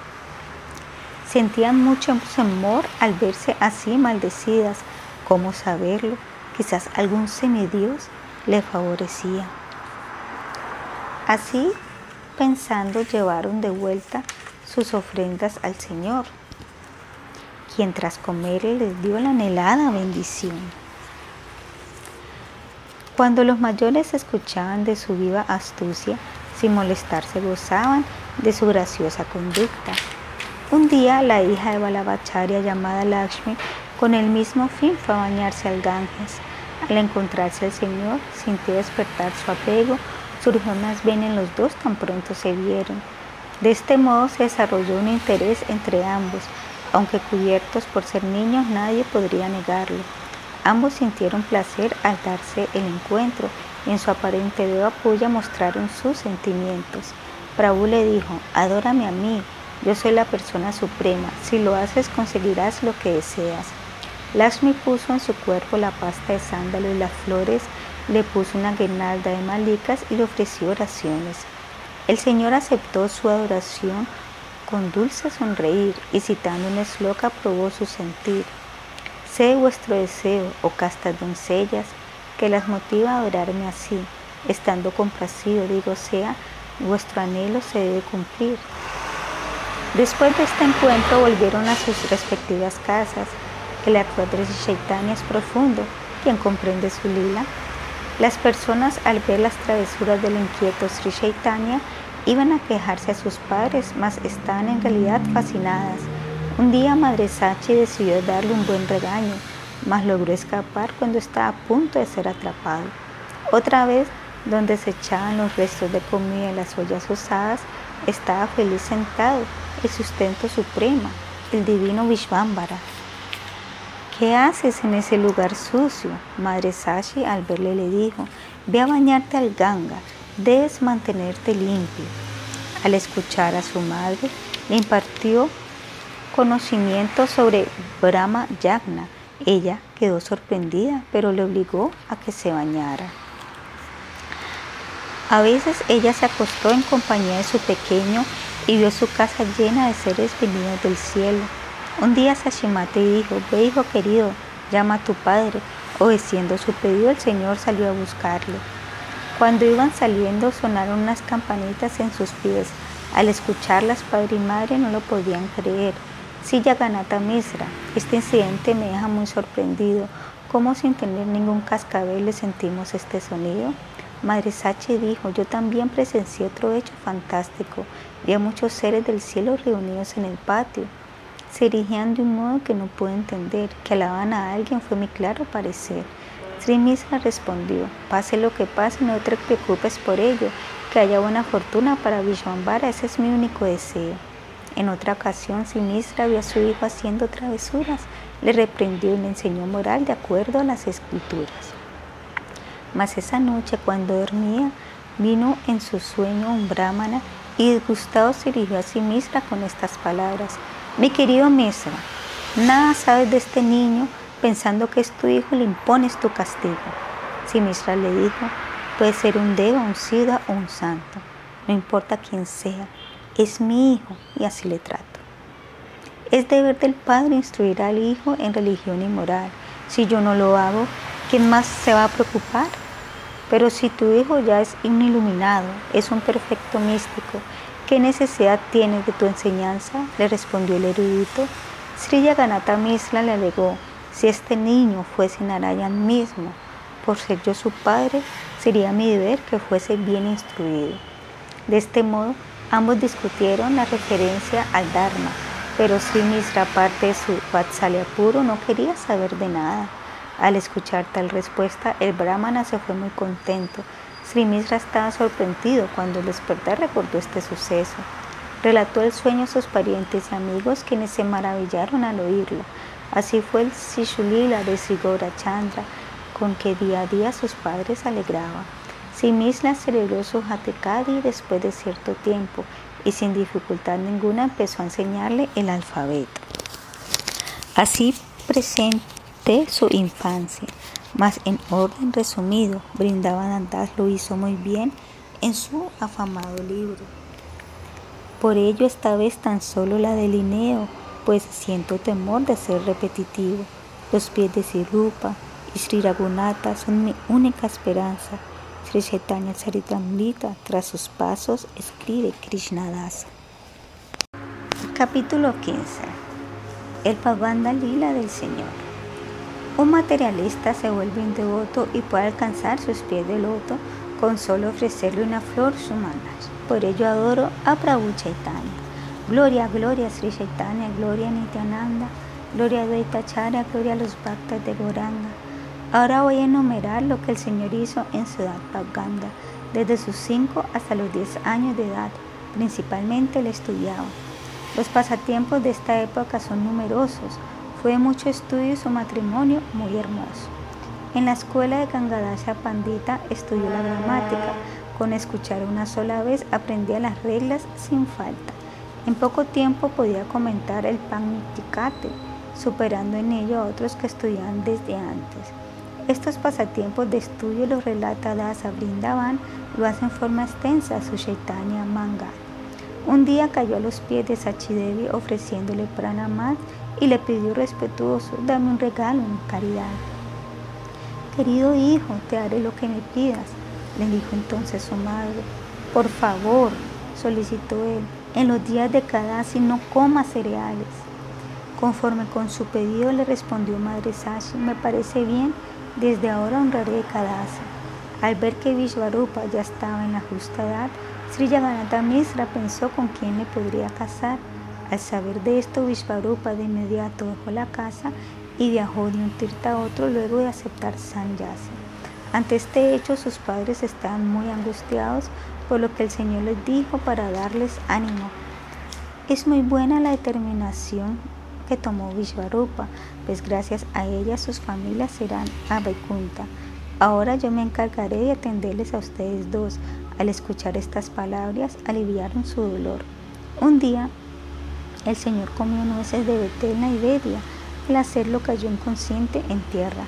Sentían mucho temor al verse así maldecidas. ¿Cómo saberlo? Quizás algún semidios le favorecía. Así, pensando, llevaron de vuelta sus ofrendas al Señor, quien tras comer les dio la anhelada bendición. Cuando los mayores escuchaban de su viva astucia, sin molestarse gozaban de su graciosa conducta. Un día la hija de Balabacharya llamada Lakshmi con el mismo fin fue a bañarse al Ganges al encontrarse el Señor, sintió despertar su apego, surgió más bien en los dos tan pronto se vieron. De este modo se desarrolló un interés entre ambos, aunque cubiertos por ser niños nadie podría negarlo. Ambos sintieron placer al darse el encuentro y en su aparente de apoyo mostraron sus sentimientos. Prabhu le dijo, adórame a mí, yo soy la persona suprema, si lo haces conseguirás lo que deseas. Lakshmi puso en su cuerpo la pasta de sándalo y las flores, le puso una guirnalda de malicas y le ofreció oraciones. El Señor aceptó su adoración con dulce sonreír y citando un esloca probó su sentir. Sé vuestro deseo, oh castas doncellas, que las motiva a adorarme así. Estando complacido, digo, sea, vuestro anhelo se debe cumplir. Después de este encuentro volvieron a sus respectivas casas el actuar de Chaitanya es profundo, quien comprende su lila. Las personas al ver las travesuras del inquieto Sri Chaitanya iban a quejarse a sus padres, mas estaban en realidad fascinadas. Un día Madre Sachi decidió darle un buen regaño, mas logró escapar cuando estaba a punto de ser atrapado. Otra vez, donde se echaban los restos de comida en las ollas usadas, estaba feliz sentado, el sustento supremo, el divino Vishvambara. ¿Qué haces en ese lugar sucio? Madre Sashi al verle le dijo, ve a bañarte al Ganga, debes mantenerte limpio. Al escuchar a su madre, le impartió conocimiento sobre Brahma Yagna. Ella quedó sorprendida, pero le obligó a que se bañara. A veces ella se acostó en compañía de su pequeño y vio su casa llena de seres venidos del cielo un día Sashimate dijo, ve hijo querido, llama a tu padre. Obedeciendo su pedido, el Señor salió a buscarlo. Cuando iban saliendo sonaron unas campanitas en sus pies. Al escucharlas, padre y madre no lo podían creer. Sí, Yaganata Misra, este incidente me deja muy sorprendido. ¿Cómo sin tener ningún cascabel le sentimos este sonido? Madre Sachi dijo, yo también presencié otro hecho fantástico. Vi a muchos seres del cielo reunidos en el patio se dirigían de un modo que no pude entender, que alaban a alguien fue mi claro parecer. Sri Misra respondió, pase lo que pase, no te preocupes por ello, que haya buena fortuna para Vishwambara, ese es mi único deseo. En otra ocasión, si Misra vio a su hijo haciendo travesuras, le reprendió y le enseñó moral de acuerdo a las escrituras. Mas esa noche, cuando dormía, vino en su sueño un brahmana y disgustado se dirigió a sí misma con estas palabras. Mi querido Misra, nada sabes de este niño, pensando que es tu hijo le impones tu castigo. Si Misra le dijo, puede ser un deva, un sida o un santo, no importa quién sea, es mi hijo y así le trato. Es deber del padre instruir al hijo en religión y moral. Si yo no lo hago, ¿quién más se va a preocupar? Pero si tu hijo ya es un iluminado, es un perfecto místico, ¿qué necesidad tienes de tu enseñanza? Le respondió el erudito. Sri Yaganatha Misla le alegó, si este niño fuese Narayan mismo, por ser yo su padre, sería mi deber que fuese bien instruido. De este modo, ambos discutieron la referencia al Dharma, pero Sri parte de su Vatsalya puro, no quería saber de nada. Al escuchar tal respuesta, el brahmana se fue muy contento. Sri estaba sorprendido cuando el despertar recordó este suceso. Relató el sueño a sus parientes y amigos, quienes se maravillaron al oírlo. Así fue el Sishulila de Sri Chandra, con que día a día sus padres alegraban. Misra celebró su Hatekadi después de cierto tiempo y sin dificultad ninguna empezó a enseñarle el alfabeto. Así presente su infancia, mas en orden resumido, Brindavanandas lo hizo muy bien en su afamado libro. Por ello esta vez tan solo la delineo, pues siento temor de ser repetitivo. Los pies de Sirupa y Sri son mi única esperanza. Sri Chaitanya Charitamrita, tras sus pasos, escribe Krishnadasa. Capítulo 15 El Pavanda Lila del Señor un materialista se vuelve un devoto y puede alcanzar sus pies de loto con solo ofrecerle una flor sumanas. Por ello adoro a Prabhu Chaitanya. Gloria, gloria Sri Chaitanya, gloria Nityananda, gloria a Dvaitacharya, gloria a los bhaktas de Goranga. Ahora voy a enumerar lo que el Señor hizo en Ciudad Paganda, desde sus 5 hasta los 10 años de edad. Principalmente él estudiaba. Los pasatiempos de esta época son numerosos fue mucho estudio y su matrimonio muy hermoso. En la escuela de Gangadasha Pandita estudió la gramática. Con escuchar una sola vez aprendía las reglas sin falta. En poco tiempo podía comentar el Panitikate, superando en ello a otros que estudiaban desde antes. Estos pasatiempos de estudio los relata Dasa Brindavan, lo hace en forma extensa su Chaitanya Manga. Un día cayó a los pies de Sachidevi ofreciéndole pranamat y le pidió respetuoso, dame un regalo en caridad. Querido hijo, te haré lo que me pidas, le dijo entonces su madre. Por favor, solicitó él, en los días de Kadasi no coma cereales. Conforme con su pedido le respondió Madre Sashi, me parece bien, desde ahora honraré Kadasi. Al ver que Vishvarupa ya estaba en la justa edad, Sri Yaganatha Misra pensó con quién le podría casar. Al saber de esto, Vishvarupa de inmediato dejó la casa y viajó de un tirta a otro luego de aceptar Sanyasi. Ante este hecho, sus padres estaban muy angustiados, por lo que el Señor les dijo para darles ánimo. Es muy buena la determinación que tomó Vishvarupa, pues gracias a ella sus familias serán a Vaikunta. Ahora yo me encargaré de atenderles a ustedes dos. Al escuchar estas palabras, aliviaron su dolor. Un día, el Señor comió nueces de Betelna y Bedia. Al hacerlo cayó inconsciente en tierra.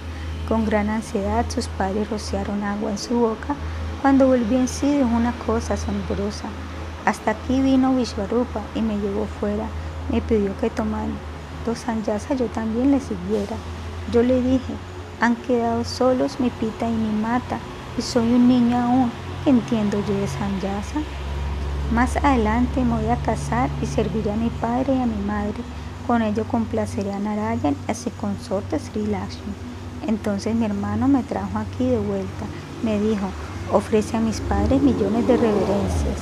Con gran ansiedad sus padres rociaron agua en su boca. Cuando volvió en sí dijo una cosa asombrosa. Hasta aquí vino Vishvarupa y me llevó fuera. Me pidió que tomara dos sanyasas yo también le siguiera. Yo le dije, han quedado solos mi pita y mi mata y soy un niño aún. ¿Qué entiendo yo de sanyasa? Más adelante me voy a casar y serviré a mi padre y a mi madre. Con ello complaceré a Narayan y a su consorte Sri Lakshmi. Entonces mi hermano me trajo aquí de vuelta. Me dijo, ofrece a mis padres millones de reverencias.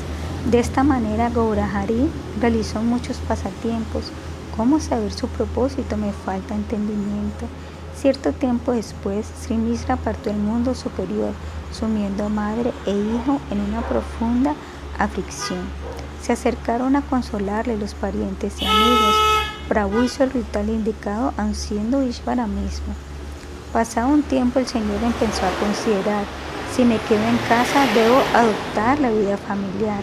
De esta manera Gaurahari realizó muchos pasatiempos. ¿Cómo saber su propósito? Me falta entendimiento. Cierto tiempo después, Sri Misra partió al mundo superior, sumiendo madre e hijo en una profunda aflicción. Se acercaron a consolarle los parientes y amigos. Prabhu hizo el ritual indicado, aun siendo Ishvara mismo. Pasado un tiempo, el Señor empezó a considerar: si me quedo en casa, debo adoptar la vida familiar.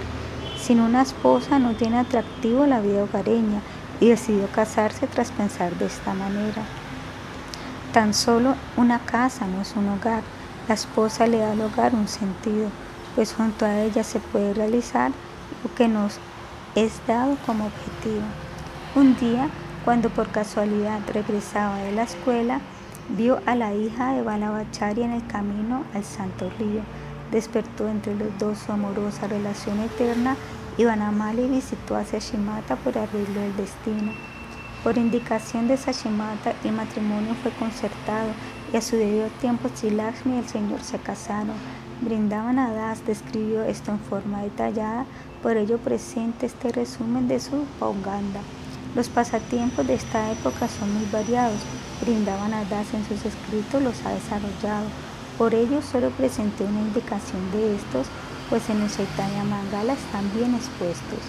Sin una esposa no tiene atractivo la vida hogareña y decidió casarse tras pensar de esta manera. Tan solo una casa no es un hogar. La esposa le da al hogar un sentido, pues junto a ella se puede realizar lo que nos es dado como objetivo. Un día, cuando por casualidad regresaba de la escuela, vio a la hija de Balabachari en el camino al Santo Río. Despertó entre los dos su amorosa relación eterna y visitó a Sashimata por arreglo del destino. Por indicación de Sashimata, el matrimonio fue concertado y a su debido tiempo Chilakshmi y el Señor se casaron. Brindavan Das describió esto en forma detallada, por ello presente este resumen de su Pauganda. Los pasatiempos de esta época son muy variados. Brindaban Das en sus escritos los ha desarrollado. Por ello solo presenté una indicación de estos, pues en el Chaitanya Mangala están bien expuestos.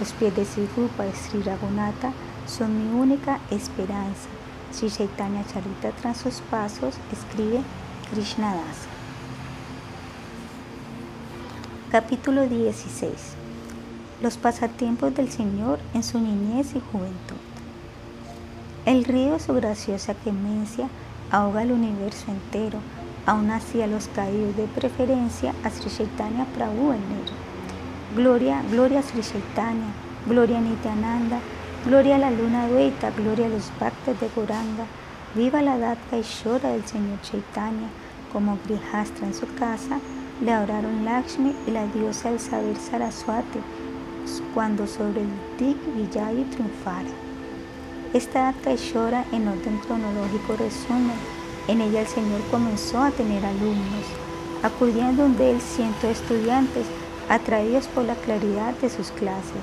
Los pies de Sri y Sri Raghunatha son mi única esperanza. Sri Chaitanya Charita tras sus pasos escribe Krishnadasa. Capítulo 16. Los pasatiempos del Señor en su niñez y juventud. El río, su graciosa clemencia, ahoga el universo entero, aún así a los caídos de preferencia a Sri Chaitanya Prabhu el. Gloria, gloria a Sri Chaitanya, gloria a Nityananda, Gloria a la luna dueta, gloria a los bhaktas de Goranga, viva la Datka y Shora del Señor Chaitanya, como Grihastra en su casa, le adoraron Lakshmi y la diosa del saber Saraswati, cuando sobre el Dik Vijayi triunfara. Esta Datka y Shora en orden cronológico resume, en ella el Señor comenzó a tener alumnos, acudiendo de él cientos de estudiantes atraídos por la claridad de sus clases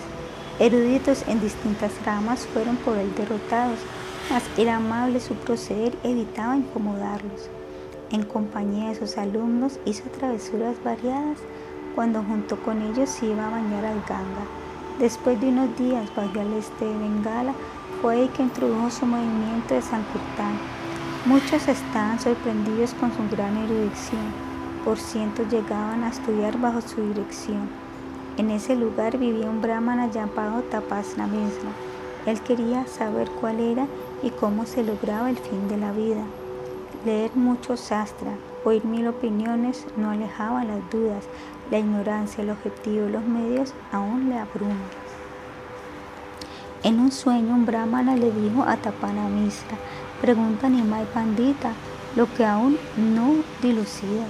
Eruditos en distintas ramas fueron por él derrotados, mas era amable su proceder, evitaba incomodarlos. En compañía de sus alumnos hizo travesuras variadas cuando junto con ellos se iba a bañar al Ganga. Después de unos días bajo al este de Bengala, fue ahí que introdujo su movimiento de Sankirtan. Muchos estaban sorprendidos con su gran erudición, por cientos llegaban a estudiar bajo su dirección. En ese lugar vivía un brahmana llamado Tapasna mismo. Él quería saber cuál era y cómo se lograba el fin de la vida. Leer mucho sastra, oír mil opiniones no alejaban las dudas. La ignorancia, el objetivo los medios aún le abruman. En un sueño un brahmana le dijo a Tapana Misra, pregunta Nimai Pandita lo que aún no dilucidas.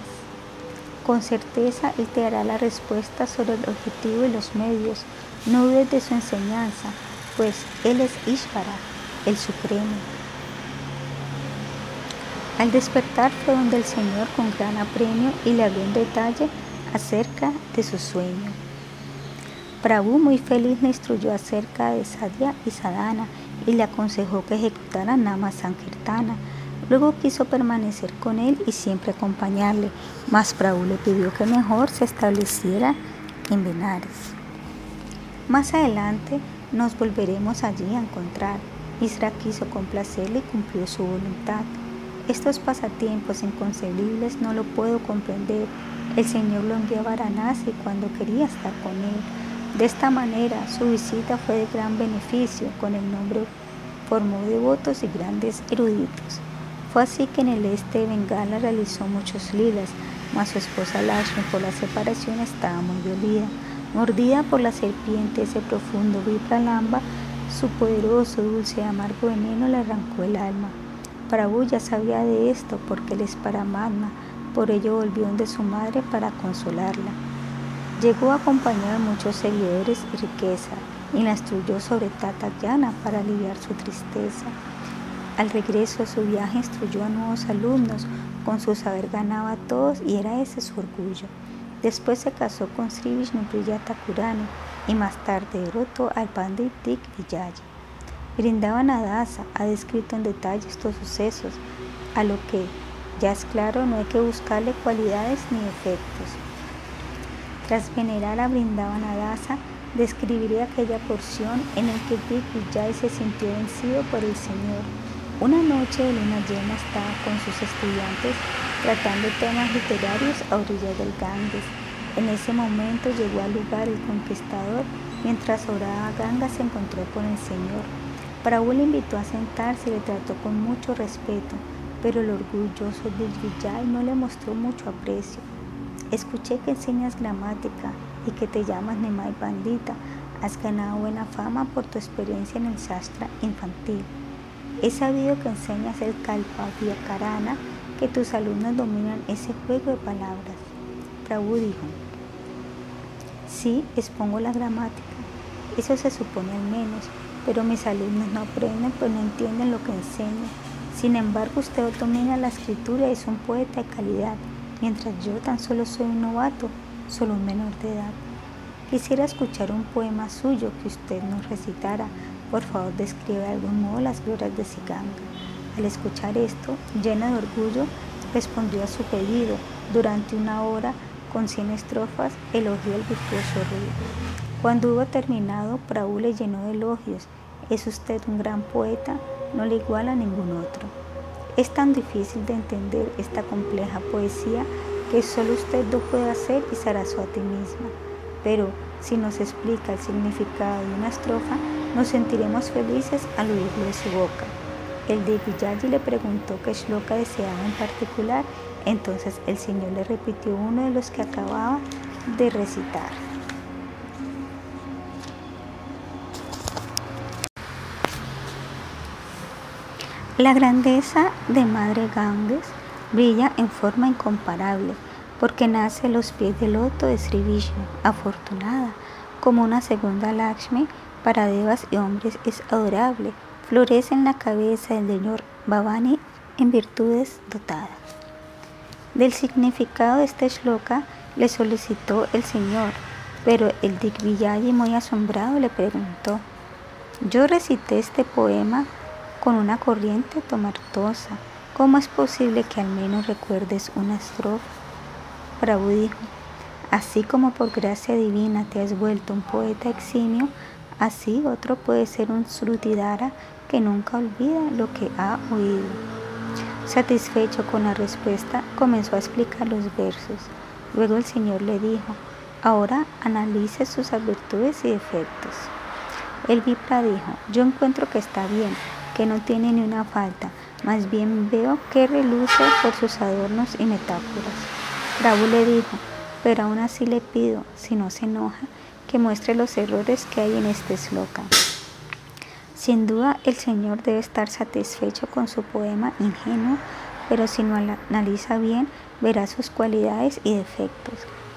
Con certeza Él te dará la respuesta sobre el objetivo y los medios. No dudes de su enseñanza, pues Él es Ishvara, el Supremo. Al despertar fue donde el Señor con gran apremio y le habló en detalle acerca de su sueño. Prabhu muy feliz le instruyó acerca de Sadhya y Sadhana y le aconsejó que ejecutara Nama Sankirtana Luego quiso permanecer con él y siempre acompañarle, mas Prabhu le pidió que mejor se estableciera en Benares. Más adelante nos volveremos allí a encontrar. Isra quiso complacerle y cumplió su voluntad. Estos pasatiempos inconcebibles no lo puedo comprender. El Señor lo envió a Varanasi cuando quería estar con él. De esta manera, su visita fue de gran beneficio. Con el nombre formó devotos y grandes eruditos. Fue así que en el este de Bengala realizó muchos lilas, mas su esposa Lakshmi por la separación estaba muy dolida. Mordida por la serpiente ese profundo vipralamba, su poderoso, dulce y amargo veneno le arrancó el alma. Prabhu ya sabía de esto porque él es Paramatma, por ello volvió donde su madre para consolarla. Llegó acompañado de muchos seguidores y riqueza, y la instruyó sobre Tata Yana para aliviar su tristeza. Al regreso de su viaje instruyó a nuevos alumnos, con su saber ganaba a todos y era ese su orgullo. Después se casó con Sri Vishnupriya y más tarde derrotó al Pandit Dik Vijay. a Dasa ha descrito en detalle estos sucesos, a lo que ya es claro no hay que buscarle cualidades ni efectos. Tras venerar a Dasa, describiré aquella porción en la que Vijay se sintió vencido por el Señor. Una noche de luna llena estaba con sus estudiantes tratando temas literarios a orillas del Ganges. En ese momento llegó al lugar el conquistador mientras oraba Ganga se encontró con el Señor. Prabhu le invitó a sentarse y le trató con mucho respeto, pero el orgulloso Vijay no le mostró mucho aprecio. Escuché que enseñas gramática y que te llamas Nemai Pandita. Has ganado buena fama por tu experiencia en el sastra infantil. He sabido que enseñas el Kalpa Karana, que tus alumnos dominan ese juego de palabras. Prabhu dijo, sí, expongo la gramática. Eso se supone al menos, pero mis alumnos no aprenden pues no entienden lo que enseño. Sin embargo, usted domina la escritura y es un poeta de calidad mientras yo tan solo soy un novato, solo un menor de edad. Quisiera escuchar un poema suyo que usted nos recitara. Por favor, describe de algún modo las glorias de Siganga. Al escuchar esto, llena de orgullo, respondió a su pedido. Durante una hora, con cien estrofas, elogió el virtuoso rey. Cuando hubo terminado, Prabhu le llenó de elogios. Es usted un gran poeta, no le iguala a ningún otro. Es tan difícil de entender esta compleja poesía que solo usted lo puede hacer y Saraswati a ti misma. Pero si nos explica el significado de una estrofa, nos sentiremos felices al oírlo de su boca. El Diviyaji le preguntó qué shloka deseaba en particular, entonces el Señor le repitió uno de los que acababa de recitar. La grandeza de Madre Ganges brilla en forma incomparable porque nace a los pies del loto de Sri Vishnu, afortunada, como una segunda Lakshmi para devas y hombres es adorable, florece en la cabeza del señor Bhavani en virtudes dotadas. Del significado de este shloka le solicitó el Señor, pero el Digvijayi muy asombrado le preguntó, yo recité este poema con una corriente tomartosa. ¿Cómo es posible que al menos recuerdes una estrofa? Prabhu dijo, así como por gracia divina te has vuelto un poeta eximio, así otro puede ser un Srutidara que nunca olvida lo que ha oído. Satisfecho con la respuesta, comenzó a explicar los versos. Luego el Señor le dijo, ahora analice sus virtudes y defectos. El Vipra dijo, yo encuentro que está bien, que no tiene ni una falta, más bien veo que reluce por sus adornos y metáforas. Prabhu le dijo, pero aún así le pido, si no se enoja, que muestre los errores que hay en este sloka. Sin duda el Señor debe estar satisfecho con su poema ingenuo, pero si no analiza bien, verá sus cualidades y defectos.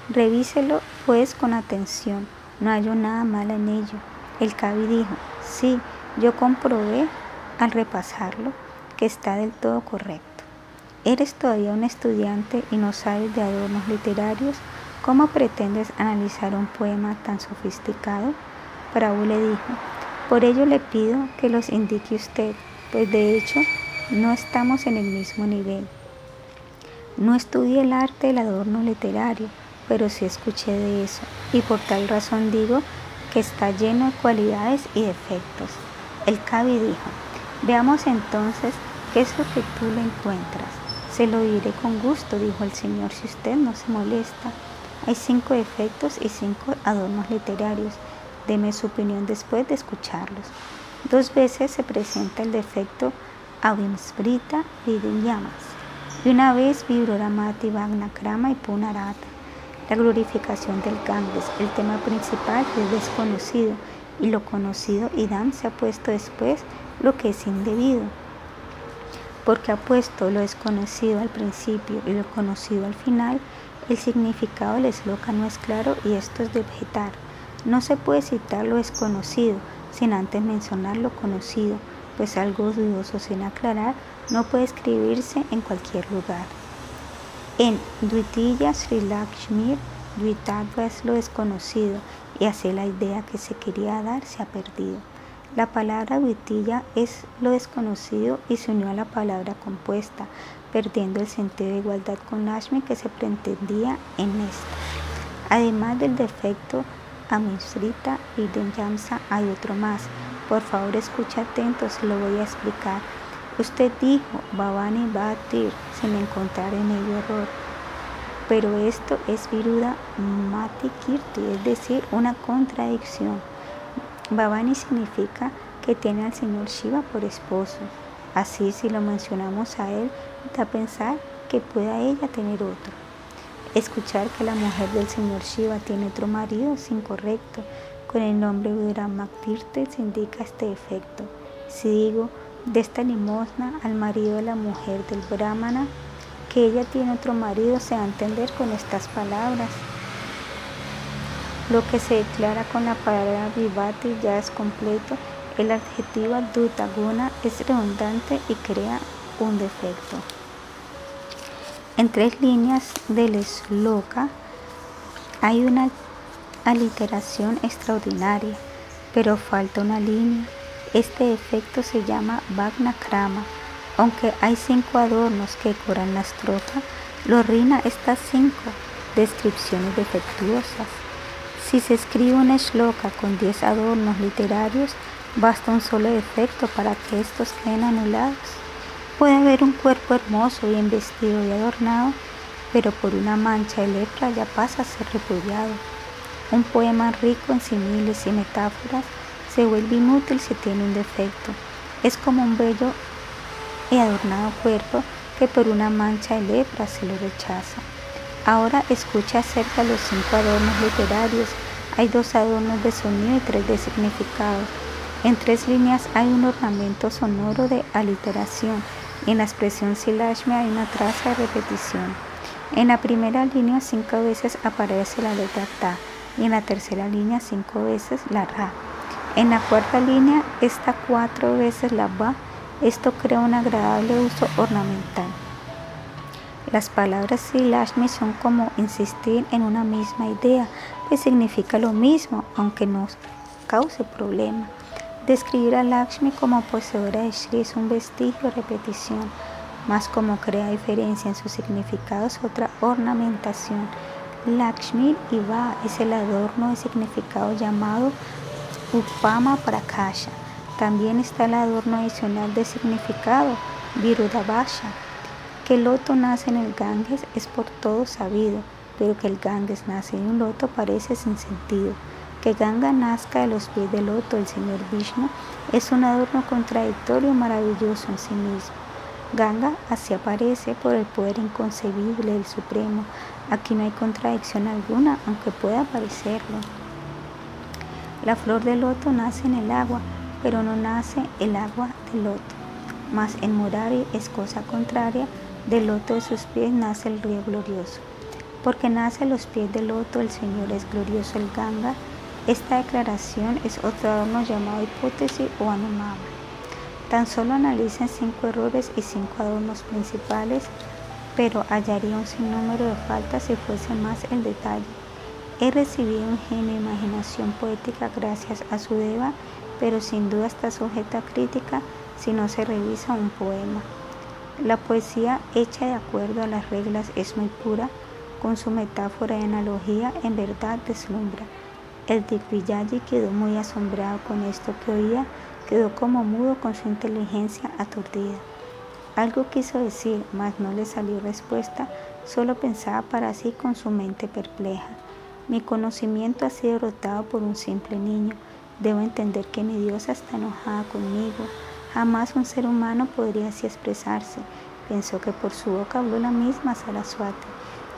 Revíselo pues con atención, no hallo nada malo en ello. El Kavi dijo, sí, yo comprobé al repasarlo que está del todo correcto. ¿Eres todavía un estudiante y no sabes de adornos literarios? ¿Cómo pretendes analizar un poema tan sofisticado? Prabhu le dijo, por ello le pido que los indique usted, pues de hecho no estamos en el mismo nivel. No estudié el arte del adorno literario, pero sí escuché de eso, y por tal razón digo que está lleno de cualidades y defectos. El Kavi dijo, Veamos entonces qué es lo que tú le encuentras. Se lo diré con gusto, dijo el Señor, si usted no se molesta. Hay cinco efectos y cinco adornos literarios. Deme su opinión después de escucharlos. Dos veces se presenta el defecto Avimsprita Llamas. Y una vez Vibroramati Krama y Punarata. La glorificación del Ganges, el tema principal es desconocido y lo conocido Idam se ha puesto después lo que es indebido, porque ha puesto lo desconocido al principio y lo conocido al final, el significado del esloca no es claro y esto es de objetar. No se puede citar lo desconocido sin antes mencionar lo conocido, pues algo dudoso sin aclarar no puede escribirse en cualquier lugar. En Duitilla Sri Lakshmi, Duitadva es lo desconocido y así la idea que se quería dar se ha perdido. La palabra vitilla es lo desconocido y se unió a la palabra compuesta, perdiendo el sentido de igualdad con Lashmi que se pretendía en esta. Además del defecto Amisrita y Denyamsa hay otro más. Por favor, escucha atentos, lo voy a explicar. Usted dijo, Bhavani Bhatir, sin encontrar en ello error. Pero esto es viruda mati kirti, es decir, una contradicción. Bhavani significa que tiene al señor Shiva por esposo. Así, si lo mencionamos a él, da pensar que pueda ella tener otro. Escuchar que la mujer del señor Shiva tiene otro marido es incorrecto. Con el nombre Maktirte se indica este efecto. Si digo de esta limosna al marido de la mujer del Brahmana, que ella tiene otro marido, se va a entender con estas palabras. Lo que se declara con la palabra vivati ya es completo. El adjetivo dutaguna es redundante y crea un defecto. En tres líneas del sloka hay una aliteración extraordinaria, pero falta una línea. Este efecto se llama Vagna Krama. Aunque hay cinco adornos que decoran la estrofa, lo rina estas cinco descripciones defectuosas. Si se escribe una shloka con diez adornos literarios, basta un solo defecto para que estos queden anulados. Puede haber un cuerpo hermoso, bien vestido y adornado, pero por una mancha de lepra ya pasa a ser repudiado. Un poema rico en similes y metáforas se vuelve inútil si tiene un defecto. Es como un bello y adornado cuerpo que por una mancha de lepra se lo rechaza. Ahora escucha acerca de los cinco adornos literarios. Hay dos adornos de sonido y tres de significado. En tres líneas hay un ornamento sonoro de aliteración en la expresión silashmi hay una traza de repetición. En la primera línea cinco veces aparece la letra ta y en la tercera línea cinco veces la ra. En la cuarta línea está cuatro veces la ba. Esto crea un agradable uso ornamental. Las palabras silashmi son como insistir en una misma idea, que significa lo mismo, aunque no cause problema. Describir a Lakshmi como poseedora de Shri es un vestigio de repetición, más como crea diferencia en su significado es otra ornamentación. Lakshmi Iva es el adorno de significado llamado Upama Prakasha. También está el adorno adicional de significado, Virudabasha. Que el loto nace en el Ganges es por todo sabido, pero que el Ganges nace en un loto parece sin sentido. Que Ganga nazca de los pies del loto del Señor Vishnu es un adorno contradictorio maravilloso en sí mismo. Ganga así aparece por el poder inconcebible del Supremo. Aquí no hay contradicción alguna, aunque pueda parecerlo. La flor del loto nace en el agua, pero no nace el agua del loto. Mas en Murari es cosa contraria, del loto de sus pies nace el río glorioso. Porque nace a los pies del loto el Señor es glorioso el Ganga, esta declaración es otro adorno llamado hipótesis o anumama. Tan solo analicen cinco errores y cinco adornos principales, pero hallaría un sinnúmero de faltas si fuese más el detalle. He recibido un genio imaginación poética gracias a su deva, pero sin duda está sujeta a crítica si no se revisa un poema. La poesía hecha de acuerdo a las reglas es muy pura, con su metáfora y analogía en verdad deslumbra. El Digvijayi quedó muy asombrado con esto que oía, quedó como mudo con su inteligencia aturdida. Algo quiso decir, mas no le salió respuesta, solo pensaba para sí con su mente perpleja. Mi conocimiento ha sido rotado por un simple niño. Debo entender que mi diosa está enojada conmigo. Jamás un ser humano podría así expresarse. Pensó que por su boca habló la misma Saraswati.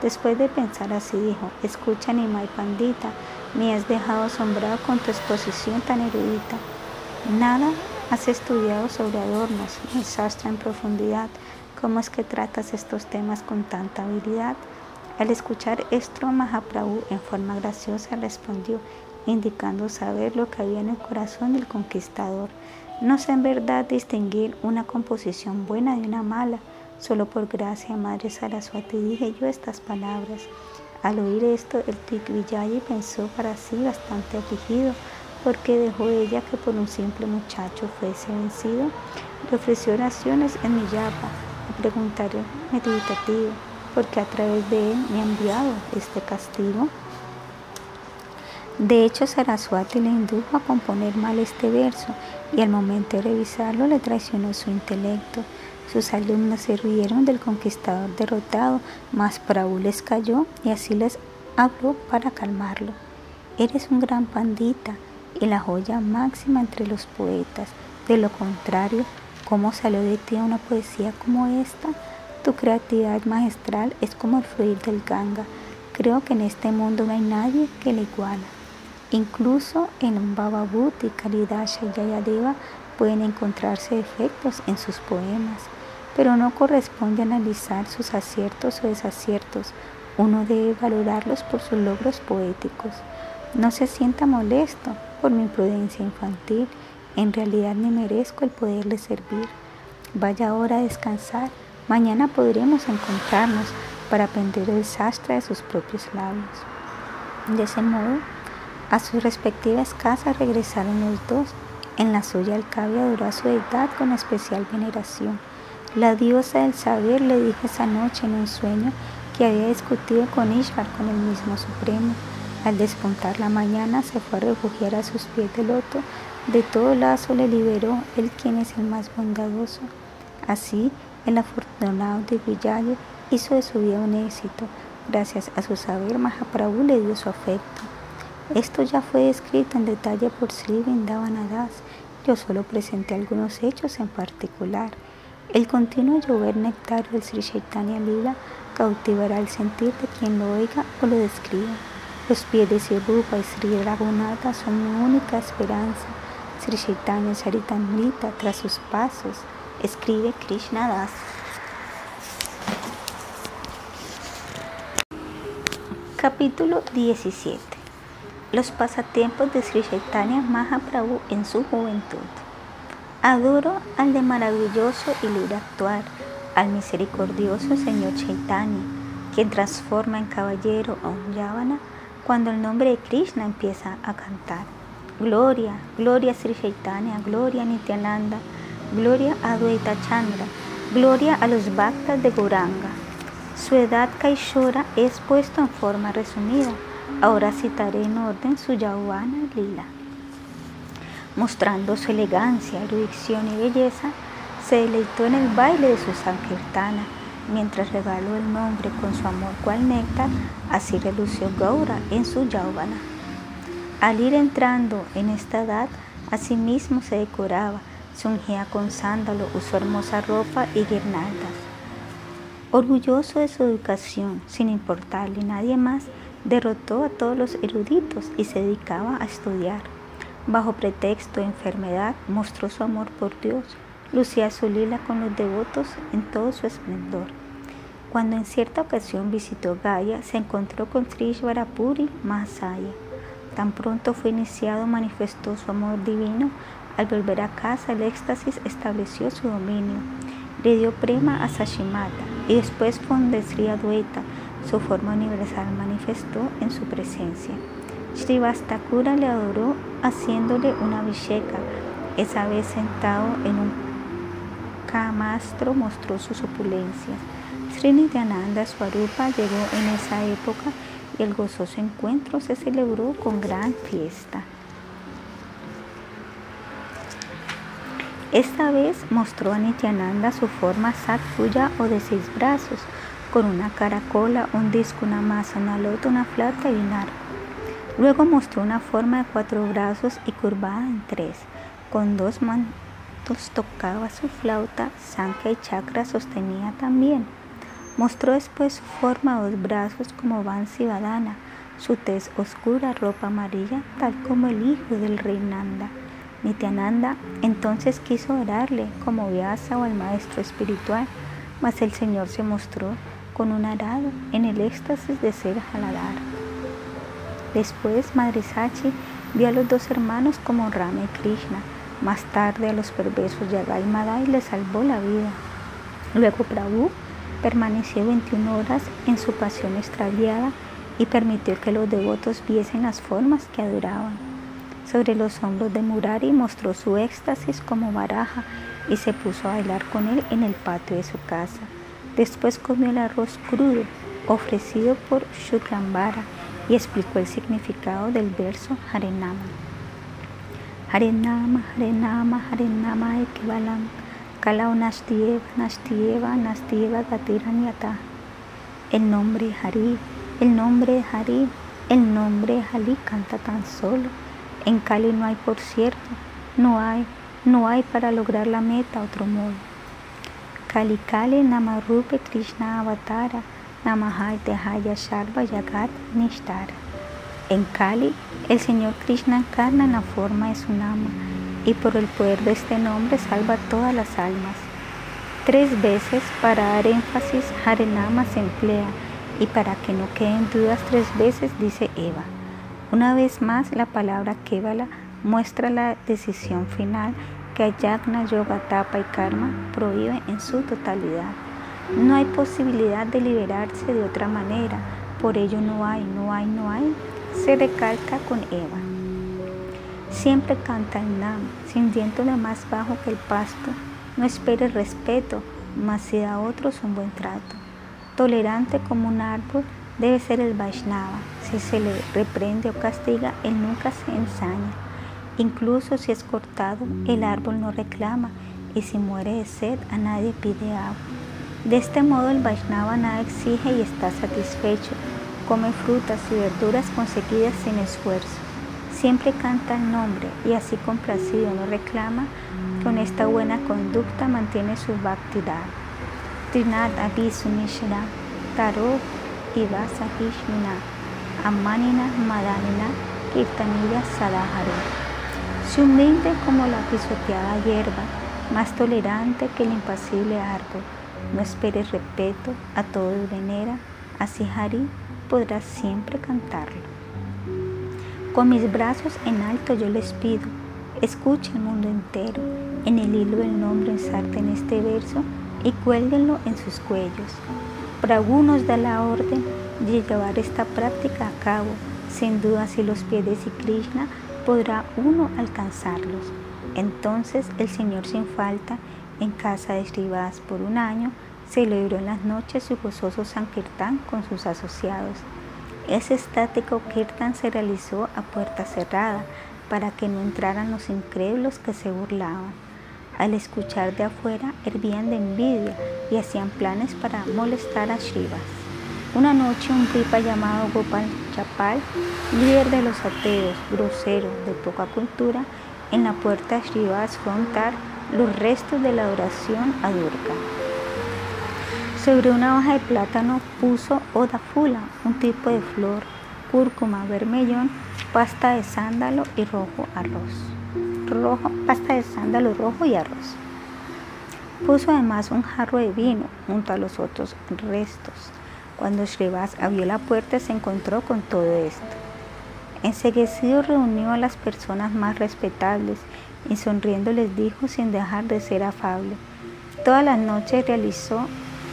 Después de pensar así dijo, escucha Nimai Pandita, me has dejado asombrado con tu exposición tan erudita. Nada has estudiado sobre adornos, el sastra en profundidad. ¿Cómo es que tratas estos temas con tanta habilidad? Al escuchar esto, Mahaprabhu en forma graciosa respondió, indicando saber lo que había en el corazón del conquistador. No sé en verdad distinguir una composición buena de una mala. Solo por gracia, Madre Saraswati, dije yo estas palabras. Al oír esto, el Tigvijayi pensó para sí bastante afligido, porque dejó ella que por un simple muchacho fuese vencido. Le ofreció oraciones en mi yapa y preguntario meditativo, porque a través de él me ha enviado este castigo. De hecho, Saraswati le indujo a componer mal este verso y al momento de revisarlo le traicionó su intelecto. Sus alumnos se rieron del conquistador derrotado, mas Prabhu les cayó y así les habló para calmarlo. Eres un gran pandita y la joya máxima entre los poetas. De lo contrario, ¿cómo salió de ti una poesía como esta? Tu creatividad magistral es como el fluir del Ganga. Creo que en este mundo no hay nadie que le iguala. Incluso en Bhababuti, Kalidasha y Jayadeva pueden encontrarse defectos en sus poemas, pero no corresponde analizar sus aciertos o desaciertos. Uno debe valorarlos por sus logros poéticos. No se sienta molesto por mi imprudencia infantil. En realidad me merezco el poderle servir. Vaya ahora a descansar. Mañana podremos encontrarnos para aprender el sastre de sus propios labios. De ese modo, a sus respectivas casas regresaron los dos. En la suya el cabio adoró a su deidad con especial veneración. La diosa del saber le dijo esa noche en un sueño que había discutido con Ishvar, con el mismo Supremo. Al despuntar la mañana se fue a refugiar a sus pies de loto. De todo lazo le liberó el quien es el más bondadoso. Así, el afortunado de Villayo hizo de su vida un éxito. Gracias a su saber, Mahaprabhu le dio su afecto. Esto ya fue escrito en detalle por Sri Vindavanadas. Yo solo presenté algunos hechos en particular. El continuo llover nectario del Sri Chaitanya Lila cautivará el sentir de quien lo oiga o lo describa. Los pies de Sri Rupa y Sri Raghunatha son mi única esperanza. Sri Chaitanya Charitamrita tras sus pasos, escribe Krishna Das. Capítulo 17 Los pasatiempos de Sri Chaitanya Mahaprabhu en su juventud. Adoro al de maravilloso y libre actuar, al misericordioso Señor Chaitanya, quien transforma en caballero a un yavana cuando el nombre de Krishna empieza a cantar. Gloria, gloria Sri Chaitanya, gloria Nityananda, gloria a Advaita Chandra, gloria a los bhaktas de Goranga. Su edad Kaishora es puesto en forma resumida. Ahora citaré en orden su Yavana Lila. Mostrando su elegancia, erudición y belleza, se deleitó en el baile de su Sankirtana mientras regaló el nombre con su amor cual néctar, así relució Gaura en su Yauvana. Al ir entrando en esta edad, asimismo se decoraba, se ungía con sándalo, usó hermosa ropa y guirnaldas. Orgulloso de su educación, sin importarle nadie más, derrotó a todos los eruditos y se dedicaba a estudiar. Bajo pretexto de enfermedad, mostró su amor por Dios lucía su lila con los devotos en todo su esplendor. Cuando en cierta ocasión visitó Gaya, se encontró con Trishvarapuri Mahasaya. Tan pronto fue iniciado, manifestó su amor divino. Al volver a casa, el éxtasis estableció su dominio. Le dio prema a Sashimata y después con Sri Adwaita, su forma universal manifestó en su presencia. Srivastakura le adoró haciéndole una visheka, esa vez sentado en un Mastro mostró sus opulencias. Sri Nityananda Swarupa llegó en esa época y el gozoso encuentro se celebró con gran fiesta. Esta vez mostró a Nityananda su forma satpuya o de seis brazos, con una caracola, un disco, una masa, una lota, una flauta y un arco. Luego mostró una forma de cuatro brazos y curvada en tres, con dos manos tocaba su flauta, Sanka y Chakra sostenía también. Mostró después su forma dos brazos como Vansi Vadana, su tez oscura, ropa amarilla, tal como el hijo del rey Nanda. Nityananda entonces quiso orarle como Vyasa o el maestro espiritual, mas el Señor se mostró con un arado en el éxtasis de ser jaladar. Después Madre Sachi vio a los dos hermanos como Rama y Krishna, más tarde a los perversos Yagai y Madai le salvó la vida. Luego Prabhu permaneció 21 horas en su pasión extraviada y permitió que los devotos viesen las formas que adoraban. Sobre los hombros de Murari mostró su éxtasis como baraja y se puso a bailar con él en el patio de su casa. Después comió el arroz crudo ofrecido por Shukrambara y explicó el significado del verso Harenama. Harenama, Harenama, Harenama Ekivalam, Kalao Nastieva, Nastieva, Nastieva Gatiranyata. El nombre Hari, el nombre Hari, el nombre Hari canta tan solo. En Cali no hay, por cierto, no hay, no hay para lograr la meta otro modo. Namarupe Krishna Avatara, Namahai Tehaya Sharva Yagat Nishtara. En Kali, el Señor Krishna encarna en la forma de su nama y por el poder de este nombre salva todas las almas. Tres veces para dar énfasis, Harenama se emplea y para que no queden dudas tres veces dice Eva. Una vez más, la palabra Kevala muestra la decisión final que Ayagna, Yoga, Tapa y Karma prohíben en su totalidad. No hay posibilidad de liberarse de otra manera, por ello no hay, no hay, no hay, se recalca con Eva. Siempre canta el Nam, sintiéndole más bajo que el pasto, no espere respeto, mas si da a otros un buen trato. Tolerante como un árbol debe ser el Vaishnava, si se le reprende o castiga, él nunca se ensaña. Incluso si es cortado, el árbol no reclama y si muere de sed, a nadie pide agua. De este modo el Vaishnava nada exige y está satisfecho. Come frutas y verduras conseguidas sin esfuerzo. Siempre canta el nombre y así complacido no reclama. Con esta buena conducta mantiene su bhaktidad. Trinat taro amanina madanina, kirtanilla. Se humilde como la pisoteada hierba, más tolerante que el impasible árbol. No espere respeto, a todos venera, así Hari podrá siempre cantarlo. Con mis brazos en alto yo les pido, escuche el mundo entero, en el hilo del nombre ensarten este verso y cuélguenlo en sus cuellos. Para algunos da la orden de llevar esta práctica a cabo, sin duda si los pies de Krishna podrá uno alcanzarlos. Entonces el Señor sin falta, en casa de Srivas por un año, celebró en las noches su gozoso Sankirtan con sus asociados. Ese estático Kirtan se realizó a puerta cerrada para que no entraran los incrédulos que se burlaban. Al escuchar de afuera, hervían de envidia y hacían planes para molestar a Srivas. Una noche un pipa llamado Gopal Chapal, líder de los ateos, grosero, de poca cultura, en la puerta de Srivas fue los restos de la adoración a Durga. Sobre una hoja de plátano puso odafula, un tipo de flor, cúrcuma, vermellón, pasta de sándalo y rojo arroz. Rojo, pasta de sándalo rojo y arroz. Puso además un jarro de vino junto a los otros restos. Cuando Shrivas abrió la puerta se encontró con todo esto. Enseguecido reunió a las personas más respetables y sonriendo les dijo sin dejar de ser afable. Todas las noches realizó,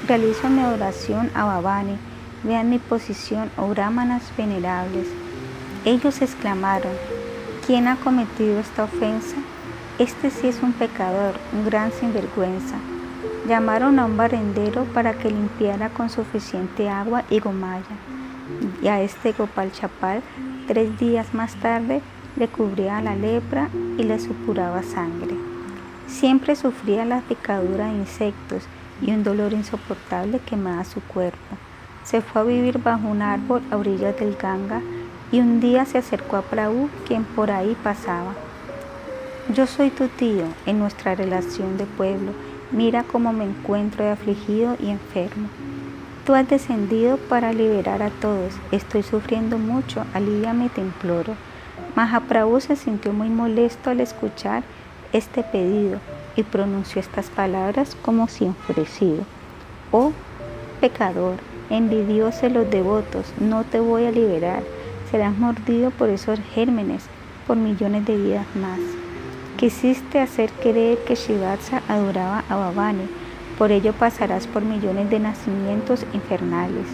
realizo mi adoración a Babani. Vean mi posición, oh brahmanas venerables. Ellos exclamaron, ¿quién ha cometido esta ofensa? Este sí es un pecador, un gran sinvergüenza. Llamaron a un barrendero para que limpiara con suficiente agua y gomaya. Y a este Gopal Chapal, tres días más tarde, le cubría la lepra y le supuraba sangre. Siempre sufría la picadura de insectos y un dolor insoportable quemaba su cuerpo. Se fue a vivir bajo un árbol a orillas del Ganga y un día se acercó a Prabhu, quien por ahí pasaba. Yo soy tu tío en nuestra relación de pueblo Mira cómo me encuentro afligido y enfermo. Tú has descendido para liberar a todos. Estoy sufriendo mucho. Aliviame, te imploro. Mahaprabhu se sintió muy molesto al escuchar este pedido y pronunció estas palabras como si enfurecido. Oh, pecador, envidioso de los devotos, no te voy a liberar. Serás mordido por esos gérmenes por millones de vidas más. Quisiste hacer creer que Shivatsa adoraba a Bhavani, por ello pasarás por millones de nacimientos infernales.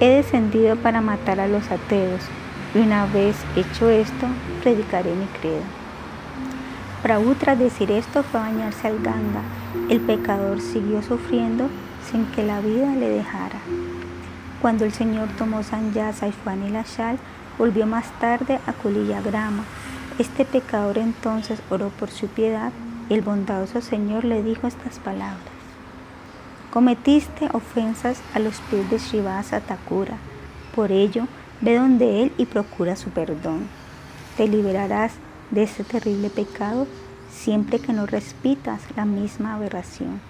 He descendido para matar a los ateos, y una vez hecho esto, predicaré mi credo. Prabhu tras decir esto fue a bañarse al Ganga. El pecador siguió sufriendo sin que la vida le dejara. Cuando el Señor tomó Sanyasa y y Lashal, volvió más tarde a Kuliyagrama. Este pecador entonces oró por su piedad y el bondadoso Señor le dijo estas palabras. Cometiste ofensas a los pies de Srivasa Thakura. Por ello, ve donde él y procura su perdón. Te liberarás de ese terrible pecado siempre que no respitas la misma aberración.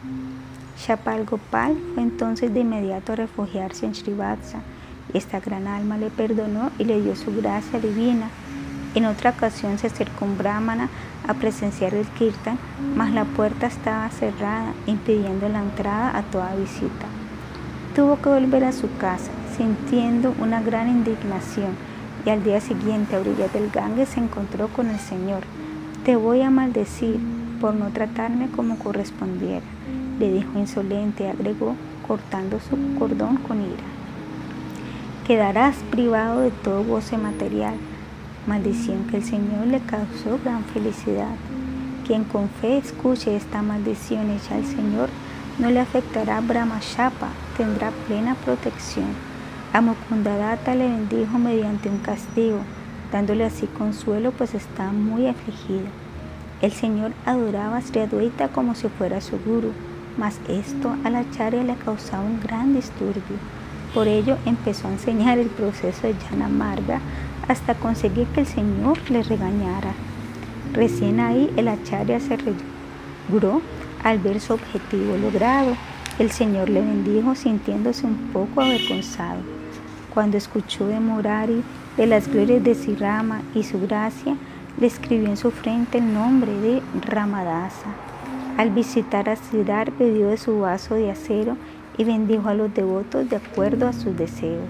Shapal Gopal fue entonces de inmediato a refugiarse en Srivatsa y esta gran alma le perdonó y le dio su gracia divina. En otra ocasión se acercó un brahmana a presenciar el kirtan, mas la puerta estaba cerrada, impidiendo la entrada a toda visita. Tuvo que volver a su casa, sintiendo una gran indignación, y al día siguiente a orillas del Ganges se encontró con el Señor. Te voy a maldecir por no tratarme como correspondiera, le dijo insolente y agregó, cortando su cordón con ira. Quedarás privado de todo goce material, maldición que el Señor le causó gran felicidad. Quien con fe escuche esta maldición hecha al Señor, no le afectará Brahma Shapa, tendrá plena protección. A le bendijo mediante un castigo, dándole así consuelo, pues estaba muy afligido. El Señor adoraba a Sri como si fuera su guru, mas esto a la Acharya le causaba un gran disturbio. Por ello empezó a enseñar el proceso de Jana Marga hasta conseguir que el Señor le regañara. Recién ahí el Acharya se regró al ver su objetivo logrado. El Señor le bendijo sintiéndose un poco avergonzado. Cuando escuchó de Morari de las glorias de Sirama y su gracia, le escribió en su frente el nombre de Ramadasa. Al visitar a Siddhar bebió de su vaso de acero y bendijo a los devotos de acuerdo a sus deseos.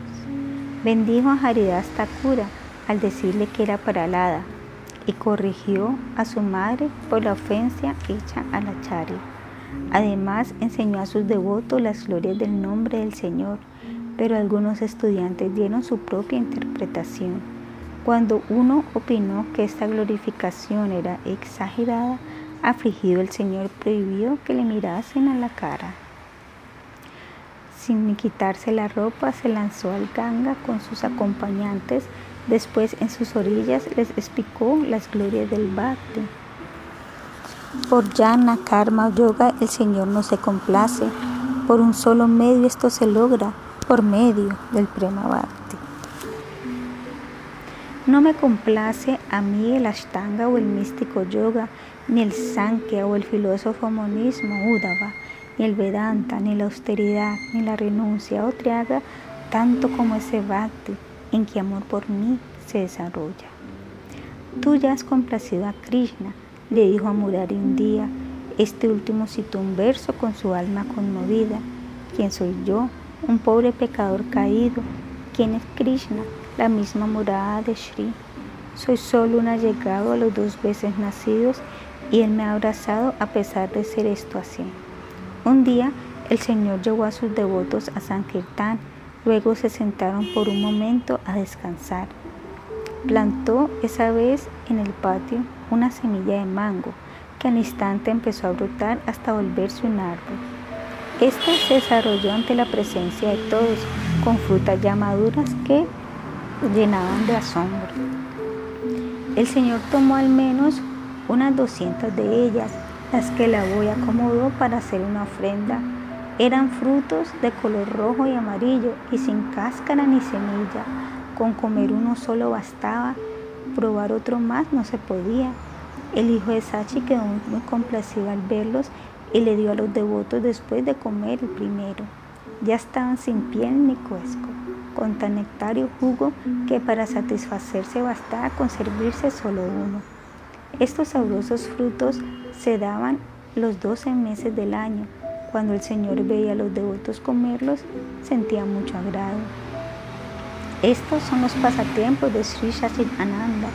Bendijo a Haridas Thakura al decirle que era paralada y corrigió a su madre por la ofensa hecha a la Charya. Además, enseñó a sus devotos las glorias del nombre del Señor, pero algunos estudiantes dieron su propia interpretación. Cuando uno opinó que esta glorificación era exagerada, afligido el Señor prohibió que le mirasen a la cara. Sin quitarse la ropa, se lanzó al Ganga con sus acompañantes Después en sus orillas les explicó las glorias del Bhakti. Por Jnana, Karma Yoga el Señor no se complace. Por un solo medio esto se logra, por medio del Prema Bhakti. No me complace a mí el Ashtanga o el místico yoga, ni el Sankhya o el filósofo monismo Udava, ni el Vedanta, ni la austeridad, ni la renuncia o triaga, tanto como ese Bhakti en que amor por mí se desarrolla. Tú ya has complacido a Krishna, le dijo a Murari un día. Este último citó un verso con su alma conmovida. ¿Quién soy yo? Un pobre pecador caído. ¿Quién es Krishna? La misma morada de Shri. Soy solo un allegado a los dos veces nacidos y él me ha abrazado a pesar de ser esto así. Un día el Señor llevó a sus devotos a Sankirtan Luego se sentaron por un momento a descansar. Plantó esa vez en el patio una semilla de mango que al instante empezó a brotar hasta volverse un árbol. Este se desarrolló ante la presencia de todos, con frutas ya maduras que llenaban de asombro. El Señor tomó al menos unas 200 de ellas, las que la voy acomodó para hacer una ofrenda eran frutos de color rojo y amarillo y sin cáscara ni semilla. Con comer uno solo bastaba, probar otro más no se podía. El hijo de Sachi quedó muy complacido al verlos y le dio a los devotos después de comer el primero. Ya estaban sin piel ni cuesco, con tan nectario jugo que para satisfacerse bastaba con servirse solo uno. Estos sabrosos frutos se daban los doce meses del año cuando el Señor veía a los devotos comerlos, sentía mucho agrado. Estos son los pasatiempos de Sri Ananda.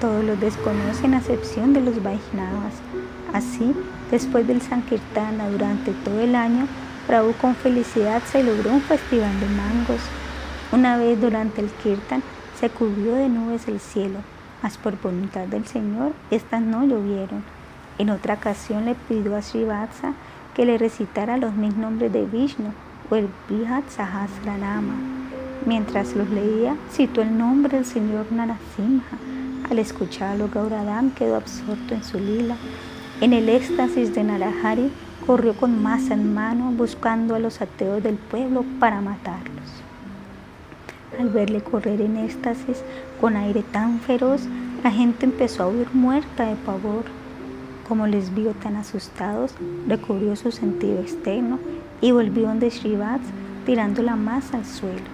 Todos los desconocen a excepción de los Vaishnavas. Así, después del Sankirtana durante todo el año, Prabhu con felicidad se logró un festival de mangos. Una vez durante el Kirtan se cubrió de nubes el cielo, mas por voluntad del Señor estas no llovieron. En otra ocasión le pidió a Srivatsa que le recitara los mil nombres de Vishnu o el Brihat Sahasranama. Mientras los leía, citó el nombre del señor Narasimha. Al escucharlo, Gauradam quedó absorto en su lila. En el éxtasis de Narahari, corrió con masa en mano buscando a los ateos del pueblo para matarlos. Al verle correr en éxtasis con aire tan feroz, la gente empezó a huir muerta de pavor. Como les vio tan asustados, recubrió su sentido externo y volvió donde Srivats tirando la masa al suelo.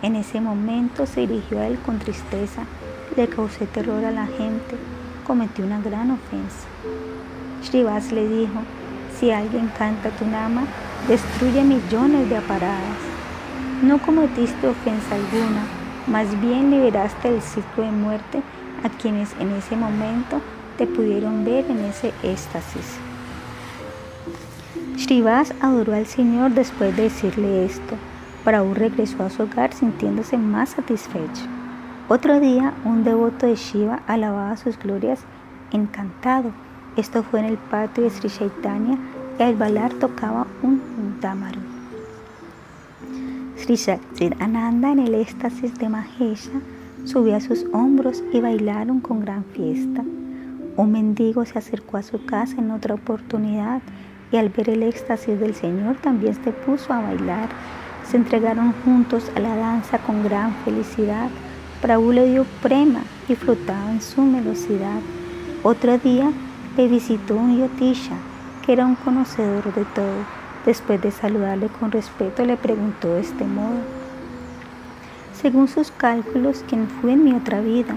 En ese momento se dirigió a él con tristeza, le causé terror a la gente, cometió una gran ofensa. Srivats le dijo, si alguien canta tu nama, destruye millones de aparadas. No cometiste ofensa alguna, más bien liberaste del ciclo de muerte a quienes en ese momento te pudieron ver en ese éxtasis. Srivas adoró al Señor después de decirle esto. Prabhu regresó a su hogar sintiéndose más satisfecho. Otro día, un devoto de Shiva alababa sus glorias encantado. Esto fue en el patio de Sri Chaitanya y al bailar tocaba un damaru. Sri Ananda en el éxtasis de Mahesha subió a sus hombros y bailaron con gran fiesta. Un mendigo se acercó a su casa en otra oportunidad y al ver el éxtasis del Señor también se puso a bailar. Se entregaron juntos a la danza con gran felicidad. Prabhu le dio prema y flotaba en su velocidad. Otro día le visitó un yotisha, que era un conocedor de todo. Después de saludarle con respeto, le preguntó de este modo. Según sus cálculos, ¿quién fue en mi otra vida?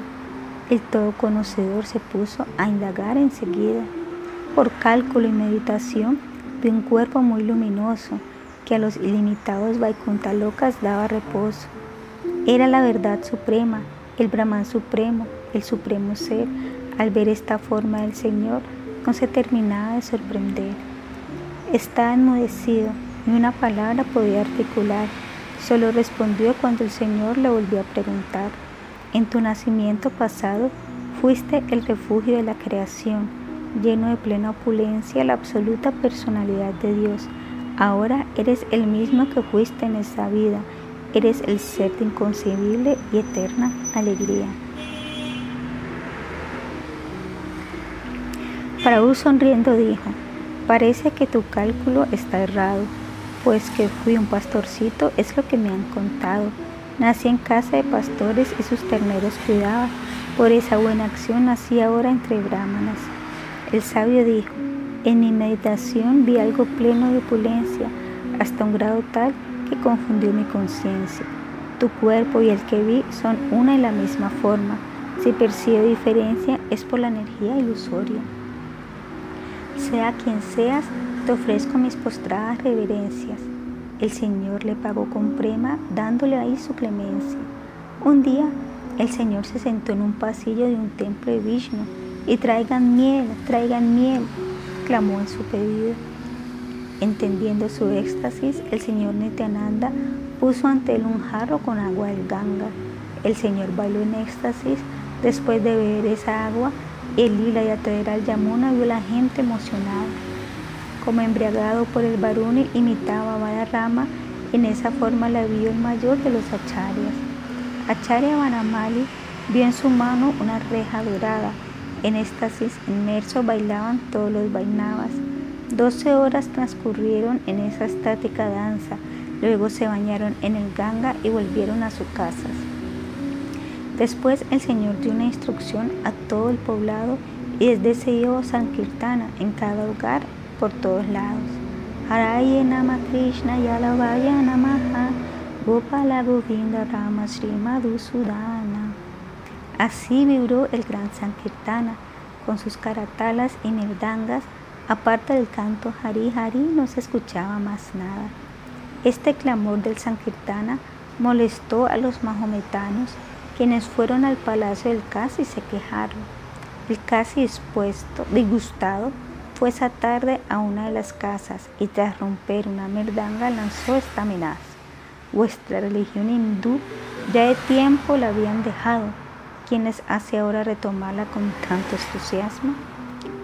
El todo conocedor se puso a indagar enseguida. Por cálculo y meditación, de un cuerpo muy luminoso que a los ilimitados Vaikuntalokas daba reposo. Era la verdad suprema, el Brahman supremo, el supremo ser. Al ver esta forma del Señor, no se terminaba de sorprender. Estaba enmudecido, ni una palabra podía articular. Solo respondió cuando el Señor le volvió a preguntar, en tu nacimiento pasado fuiste el refugio de la creación, lleno de plena opulencia, la absoluta personalidad de Dios. Ahora eres el mismo que fuiste en esta vida, eres el ser de inconcebible y eterna alegría. Paraú sonriendo dijo, parece que tu cálculo está errado pues que fui un pastorcito es lo que me han contado. Nací en casa de pastores y sus terneros cuidaba. Por esa buena acción nací ahora entre brahmanas. El sabio dijo, en mi meditación vi algo pleno de opulencia, hasta un grado tal que confundió mi conciencia. Tu cuerpo y el que vi son una y la misma forma. Si percibo diferencia es por la energía ilusoria. Sea quien seas, te ofrezco mis postradas reverencias. El Señor le pagó con prema, dándole ahí su clemencia. Un día, el Señor se sentó en un pasillo de un templo de Vishnu y traigan miel, traigan miel, clamó en su pedido. Entendiendo su éxtasis, el Señor Nityananda puso ante él un jarro con agua del Ganga. El Señor bailó en éxtasis después de beber esa agua el lila y atraer al Yamuna vio a la gente emocionada como embriagado por el Varuni, imitaba a Rama. En esa forma la vio el mayor de los acharyas. Acharya Vanamali vio en su mano una reja dorada. En éxtasis inmerso bailaban todos los vainavas. Doce horas transcurrieron en esa estática danza. Luego se bañaron en el Ganga y volvieron a sus casas. Después el Señor dio una instrucción a todo el poblado y desde ese Sankirtana en cada hogar por todos lados. Haraye Nama Yalavaya Namaha Gopala Govinda Rama Sri Madhusudana. Así vibró el gran Sankirtana con sus caratalas y mirdangas. Aparte del canto Hari Hari no se escuchaba más nada. Este clamor del Sankirtana molestó a los mahometanos, quienes fueron al palacio del casi y se quejaron. El casi expuesto, disgustado, fue esa tarde a una de las casas y tras romper una merdanga lanzó esta amenaza. Vuestra religión hindú ya de tiempo la habían dejado. ¿Quiénes hace ahora retomarla con tanto entusiasmo?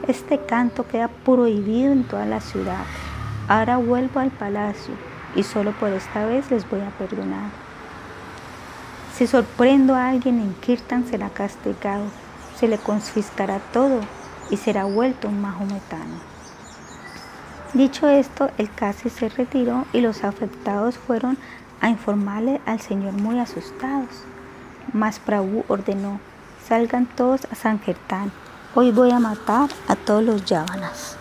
Este canto queda prohibido en toda la ciudad. Ahora vuelvo al palacio. y solo por esta vez les voy a perdonar. Si sorprendo a alguien en Kirtan será castigado, se le confiscará todo y será vuelto un mahometano. Dicho esto, el casi se retiró y los afectados fueron a informarle al Señor muy asustados. Mas Prabhu ordenó, salgan todos a Sankirtan, hoy voy a matar a todos los yavanas.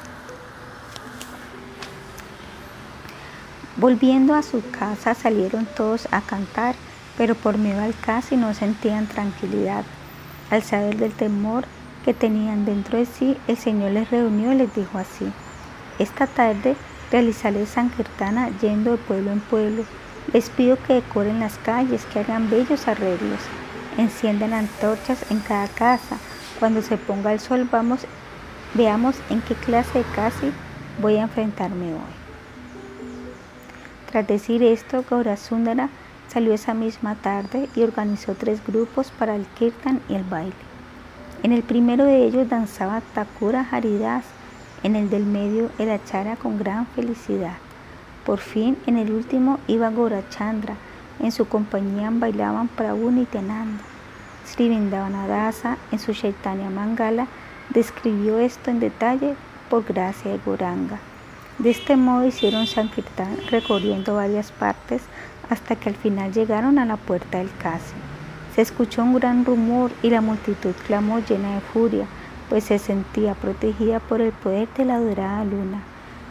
Volviendo a su casa salieron todos a cantar, pero por miedo al casi no sentían tranquilidad. Al saber del temor que tenían dentro de sí, el Señor les reunió y les dijo así, esta tarde realizaré Sankirtana yendo de pueblo en pueblo. Les pido que decoren las calles, que hagan bellos arreglos, enciendan antorchas en cada casa. Cuando se ponga el sol, vamos, veamos en qué clase de casi voy a enfrentarme hoy. Tras decir esto, Gaurasundara salió esa misma tarde y organizó tres grupos para el kirtan y el baile. En el primero de ellos danzaba Takura Haridas, en el del medio el achara con gran felicidad. Por fin, en el último iba Gorachandra, en su compañía bailaban Prabhu y Tenanda. Sri en su Chaitanya Mangala, describió esto en detalle por gracia de Goranga. De este modo hicieron Sankirtan recorriendo varias partes hasta que al final llegaron a la puerta del Kasi. Se escuchó un gran rumor y la multitud clamó llena de furia, pues se sentía protegida por el poder de la dorada luna.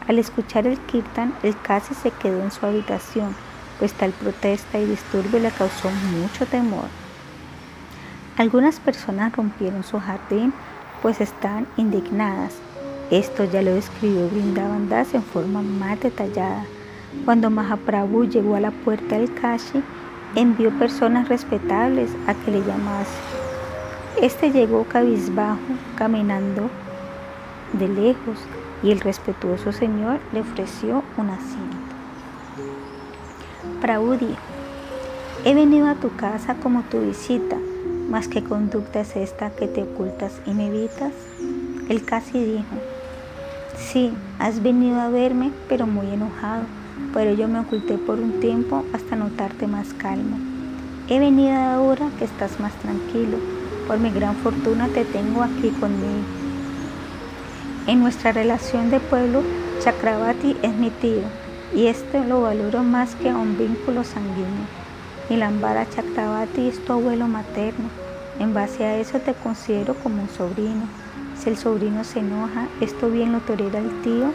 Al escuchar el kirtan, el Kasi se quedó en su habitación, pues tal protesta y disturbio le causó mucho temor. Algunas personas rompieron su jardín, pues estaban indignadas esto ya lo escribió Brindavan en forma más detallada. Cuando Mahaprabhu llegó a la puerta del Kashi, envió personas respetables a que le llamase. Este llegó cabizbajo, caminando de lejos, y el respetuoso señor le ofreció un asiento. Prabhu dijo, he venido a tu casa como tu visita, mas qué conducta es esta que te ocultas y me evitas. El casi dijo, Sí, has venido a verme, pero muy enojado. Por ello me oculté por un tiempo hasta notarte más calmo. He venido ahora que estás más tranquilo. Por mi gran fortuna te tengo aquí conmigo. En nuestra relación de pueblo, Chakrabarti es mi tío y este lo valoro más que un vínculo sanguíneo. Lambara Chakrabarti es tu abuelo materno. En base a eso te considero como un sobrino. Si el sobrino se enoja, esto bien lo tolera el tío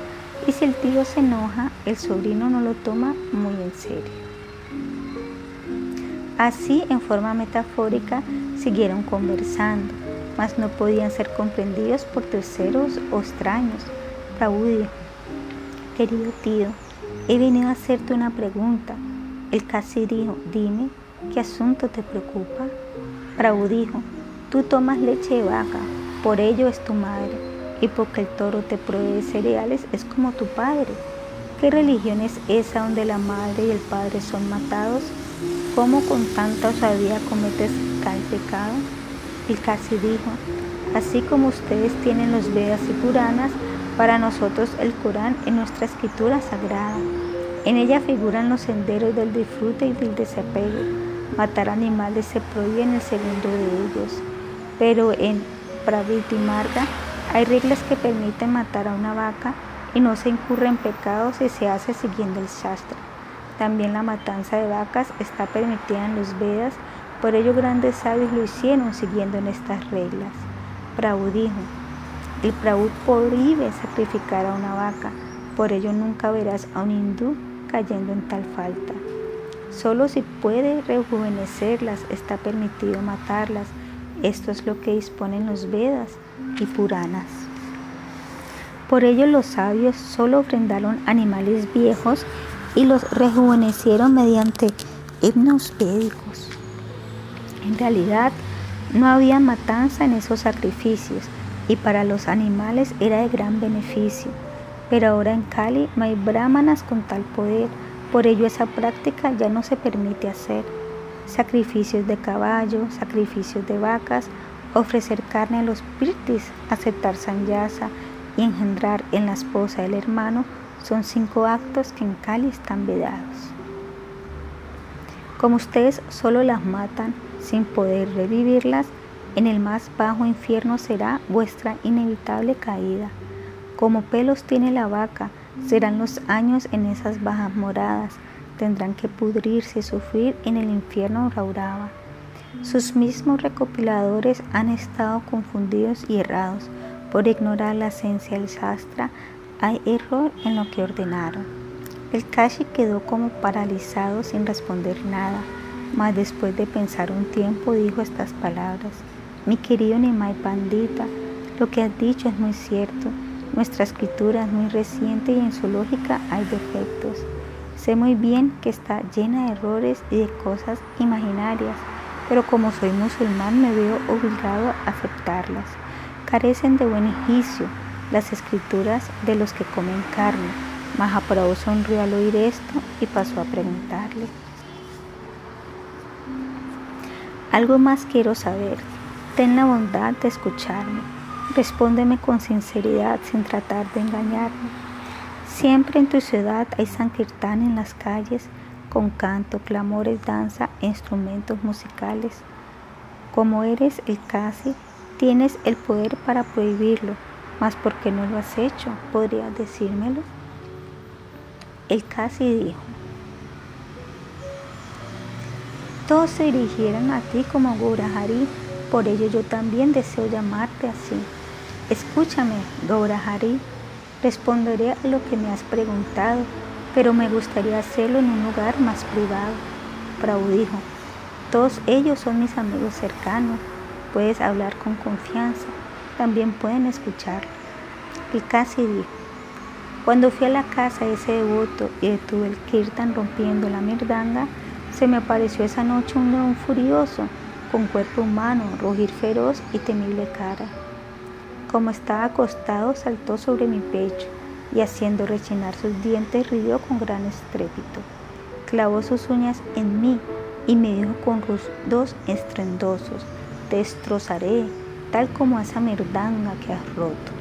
y si el tío se enoja, el sobrino no lo toma muy en serio. Así, en forma metafórica, siguieron conversando, mas no podían ser comprendidos por terceros o extraños. Prabhu dijo, querido tío, he venido a hacerte una pregunta. El casi dijo, dime, ¿qué asunto te preocupa? Prabhu dijo, tú tomas leche de vaca, por ello es tu madre, y porque el toro te provee cereales es como tu padre. ¿Qué religión es esa donde la madre y el padre son matados? ¿Cómo con tanta osadía cometes tal pecado? El casi dijo, así como ustedes tienen los Vedas y Puranas, para nosotros el Corán es nuestra escritura sagrada. En ella figuran los senderos del disfrute y del desapego. Matar animales se prohíbe en el segundo de ellos, pero en Praviti Marga, hay reglas que permiten matar a una vaca y no se incurre en pecados si se hace siguiendo el Shastra. También la matanza de vacas está permitida en los Vedas, por ello grandes sabios lo hicieron siguiendo en estas reglas. Prabhu dijo, el Prabhu prohíbe sacrificar a una vaca, por ello nunca verás a un hindú cayendo en tal falta. Solo si puede rejuvenecerlas está permitido matarlas, esto es lo que disponen los Vedas y Puranas. Por ello los sabios solo ofrendaron animales viejos y los rejuvenecieron mediante himnos védicos. En realidad no había matanza en esos sacrificios y para los animales era de gran beneficio. Pero ahora en Cali no hay brahmanas con tal poder, por ello esa práctica ya no se permite hacer sacrificios de caballo, sacrificios de vacas, ofrecer carne a los pirtis, aceptar sanyasa y engendrar en la esposa del hermano Son cinco actos que en Cali están vedados. Como ustedes solo las matan sin poder revivirlas, en el más bajo infierno será vuestra inevitable caída. Como pelos tiene la vaca, serán los años en esas bajas moradas, tendrán que pudrirse y sufrir en el infierno rauraba. Sus mismos recopiladores han estado confundidos y errados por ignorar la esencia del sastra. Hay error en lo que ordenaron. El Kashi quedó como paralizado sin responder nada, mas después de pensar un tiempo dijo estas palabras. Mi querido Nimai Pandita, lo que has dicho es muy cierto. Nuestra escritura es muy reciente y en su lógica hay defectos. Sé muy bien que está llena de errores y de cosas imaginarias, pero como soy musulmán me veo obligado a aceptarlas. Carecen de buen juicio las escrituras de los que comen carne. Mahaprabhu sonrió al oír esto y pasó a preguntarle. Algo más quiero saber. Ten la bondad de escucharme. Respóndeme con sinceridad sin tratar de engañarme. Siempre en tu ciudad hay sankirtan en las calles con canto, clamores, danza e instrumentos musicales. Como eres el casi, tienes el poder para prohibirlo, mas porque no lo has hecho, ¿podrías decírmelo? El casi dijo, todos se dirigieron a ti como Gaurahari por ello yo también deseo llamarte así. Escúchame, Gaurahari, responderé a lo que me has preguntado, pero me gustaría hacerlo en un lugar más privado. Prabhu dijo, todos ellos son mis amigos cercanos, puedes hablar con confianza, también pueden escucharlo. Y casi dijo, cuando fui a la casa de ese devoto y detuve el kirtan rompiendo la mirdanga, se me apareció esa noche un león furioso con cuerpo humano, rugir feroz y temible cara. Como estaba acostado, saltó sobre mi pecho y haciendo rechinar sus dientes rió con gran estrépito. Clavó sus uñas en mí y me dijo con rudos estrendosos, te destrozaré, tal como esa merdanga que has roto.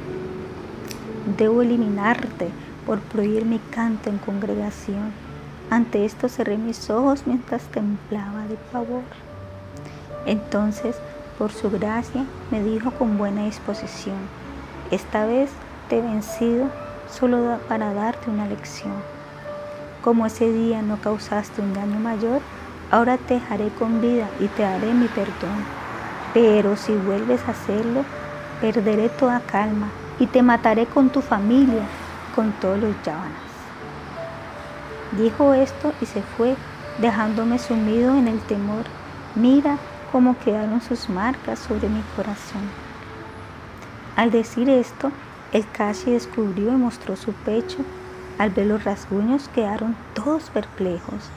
Debo eliminarte por prohibir mi canto en congregación. Ante esto cerré mis ojos mientras temblaba de pavor. Entonces, por su gracia, me dijo con buena disposición, esta vez te he vencido solo para darte una lección. Como ese día no causaste un daño mayor, ahora te dejaré con vida y te daré mi perdón. Pero si vuelves a hacerlo, perderé toda calma y te mataré con tu familia, con todos los yavanas. Dijo esto y se fue, dejándome sumido en el temor. Mira, cómo quedaron sus marcas sobre mi corazón. Al decir esto, el casi descubrió y mostró su pecho. Al ver los rasguños quedaron todos perplejos.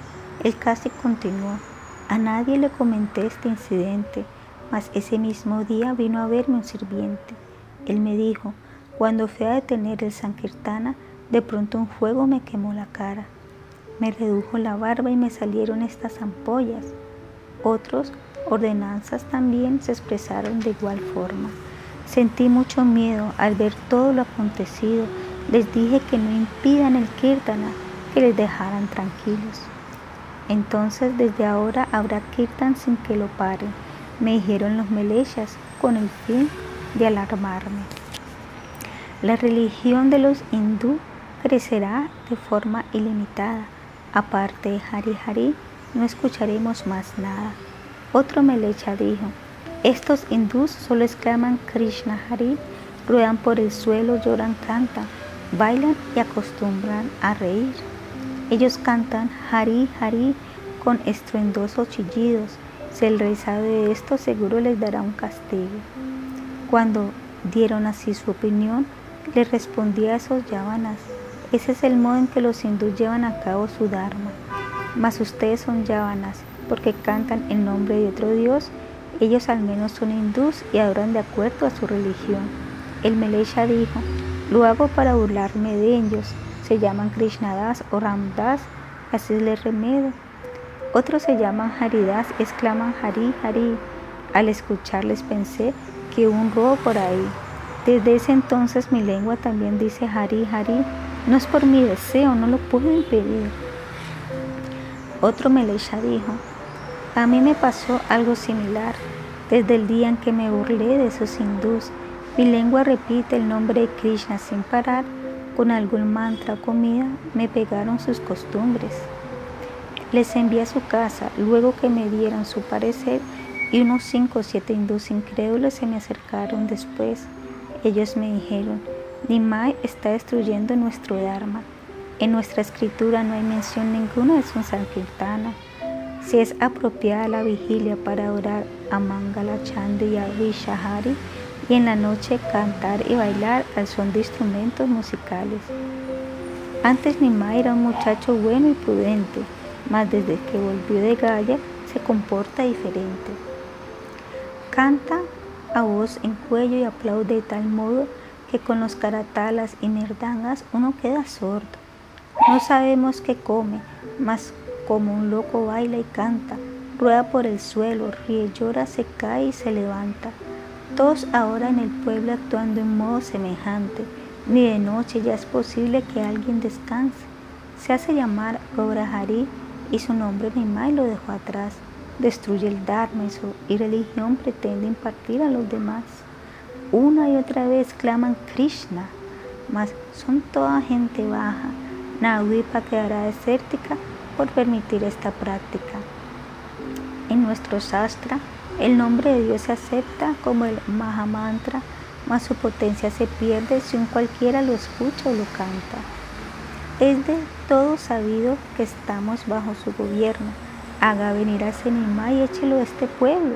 El casi continuó. A nadie le comenté este incidente, mas ese mismo día vino a verme un sirviente. Él me dijo, cuando fui a detener el Sankirtana, de pronto un fuego me quemó la cara. Me redujo la barba y me salieron estas ampollas. Otros ordenanzas también se expresaron de igual forma. Sentí mucho miedo al ver todo lo acontecido. Les dije que no impidan el kirtana, que les dejaran tranquilos. Entonces desde ahora habrá kirtan sin que lo paren, me dijeron los melechas con el fin de alarmarme. La religión de los hindú crecerá de forma ilimitada. Aparte de Hari Hari, no escucharemos más nada. Otro Melecha dijo, estos hindús solo exclaman Krishna Hari, ruedan por el suelo, lloran, cantan, bailan y acostumbran a reír. Ellos cantan Hari Hari con estruendosos chillidos. Si el rey sabe de esto, seguro les dará un castigo. Cuando dieron así su opinión, le respondía a esos yavanas, ese es el modo en que los hindús llevan a cabo su dharma. Mas ustedes son yavanas porque cantan en nombre de otro Dios, ellos al menos son hindús y adoran de acuerdo a su religión. El Melesha dijo, lo hago para burlarme de ellos, se llaman Krishnadas o Ramdas, así les remedio. Otros se llaman Haridas, exclaman Hari, Hari. Al escucharles pensé que un robo por ahí. Desde ese entonces mi lengua también dice Hari, Hari. No es por mi deseo, no lo puedo impedir. Otro Melesha dijo, a mí me pasó algo similar. Desde el día en que me burlé de esos hindús, mi lengua repite el nombre de Krishna sin parar, con algún mantra o comida me pegaron sus costumbres. Les envié a su casa luego que me dieran su parecer y unos cinco o siete hindús incrédulos se me acercaron después. Ellos me dijeron, Nimai está destruyendo nuestro Dharma. En nuestra escritura no hay mención ninguna de su Sankirtana. Si es apropiada la vigilia para orar a Mangala Chandi y a Vishahari y en la noche cantar y bailar al son de instrumentos musicales. Antes Nimai era un muchacho bueno y prudente mas desde que volvió de Gaia se comporta diferente. Canta a voz en cuello y aplaude de tal modo que con los caratalas y merdangas uno queda sordo. No sabemos qué come, mas como un loco baila y canta, rueda por el suelo, ríe, llora, se cae y se levanta. Todos ahora en el pueblo actuando en modo semejante, ni de noche ya es posible que alguien descanse. Se hace llamar Gobrahari y su nombre Nimai lo dejó atrás. Destruye el Dharma y su religión pretende impartir a los demás. Una y otra vez claman Krishna, mas son toda gente baja. Naudwipa quedará desértica por permitir esta práctica. En nuestro sastra, el nombre de Dios se acepta como el Mahamantra, mas su potencia se pierde si un cualquiera lo escucha o lo canta. Es de todo sabido que estamos bajo su gobierno. Haga venir a Senima y échelo a este pueblo.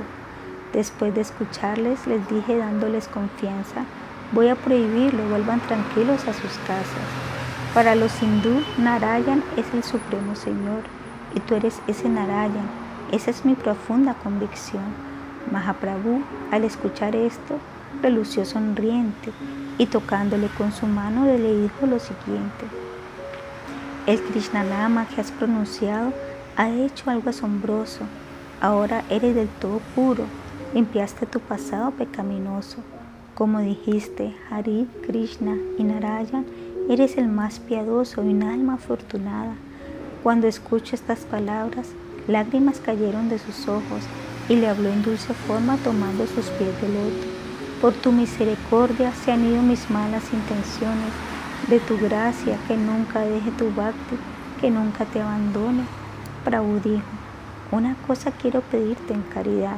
Después de escucharles, les dije dándoles confianza, voy a prohibirlo, vuelvan tranquilos a sus casas. Para los hindú, Narayan es el Supremo Señor y tú eres ese Narayan. Esa es mi profunda convicción. Mahaprabhu, al escuchar esto, relució sonriente y tocándole con su mano le dijo lo siguiente. El Krishnanama que has pronunciado ha hecho algo asombroso. Ahora eres del todo puro. Limpiaste tu pasado pecaminoso. Como dijiste, Hari, Krishna y Narayan, eres el más piadoso y un alma afortunada. Cuando escucho estas palabras, lágrimas cayeron de sus ojos y le habló en dulce forma tomando sus pies de loto. Por tu misericordia se han ido mis malas intenciones de tu gracia, que nunca deje tu bhakti, que nunca te abandone. Prabhu dijo, una cosa quiero pedirte en caridad,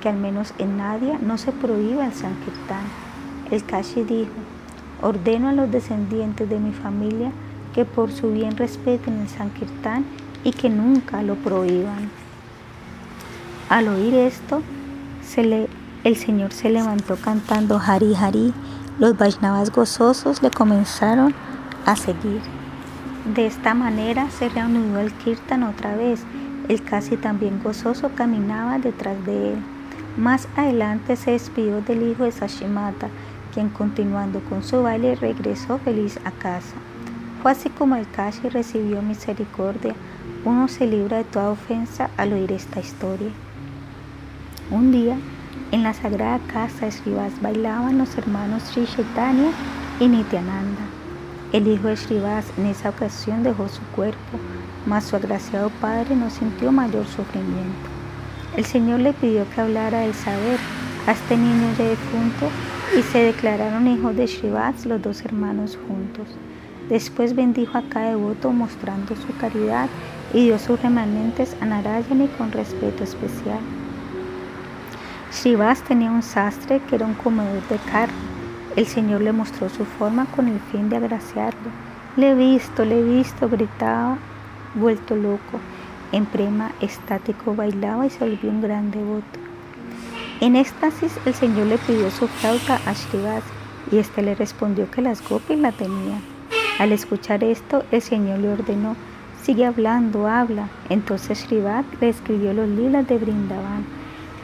que al menos en nadie no se prohíba el Sankirtan. El Kashi dijo, ordeno a los descendientes de mi familia que por su bien respeten el Sankirtan y que nunca lo prohíban. Al oír esto, el Señor se levantó cantando Hari Hari los Vaishnavas gozosos le comenzaron a seguir. De esta manera se reanudó el kirtan otra vez. El casi también gozoso caminaba detrás de él. Más adelante se despidió del hijo de Sashimata, quien continuando con su baile regresó feliz a casa. Fue así como el Kashi recibió misericordia. Uno se libra de toda ofensa al oír esta historia. Un día, en la sagrada casa de Srivas bailaban los hermanos Sri Chaitanya y Nityananda. El hijo de Srivas en esa ocasión dejó su cuerpo, mas su agraciado padre no sintió mayor sufrimiento. El Señor le pidió que hablara del saber a este niño ya defunto y se declararon hijos de Srivas los dos hermanos juntos. Después bendijo a cada devoto mostrando su caridad y dio sus remanentes a Narayani con respeto especial. Shivas tenía un sastre que era un comedor de carne. El Señor le mostró su forma con el fin de agraciarlo. Le he visto, le he visto, gritaba, vuelto loco. En prema estático bailaba y se volvió un gran devoto. En éxtasis el Señor le pidió su flauta a Shivas y éste le respondió que las gopis la tenían. Al escuchar esto, el Señor le ordenó, sigue hablando, habla. Entonces Shrivat le escribió los lilas de Brindavan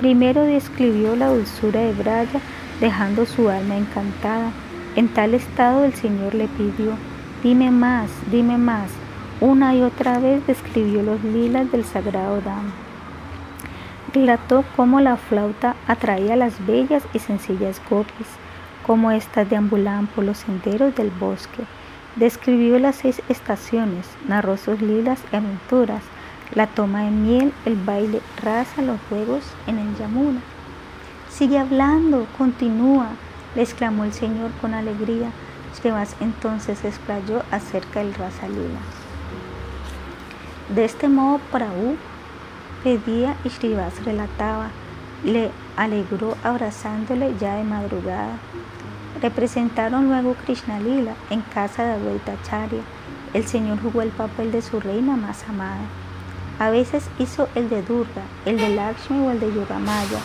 Primero describió la dulzura de Braya, dejando su alma encantada. En tal estado el Señor le pidió, dime más, dime más. Una y otra vez describió los lilas del sagrado Dhamma. Relató cómo la flauta atraía las bellas y sencillas gopis, cómo éstas deambulaban por los senderos del bosque. Describió las seis estaciones, narró sus lilas y aventuras, la toma de miel, el baile raza, los juegos en el Yamuna. Sigue hablando, continúa, le exclamó el Señor con alegría. Srivas entonces explayó acerca del Rasa Lila. De este modo, Prabhu pedía y Srivas relataba, le alegró abrazándole ya de madrugada. Representaron luego Krishna Lila en casa de Advaita Charya. El Señor jugó el papel de su reina más amada. A veces hizo el de Durga, el de Lakshmi o el de Yogamaya,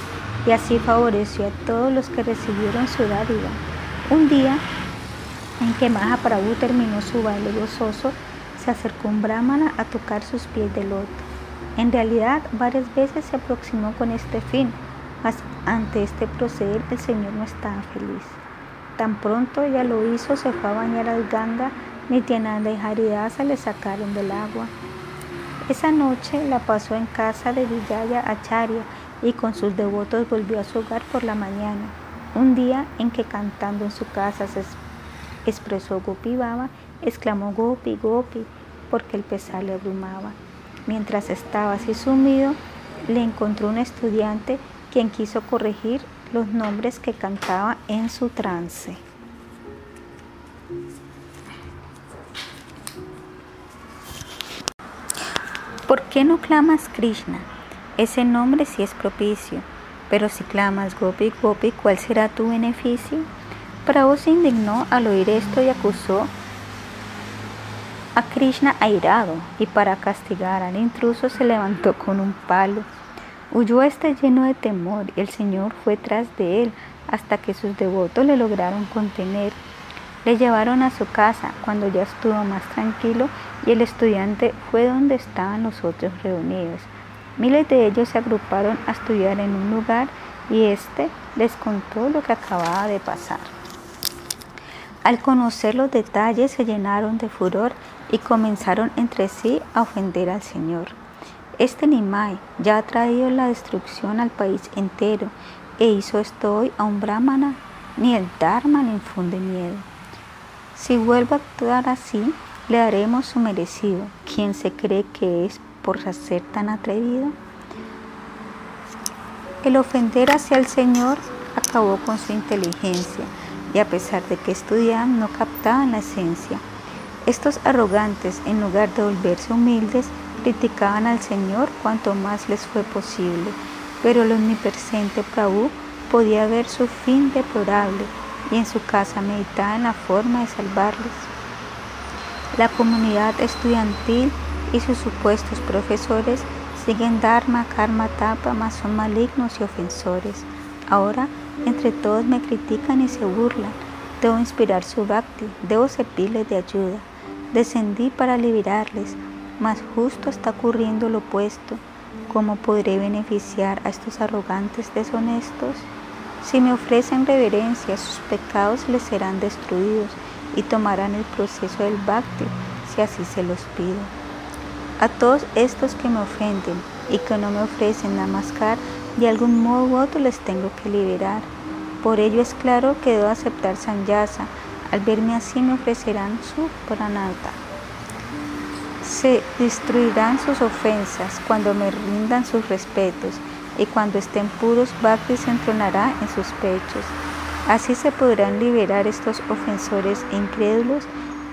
y así favoreció a todos los que recibieron su dádiva. Un día en que Mahaprabhu terminó su baile gozoso, se acercó un brahmana a tocar sus pies de loto. En realidad, varias veces se aproximó con este fin, mas ante este proceder el Señor no estaba feliz. Tan pronto ya lo hizo, se fue a bañar al Ganga, Nityananda y Haridasa le sacaron del agua. Esa noche la pasó en casa de Vijaya Acharya y con sus devotos volvió a su hogar por la mañana. Un día en que cantando en su casa se expresó Gopi Baba, exclamó Gopi, Gopi, porque el pesar le abrumaba. Mientras estaba así sumido, le encontró un estudiante quien quiso corregir los nombres que cantaba en su trance. ¿Por qué no clamas Krishna? Ese nombre sí es propicio, pero si clamas Gopi Gopi, ¿cuál será tu beneficio? Prabhu se indignó al oír esto y acusó a Krishna airado, y para castigar al intruso se levantó con un palo Huyó este lleno de temor y el Señor fue tras de él hasta que sus devotos le lograron contener. Le llevaron a su casa cuando ya estuvo más tranquilo y el estudiante fue donde estaban los otros reunidos. Miles de ellos se agruparon a estudiar en un lugar y éste les contó lo que acababa de pasar. Al conocer los detalles se llenaron de furor y comenzaron entre sí a ofender al Señor. Este Nimai ya ha traído la destrucción al país entero e hizo esto hoy a un brahmana, ni el Dharma le infunde miedo. Si vuelve a actuar así, le daremos su merecido. ¿Quién se cree que es por ser tan atrevido? El ofender hacia el Señor acabó con su inteligencia y a pesar de que estudiaban no captaban la esencia. Estos arrogantes, en lugar de volverse humildes, criticaban al Señor cuanto más les fue posible, pero el omnipresente Prabhu podía ver su fin deplorable y en su casa meditaba en la forma de salvarles. La comunidad estudiantil y sus supuestos profesores siguen Dharma, Karma, Tapa, mas son malignos y ofensores. Ahora, entre todos me critican y se burlan. Debo inspirar su bhakti, debo servirles de ayuda. Descendí para liberarles, mas justo está ocurriendo lo opuesto. ¿Cómo podré beneficiar a estos arrogantes deshonestos? Si me ofrecen reverencia, sus pecados les serán destruidos y tomarán el proceso del bhakti, si así se los pido. A todos estos que me ofenden y que no me ofrecen namaskar, de algún modo u otro les tengo que liberar. Por ello es claro que debo aceptar sanyasa. Al verme así me ofrecerán su pranata. Se destruirán sus ofensas cuando me rindan sus respetos, y cuando estén puros, Bhakti se entronará en sus pechos. Así se podrán liberar estos ofensores e incrédulos.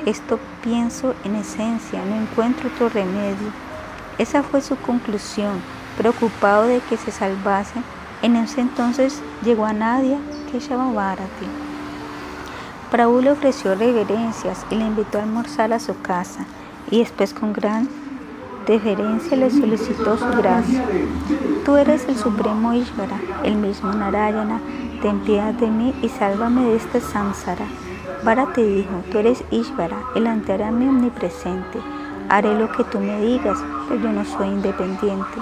Esto pienso en esencia, no encuentro otro remedio. Esa fue su conclusión, preocupado de que se salvasen. En ese entonces llegó a Nadia, que Prabhu le ofreció reverencias y le invitó a almorzar a su casa y después con gran deferencia le solicitó su gracia. Tú eres el supremo Ishvara, el mismo Narayana, ten piedad de mí y sálvame de este samsara. Vara te dijo, tú eres Ishvara, el antarami omnipresente. Haré lo que tú me digas, pero yo no soy independiente.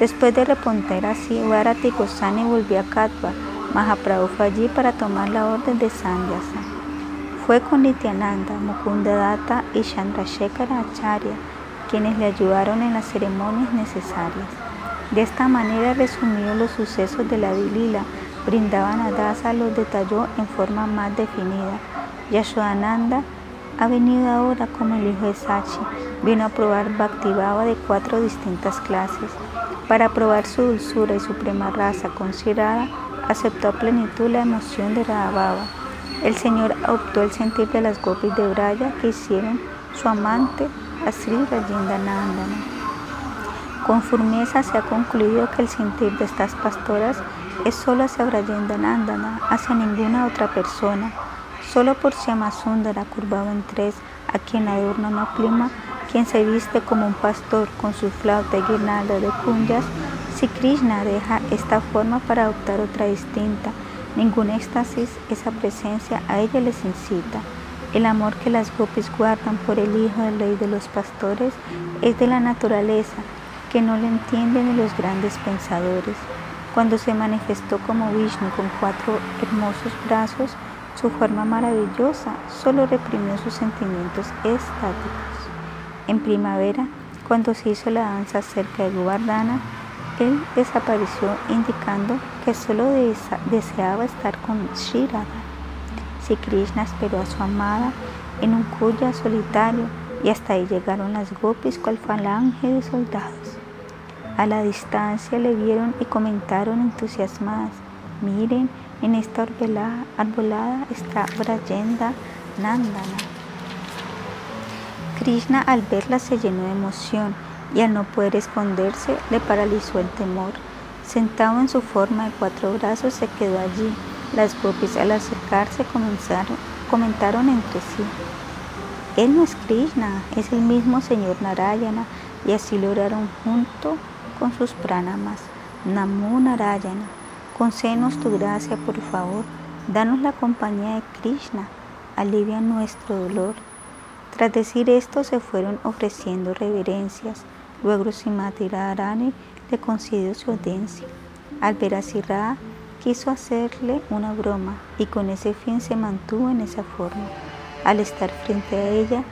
Después de responder así, Bharati Gosani volvió a Katva. Mahaprabhu fue allí para tomar la orden de Sanyasa. Fue con Nityananda, Mukunda Datta y Chandrasekhara Acharya quienes le ayudaron en las ceremonias necesarias. De esta manera resumió los sucesos de la Dilila, Brindavan Dasa los detalló en forma más definida. Yashodananda Ha venido ahora como el hijo de Sachi, vino a probar Bhaktivava de cuatro distintas clases. Para probar su dulzura y suprema raza considerada, aceptó a plenitud la emoción de Radhabhava. El Señor adoptó el sentir de las gopis de Braya que hicieron su amante a Sri Nandana. Con firmeza se ha concluido que el sentir de estas pastoras es solo hacia Nandana, hacia ninguna otra persona. Solo por Sundara curvado en tres, a quien adorna una pluma, quien se viste como un pastor con su flauta y guirnalda de kunyas, si Krishna deja esta forma para adoptar otra distinta, ningún éxtasis, esa presencia a ella les incita. El amor que las gopis guardan por el hijo del rey de los pastores es de la naturaleza, que no le entienden los grandes pensadores. Cuando se manifestó como Vishnu con cuatro hermosos brazos, su forma maravillosa solo reprimió sus sentimientos estáticos. En primavera, cuando se hizo la danza cerca de Govardhana, él desapareció indicando que solo deseaba estar con Shirada. Si Krishna esperó a su amada en un cuya solitario y hasta ahí llegaron las gopis cual falange de soldados. A la distancia le vieron y comentaron entusiasmadas, miren, en esta arbolada, está Brayenda Nandana. Krishna al verla se llenó de emoción y al no poder esconderse le paralizó el temor. Sentado en su forma de cuatro brazos se quedó allí. Las gopis al acercarse comenzaron, comentaron entre sí. Él no es Krishna, es el mismo señor Narayana y así lo oraron junto con sus pranamas. Namo Narayana, concédenos tu gracia por favor, danos la compañía de Krishna, alivia nuestro dolor. Tras decir esto se fueron ofreciendo reverencias. Luego Simati Radharani le concedió su audiencia. Al ver a Sirra, quiso hacerle una broma y con ese fin se mantuvo en esa forma. Al estar frente a ella,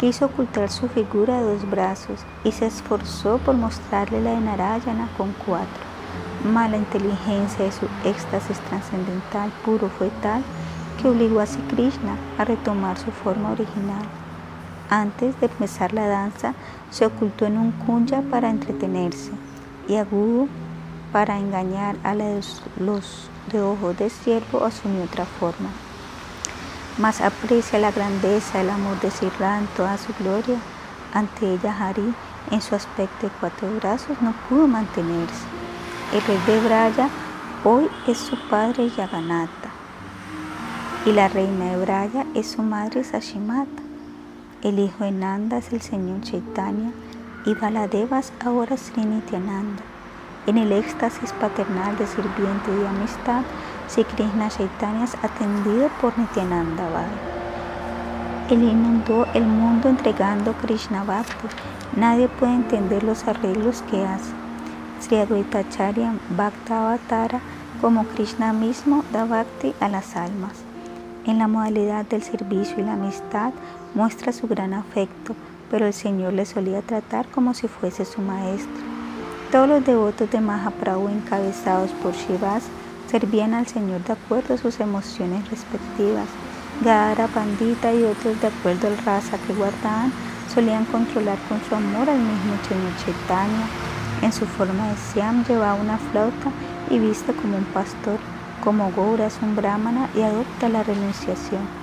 quiso ocultar su figura de dos brazos y se esforzó por mostrarle la de Narayana con cuatro. Mala inteligencia de su éxtasis trascendental puro fue tal que obligó a Sri Krishna a retomar su forma original. Antes de empezar la danza, se ocultó en un kunya para entretenerse y agudo para engañar a los de ojos de siervo asumió otra forma. Mas aprecia la grandeza, el amor de Sirra en toda su gloria. Ante ella Hari, en su aspecto de cuatro brazos, no pudo mantenerse. El rey de Braya hoy es su padre Yaganata y la reina de Braya es su madre Sashimata. El hijo de Nanda es el señor Chaitanya y Baladevas ahora Sri Nityananda. En el éxtasis paternal de sirviente y amistad, Sri Krishna Chaitanya es atendido por Nityananda Bhai. Él inundó el mundo entregando Krishna Bhakti. Nadie puede entender los arreglos que hace. Sri Advaitacharya Bhakta Avatara, como Krishna mismo, da Bhakti a las almas. En la modalidad del servicio y la amistad, muestra su gran afecto, pero el Señor le solía tratar como si fuese su maestro. Todos los devotos de Mahaprabhu encabezados por Shivas servían al Señor de acuerdo a sus emociones respectivas. Gadara, Pandita y otros de acuerdo al raza que guardaban solían controlar con su amor al mismo Chaitanya. En su forma de Siam llevaba una flauta y viste como un pastor, como Goura es un brahmana y adopta la renunciación.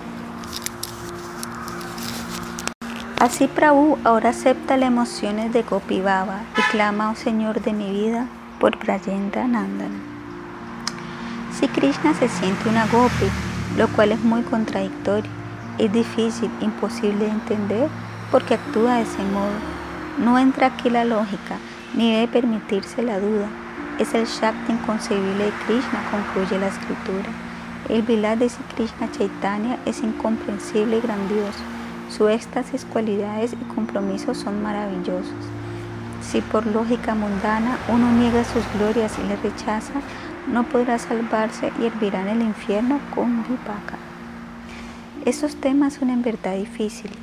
Así Prabhu ahora acepta las emociones de Gopi Baba y clama, oh Señor de mi vida, por Brayendra Nandana. Si Krishna se siente una Gopi, lo cual es muy contradictorio, es difícil, imposible de entender porque actúa de ese modo. No entra aquí la lógica, ni debe permitirse la duda. Es el Shakti inconcebible de Krishna, concluye la escritura. El Vilad de Krishna Chaitanya es incomprensible y grandioso su éxtasis, cualidades y compromisos son maravillosos. Si por lógica mundana uno niega sus glorias y le rechaza, no podrá salvarse y hervirá en el infierno con vipaka. Estos temas son en verdad difíciles,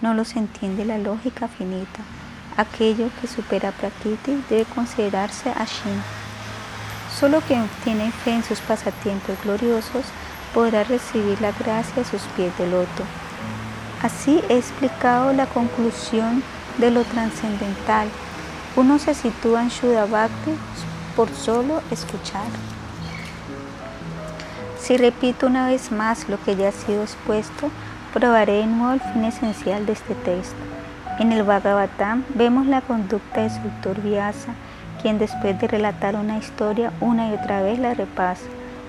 no los entiende la lógica finita. Aquello que supera Prakriti debe considerarse Ashin. Solo quien tiene fe en sus pasatiempos gloriosos podrá recibir la gracia a sus pies de loto Así he explicado la conclusión de lo trascendental. Uno se sitúa en Shuddha Bhakti por solo escuchar. Si repito una vez más lo que ya ha sido expuesto, probaré de nuevo el fin esencial de este texto. En el Bhagavatam vemos la conducta de su autor Vyasa, quien después de relatar una historia una y otra vez la repasa.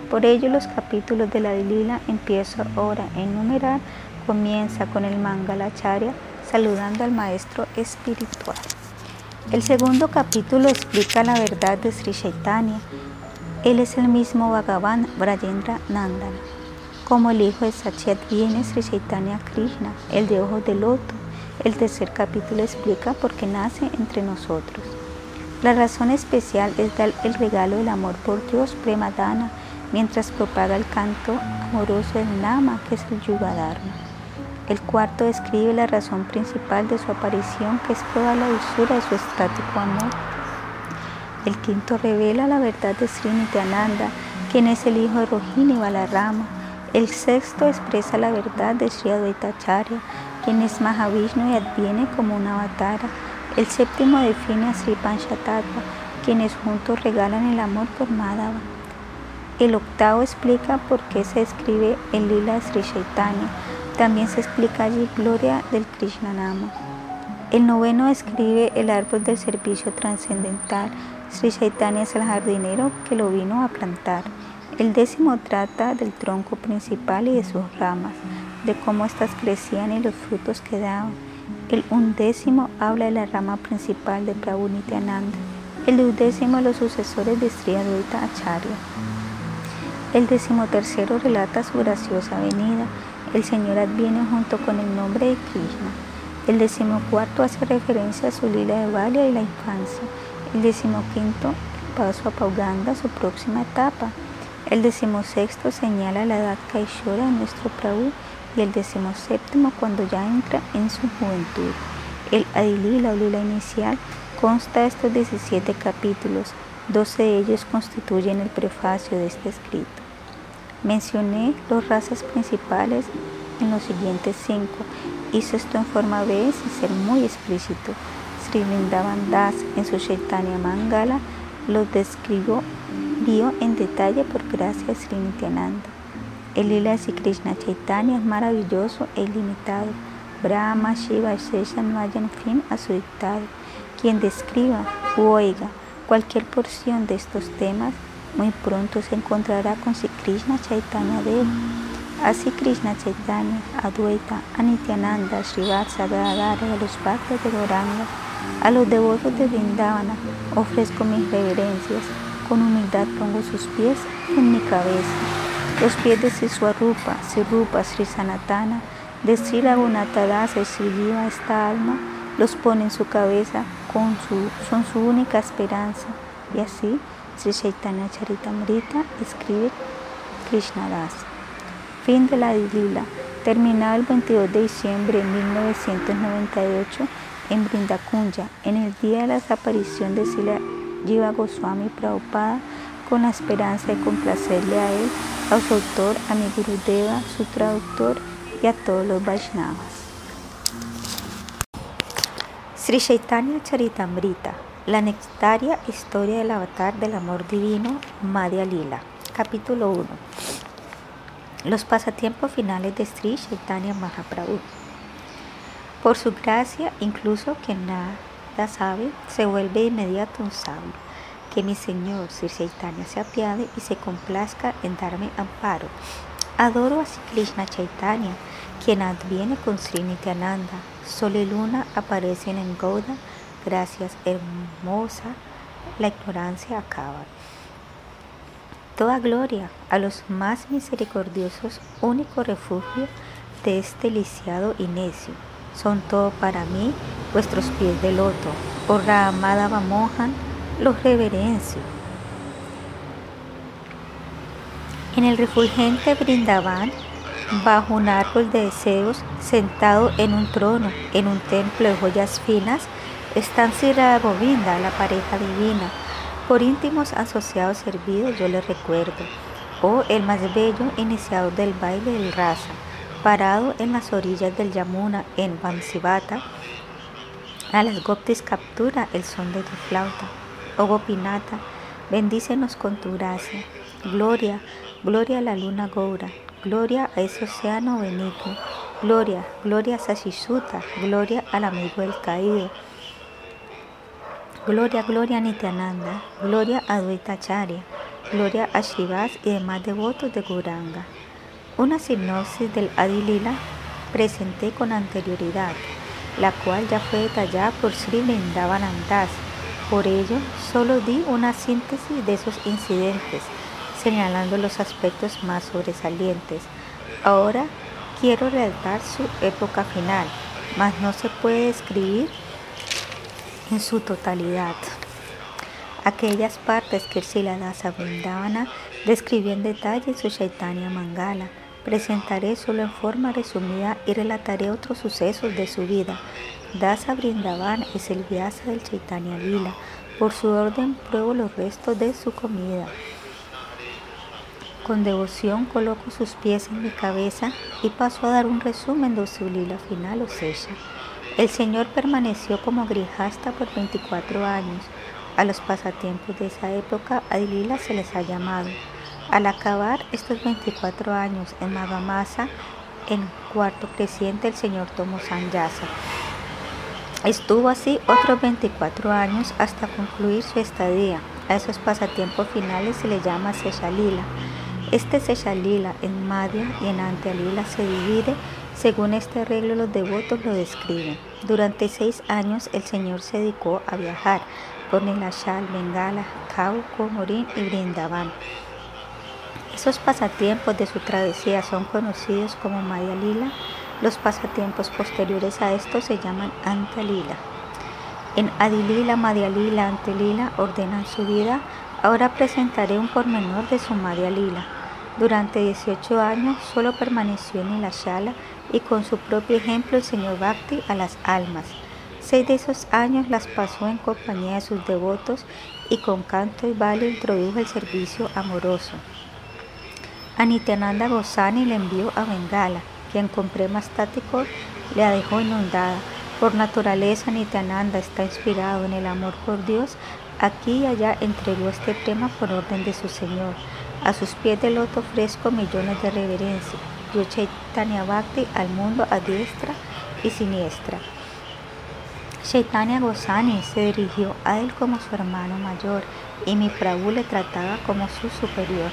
Por ello los capítulos de la Lila empiezo ahora a enumerar, comienza con el Mangalacharya saludando al maestro espiritual. El segundo capítulo explica la verdad de Sri Chaitanya. Él es el mismo Bhagavan Brajendra Nandana. Como el hijo de Sachet viene Sri Chaitanya Krishna, el de ojos de loto. El tercer capítulo explica por qué nace entre nosotros. La razón especial es dar el regalo del amor por Dios Premadana mientras propaga el canto amoroso del Nama, que es el Yugadharma. El cuarto describe la razón principal de su aparición, que es toda la dulzura de su estático amor. El quinto revela la verdad de Sri Nityananda, quien es el hijo de Rohini Balarama. El sexto expresa la verdad de Sri Advaita Acharya, quien es Mahavishnu y adviene como una avatara. El séptimo define a Sri Panchatattva, quienes juntos regalan el amor por Madhava. El octavo explica por qué se escribe el lila de Sri Chaitanya también se explica allí gloria del Krishnanama. El noveno escribe el árbol del servicio trascendental. Sri Chaitanya es el jardinero que lo vino a plantar. El décimo trata del tronco principal y de sus ramas, de cómo éstas crecían y los frutos que daban. El undécimo habla de la rama principal de Prabhu Nityananda. El duodécimo los sucesores de Sri Acharya. El decimotercero relata su graciosa venida el Señor adviene junto con el nombre de Krishna. El decimocuarto hace referencia a su lila de Valia y la infancia. El decimoquinto, el paso a Pauganda, su próxima etapa. El decimosexto señala la edad Kaishora de nuestro Prabhu y el decimoséptimo cuando ya entra en su juventud. El Adilila o Lila inicial consta de estos 17 capítulos, 12 de ellos constituyen el prefacio de este escrito. Mencioné dos razas principales en los siguientes cinco. Hice esto en forma B sin ser muy explícito. Sri Vrindavan Das en su Chaitanya Mangala los describió en detalle por gracia de Sri Nityananda. El lila de Krishna Chaitanya es maravilloso e ilimitado. Brahma, Shiva y Sesha no hayan fin a su dictado. Quien describa u oiga cualquier porción de estos temas muy pronto se encontrará con Sri Krishna Chaitanya Dev. Así Krishna Chaitanya, Adwaita, Anityananda, Srivatsa, Gadadara y a los bhaktas de Goranga, a los devotos de Vrindavana, ofrezco mis reverencias. Con humildad pongo sus pies en mi cabeza. Los pies de Siswarupa, Sirupa, Sri Sanatana, de Sri Raghunatadasa y Sri esta alma, los pone en su cabeza, son su única esperanza. Y así Sri Chaitanya Charitamrita escribe Das. Fin de la Dilila. Terminado el 22 de diciembre de 1998 en Brindakunya, en el día de la desaparición de Sila Jiva Goswami Prabhupada, con la esperanza de complacerle a él, a su autor, a mi Gurudeva, su traductor y a todos los Vaishnavas. Sri Chaitanya Charitamrita la nectaria historia del avatar del amor divino, Madhya Lila. Capítulo 1. Los pasatiempos finales de Sri Chaitanya Mahaprabhu. Por su gracia, incluso quien nada sabe, se vuelve de inmediato un sabio. Que mi Señor Sri Chaitanya se apiade y se complazca en darme amparo. Adoro a Sri Krishna Chaitanya, quien adviene con Sri Nityananda. Sol y luna aparecen en Gouda Gracias, hermosa, la ignorancia acaba. Toda gloria a los más misericordiosos, único refugio de este lisiado y necio. Son todo para mí vuestros pies de loto. Por oh la amada Mohan, los reverencio. En el refulgente Brindavan, bajo un árbol de deseos, sentado en un trono, en un templo de joyas finas, están Sira Govinda, la pareja divina. Por íntimos asociados servidos yo les recuerdo. Oh, el más bello iniciador del baile del raza. Parado en las orillas del Yamuna en Vansivata, a las Goptis captura el son de tu flauta. Oh Gopinata, bendícenos con tu gracia. Gloria, gloria a la luna Goura, gloria a ese océano benigno. Gloria, gloria a Sashisuta, gloria al amigo del caído. Gloria, gloria Nityananda, gloria a Dvaitacharya, gloria a Shivas y demás devotos de Guranga. Una sinopsis del Adilila presenté con anterioridad, la cual ya fue detallada por Sri Vrindavanandas. Por ello, solo di una síntesis de esos incidentes, señalando los aspectos más sobresalientes. Ahora quiero relatar su época final, mas no se puede describir en su totalidad. Aquellas partes que Siladasa Vrindavana describió en detalle su Chaitanya Mangala, presentaré solo en forma resumida y relataré otros sucesos de su vida. Dasa Vrindavana es el Vyasa del Chaitanya Lila. Por su orden pruebo los restos de su comida. Con devoción coloco sus pies en mi cabeza y paso a dar un resumen de su lila final o sella. El Señor permaneció como grijasta por 24 años. A los pasatiempos de esa época, a Lila se les ha llamado. Al acabar estos 24 años en Magamasa, en cuarto creciente, el Señor tomó Sanyasa. Estuvo así otros 24 años hasta concluir su estadía. A esos pasatiempos finales se le llama Seshalila. Este Seshalila en Madhya y en Antialila se divide según este arreglo, los devotos lo describen. Durante seis años el Señor se dedicó a viajar por Nilashal, Bengala, Kau, Komorin y Brindavan. Esos pasatiempos de su travesía son conocidos como Maya Lila. Los pasatiempos posteriores a esto se llaman Antalila. En Adilila, Madhya Lila, Antelila ordenan su vida. Ahora presentaré un pormenor de su Madhya Lila. Durante 18 años solo permaneció en Nilachala y con su propio ejemplo enseñó Bhakti a las almas. Seis de esos años las pasó en compañía de sus devotos y con canto y baile introdujo el servicio amoroso. A Nityananda Gosani le envió a Bengala, quien con prema estático le dejó inundada. Por naturaleza, Nityananda está inspirado en el amor por Dios. Aquí y allá entregó este prema por orden de su Señor. A sus pies del loto fresco millones de reverencia dio Chaitanya Bhakti al mundo a diestra y siniestra. Chaitanya Gosani se dirigió a él como su hermano mayor y mi Prabhu le trataba como su superior.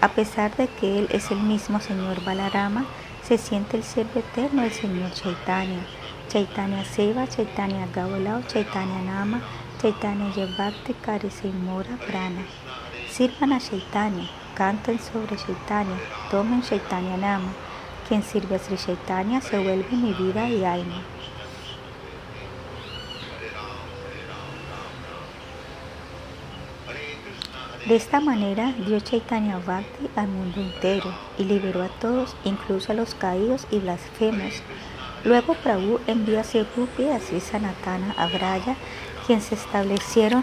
A pesar de que él es el mismo Señor Balarama, se siente el siervo eterno del Señor Chaitanya. Chaitanya Seva, Chaitanya Gaulao, Chaitanya Nama, Chaitanya Yevakti Karisa Mora Prana. Sirvan a Chaitanya, canten sobre Chaitanya, tomen Chaitanya Nama. Quien sirve a Sri Chaitanya se vuelve mi vida y alma. De esta manera dio Chaitanya Bhakti al mundo entero y liberó a todos, incluso a los caídos y blasfemos. Luego Prabhu envió a Sepupi y a Sri Sanatana a Braya, quienes se establecieron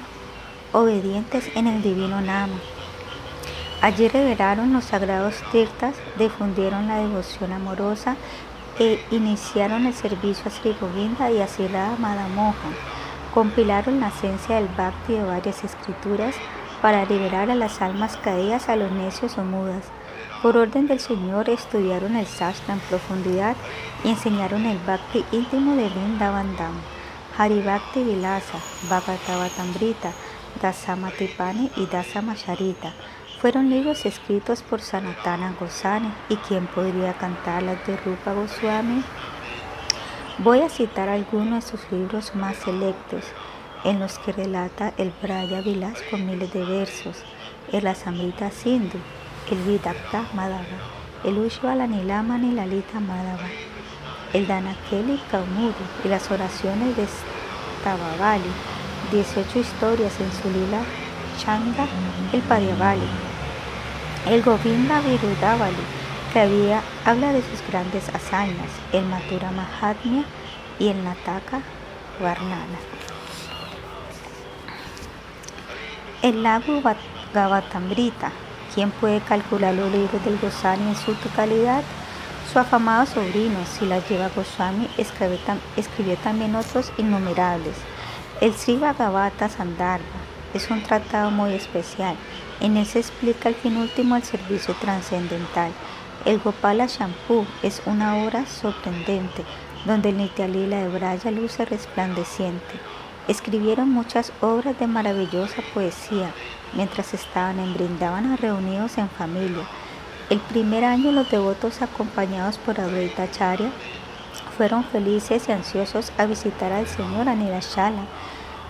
obedientes en el divino Nama. Allí revelaron los sagrados tirtas, difundieron la devoción amorosa e iniciaron el servicio a Sri Govinda y a Sri Madamohan. Compilaron la esencia del bhakti de varias escrituras para liberar a las almas caídas, a los necios o mudas. Por orden del Señor estudiaron el sastra en profundidad y enseñaron el bhakti íntimo de Vrindavandam, Haribhakti Vilasa, Bhagavatatambrita, Dasamatipani y Dasamasharita fueron libros escritos por Sanatana Goswami y quien podría cantarlas de Rupa Goswami. Voy a citar algunos de sus libros más selectos, en los que relata el Braya Vilas con miles de versos, el Asamrita Sindhu, el Vidakta Madhava, el Ushvala Nilama Nilalita Madhava, el Danakeli Kaumudi y las oraciones de Stavavali, 18 historias en su lila Changa, el Padiavali, el Govinda Virudavali, que había, habla de sus grandes hazañas, el Mathura Mahatmya y el Nataka Varnana. El lago Gavatambrita, ¿quién puede calcular los libros del Gosani en su totalidad? Su afamado sobrino, Silajiva Goswami, escribió, también otros innumerables. El Sri Bhagavata Sandarbha es un tratado muy especial. En él se explica el fin último del servicio trascendental. El Gopala Shampoo es una obra sorprendente, donde el Nityalila de Braya luce resplandeciente. Escribieron muchas obras de maravillosa poesía mientras estaban en Brindavana reunidos en familia. El primer año los devotos acompañados por Advaita Charya fueron felices y ansiosos a visitar al Señor Anirashala.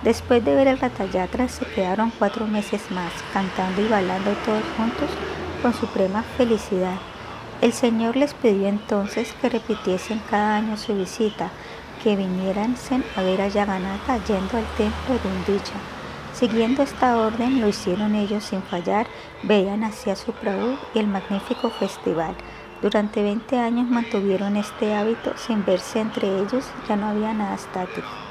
Después de ver el Ratayatra se quedaron cuatro meses más cantando y bailando todos juntos con suprema felicidad. El Señor les pidió entonces que repitiesen cada año su visita, que vinieran a ver a Yaganata yendo al templo de Undicha. Siguiendo esta orden, lo hicieron ellos sin fallar, veían hacia su Prabhu y el magnífico festival. Durante 20 años mantuvieron este hábito sin verse entre ellos, ya no había nada estático.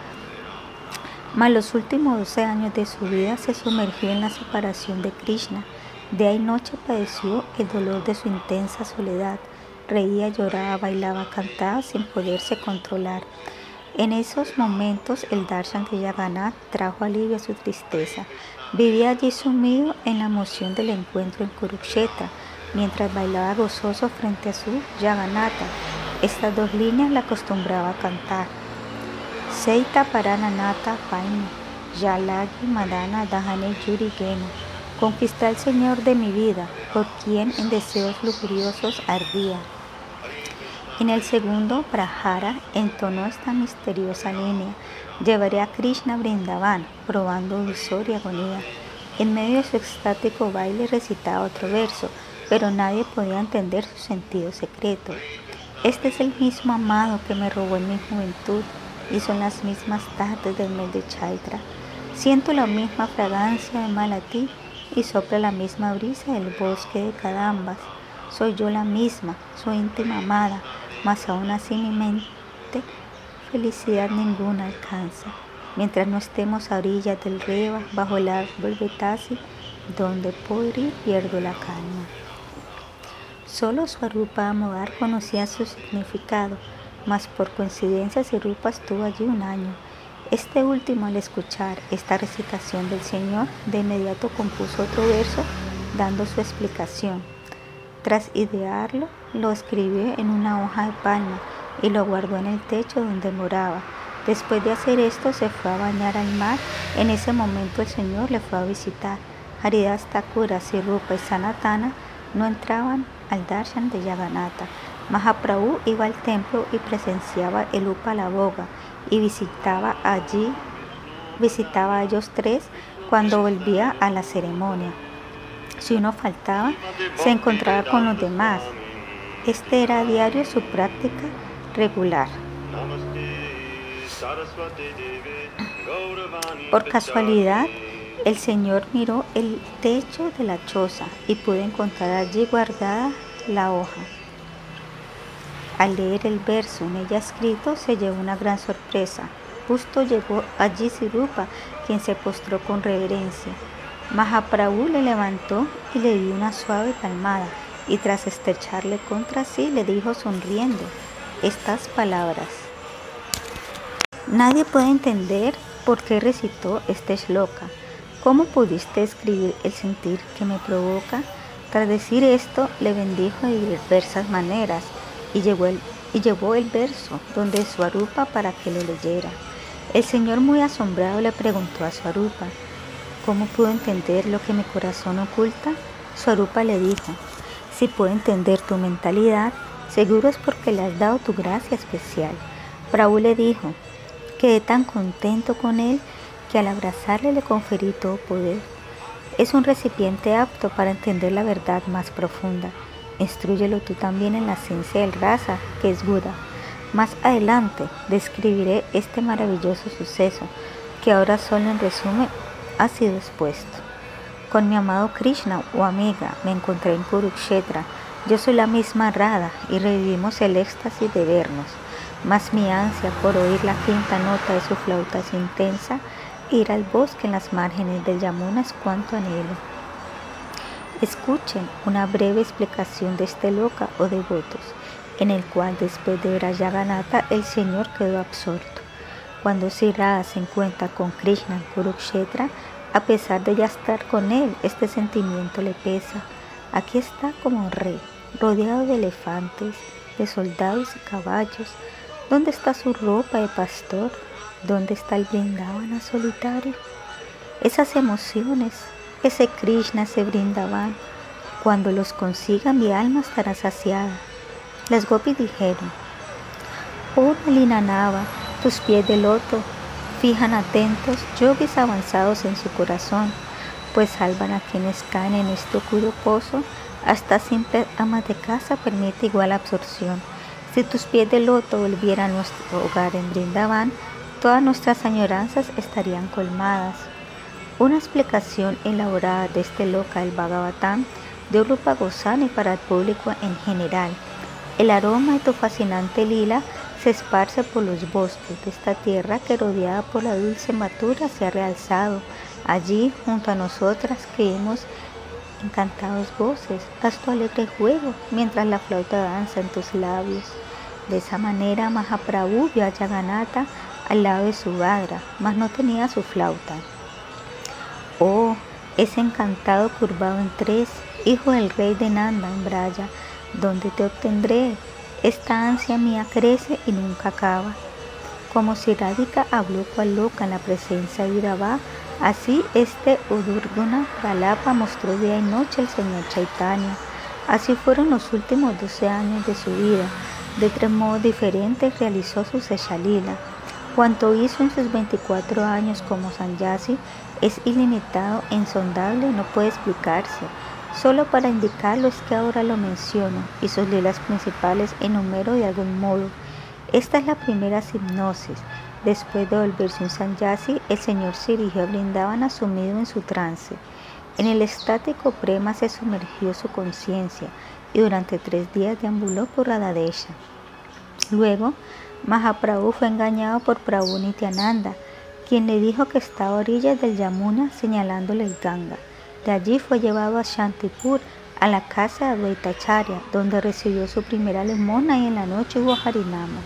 Mas los últimos 12 años de su vida se sumergió en la separación de Krishna. De ahí noche padeció el dolor de su intensa soledad. Reía, lloraba, bailaba, cantaba sin poderse controlar. En esos momentos el darshan de Yagannath trajo alivio a su tristeza. Vivía allí sumido en la emoción del encuentro en Kurukshetra, mientras bailaba gozoso frente a su Yaganata. Estas dos líneas la acostumbraba a cantar. Seita Parananata Paina, Yalagi Madana Dahane Yuri Gena. Conquisté al Señor de mi vida, por quien en deseos lujuriosos ardía. En el segundo Prahara entonó esta misteriosa línea. Llevaré a Krishna Brindavan, probando dulzor y agonía. En medio de su extático baile recitaba otro verso, pero nadie podía entender su sentido secreto. Este es el mismo amado que me robó en mi juventud y son las mismas tardes del mes de Chaitra. Siento la misma fragancia de Malati y sopla la misma brisa del bosque de Cadambas. Soy yo la misma, su íntima amada, mas aún así mi mente felicidad ninguna alcanza, mientras no estemos a orillas del río, bajo el árbol betasi, donde podrí pierdo la calma. Solo Swarupa Amodar conocía su significado, mas por coincidencia Sirupa estuvo allí un año. Este último, al escuchar esta recitación del Señor, de inmediato compuso otro verso dando su explicación. Tras idearlo, lo escribió en una hoja de palma y lo guardó en el techo donde moraba. Después de hacer esto, se fue a bañar al mar. En ese momento el Señor le fue a visitar. Haridas Thakura, Sirupa y Sanatana no entraban al darshan de Yaganata. Mahaprabhu iba al templo y presenciaba el Upalaboga y visitaba allí, visitaba a ellos tres cuando volvía a la ceremonia. Si uno faltaba, se encontraba con los demás. Este era a diario su práctica regular. Por casualidad, el Señor miró el techo de la choza y pudo encontrar allí guardada la hoja. Al leer el verso en ella escrito, se llevó una gran sorpresa. Justo llegó allí Sirupa, quien se postró con reverencia. Mahaprabhu le levantó y le dio una suave palmada y tras estrecharle contra sí le dijo sonriendo estas palabras. Nadie puede entender por qué recitó este shloka. ¿Cómo pudiste escribir el sentir que me provoca? Tras decir esto, le bendijo de diversas maneras y llevó el, y llevó el verso donde Swarupa para que lo leyera. El Señor muy asombrado le preguntó a Swarupa, ¿Cómo pudo entender lo que mi corazón oculta? Swarupa le dijo, si puedo entender tu mentalidad, seguro es porque le has dado tu gracia especial. Prabhu le dijo, quedé tan contento con él que al abrazarle le conferí todo poder. Es un recipiente apto para entender la verdad más profunda. Instrúyelo tú también en la ciencia del raza, que es Buda. Más adelante describiré este maravilloso suceso, que ahora solo en resumen ha sido expuesto. Con mi amado Krishna o amiga me encontré en Kurukshetra. Yo soy la misma Radha y revivimos el éxtasis de vernos. Mas mi ansia por oír la quinta nota de su flauta es intensa. Ir al bosque en las márgenes del Yamuna es cuanto anhelo. Escuchen una breve explicación de este loca o devotos. en el cual después de ver a Yaganata el Señor quedó absorto. Cuando Sri se encuentra con Krishna Kurukshetra, a pesar de ya estar con él, este sentimiento le pesa. Aquí está como un rey, rodeado de elefantes, de soldados y caballos. ¿Dónde está su ropa de pastor? ¿Dónde está el Brindavana solitario? Esas emociones, ese Krishna se brindaban. Cuando los consiga mi alma estará saciada. Las gopis dijeron, Oh Nava, tus pies de loto fijan atentos yogis avanzados en su corazón, pues salvan a quienes caen en este oscuro pozo, hasta simple amas de casa permite igual absorción. Si tus pies de loto volvieran a nuestro hogar en Brindavan, todas nuestras añoranzas estarían colmadas. Una explicación elaborada de este loca del Bhagavatam de Rupa Goswami para el público en general. El aroma de tu fascinante lila se esparce por los bosques de esta tierra que rodeada por la dulce matura se ha realzado. Allí, junto a nosotras, creemos encantados voces, haz tu alegre juego mientras la flauta danza en tus labios. De esa manera, Mahaprabhu vio a Yaganata al lado de su badra, mas no tenía su flauta. Oh, ese encantado curvado en tres, hijo del rey de Nanda en Braya, ¿dónde te obtendré? Esta ansia mía crece y nunca acaba. Como si Radhika habló cual loca en la presencia de Irabá, así este Udurguna Pralapa mostró día y noche el Señor Chaitanya. Así fueron los últimos 12 años de su vida. De tres modos diferentes realizó su Seshalila. Cuanto hizo en sus 24 años como Sanyasi es ilimitado e insondable no puede explicarse. Solo para indicarlo es que ahora lo menciono y sus lilas principales enumero de algún modo. Esta es la primera hipnosis. Después de volverse un sanyasi, el Señor se dirigió a asumido en su trance. En el estático prema se sumergió su conciencia y durante tres días deambuló por Radadesha. Luego, Mahaprabhu fue engañado por Prabhu Nityananda, quien le dijo que estaba a orillas del Yamuna señalándole el Ganga. De allí fue llevado a Shantipur, a la casa de Advaitacharya, donde recibió su primera limona y en la noche hubo Harinama.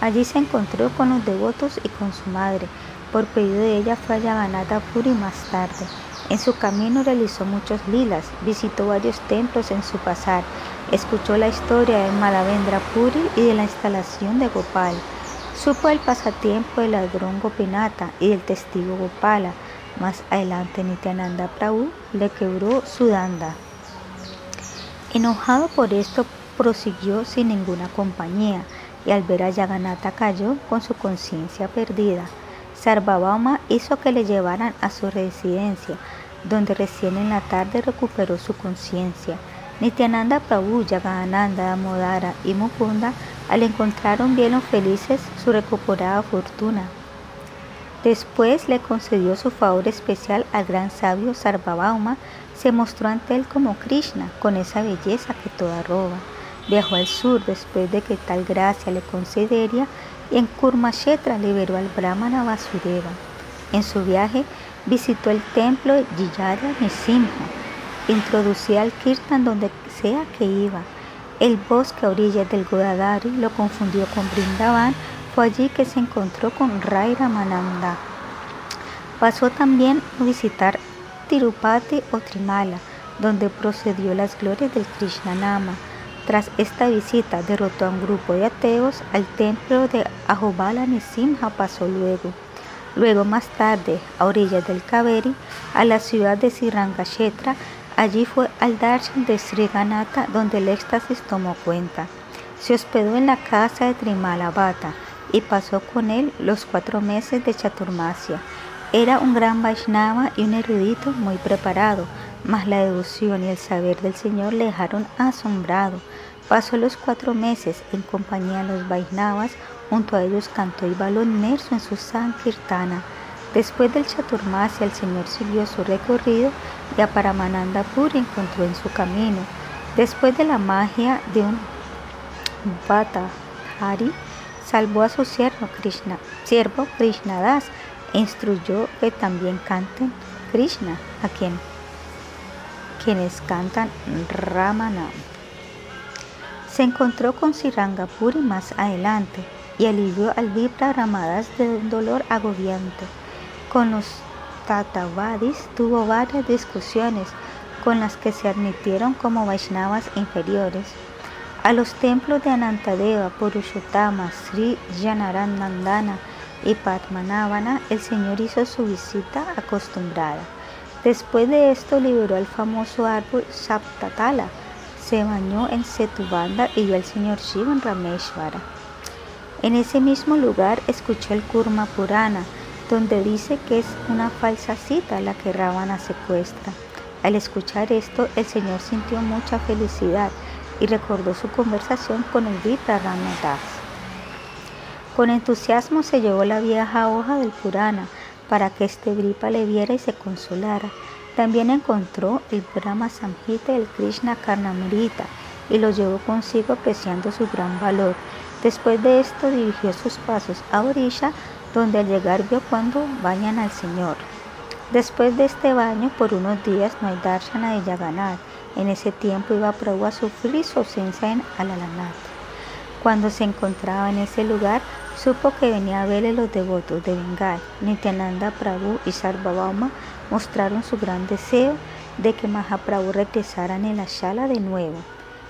Allí se encontró con los devotos y con su madre. Por pedido de ella fue a Yaganatha Puri más tarde. En su camino realizó muchos lilas, visitó varios templos en su pasar, escuchó la historia de Malavendra Puri y de la instalación de Gopal. Supo el pasatiempo del ladrón Gopinata y del testigo Gopala, más adelante Nityananda Prabhu le quebró su danda. Enojado por esto, prosiguió sin ninguna compañía y al ver a Yaganata cayó con su conciencia perdida. Sarvabhauma hizo que le llevaran a su residencia, donde recién en la tarde recuperó su conciencia. Nityananda Prabhu, Yagananda, Damodara y Mukunda al encontraron bien felices su recuperada fortuna. Después le concedió su favor especial al gran sabio Sarvabhauma, se mostró ante él como Krishna, con esa belleza que toda roba. Viajó al sur después de que tal gracia le concedería y en Kurmashetra liberó al Brahmana Vasudeva. En su viaje visitó el templo de Jiyara Nisimha, introducía al Kirtan donde sea que iba. El bosque a orillas del Godadari lo confundió con Brindavan fue allí que se encontró con Rai Ramananda. Pasó también a visitar Tirupati o Trimala, donde procedió las glorias del Krishnanama. Tras esta visita derrotó a un grupo de ateos al templo de Ahobala Nisimha pasó luego. Luego más tarde, a orillas del Kaveri, a la ciudad de Sirangashetra, allí fue al darshan de Sri Ganata donde el éxtasis tomó cuenta. Se hospedó en la casa de Trimalabhata, y pasó con él los cuatro meses de Chaturmasya. Era un gran Vaishnava y un erudito muy preparado, mas la devoción y el saber del Señor le dejaron asombrado. Pasó los cuatro meses en compañía de los Vaishnavas, junto a ellos cantó y bailó inmerso en su Sankirtana. Después del Chaturmasya, el Señor siguió su recorrido y a Paramananda Puri encontró en su camino. Después de la magia de un Bata Hari, salvó a su siervo Krishna, siervo Krishna Das e instruyó que también canten Krishna, a quienes cantan Ramanam. Se encontró con Sirangapuri más adelante y alivió al Vipra Ramadas de un dolor agobiante. Con los Tatavadis tuvo varias discusiones con las que se admitieron como Vaishnavas inferiores. A los templos de Anantadeva, Purushottama, Sri Janarandandana y Padmanabhana, el Señor hizo su visita acostumbrada. Después de esto liberó el famoso árbol Saptatala, se bañó en Setubanda y vio al Señor Shiva en Rameshvara. En ese mismo lugar escuchó el Kurma Purana, donde dice que es una falsa cita la que Ravana secuestra. Al escuchar esto, el Señor sintió mucha felicidad y recordó su conversación con el Vipra Ramadas. Con entusiasmo se llevó la vieja hoja del Purana para que este Vripa le viera y se consolara. También encontró el Brahma Samhita del Krishna Karnamrita y lo llevó consigo apreciando su gran valor. Después de esto dirigió sus pasos a Orisha, donde al llegar vio cuando bañan al Señor. Después de este baño, por unos días no hay darshana de Yaganat. En ese tiempo iba Prabhu a sufrir su ausencia en Alalanat. Cuando se encontraba en ese lugar, supo que venía a verle los devotos de Bengal. Nityananda Prabhu y Sarvabhauma mostraron su gran deseo de que Mahaprabhu regresara en el Ashala de nuevo.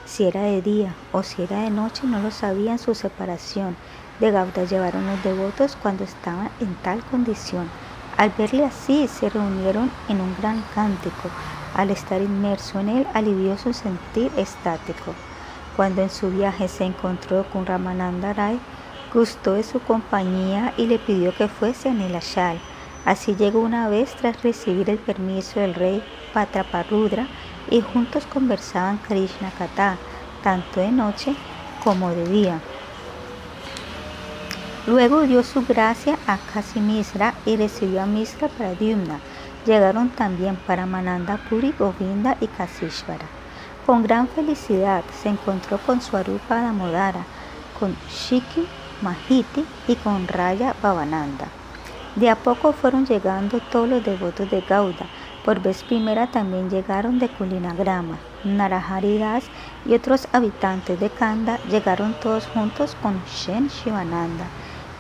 Si era de día o si era de noche no lo sabían su separación. De Gauda llevaron los devotos cuando estaban en tal condición. Al verle así, se reunieron en un gran cántico. Al estar inmerso en él, alivió su sentir estático. Cuando en su viaje se encontró con Ramananda Rai, gustó de su compañía y le pidió que fuese en el Ashal. Así llegó una vez tras recibir el permiso del rey Patraparudra y juntos conversaban Krishna Katha, tanto de noche como de día. Luego dio su gracia a Kasimisra y recibió a Misra para Dyumna. Llegaron también para Mananda Puri, Govinda y Kasishvara. Con gran felicidad se encontró con Swarupa Damodara, con Shiki Mahiti y con Raya Bhavananda. De a poco fueron llegando todos los devotos de Gauda. Por vez primera también llegaron de Kulinagrama, Naraharidas y otros habitantes de Kanda llegaron todos juntos con Shen Shivananda.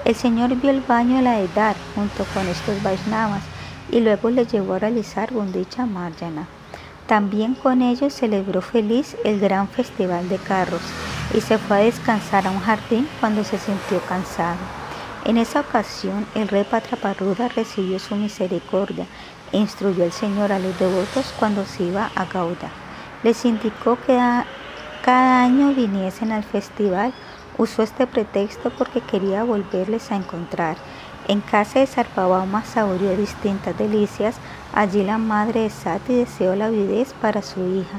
El Señor vio el baño de la edad junto con estos Vaishnavas y luego les llevó a realizar Gundicha Marjana. También con ellos celebró feliz el gran festival de carros y se fue a descansar a un jardín cuando se sintió cansado. En esa ocasión el rey Patraparruda recibió su misericordia e instruyó al Señor a los devotos cuando se iba a Gauda. Les indicó que cada año viniesen al festival Usó este pretexto porque quería volverles a encontrar. En casa de Sarpabama saboreó distintas delicias. Allí la madre de Sati deseó la viudez para su hija.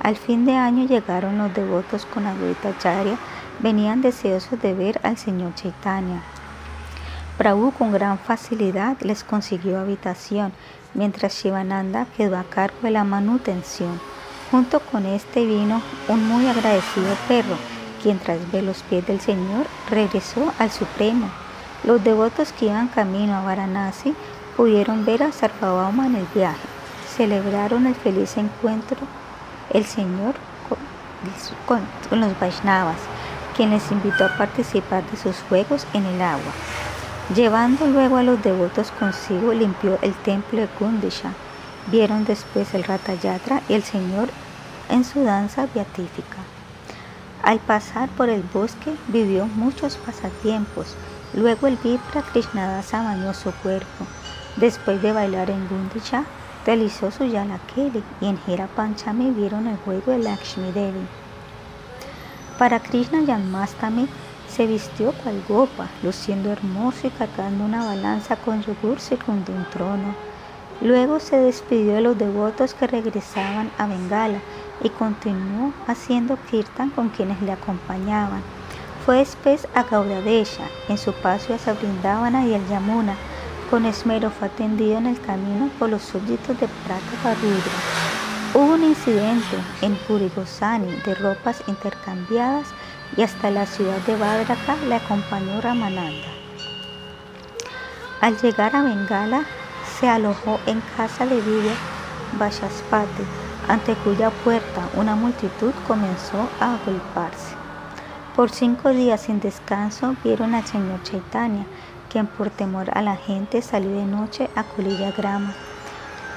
Al fin de año llegaron los devotos con Advaita Charya. Venían deseosos de ver al señor Chaitanya. Prabhu con gran facilidad les consiguió habitación, mientras Shivananda quedó a cargo de la manutención. Junto con este vino un muy agradecido perro quien tras ver los pies del Señor regresó al Supremo. Los devotos que iban camino a Varanasi pudieron ver a Sarvabhauma en el viaje. Celebraron el feliz encuentro el Señor con, los Vaishnavas, quien les invitó a participar de sus juegos en el agua. Llevando luego a los devotos consigo, limpió el templo de Kundisha. Vieron después el Ratayatra y el Señor en su danza beatífica. Al pasar por el bosque vivió muchos pasatiempos. Luego el Vipra Krishnadasa bañó su cuerpo. Después de bailar en Gundicha, realizó su Yalakeli y en Hira Panchami vieron el juego de Lakshmi Devi. Para Krishna Yanmastami se vistió cual gopa, luciendo hermoso y cargando una balanza con yogur segundo un trono. Luego se despidió de los devotos que regresaban a Bengala y continuó haciendo kirtan con quienes le acompañaban. Fue después a Gaudadesha, en su paso a Sabrindavana y el Yamuna. Con esmero fue atendido en el camino por los súbditos de Prata Parudra. Hubo un incidente en Purigosani de ropas intercambiadas y hasta la ciudad de Badraka le acompañó Ramananda. Al llegar a Bengala, se alojó en casa de Vidya Vachaspati, ante cuya puerta una multitud comenzó a agolparse. Por cinco días sin descanso vieron al señor Chaitanya, quien por temor a la gente salió de noche a Kulilla Grama.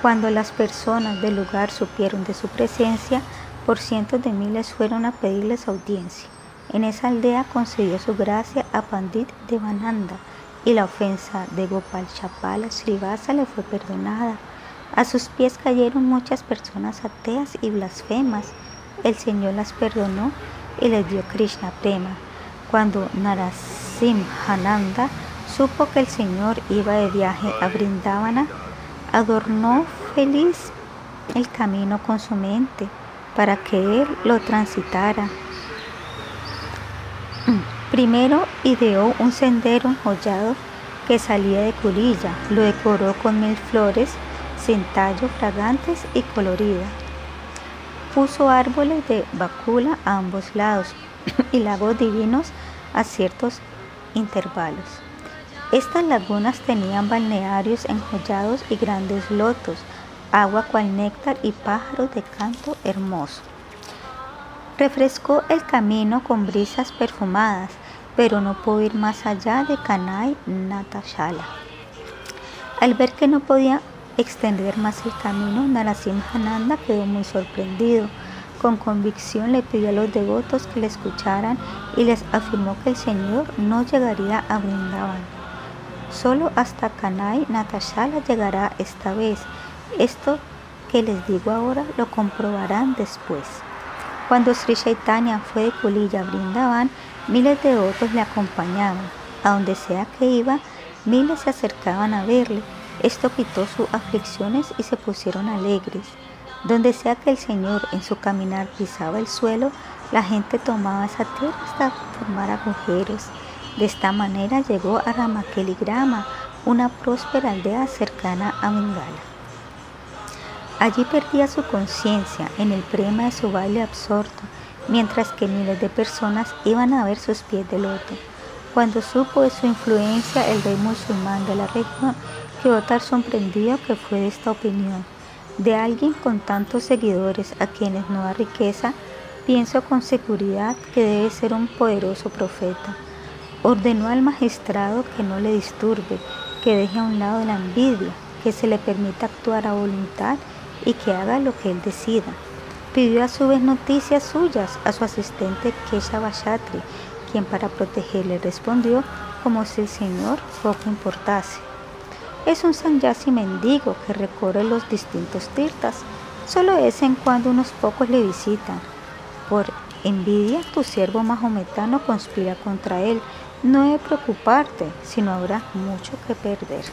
Cuando las personas del lugar supieron de su presencia, por cientos de miles fueron a pedirles audiencia. En esa aldea concedió su gracia a Pandit Devananda y la ofensa de Gopal Chapala Srivasa le fue perdonada. A sus pies cayeron muchas personas ateas y blasfemas. El Señor las perdonó y les dio Krishna Prema. Cuando Narasimhananda supo que el Señor iba de viaje a Brindavana, adornó feliz el camino con su mente para que él lo transitara. Primero ideó un sendero enjollado que salía de Curilla, lo decoró con mil flores sin tallo, fragantes y coloridas. Puso árboles de bacula a ambos lados y lagos divinos a ciertos intervalos. Estas lagunas tenían balnearios enjollados y grandes lotos, agua cual néctar y pájaros de canto hermoso. Refrescó el camino con brisas perfumadas, pero no pudo ir más allá de Kanai Natashala. Al ver que no podía extender más el camino, Narasimhananda quedó muy sorprendido. Con convicción le pidió a los devotos que le escucharan y les afirmó que el Señor no llegaría a Brindavan. Solo hasta Kanai Natashala llegará esta vez. Esto que les digo ahora lo comprobarán después. Cuando Sri Chaitanya fue de Kulilla a Brindavan, miles de otros le acompañaban. A donde sea que iba, miles se acercaban a verle. Esto quitó sus aflicciones y se pusieron alegres. Donde sea que el Señor en su caminar pisaba el suelo, la gente tomaba esa tierra hasta formar agujeros. De esta manera llegó a Ramakeligrama, una próspera aldea cercana a Bengala. Allí perdía su conciencia en el prema de su baile absorto, mientras que miles de personas iban a ver sus pies de loto. Cuando supo de su influencia el rey musulmán de la región, quedó tan sorprendido que fue esta opinión. De alguien con tantos seguidores a quienes no da riqueza, pienso con seguridad que debe ser un poderoso profeta. Ordenó al magistrado que no le disturbe, que deje a un lado la envidia, que se le permita actuar a voluntad y que haga lo que él decida. Pidió a su vez noticias suyas a su asistente Kesha Bashatri, quien para protegerle respondió como si el Señor poco importase. Es un sanyasi mendigo que recorre los distintos tirtas. Solo de vez en cuando unos pocos le visitan. Por envidia, tu siervo mahometano conspira contra él no debe preocuparte, sino habrá mucho que perder.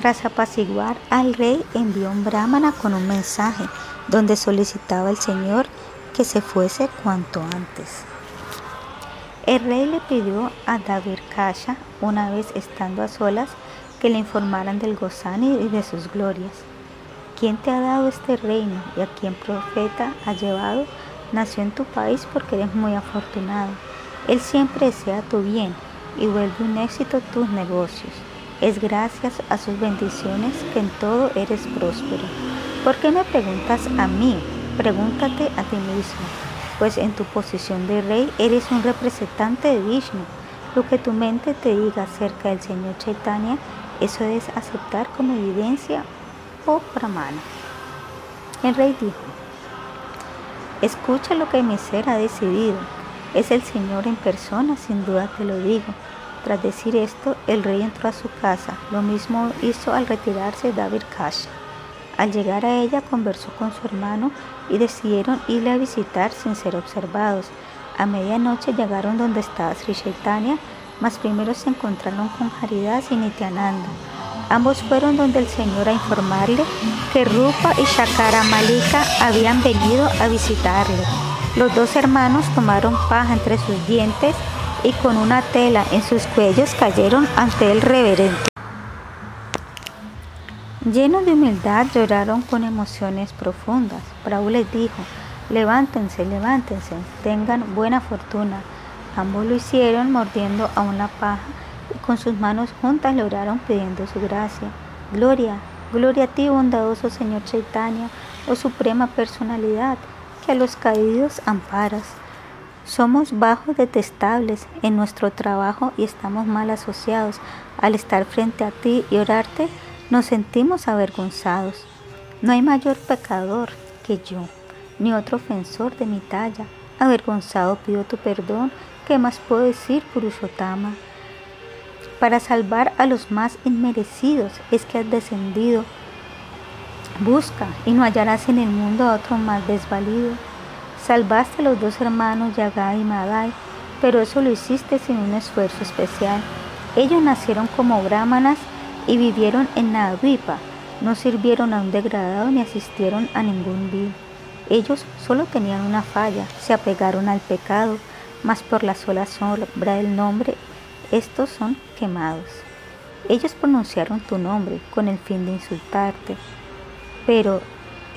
Tras apaciguar al rey, envió un brahmana con un mensaje donde solicitaba al Señor que se fuese cuanto antes. El rey le pidió a David Kasha, una vez estando a solas, que le informaran del Gozani y de sus glorias. ¿Quién te ha dado este reino y a quién profeta ha llevado? Nació en tu país porque eres muy afortunado él siempre desea tu bien y vuelve un éxito tus negocios. Es gracias a sus bendiciones que en todo eres próspero. ¿Por qué me preguntas a mí? Pregúntate a ti mismo, pues en tu posición de rey eres un representante de Vishnu. Lo que tu mente te diga acerca del Señor Chaitanya, eso es aceptar como evidencia o pramana. El rey dijo, escucha lo que mi ser ha decidido es el Señor en persona, sin duda te lo digo. Tras decir esto, el rey entró a su casa. Lo mismo hizo al retirarse David Kasha. Al llegar a ella, conversó con su hermano y decidieron irle a visitar sin ser observados. A medianoche llegaron donde estaba Sri Chaitanya, mas primero se encontraron con Haridas y Nityananda. Ambos fueron donde el Señor a informarle que Rupa y Shakara Malika habían venido a visitarle. Los dos hermanos tomaron paja entre sus dientes y con una tela en sus cuellos cayeron ante el reverente. Llenos de humildad lloraron con emociones profundas. Prabhu les dijo, levántense, levántense, tengan buena fortuna. Ambos lo hicieron mordiendo aún la paja y con sus manos juntas lograron pidiendo su gracia. Gloria, gloria a ti, bondadoso Señor Chaitanya, oh suprema personalidad que a los caídos amparas. Somos bajos detestables en nuestro trabajo y estamos mal asociados. Al estar frente a ti y orarte, nos sentimos avergonzados. No hay mayor pecador que yo, ni otro ofensor de mi talla. Avergonzado pido tu perdón. ¿Qué más puedo decir, Purushotama? Para salvar a los más inmerecidos es que has descendido. Busca y no hallarás en el mundo a otro más desvalido. Salvaste a los dos hermanos Yagai y Madai, pero eso lo hiciste sin un esfuerzo especial. Ellos nacieron como brahmanas y vivieron en Nadavipa. No sirvieron a un degradado ni asistieron a ningún vil. Ellos solo tenían una falla, se apegaron al pecado, mas por la sola sombra del nombre, estos son quemados. Ellos pronunciaron tu nombre con el fin de insultarte, pero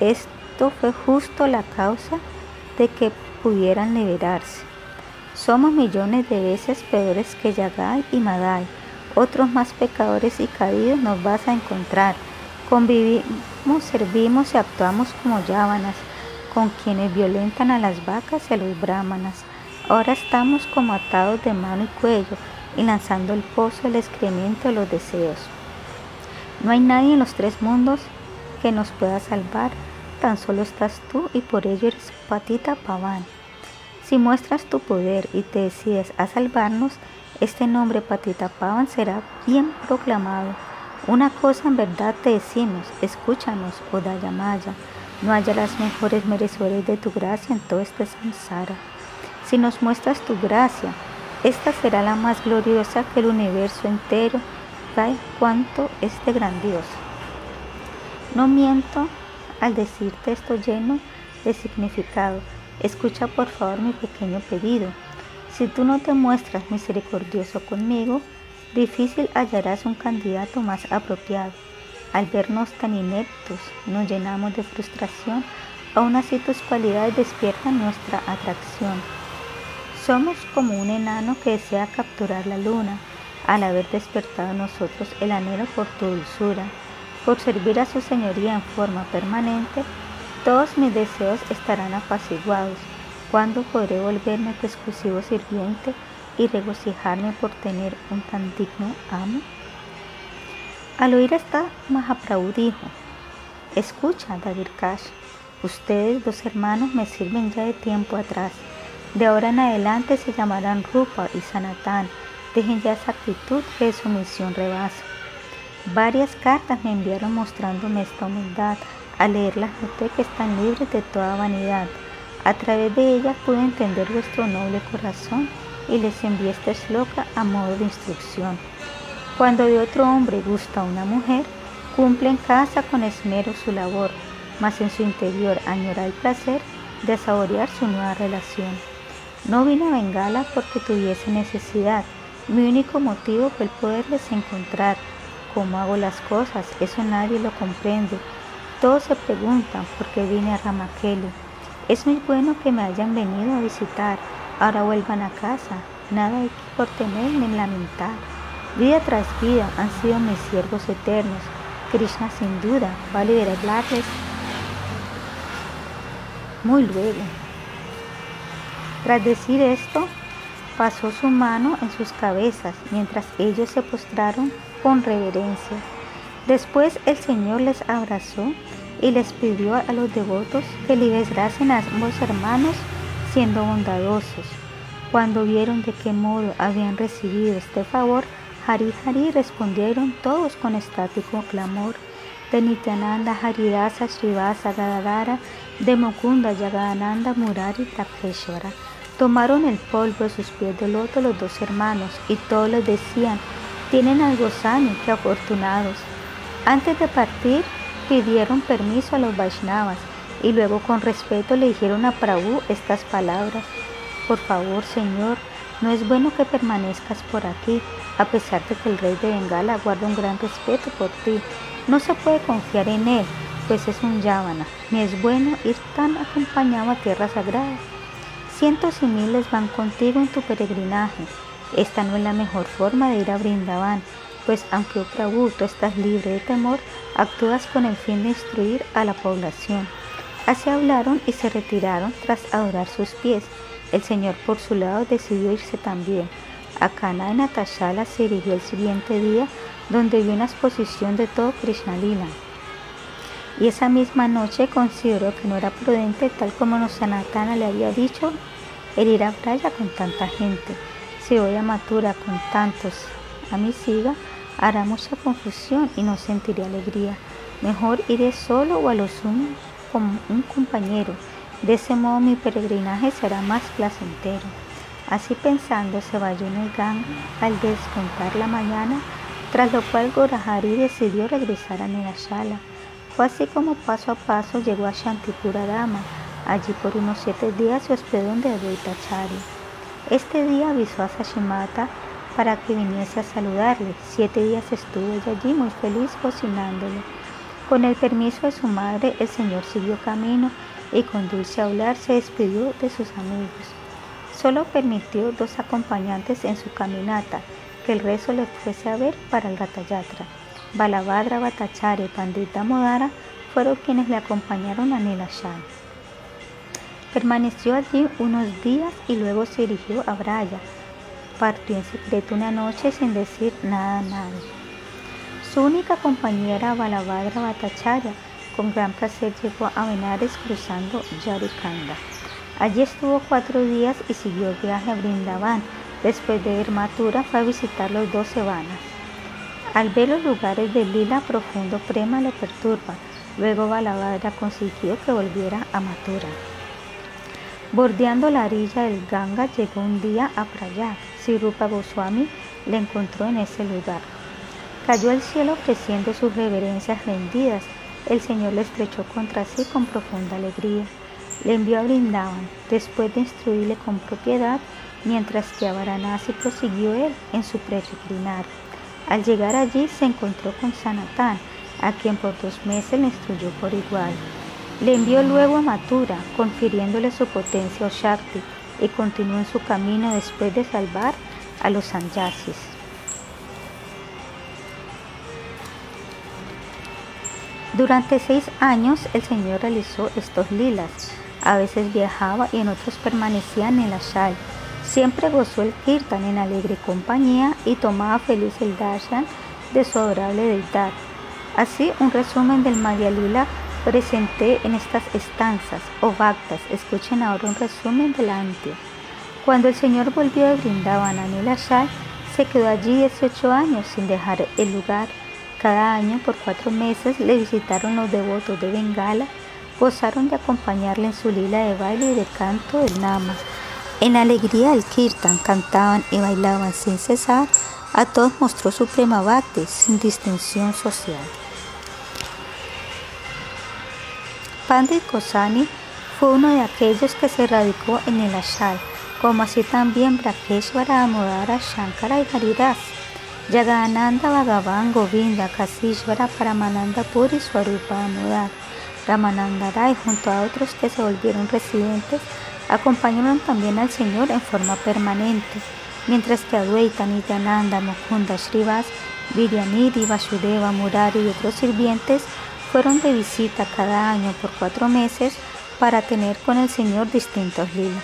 esto fue justo la causa de que pudieran liberarse. Somos millones de veces peores que Yagai y Madai otros más pecadores y caídos nos vas a encontrar. Convivimos, servimos y actuamos como yávanas, con quienes violentan a las vacas y a los brahmanas. Ahora estamos como atados de mano y cuello y lanzando el pozo del excremento de los deseos. No hay nadie en los tres mundos que nos pueda salvar, tan solo estás tú y por ello eres patita paván. Si muestras tu poder y te decides a salvarnos, este nombre Patita Pavan será bien proclamado. Una cosa en verdad te decimos, escúchanos, Odaya Maya, no hallarás mejores merecedores de tu gracia en todo este samsara. Si nos muestras tu gracia, esta será la más gloriosa que el universo entero. Vaya cuánto este grandioso. No miento al decirte esto lleno de significado. Escucha por favor mi pequeño pedido. Si tú no te muestras misericordioso conmigo, difícil hallarás un candidato más apropiado. Al vernos tan ineptos, nos llenamos de frustración, aún así tus cualidades despiertan nuestra atracción. Somos como un enano que desea capturar la luna, al haber despertado en nosotros el anhelo por tu dulzura. Por servir a su señoría en forma permanente, todos mis deseos estarán apaciguados ¿Cuándo podré volverme tu exclusivo sirviente y regocijarme por tener un tan digno amo? Al oír esta, Mahaprabhu dijo, Escucha, David Kash, ustedes dos hermanos me sirven ya de tiempo atrás. De ahora en adelante se llamarán Rupa y Sanatán. Dejen ya esa actitud que su misión rebasa. Varias cartas me enviaron mostrándome esta humildad. Al leerlas noté que están libres de toda vanidad. A través de ella pude entender vuestro noble corazón y les envié esta esloca a modo de instrucción. Cuando de otro hombre gusta una mujer, cumple en casa con esmero su labor, mas en su interior añora el placer de saborear su nueva relación. No vine a Bengala porque tuviese necesidad, mi único motivo fue el poderles encontrar. ¿Cómo hago las cosas? Eso nadie lo comprende. Todos se preguntan por qué vine a Ramakeli es muy bueno que me hayan venido a visitar. Ahora vuelvan a casa. Nada hay por temer ni lamentar. Vida tras vida han sido mis siervos eternos. Krishna sin duda va a liberarles muy luego. Tras decir esto, pasó su mano en sus cabezas mientras ellos se postraron con reverencia. Después el Señor les abrazó y les pidió a los devotos que liberasen a ambos hermanos siendo bondadosos. Cuando vieron de qué modo habían recibido este favor, Hari Hari respondieron todos con estático clamor. De Nityananda, Haridasa, Srivasa, Gadadara, de Mukunda, Yagadananda, Murari, Takeshwara. Tomaron el polvo de sus pies de loto los dos hermanos y todos les decían, tienen algo sano, que afortunados. Antes de partir, pidieron permiso a los Vaishnavas y luego con respeto le dijeron a Prabhu estas palabras. Por favor, Señor, no es bueno que permanezcas por aquí, a pesar de que el rey de Bengala guarda un gran respeto por ti. No se puede confiar en él, pues es un yávana, ni es bueno ir tan acompañado a tierra sagrada. Cientos y miles van contigo en tu peregrinaje. Esta no es la mejor forma de ir a Brindavan, pues aunque Prabhu tú estás libre de temor, actúas con el fin de instruir a la población. Así hablaron y se retiraron tras adorar sus pies. El señor por su lado decidió irse también. A Cana de Natashala se dirigió el siguiente día, donde vio una exposición de todo Krishna Lila. Y esa misma noche consideró que no era prudente, tal como Sanatana le había dicho, el ir a playa con tanta gente. Si voy a Matura con tantos a mi siga, hará mucha confusión y no sentiré alegría. Mejor iré solo o a lo sumo con un compañero. De ese modo mi peregrinaje será más placentero. Así pensando se vayó gang al descontar la mañana, tras lo cual Gorahari decidió regresar a Nirashala. Fue así como paso a paso llegó a Shantipura Dama. Allí por unos siete días se hospedó en Chari. Este día avisó a Sashimata para que viniese a saludarle. Siete días estuvo allí muy feliz cocinándole. Con el permiso de su madre, el Señor siguió camino y con dulce hablar se despidió de sus amigos. Solo permitió dos acompañantes en su caminata, que el resto le fuese a ver para el Ratayatra. Balabhadra Bhattacharya y Pandita Modara fueron quienes le acompañaron a Nilashal. Permaneció allí unos días y luego se dirigió a Braya. Partió en secreto una noche sin decir nada a nadie. Su única compañera Balabhadra Bhattacharya con gran placer llegó a Benares cruzando Yarikanda. Allí estuvo cuatro días y siguió el viaje a Brindavan. Después de ver Mathura fue a visitar los doce vanas. Al ver los lugares de lila profundo prema le perturba. Luego Balabhadra consiguió que volviera a Mathura. Bordeando la orilla del Ganga llegó un día a Prayag. Sirupa Goswami le encontró en ese lugar. Cayó al cielo ofreciendo sus reverencias rendidas. El Señor le estrechó contra sí con profunda alegría. Le envió a Brindavan, después de instruirle con propiedad, mientras que a Varanasi prosiguió él en su peregrinar. Al llegar allí se encontró con Sanatán, a quien por dos meses le instruyó por igual. Le envió luego a Mathura, confiriéndole su potencia o Shakti, y continuó en su camino después de salvar a los sanyasis. Durante seis años el Señor realizó estos lilas. A veces viajaba y en otros permanecía en el ashal. Siempre gozó el kirtan en alegre compañía y tomaba feliz el darshan de su adorable deidad. Así, un resumen del Madhya Lila presenté en estas estanzas o bhaktas. Escuchen ahora un resumen del Antio. Cuando el Señor volvió de Brindavan a Nilashal, se quedó allí 18 años sin dejar el lugar. Cada año, por cuatro meses, le visitaron los devotos de Bengala, gozaron de acompañarle en su lila de baile y de canto del Nama. En alegría del Kirtan cantaban y bailaban sin cesar, a todos mostró suprema bhakti sin distinción social. Pandit Kosani fue uno de aquellos que se radicó en el Ashal, como así también Brakeshwara Amodara Shankara y Haridas, Yagananda Bhagavan Govinda Kasishvara Paramananda Puri Swarupa Amodar, Ramananda Rai junto a otros que se volvieron residentes acompañaron también al Señor en forma permanente, mientras que Advaita Nityananda Mukunda Srivas, Vidyanidhi Vasudeva Murari y otros sirvientes fueron de visita cada año por cuatro meses para tener con el Señor distintos lilas.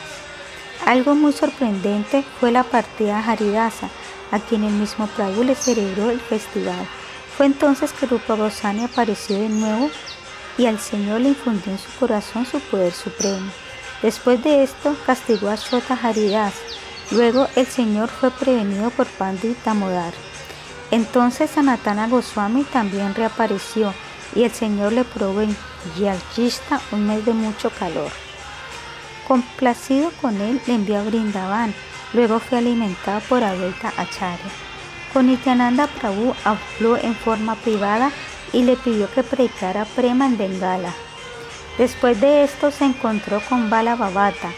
Algo muy sorprendente fue la partida de Haridasa, a quien el mismo Prabhu le celebró el festival. Fue entonces que Rupa Goswami apareció de nuevo y al Señor le infundió en su corazón su poder supremo. Después de esto, castigó a Shota Haridas. Luego el Señor fue prevenido por Pandit Damodar. Entonces Sanatana Goswami también reapareció y el Señor le probó en Yalchista un mes de mucho calor. Complacido con él, le envió a Brindavan, luego fue alimentado por Advaita Acharya. Con Nityananda Prabhu habló en forma privada y le pidió que predicara prema en Bengala. Después de esto se encontró con Bala Babata,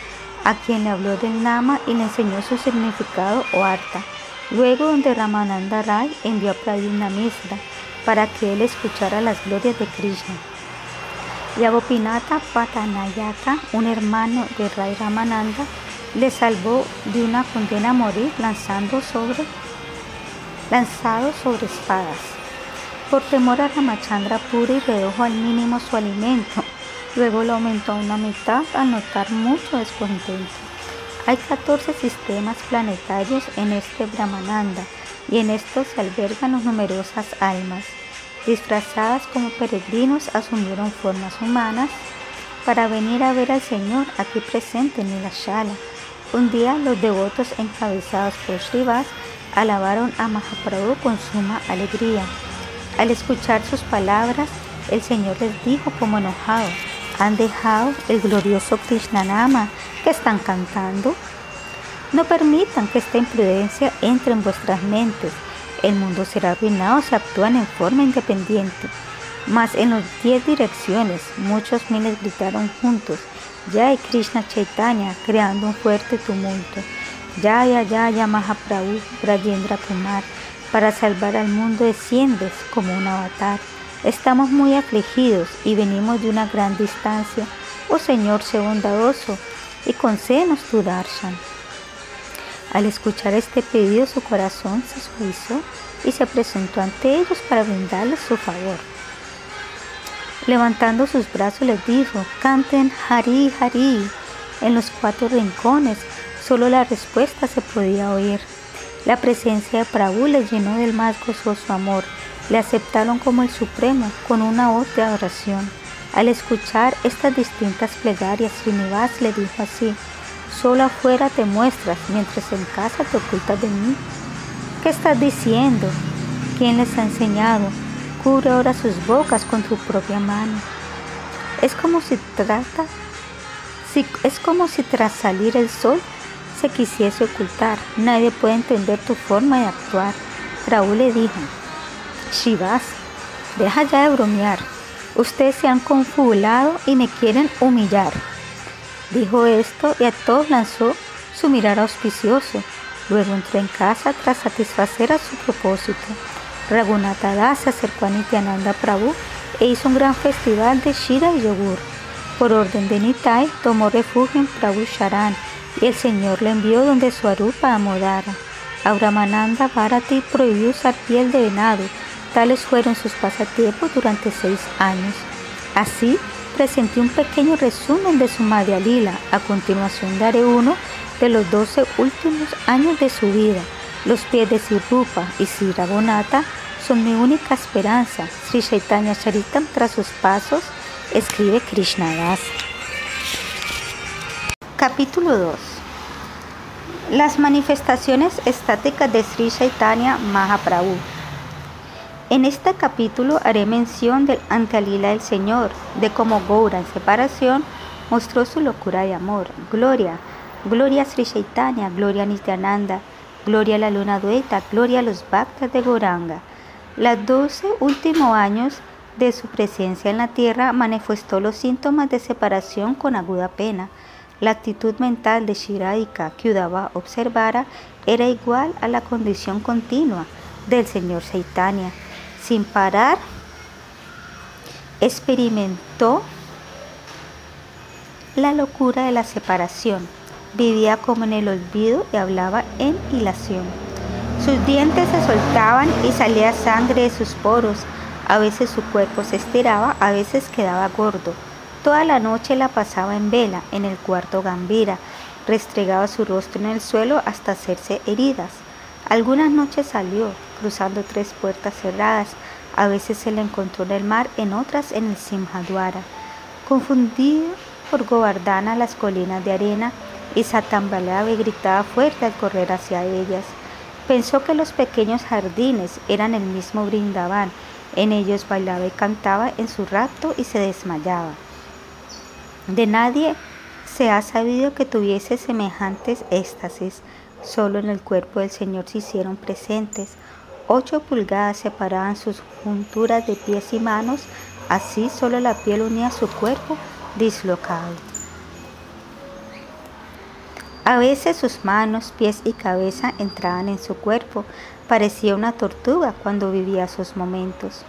a quien le habló del Nama y le enseñó su significado o arta. Luego donde Ramananda Rai envió a Pradyumna Misra, para que él escuchara las glorias de Krishna. Y a Gopinata Patanayaka, un hermano de Rai Ramananda, le salvó de una condena a morir lanzando sobre, lanzado sobre espadas. Por temor a Ramachandra Puri redujo al mínimo su alimento, luego lo aumentó a una mitad al notar mucho descontento. Hay 14 sistemas planetarios en este Brahmananda y en estos se albergan numerosas almas. Disfrazadas como peregrinos asumieron formas humanas para venir a ver al Señor aquí presente en el Ashala. Un día los devotos encabezados por Srivas alabaron a Mahaprabhu con suma alegría. Al escuchar sus palabras, el Señor les dijo como enojado, ¿han dejado el glorioso Krishnanama que están cantando? No permitan que esta imprudencia entre en vuestras mentes. El mundo será arruinado si actúan en forma independiente. Mas en las diez direcciones muchos miles gritaron juntos, Ya y Krishna Chaitanya, creando un fuerte tumulto. Ya, ya, ya, ya Mahaprabhu, Brajendra Kumar, para salvar al mundo desciendes como un avatar. Estamos muy afligidos y venimos de una gran distancia. Oh Señor, sé bondadoso y concédenos tu darshan. Al escuchar este pedido, su corazón se suavizó y se presentó ante ellos para brindarles su favor. Levantando sus brazos les dijo, canten Hari Hari. En los cuatro rincones solo la respuesta se podía oír. La presencia de Prabhu les llenó del más gozoso amor. Le aceptaron como el Supremo con una voz de adoración. Al escuchar estas distintas plegarias, Srinivas le dijo así, solo afuera te muestras, mientras en casa te ocultas de mí. ¿Qué estás diciendo? ¿Quién les ha enseñado? Cubre ahora sus bocas con tu propia mano. Es como si trata, si, es como si tras salir el sol se quisiese ocultar. Nadie puede entender tu forma de actuar. Raúl le dijo, Shivas, deja ya de bromear. Ustedes se han confabulado y me quieren humillar. Dijo esto y a todos lanzó su mirar auspicioso. Luego entró en casa tras satisfacer a su propósito. Raghunatha se acercó a Nityananda Prabhu e hizo un gran festival de Shira y yogur. Por orden de Nitai, tomó refugio en Prabhu Sharan y el Señor le envió donde su arupa Amodara. Abramananda Bharati prohibió usar piel de venado. Tales fueron sus pasatiempos durante seis años. Así, presenté un pequeño resumen de su Madhya Lila. A continuación daré uno de los doce últimos años de su vida. Los pies de Sirupa y Sirabonata son mi única esperanza. Sri Chaitanya Charitam, tras sus pasos, escribe Das. Capítulo 2 Las manifestaciones estáticas de Sri Chaitanya Mahaprabhu. En este capítulo haré mención del antealila del Señor, de cómo Goura en separación mostró su locura de amor. Gloria, gloria Sri Chaitanya, gloria Nityananda Gloria a la luna dueta, gloria a los bhaktas de Goranga. Los doce últimos años de su presencia en la tierra manifestó los síntomas de separación con aguda pena. La actitud mental de Shiradika que Udava observara era igual a la condición continua del Señor Saitanya. Sin parar, experimentó la locura de la separación vivía como en el olvido y hablaba en hilación. Sus dientes se soltaban y salía sangre de sus poros. A veces su cuerpo se estiraba, a veces quedaba gordo. Toda la noche la pasaba en vela en el cuarto Gambira, restregaba su rostro en el suelo hasta hacerse heridas. Algunas noches salió, cruzando tres puertas cerradas. A veces se le encontró en el mar, en otras en el Simhadwara. Confundido por Govardhana las colinas de arena, y se tambaleaba y gritaba fuerte al correr hacia ellas. Pensó que los pequeños jardines eran el mismo Brindavan. En ellos bailaba y cantaba en su rapto y se desmayaba. De nadie se ha sabido que tuviese semejantes éxtasis. Solo en el cuerpo del Señor se hicieron presentes. Ocho pulgadas separaban sus junturas de pies y manos, así solo la piel unía su cuerpo dislocado. A veces sus manos, pies y cabeza entraban en su cuerpo. Parecía una tortuga cuando vivía sus momentos.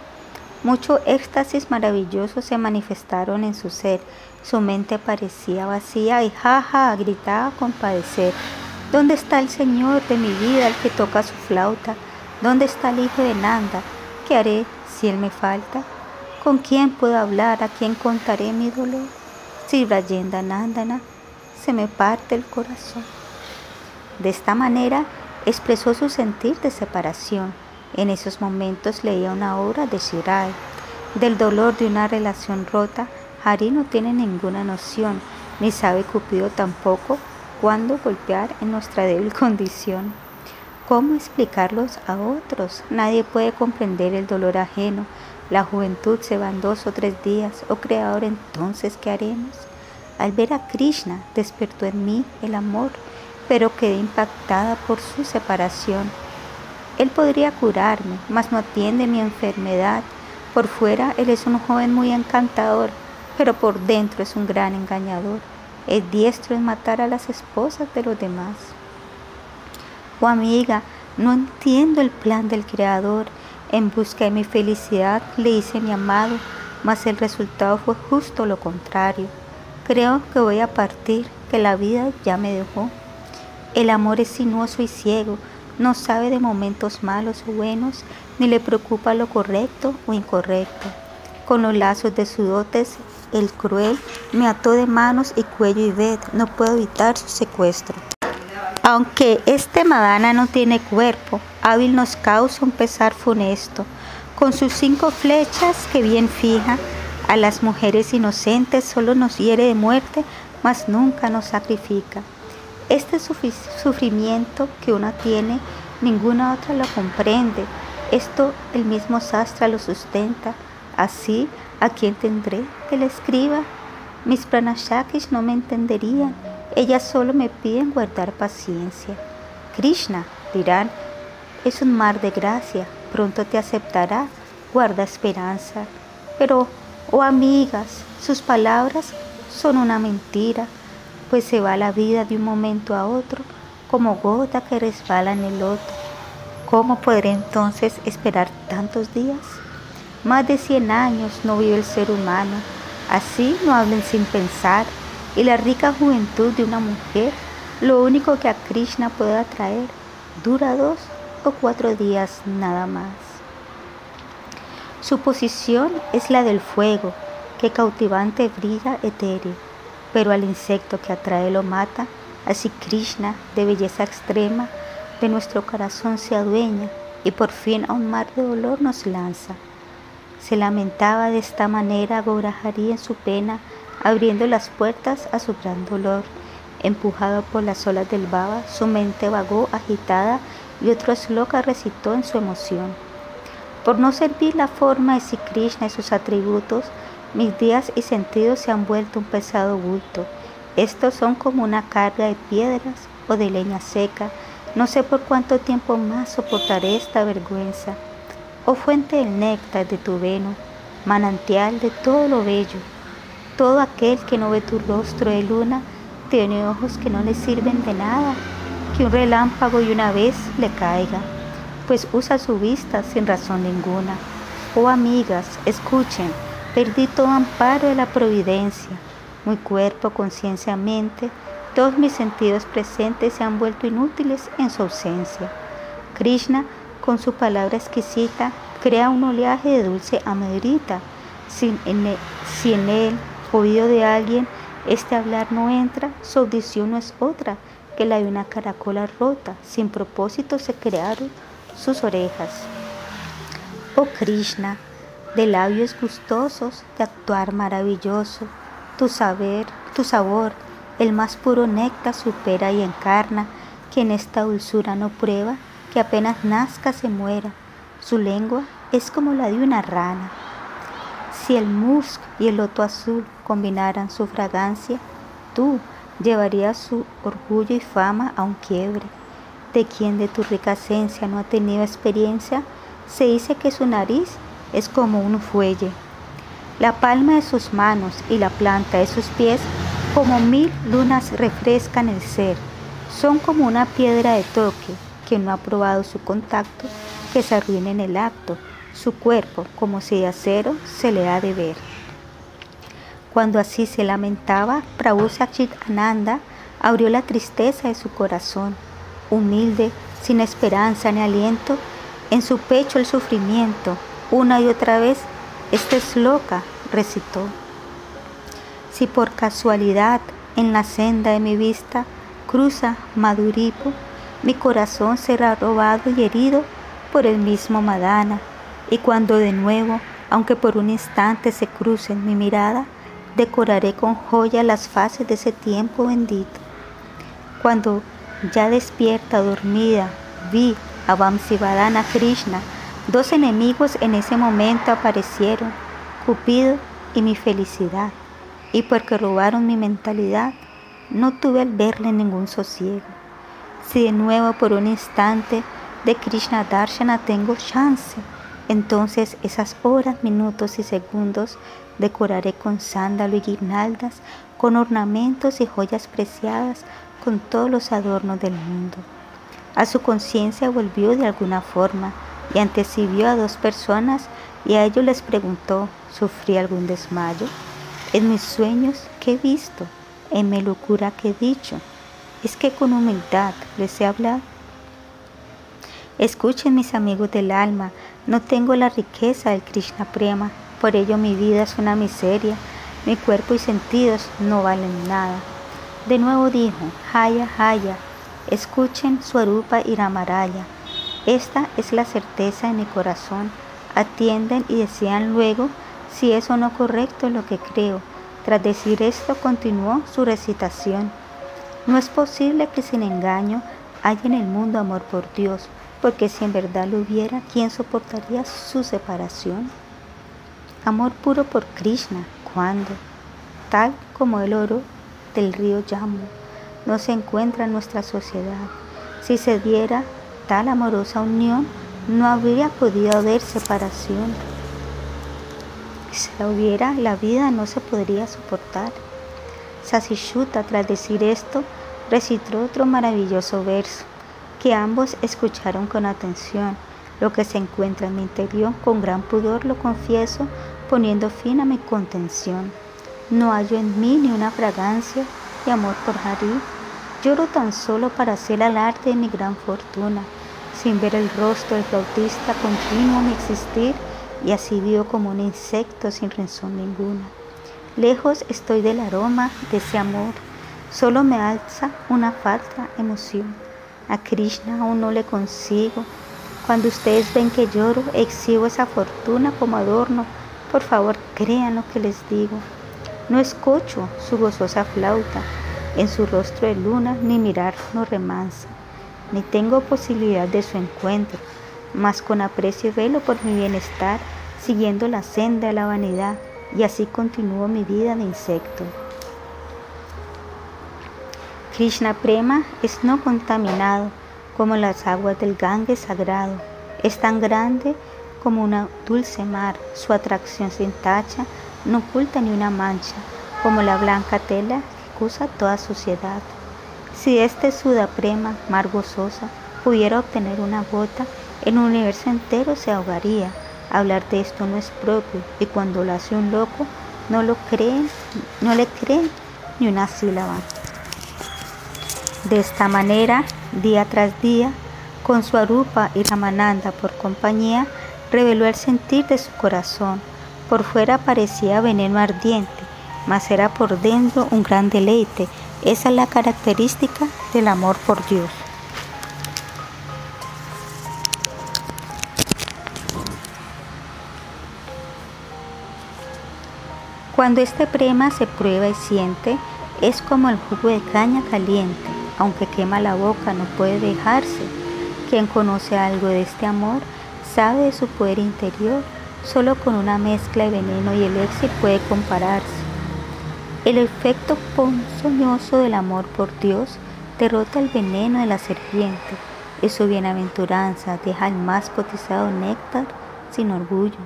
Mucho éxtasis maravilloso se manifestaron en su ser. Su mente parecía vacía y jaja gritaba con padecer. ¿Dónde está el Señor de mi vida, el que toca su flauta? ¿Dónde está el hijo de Nanda? ¿Qué haré si él me falta? ¿Con quién puedo hablar? ¿A quién contaré mi dolor? Si Brayenda Nandana se me parte el corazón. De esta manera expresó su sentir de separación. En esos momentos leía una obra de Shirai. Del dolor de una relación rota, Hari no tiene ninguna noción, ni sabe Cupido tampoco cuándo golpear en nuestra débil condición. ¿Cómo explicarlos a otros? Nadie puede comprender el dolor ajeno. La juventud se va en dos o tres días. Oh Creador, entonces, ¿qué haremos? Al ver a Krishna, despertó en mí el amor, pero quedé impactada por su separación. Él podría curarme, mas no atiende mi enfermedad. Por fuera, él es un joven muy encantador, pero por dentro es un gran engañador. Es diestro en matar a las esposas de los demás. Oh amiga, no entiendo el plan del Creador. En busca de mi felicidad le hice mi amado, mas el resultado fue justo lo contrario. Creo que voy a partir, que la vida ya me dejó. El amor es sinuoso y ciego, no sabe de momentos malos o buenos, ni le preocupa lo correcto o incorrecto. Con los lazos de su dotes el cruel me ató de manos y cuello y ved, no puedo evitar su secuestro. Aunque este Madana no tiene cuerpo, hábil nos causa un pesar funesto, con sus cinco flechas que bien fija, a las mujeres inocentes solo nos hiere de muerte, mas nunca nos sacrifica. Este sufrimiento que una tiene, ninguna otra lo comprende. Esto el mismo sastra lo sustenta. Así ¿A quién tendré que le escriba? Mis pranashakis no me entenderían. Ellas solo me piden guardar paciencia. Krishna, dirán, es un mar de gracia, pronto te aceptará, guarda esperanza. Pero, oh amigas, sus palabras son una mentira, pues se va la vida de un momento a otro como gota que resbala en el loto. ¿Cómo podré entonces esperar tantos días? Más de 100 años no vive el ser humano. Así no hablen sin pensar. Y la rica juventud de una mujer, lo único que a Krishna puede atraer, dura dos o cuatro días nada más. Su posición es la del fuego, que cautivante brilla etéreo, pero al insecto que atrae lo mata, así Krishna, de belleza extrema, de nuestro corazón se adueña y por fin a un mar de dolor nos lanza. Se lamentaba de esta manera Gaurahari en su pena, abriendo las puertas a su gran dolor. Empujado por las olas del baba, su mente vagó agitada y otro sloka recitó en su emoción. Por no servir la forma de Sri Krishna y sus atributos, mis días y sentidos se han vuelto un pesado bulto. Estos son como una carga de piedras o de leña seca. No sé por cuánto tiempo más soportaré esta vergüenza oh fuente del néctar de tu veno, manantial de todo lo bello. Todo aquel que no ve tu rostro de luna tiene ojos que no le sirven de nada, que un relámpago y una vez le caiga, pues usa su vista sin razón ninguna. Oh amigas, escuchen, perdí todo amparo de la providencia, mi cuerpo, conciencia, mente, todos mis sentidos presentes se han vuelto inútiles en su ausencia. Krishna con su palabra exquisita, crea un oleaje de dulce amarita. Si en, él, si en él, oído de alguien, este hablar no entra, su audición no es otra que la de una caracola rota. Sin propósito se crearon sus orejas. Oh Krishna, de labios gustosos, de actuar maravilloso, tu saber, tu sabor, el más puro néctar supera y encarna, que en esta dulzura no prueba que apenas nazca se muera. Su lengua es como la de una rana. Si el musk y el loto azul combinaran su fragancia, tú llevarías su orgullo y fama a un quiebre. De quien de tu rica esencia no ha tenido experiencia, se dice que su nariz es como un fuelle. La palma de sus manos y la planta de sus pies, como mil lunas refrescan el ser, son como una piedra de toque que no ha probado su contacto, que se arruine en el acto, su cuerpo, como si de acero, se le ha de ver. Cuando así se lamentaba, Prabhu Ananda abrió la tristeza de su corazón, humilde, sin esperanza ni aliento, en su pecho el sufrimiento, una y otra vez, este es loca, recitó. Si por casualidad en la senda de mi vista cruza Maduripo, Mi corazón será robado y herido por el mismo Madana. Y cuando de nuevo, aunque por un instante se crucen mi mirada, decoraré con joya las fases de ese tiempo bendito. Cuando ya despierta, dormida, vi a Vamsivadana Krishna, dos enemigos en ese momento aparecieron, Cupido y mi felicidad. Y porque robaron mi mentalidad, no tuve al verle ningún sosiego. Si de nuevo por un instante de Krishna Darshana tengo chance, entonces esas horas, minutos y segundos decoraré con sándalo y guirnaldas, con ornamentos y joyas preciadas, con todos los adornos del mundo. A su conciencia volvió de alguna forma y antecibió a dos personas y a ellos les preguntó, ¿sufrí algún desmayo? En mis sueños, ¿qué he visto? En mi locura, ¿qué he dicho? Es que con humildad les he hablado. Escuchen mis amigos del alma, no tengo la riqueza del Krishna Prema, por ello mi vida es una miseria, mi cuerpo y sentidos no valen nada. De nuevo dijo, Haya, Haya, escuchen Swarupa y Ramaraya. Esta es la certeza de mi corazón. Atienden y decían luego si es o no correcto lo que creo. Tras decir esto, continuó su recitación. No es posible que sin engaño haya en el mundo amor por Dios, porque si en verdad lo hubiera, ¿quién soportaría su separación? Amor puro por Krishna, ¿cuándo? Tal como el oro del río Yamu no se encuentra en nuestra sociedad. Si se diera tal amorosa unión, no habría podido haber separación. Si la hubiera, la vida no se podría soportar. Sasishuta, tras decir esto, recitó otro maravilloso verso que ambos escucharon con atención. Lo que se encuentra en mi interior con gran pudor lo confieso, poniendo fin a mi contención. No hallo en mí ni una fragancia de amor por Hari. Lloro tan solo para hacer arte de mi gran fortuna, sin ver el rostro del flautista continuo mi existir, y así vivo como un insecto sin razón ninguna. Lejos estoy del aroma de ese amor, solo me alza una falsa emoción. A Krishna aún no le consigo. Cuando ustedes ven que lloro, exhibo esa fortuna como adorno. Por favor, crean lo que les digo. No escucho su gozosa flauta, en su rostro de luna, ni mirar no remansa, ni tengo posibilidad de su encuentro, mas con aprecio velo por mi bienestar, siguiendo la senda de la vanidad, y así continúo mi vida de insecto. Krishna Prema es no contaminado como las aguas del Ganges sagrado. Es tan grande como una dulce mar. Su atracción sin tacha no oculta ni una mancha, como la blanca tela que acusa toda suciedad. Si este Suda Prema, mar gozosa, pudiera obtener una gota, el universo entero se ahogaría. Hablar de esto no es propio y cuando lo hace un loco, no lo creen, no le creen ni una sílaba. De esta manera, día tras día, con su arupa y Ramananda por compañía, reveló el sentir de su corazón. Por fuera parecía veneno ardiente, mas era por dentro un gran deleite. Esa es la característica del amor por Dios. Cuando este prema se prueba y siente, es como el jugo de caña caliente aunque quema la boca, no puede dejarse. Quien conoce algo de este amor sabe de su poder interior. Solo con una mezcla de veneno y elixir puede compararse. El efecto ponzoñoso del amor por Dios derrota el veneno de la serpiente y su bienaventuranza deja el más cotizado néctar sin orgullo.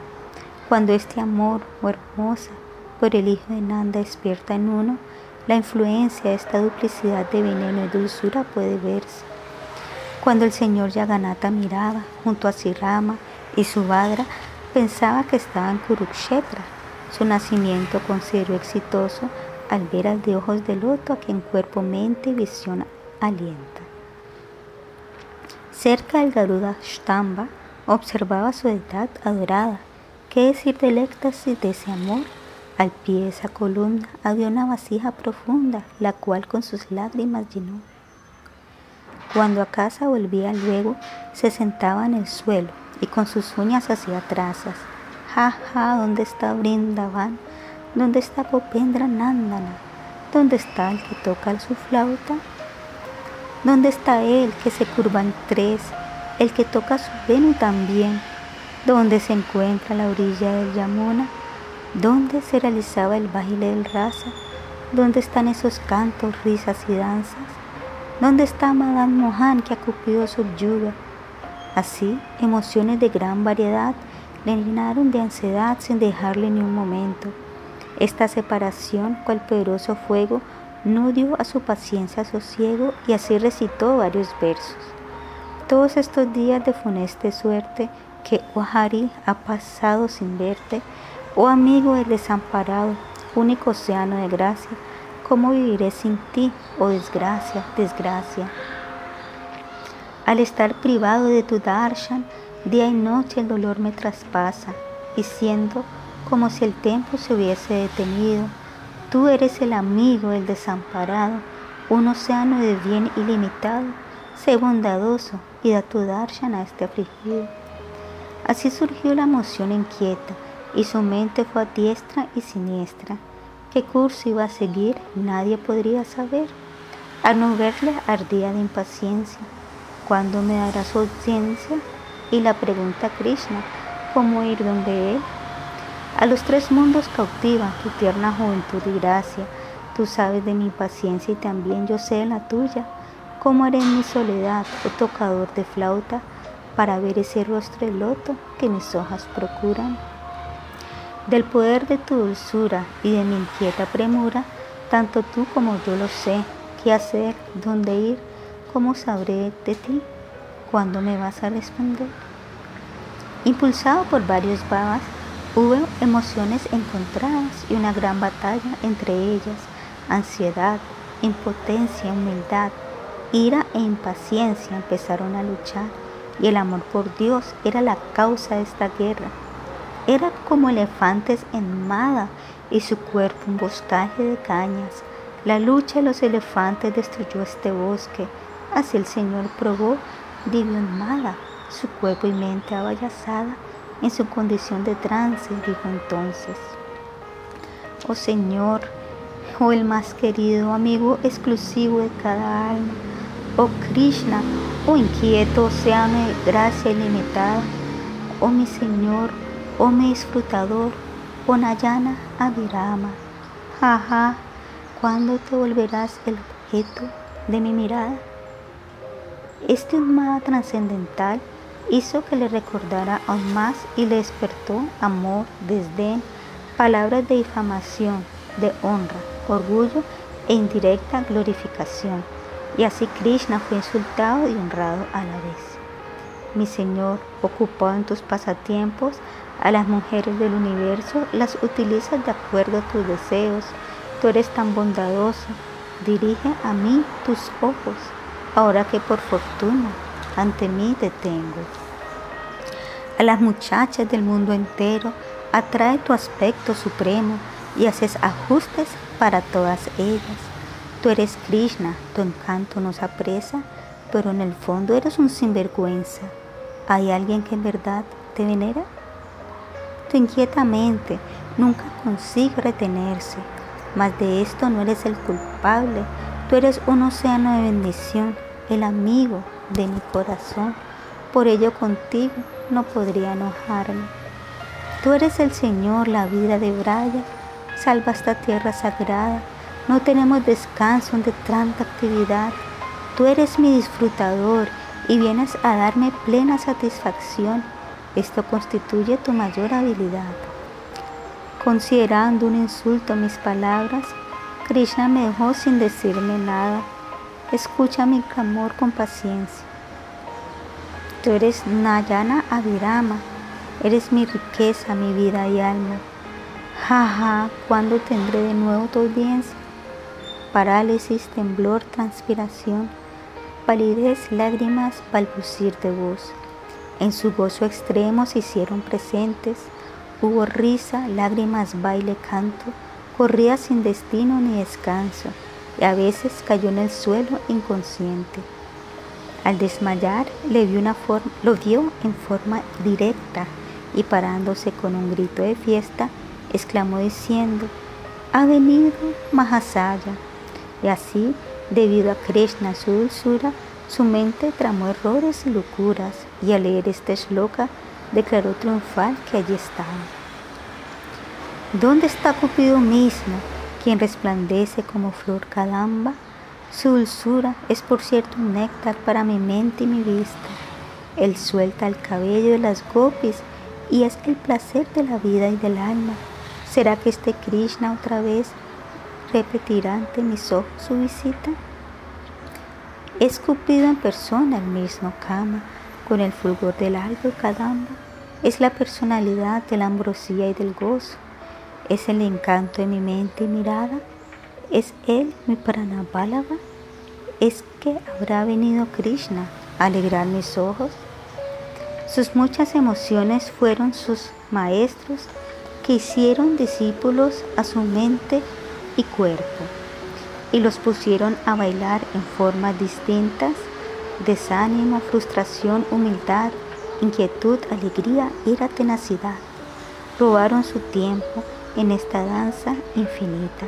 Cuando este amor, o hermosa, por el Hijo de Nanda despierta en uno, la influencia de esta duplicidad de veneno y dulzura puede verse. Cuando el señor Yaganata miraba junto a Sirama y su Subhadra, pensaba que estaba en Kurukshetra. Su nacimiento consideró exitoso al ver al de ojos de loto a quien cuerpo, mente y visión alienta. Cerca del Garuda Shtamba observaba su edad adorada. ¿Qué decir del éxtasis de ese amor? Al pie de esa columna había una vasija profunda, la cual con sus lágrimas llenó. Cuando a casa volvía luego, se sentaba en el suelo y con sus uñas hacía trazas. Ja, ja, ¿dónde está Brindavan? ¿Dónde está Popendra Nandana? ¿Dónde está el que toca su flauta? ¿Dónde está él que se curva en tres, el que toca su venu también? ¿Dónde se encuentra la orilla del Yamuna? ¿Dónde se realizaba el baile del raza? ¿Dónde están esos cantos, risas y danzas? ¿Dónde está Madame Mohan que ha Cupido subyuga? Así, emociones de gran variedad le llenaron de ansiedad sin dejarle ni un momento. Esta separación, cual poderoso fuego, no dio a su paciencia sosiego y así recitó varios versos. Todos estos días de funeste suerte que Wahari ha pasado sin verte, oh amigo del desamparado, único océano de gracia, ¿cómo viviré sin ti, oh desgracia, desgracia? Al estar privado de tu darshan, día y noche el dolor me traspasa, y siento como si el tiempo se hubiese detenido. Tú eres el amigo del desamparado, un océano de bien ilimitado. Sé bondadoso y da tu darshan a este afligido. Así surgió la emoción inquieta y su mente fue a diestra y siniestra. ¿Qué curso iba a seguir? Nadie podría saber. Al no verle ardía de impaciencia. ¿Cuándo me dará su audiencia? Y la pregunta a Krishna, ¿cómo ir donde él? A los tres mundos cautiva tu tierna juventud y gracia. Tú sabes de mi paciencia y también yo sé de la tuya. ¿Cómo haré en mi soledad, oh tocador de flauta, para ver ese rostro de loto que mis hojas procuran. Del poder de tu dulzura y de mi inquieta premura, tanto tú como yo lo sé, qué hacer, dónde ir, cómo sabré de ti, cuándo me vas a responder. Impulsado por varios babas, hubo emociones encontradas y una gran batalla entre ellas, ansiedad, impotencia, humildad, ira e impaciencia empezaron a luchar y el amor por Dios era la causa de esta guerra. Era como elefantes en mada y su cuerpo un boscaje de cañas. La lucha de los elefantes destruyó este bosque. Así el Señor probó, mada, su cuerpo y mente abayazada en su condición de trance, dijo entonces. Oh Señor, oh el más querido amigo exclusivo de cada alma, oh Krishna, oh inquieto océano de gracia ilimitada, oh mi Señor, oh mi disfrutador, oh Nayana Abhirama. Jaja, ¿cuándo te volverás el objeto de mi mirada? Este humada trascendental hizo que le recordara aún más y le despertó amor, desdén, palabras de difamación, de honra, orgullo e indirecta glorificación. Y así Krishna fue insultado y honrado a la vez. Mi Señor, ocupado en tus pasatiempos, a las mujeres del universo las utilizas de acuerdo a tus deseos. Tú eres tan bondadoso. Dirige a mí tus ojos, ahora que por fortuna ante mí te tengo. A las muchachas del mundo entero atrae tu aspecto supremo y haces ajustes para todas ellas. Tú eres Krishna, tu encanto nos apresa, pero en el fondo eres un sinvergüenza. ¿Hay alguien que en verdad te venera? Tu inquieta mente nunca consigue retenerse, mas de esto no eres el culpable. Tú eres un océano de bendición, el amigo de mi corazón. Por ello contigo no podría enojarme. Tú eres el Señor, la vida de Braya, salva esta tierra sagrada no tenemos descanso de tanta actividad. Tú eres mi disfrutador y vienes a darme plena satisfacción. Esto constituye tu mayor habilidad. Considerando un insulto mis palabras, Krishna me dejó sin decirme nada. Escucha mi clamor con paciencia. Tú eres Nayana Avirama, eres mi riqueza, mi vida y alma. Jaja, ¿cuándo tendré de nuevo tu audiencia? parálisis, temblor, transpiración, palidez, lágrimas, balbucir de voz. En su gozo extremo se hicieron presentes, hubo risa, lágrimas, baile, canto, corría sin destino ni descanso, y a veces cayó en el suelo inconsciente. Al desmayar le vio una forma, lo vio en forma directa y parándose con un grito de fiesta, exclamó diciendo, ha venido Mahasaya. Y así, debido a Krishna su dulzura, su mente tramó errores y locuras, y al leer este shloka declaró triunfal que allí estaba. ¿Dónde está Cupido mismo, quien resplandece como flor calamba? Su dulzura es por cierto un néctar para mi mente y mi vista. Él suelta el cabello de las gopis y es el placer de la vida y del alma. ¿Será que este Krishna otra vez repetirá ante mis ojos su visita? Escupido en persona el mismo Kama, con el fulgor del alba y kadamba. Es la personalidad de la ambrosía y del gozo. Es el encanto de mi mente y mirada. Es él mi Pranabálava. Es que habrá venido Krishna a alegrar mis ojos. Sus muchas emociones fueron sus maestros que hicieron discípulos a su mente y cuerpo y los pusieron a bailar en formas distintas, desánimo, frustración, humildad, inquietud, alegría, ira, tenacidad. Robaron su tiempo en esta danza infinita.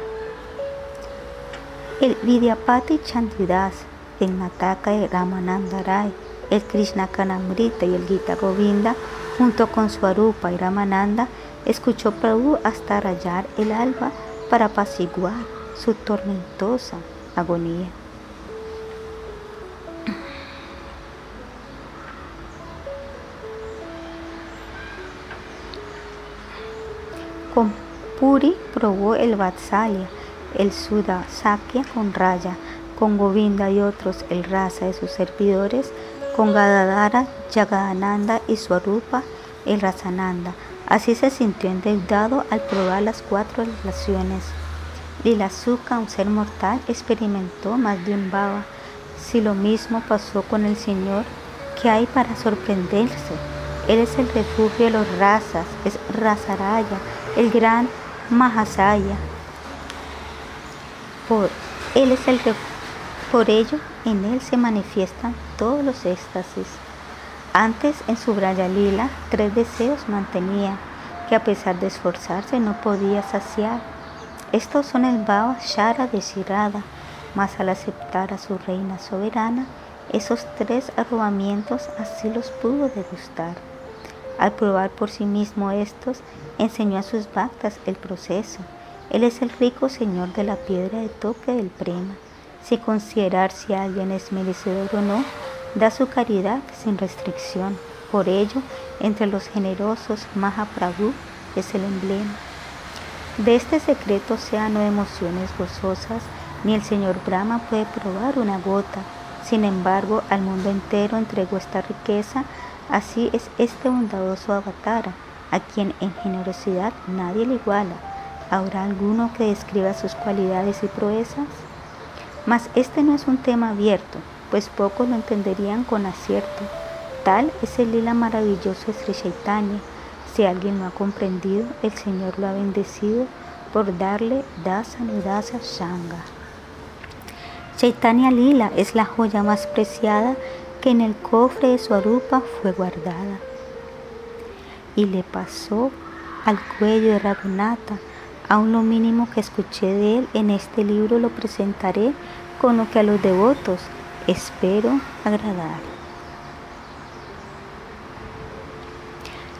El Vidyapati Chandidas, el Nataka de Ramananda Rai, el Krishna Kanamrita y el Gita Govinda, junto con su Arupa y Ramananda, escuchó Prabhu hasta rayar el alba para apaciguar su tormentosa agonía. Con Puri probó el Vatsalya, el Sudha Sakya con Raya, con Govinda y otros el raza de sus servidores, con Gadadara, Jagadananda y su Arupa, el Rasananda. Así se sintió endeudado al probar las cuatro relaciones. Lilasuka, un ser mortal, experimentó más de un baba. Si lo mismo pasó con el Señor, ¿qué hay para sorprenderse? Él es el refugio de los razas, es Razaraya, el gran Mahasaya. Por, él es el por ello en él se manifiestan todos los éxtasis. Antes en su Braya Lila tres deseos mantenía que a pesar de esforzarse no podía saciar. Estos son el Baba Shara de Shirada, mas al aceptar a su reina soberana, esos tres arrobamientos así los pudo degustar. Al probar por sí mismo estos, enseñó a sus bhaktas el proceso. Él es el rico señor de la piedra de toque del prema. Si considerar si alguien es merecedor o no, da su caridad sin restricción. Por ello, entre los generosos, Mahaprabhu es el emblema. De este secreto océano de emociones gozosas, ni el señor Brahma puede probar una gota. Sin embargo, al mundo entero entregó esta riqueza, así es este bondadoso avatara, a quien en generosidad nadie le iguala. ¿Habrá alguno que describa sus cualidades y proezas? Mas este no es un tema abierto, pues pocos lo entenderían con acierto. Tal es el lila maravilloso Sri Chaitanya. Si alguien lo ha comprendido, el Señor lo ha bendecido por darle dasa nudasa shanga. Chaitanya Lila es la joya más preciada que en el cofre de su arupa fue guardada. Y le pasó al cuello de Raghunatha, aun lo mínimo que escuché de él en este libro lo presentaré con lo que a los devotos espero agradar.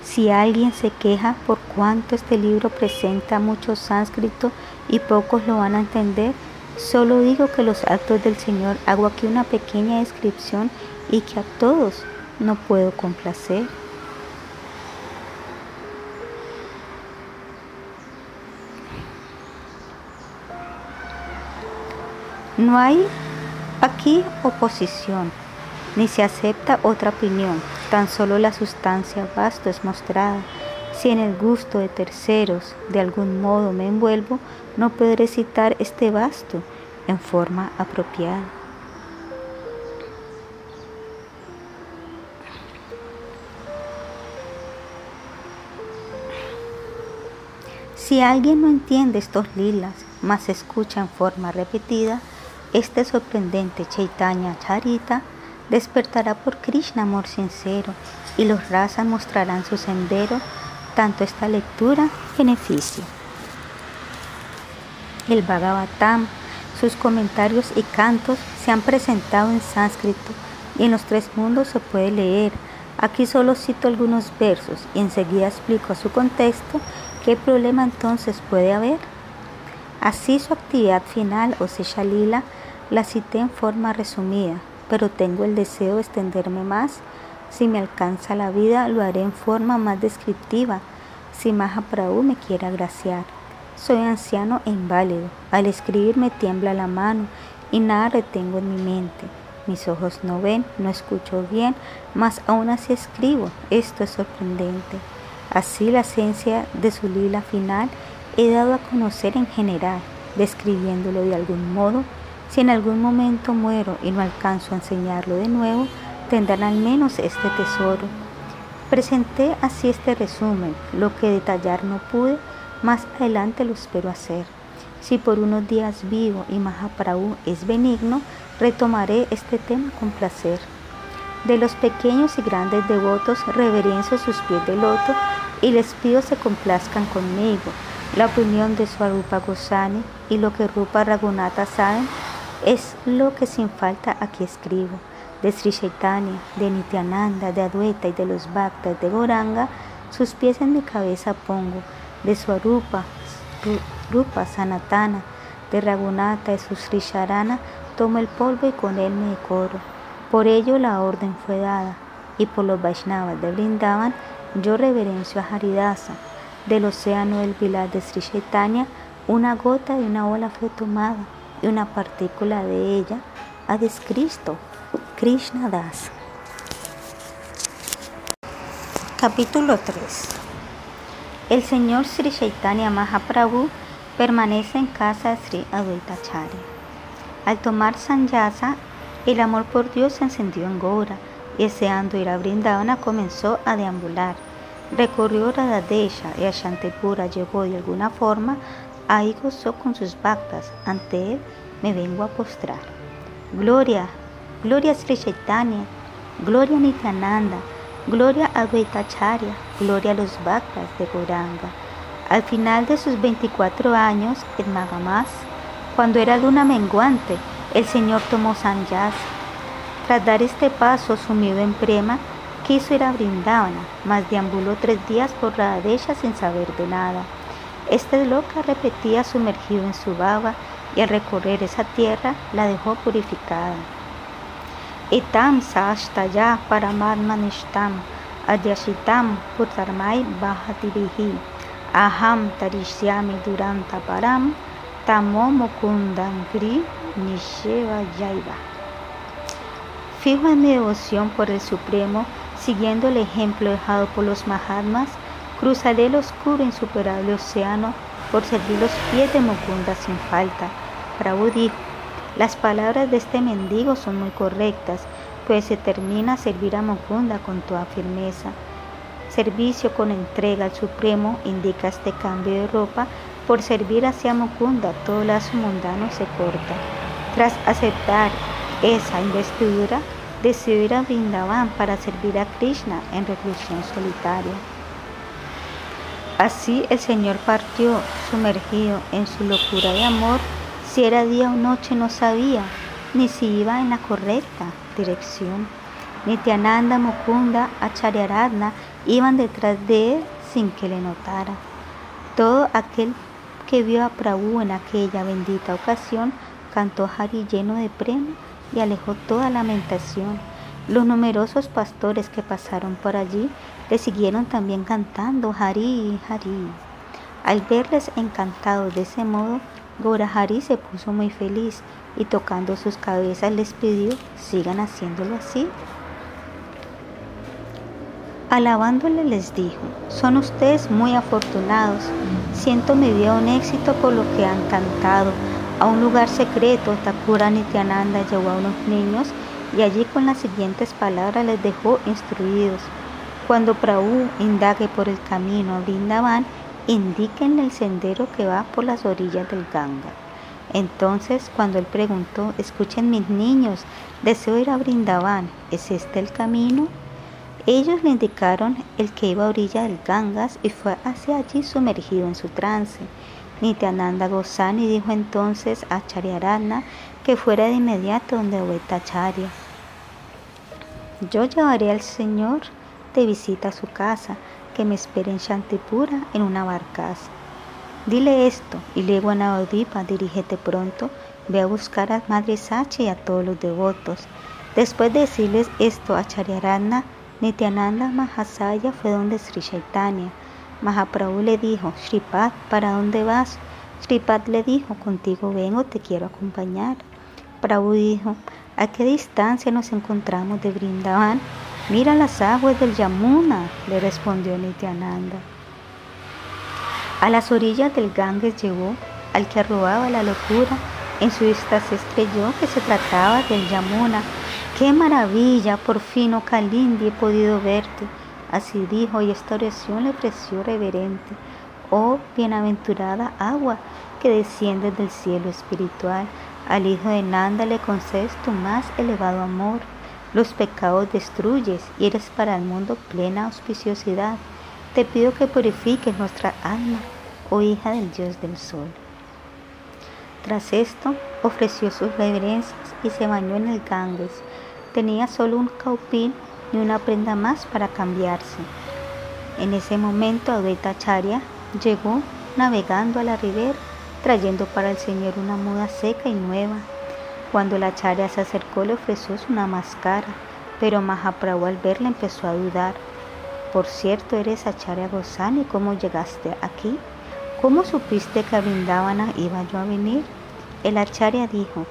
Si alguien se queja por cuanto este libro presenta mucho sánscrito y pocos lo van a entender, solo digo que los actos del Señor hago aquí una pequeña descripción y que a todos no puedo complacer. No hay aquí oposición, ni se acepta otra opinión, tan solo la sustancia vasto es mostrada. Si en el gusto de terceros de algún modo me envuelvo, no podré citar este vasto en forma apropiada. Si alguien no entiende estos lilas, mas escucha en forma repetida, este sorprendente Chaitanya Charita despertará por Krishna amor sincero y los razas mostrarán su sendero, tanto esta lectura beneficio. El Bhagavatam, sus comentarios y cantos se han presentado en sánscrito y en los tres mundos se puede leer. Aquí solo cito algunos versos y enseguida explico su contexto qué problema entonces puede haber. Así su actividad final, o sea, Lila, la cité en forma resumida, pero tengo el deseo de extenderme más. Si me alcanza la vida, lo haré en forma más descriptiva, si Mahaprabhu me quiere agraciar. Soy anciano e inválido. Al escribir me tiembla la mano y nada retengo en mi mente. Mis ojos no ven, no escucho bien, mas aún así escribo. Esto es sorprendente. Así la esencia de su lila final he dado a conocer en general, describiéndolo de algún modo. Si en algún momento muero y no alcanzo a enseñarlo de nuevo, tendrán al menos este tesoro. Presenté así este resumen, lo que detallar no pude, más adelante lo espero hacer. Si por unos días vivo y Mahaprabhu es benigno, retomaré este tema con placer. De los pequeños y grandes devotos reverencio sus pies de loto y les pido se complazcan conmigo. La opinión de Swarupa Goswami y lo que Rupa Raghunatha saben es lo que sin falta aquí escribo. De Sri Chaitanya, de Nityananda, de Adwaita y de los Bhaktas de Goranga, sus pies en mi cabeza pongo. De Swarupa, Rupa Sanatana, de Raghunatha y su Sri Sharana, tomo el polvo y con él me decoro. Por ello la orden fue dada, y por los Vaishnavas de Brindavan yo reverencio a Haridasa. Del océano del Vilar de Sri Chaitanya, una gota de una ola fue tomada, y una partícula de ella ha descrito Krishna Das. Capítulo 3 El Señor Sri Chaitanya Mahaprabhu permanece en casa de Sri Advaitacharya. Al tomar sanyasa, el amor por Dios se encendió en Gora deseando ir a Brindavana comenzó a deambular. Recorrió Radadesha y a llegó de alguna forma, ahí gozó con sus bhaktas. Ante él me vengo a postrar. Gloria, gloria a Sri Chaitanya, gloria a Nityananda, gloria a gloria a los bhaktas de Goranga. Al final de sus 24 años en Magamas, cuando era luna menguante, el Señor tomó sanyas. Tras dar este paso sumido en prema, quiso ir a Brindavana, mas deambuló tres días por Radesha sin saber de nada. Este loca repetía sumergido en su baba y al recorrer esa tierra la dejó purificada. Etam sashtaya paramatmanishtam adyashitam putarmai bhativihi aham tarishyami duranta param Tamo Mukundangri Nisheva Yaiva. Fijo en mi devoción por el Supremo, siguiendo el ejemplo dejado por los Mahatmas, cruzaré el oscuro e insuperable océano por servir los pies de Mukunda sin falta. Prabhu dijo, las palabras de este mendigo son muy correctas, pues se termina a servir a Mukunda con toda firmeza. Servicio con entrega al Supremo indica este cambio de ropa por servir hacia Mukunda, todo lazo mundano se corta. Tras aceptar esa investidura, decidió ir a Vrindavan para servir a Krishna en reclusión solitaria. Así el Señor partió, sumergido en su locura de amor, si era día o noche no sabía, ni si iba en la correcta dirección. Nityananda, Mukunda, Acharyaradna iban detrás de él sin que le notara. Todo aquel que vio a Prabhu en aquella bendita ocasión, cantó Hari lleno de premio y alejó toda lamentación. Los numerosos pastores que pasaron por allí le siguieron también cantando Hari, Hari. Al verles encantados de ese modo, Hari se puso muy feliz y tocando sus cabezas les pidió, sigan haciéndolo así. Alabándole les dijo, son ustedes muy afortunados, siento mi vida un éxito por lo que han cantado. A un lugar secreto, Takura Nityananda llevó a unos niños y allí con las siguientes palabras les dejó instruidos. Cuando Prabhu indague por el camino a Brindavan, indíquenle el sendero que va por las orillas del Ganga. Entonces, cuando él preguntó, escuchen mis niños, deseo ir a Brindavan, ¿es este el camino? Ellos le indicaron el que iba a orilla del Gangas y fue hacia allí sumergido en su trance. Nityananda Gosani dijo entonces a Charyarana que fuera de inmediato donde Charya. Yo llevaré al Señor de visita a su casa, que me espere en Shantipura en una barcaza. Dile esto y luego a Navadipa dirígete pronto, ve a buscar a Madre Sachi y a todos los devotos. Después de decirles esto a Charyarana, Nityananda Mahasaya fue donde Sri Chaitanya. Mahaprabhu le dijo, Sripad, ¿para dónde vas? Sripad le dijo, contigo vengo, te quiero acompañar. Prabhu dijo, ¿a qué distancia nos encontramos de Brindavan? Mira las aguas del Yamuna, le respondió Nityananda. A las orillas del Ganges llegó, al que arrobaba la locura, en su vista se estrelló que se trataba del Yamuna. ¡Qué maravilla! Por fin, oh Kalindi, he podido verte. Así dijo y esta oración le ofreció reverente. Oh bienaventurada agua que desciende del cielo espiritual, al hijo de Nanda le concedes tu más elevado amor. Los pecados destruyes y eres para el mundo plena auspiciosidad. Te pido que purifiques nuestra alma, oh hija del Dios del Sol. Tras esto, ofreció sus reverencias y se bañó en el Ganges. Tenía solo un caupín y una prenda más para cambiarse. En ese momento, Charya llegó navegando a la ribera, trayendo para el Señor una muda seca y nueva. Cuando la Charya se acercó, le ofreció una máscara, pero Mahaprabhu al verla empezó a dudar. Por cierto, eres Acharya Gosani, ¿cómo llegaste aquí? ¿Cómo supiste que a iba yo a venir? El Acharya dijo,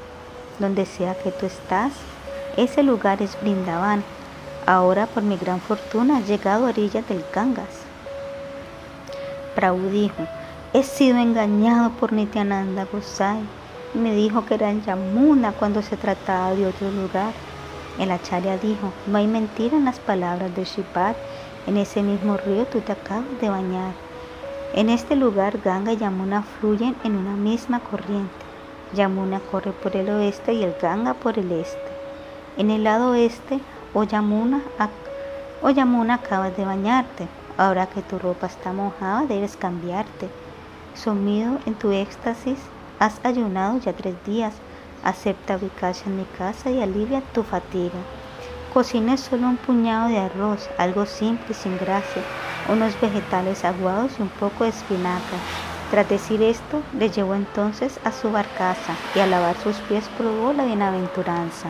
donde sea que tú estás, ese lugar es Brindavan. Ahora por mi gran fortuna has llegado a orillas del Gangas. Prabhu dijo, he sido engañado por Nityananda Gosai. Me dijo que era en Yamuna cuando se trataba de otro lugar. El Acharya dijo, no hay mentira en las palabras de Shipad en ese mismo río tú te acabas de bañar. En este lugar Ganga y Yamuna fluyen en una misma corriente. Yamuna corre por el oeste y el Ganga por el este. En el lado oeste, o Yamuna, o Yamuna acabas de bañarte. Ahora que tu ropa está mojada, debes cambiarte. Sumido en tu éxtasis, has ayunado ya tres días. Acepta ubicarse en mi casa y alivia tu fatiga. Cocine solo un puñado de arroz, algo simple y sin gracia, unos vegetales aguados y un poco de espinaca. Tras decir esto, le llevó entonces a su barcaza y al lavar sus pies probó la bienaventuranza.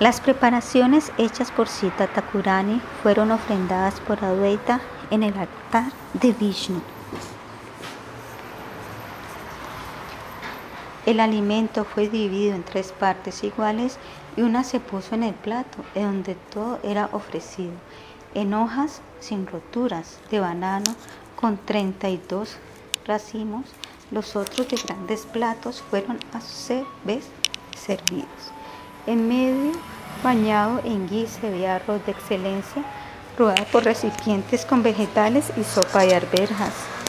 Las preparaciones hechas por Sita Takurani fueron ofrendadas por Adwaita en el altar de Vishnu. El alimento fue dividido en tres partes iguales y una se puso en el plato, en donde todo era ofrecido, en hojas sin roturas de banano con 32 racimos. Los otros de grandes platos fueron a su vez servidos. En medio, bañado en guise de arroz de excelencia, rodeado por recipientes con vegetales y sopa de arvejas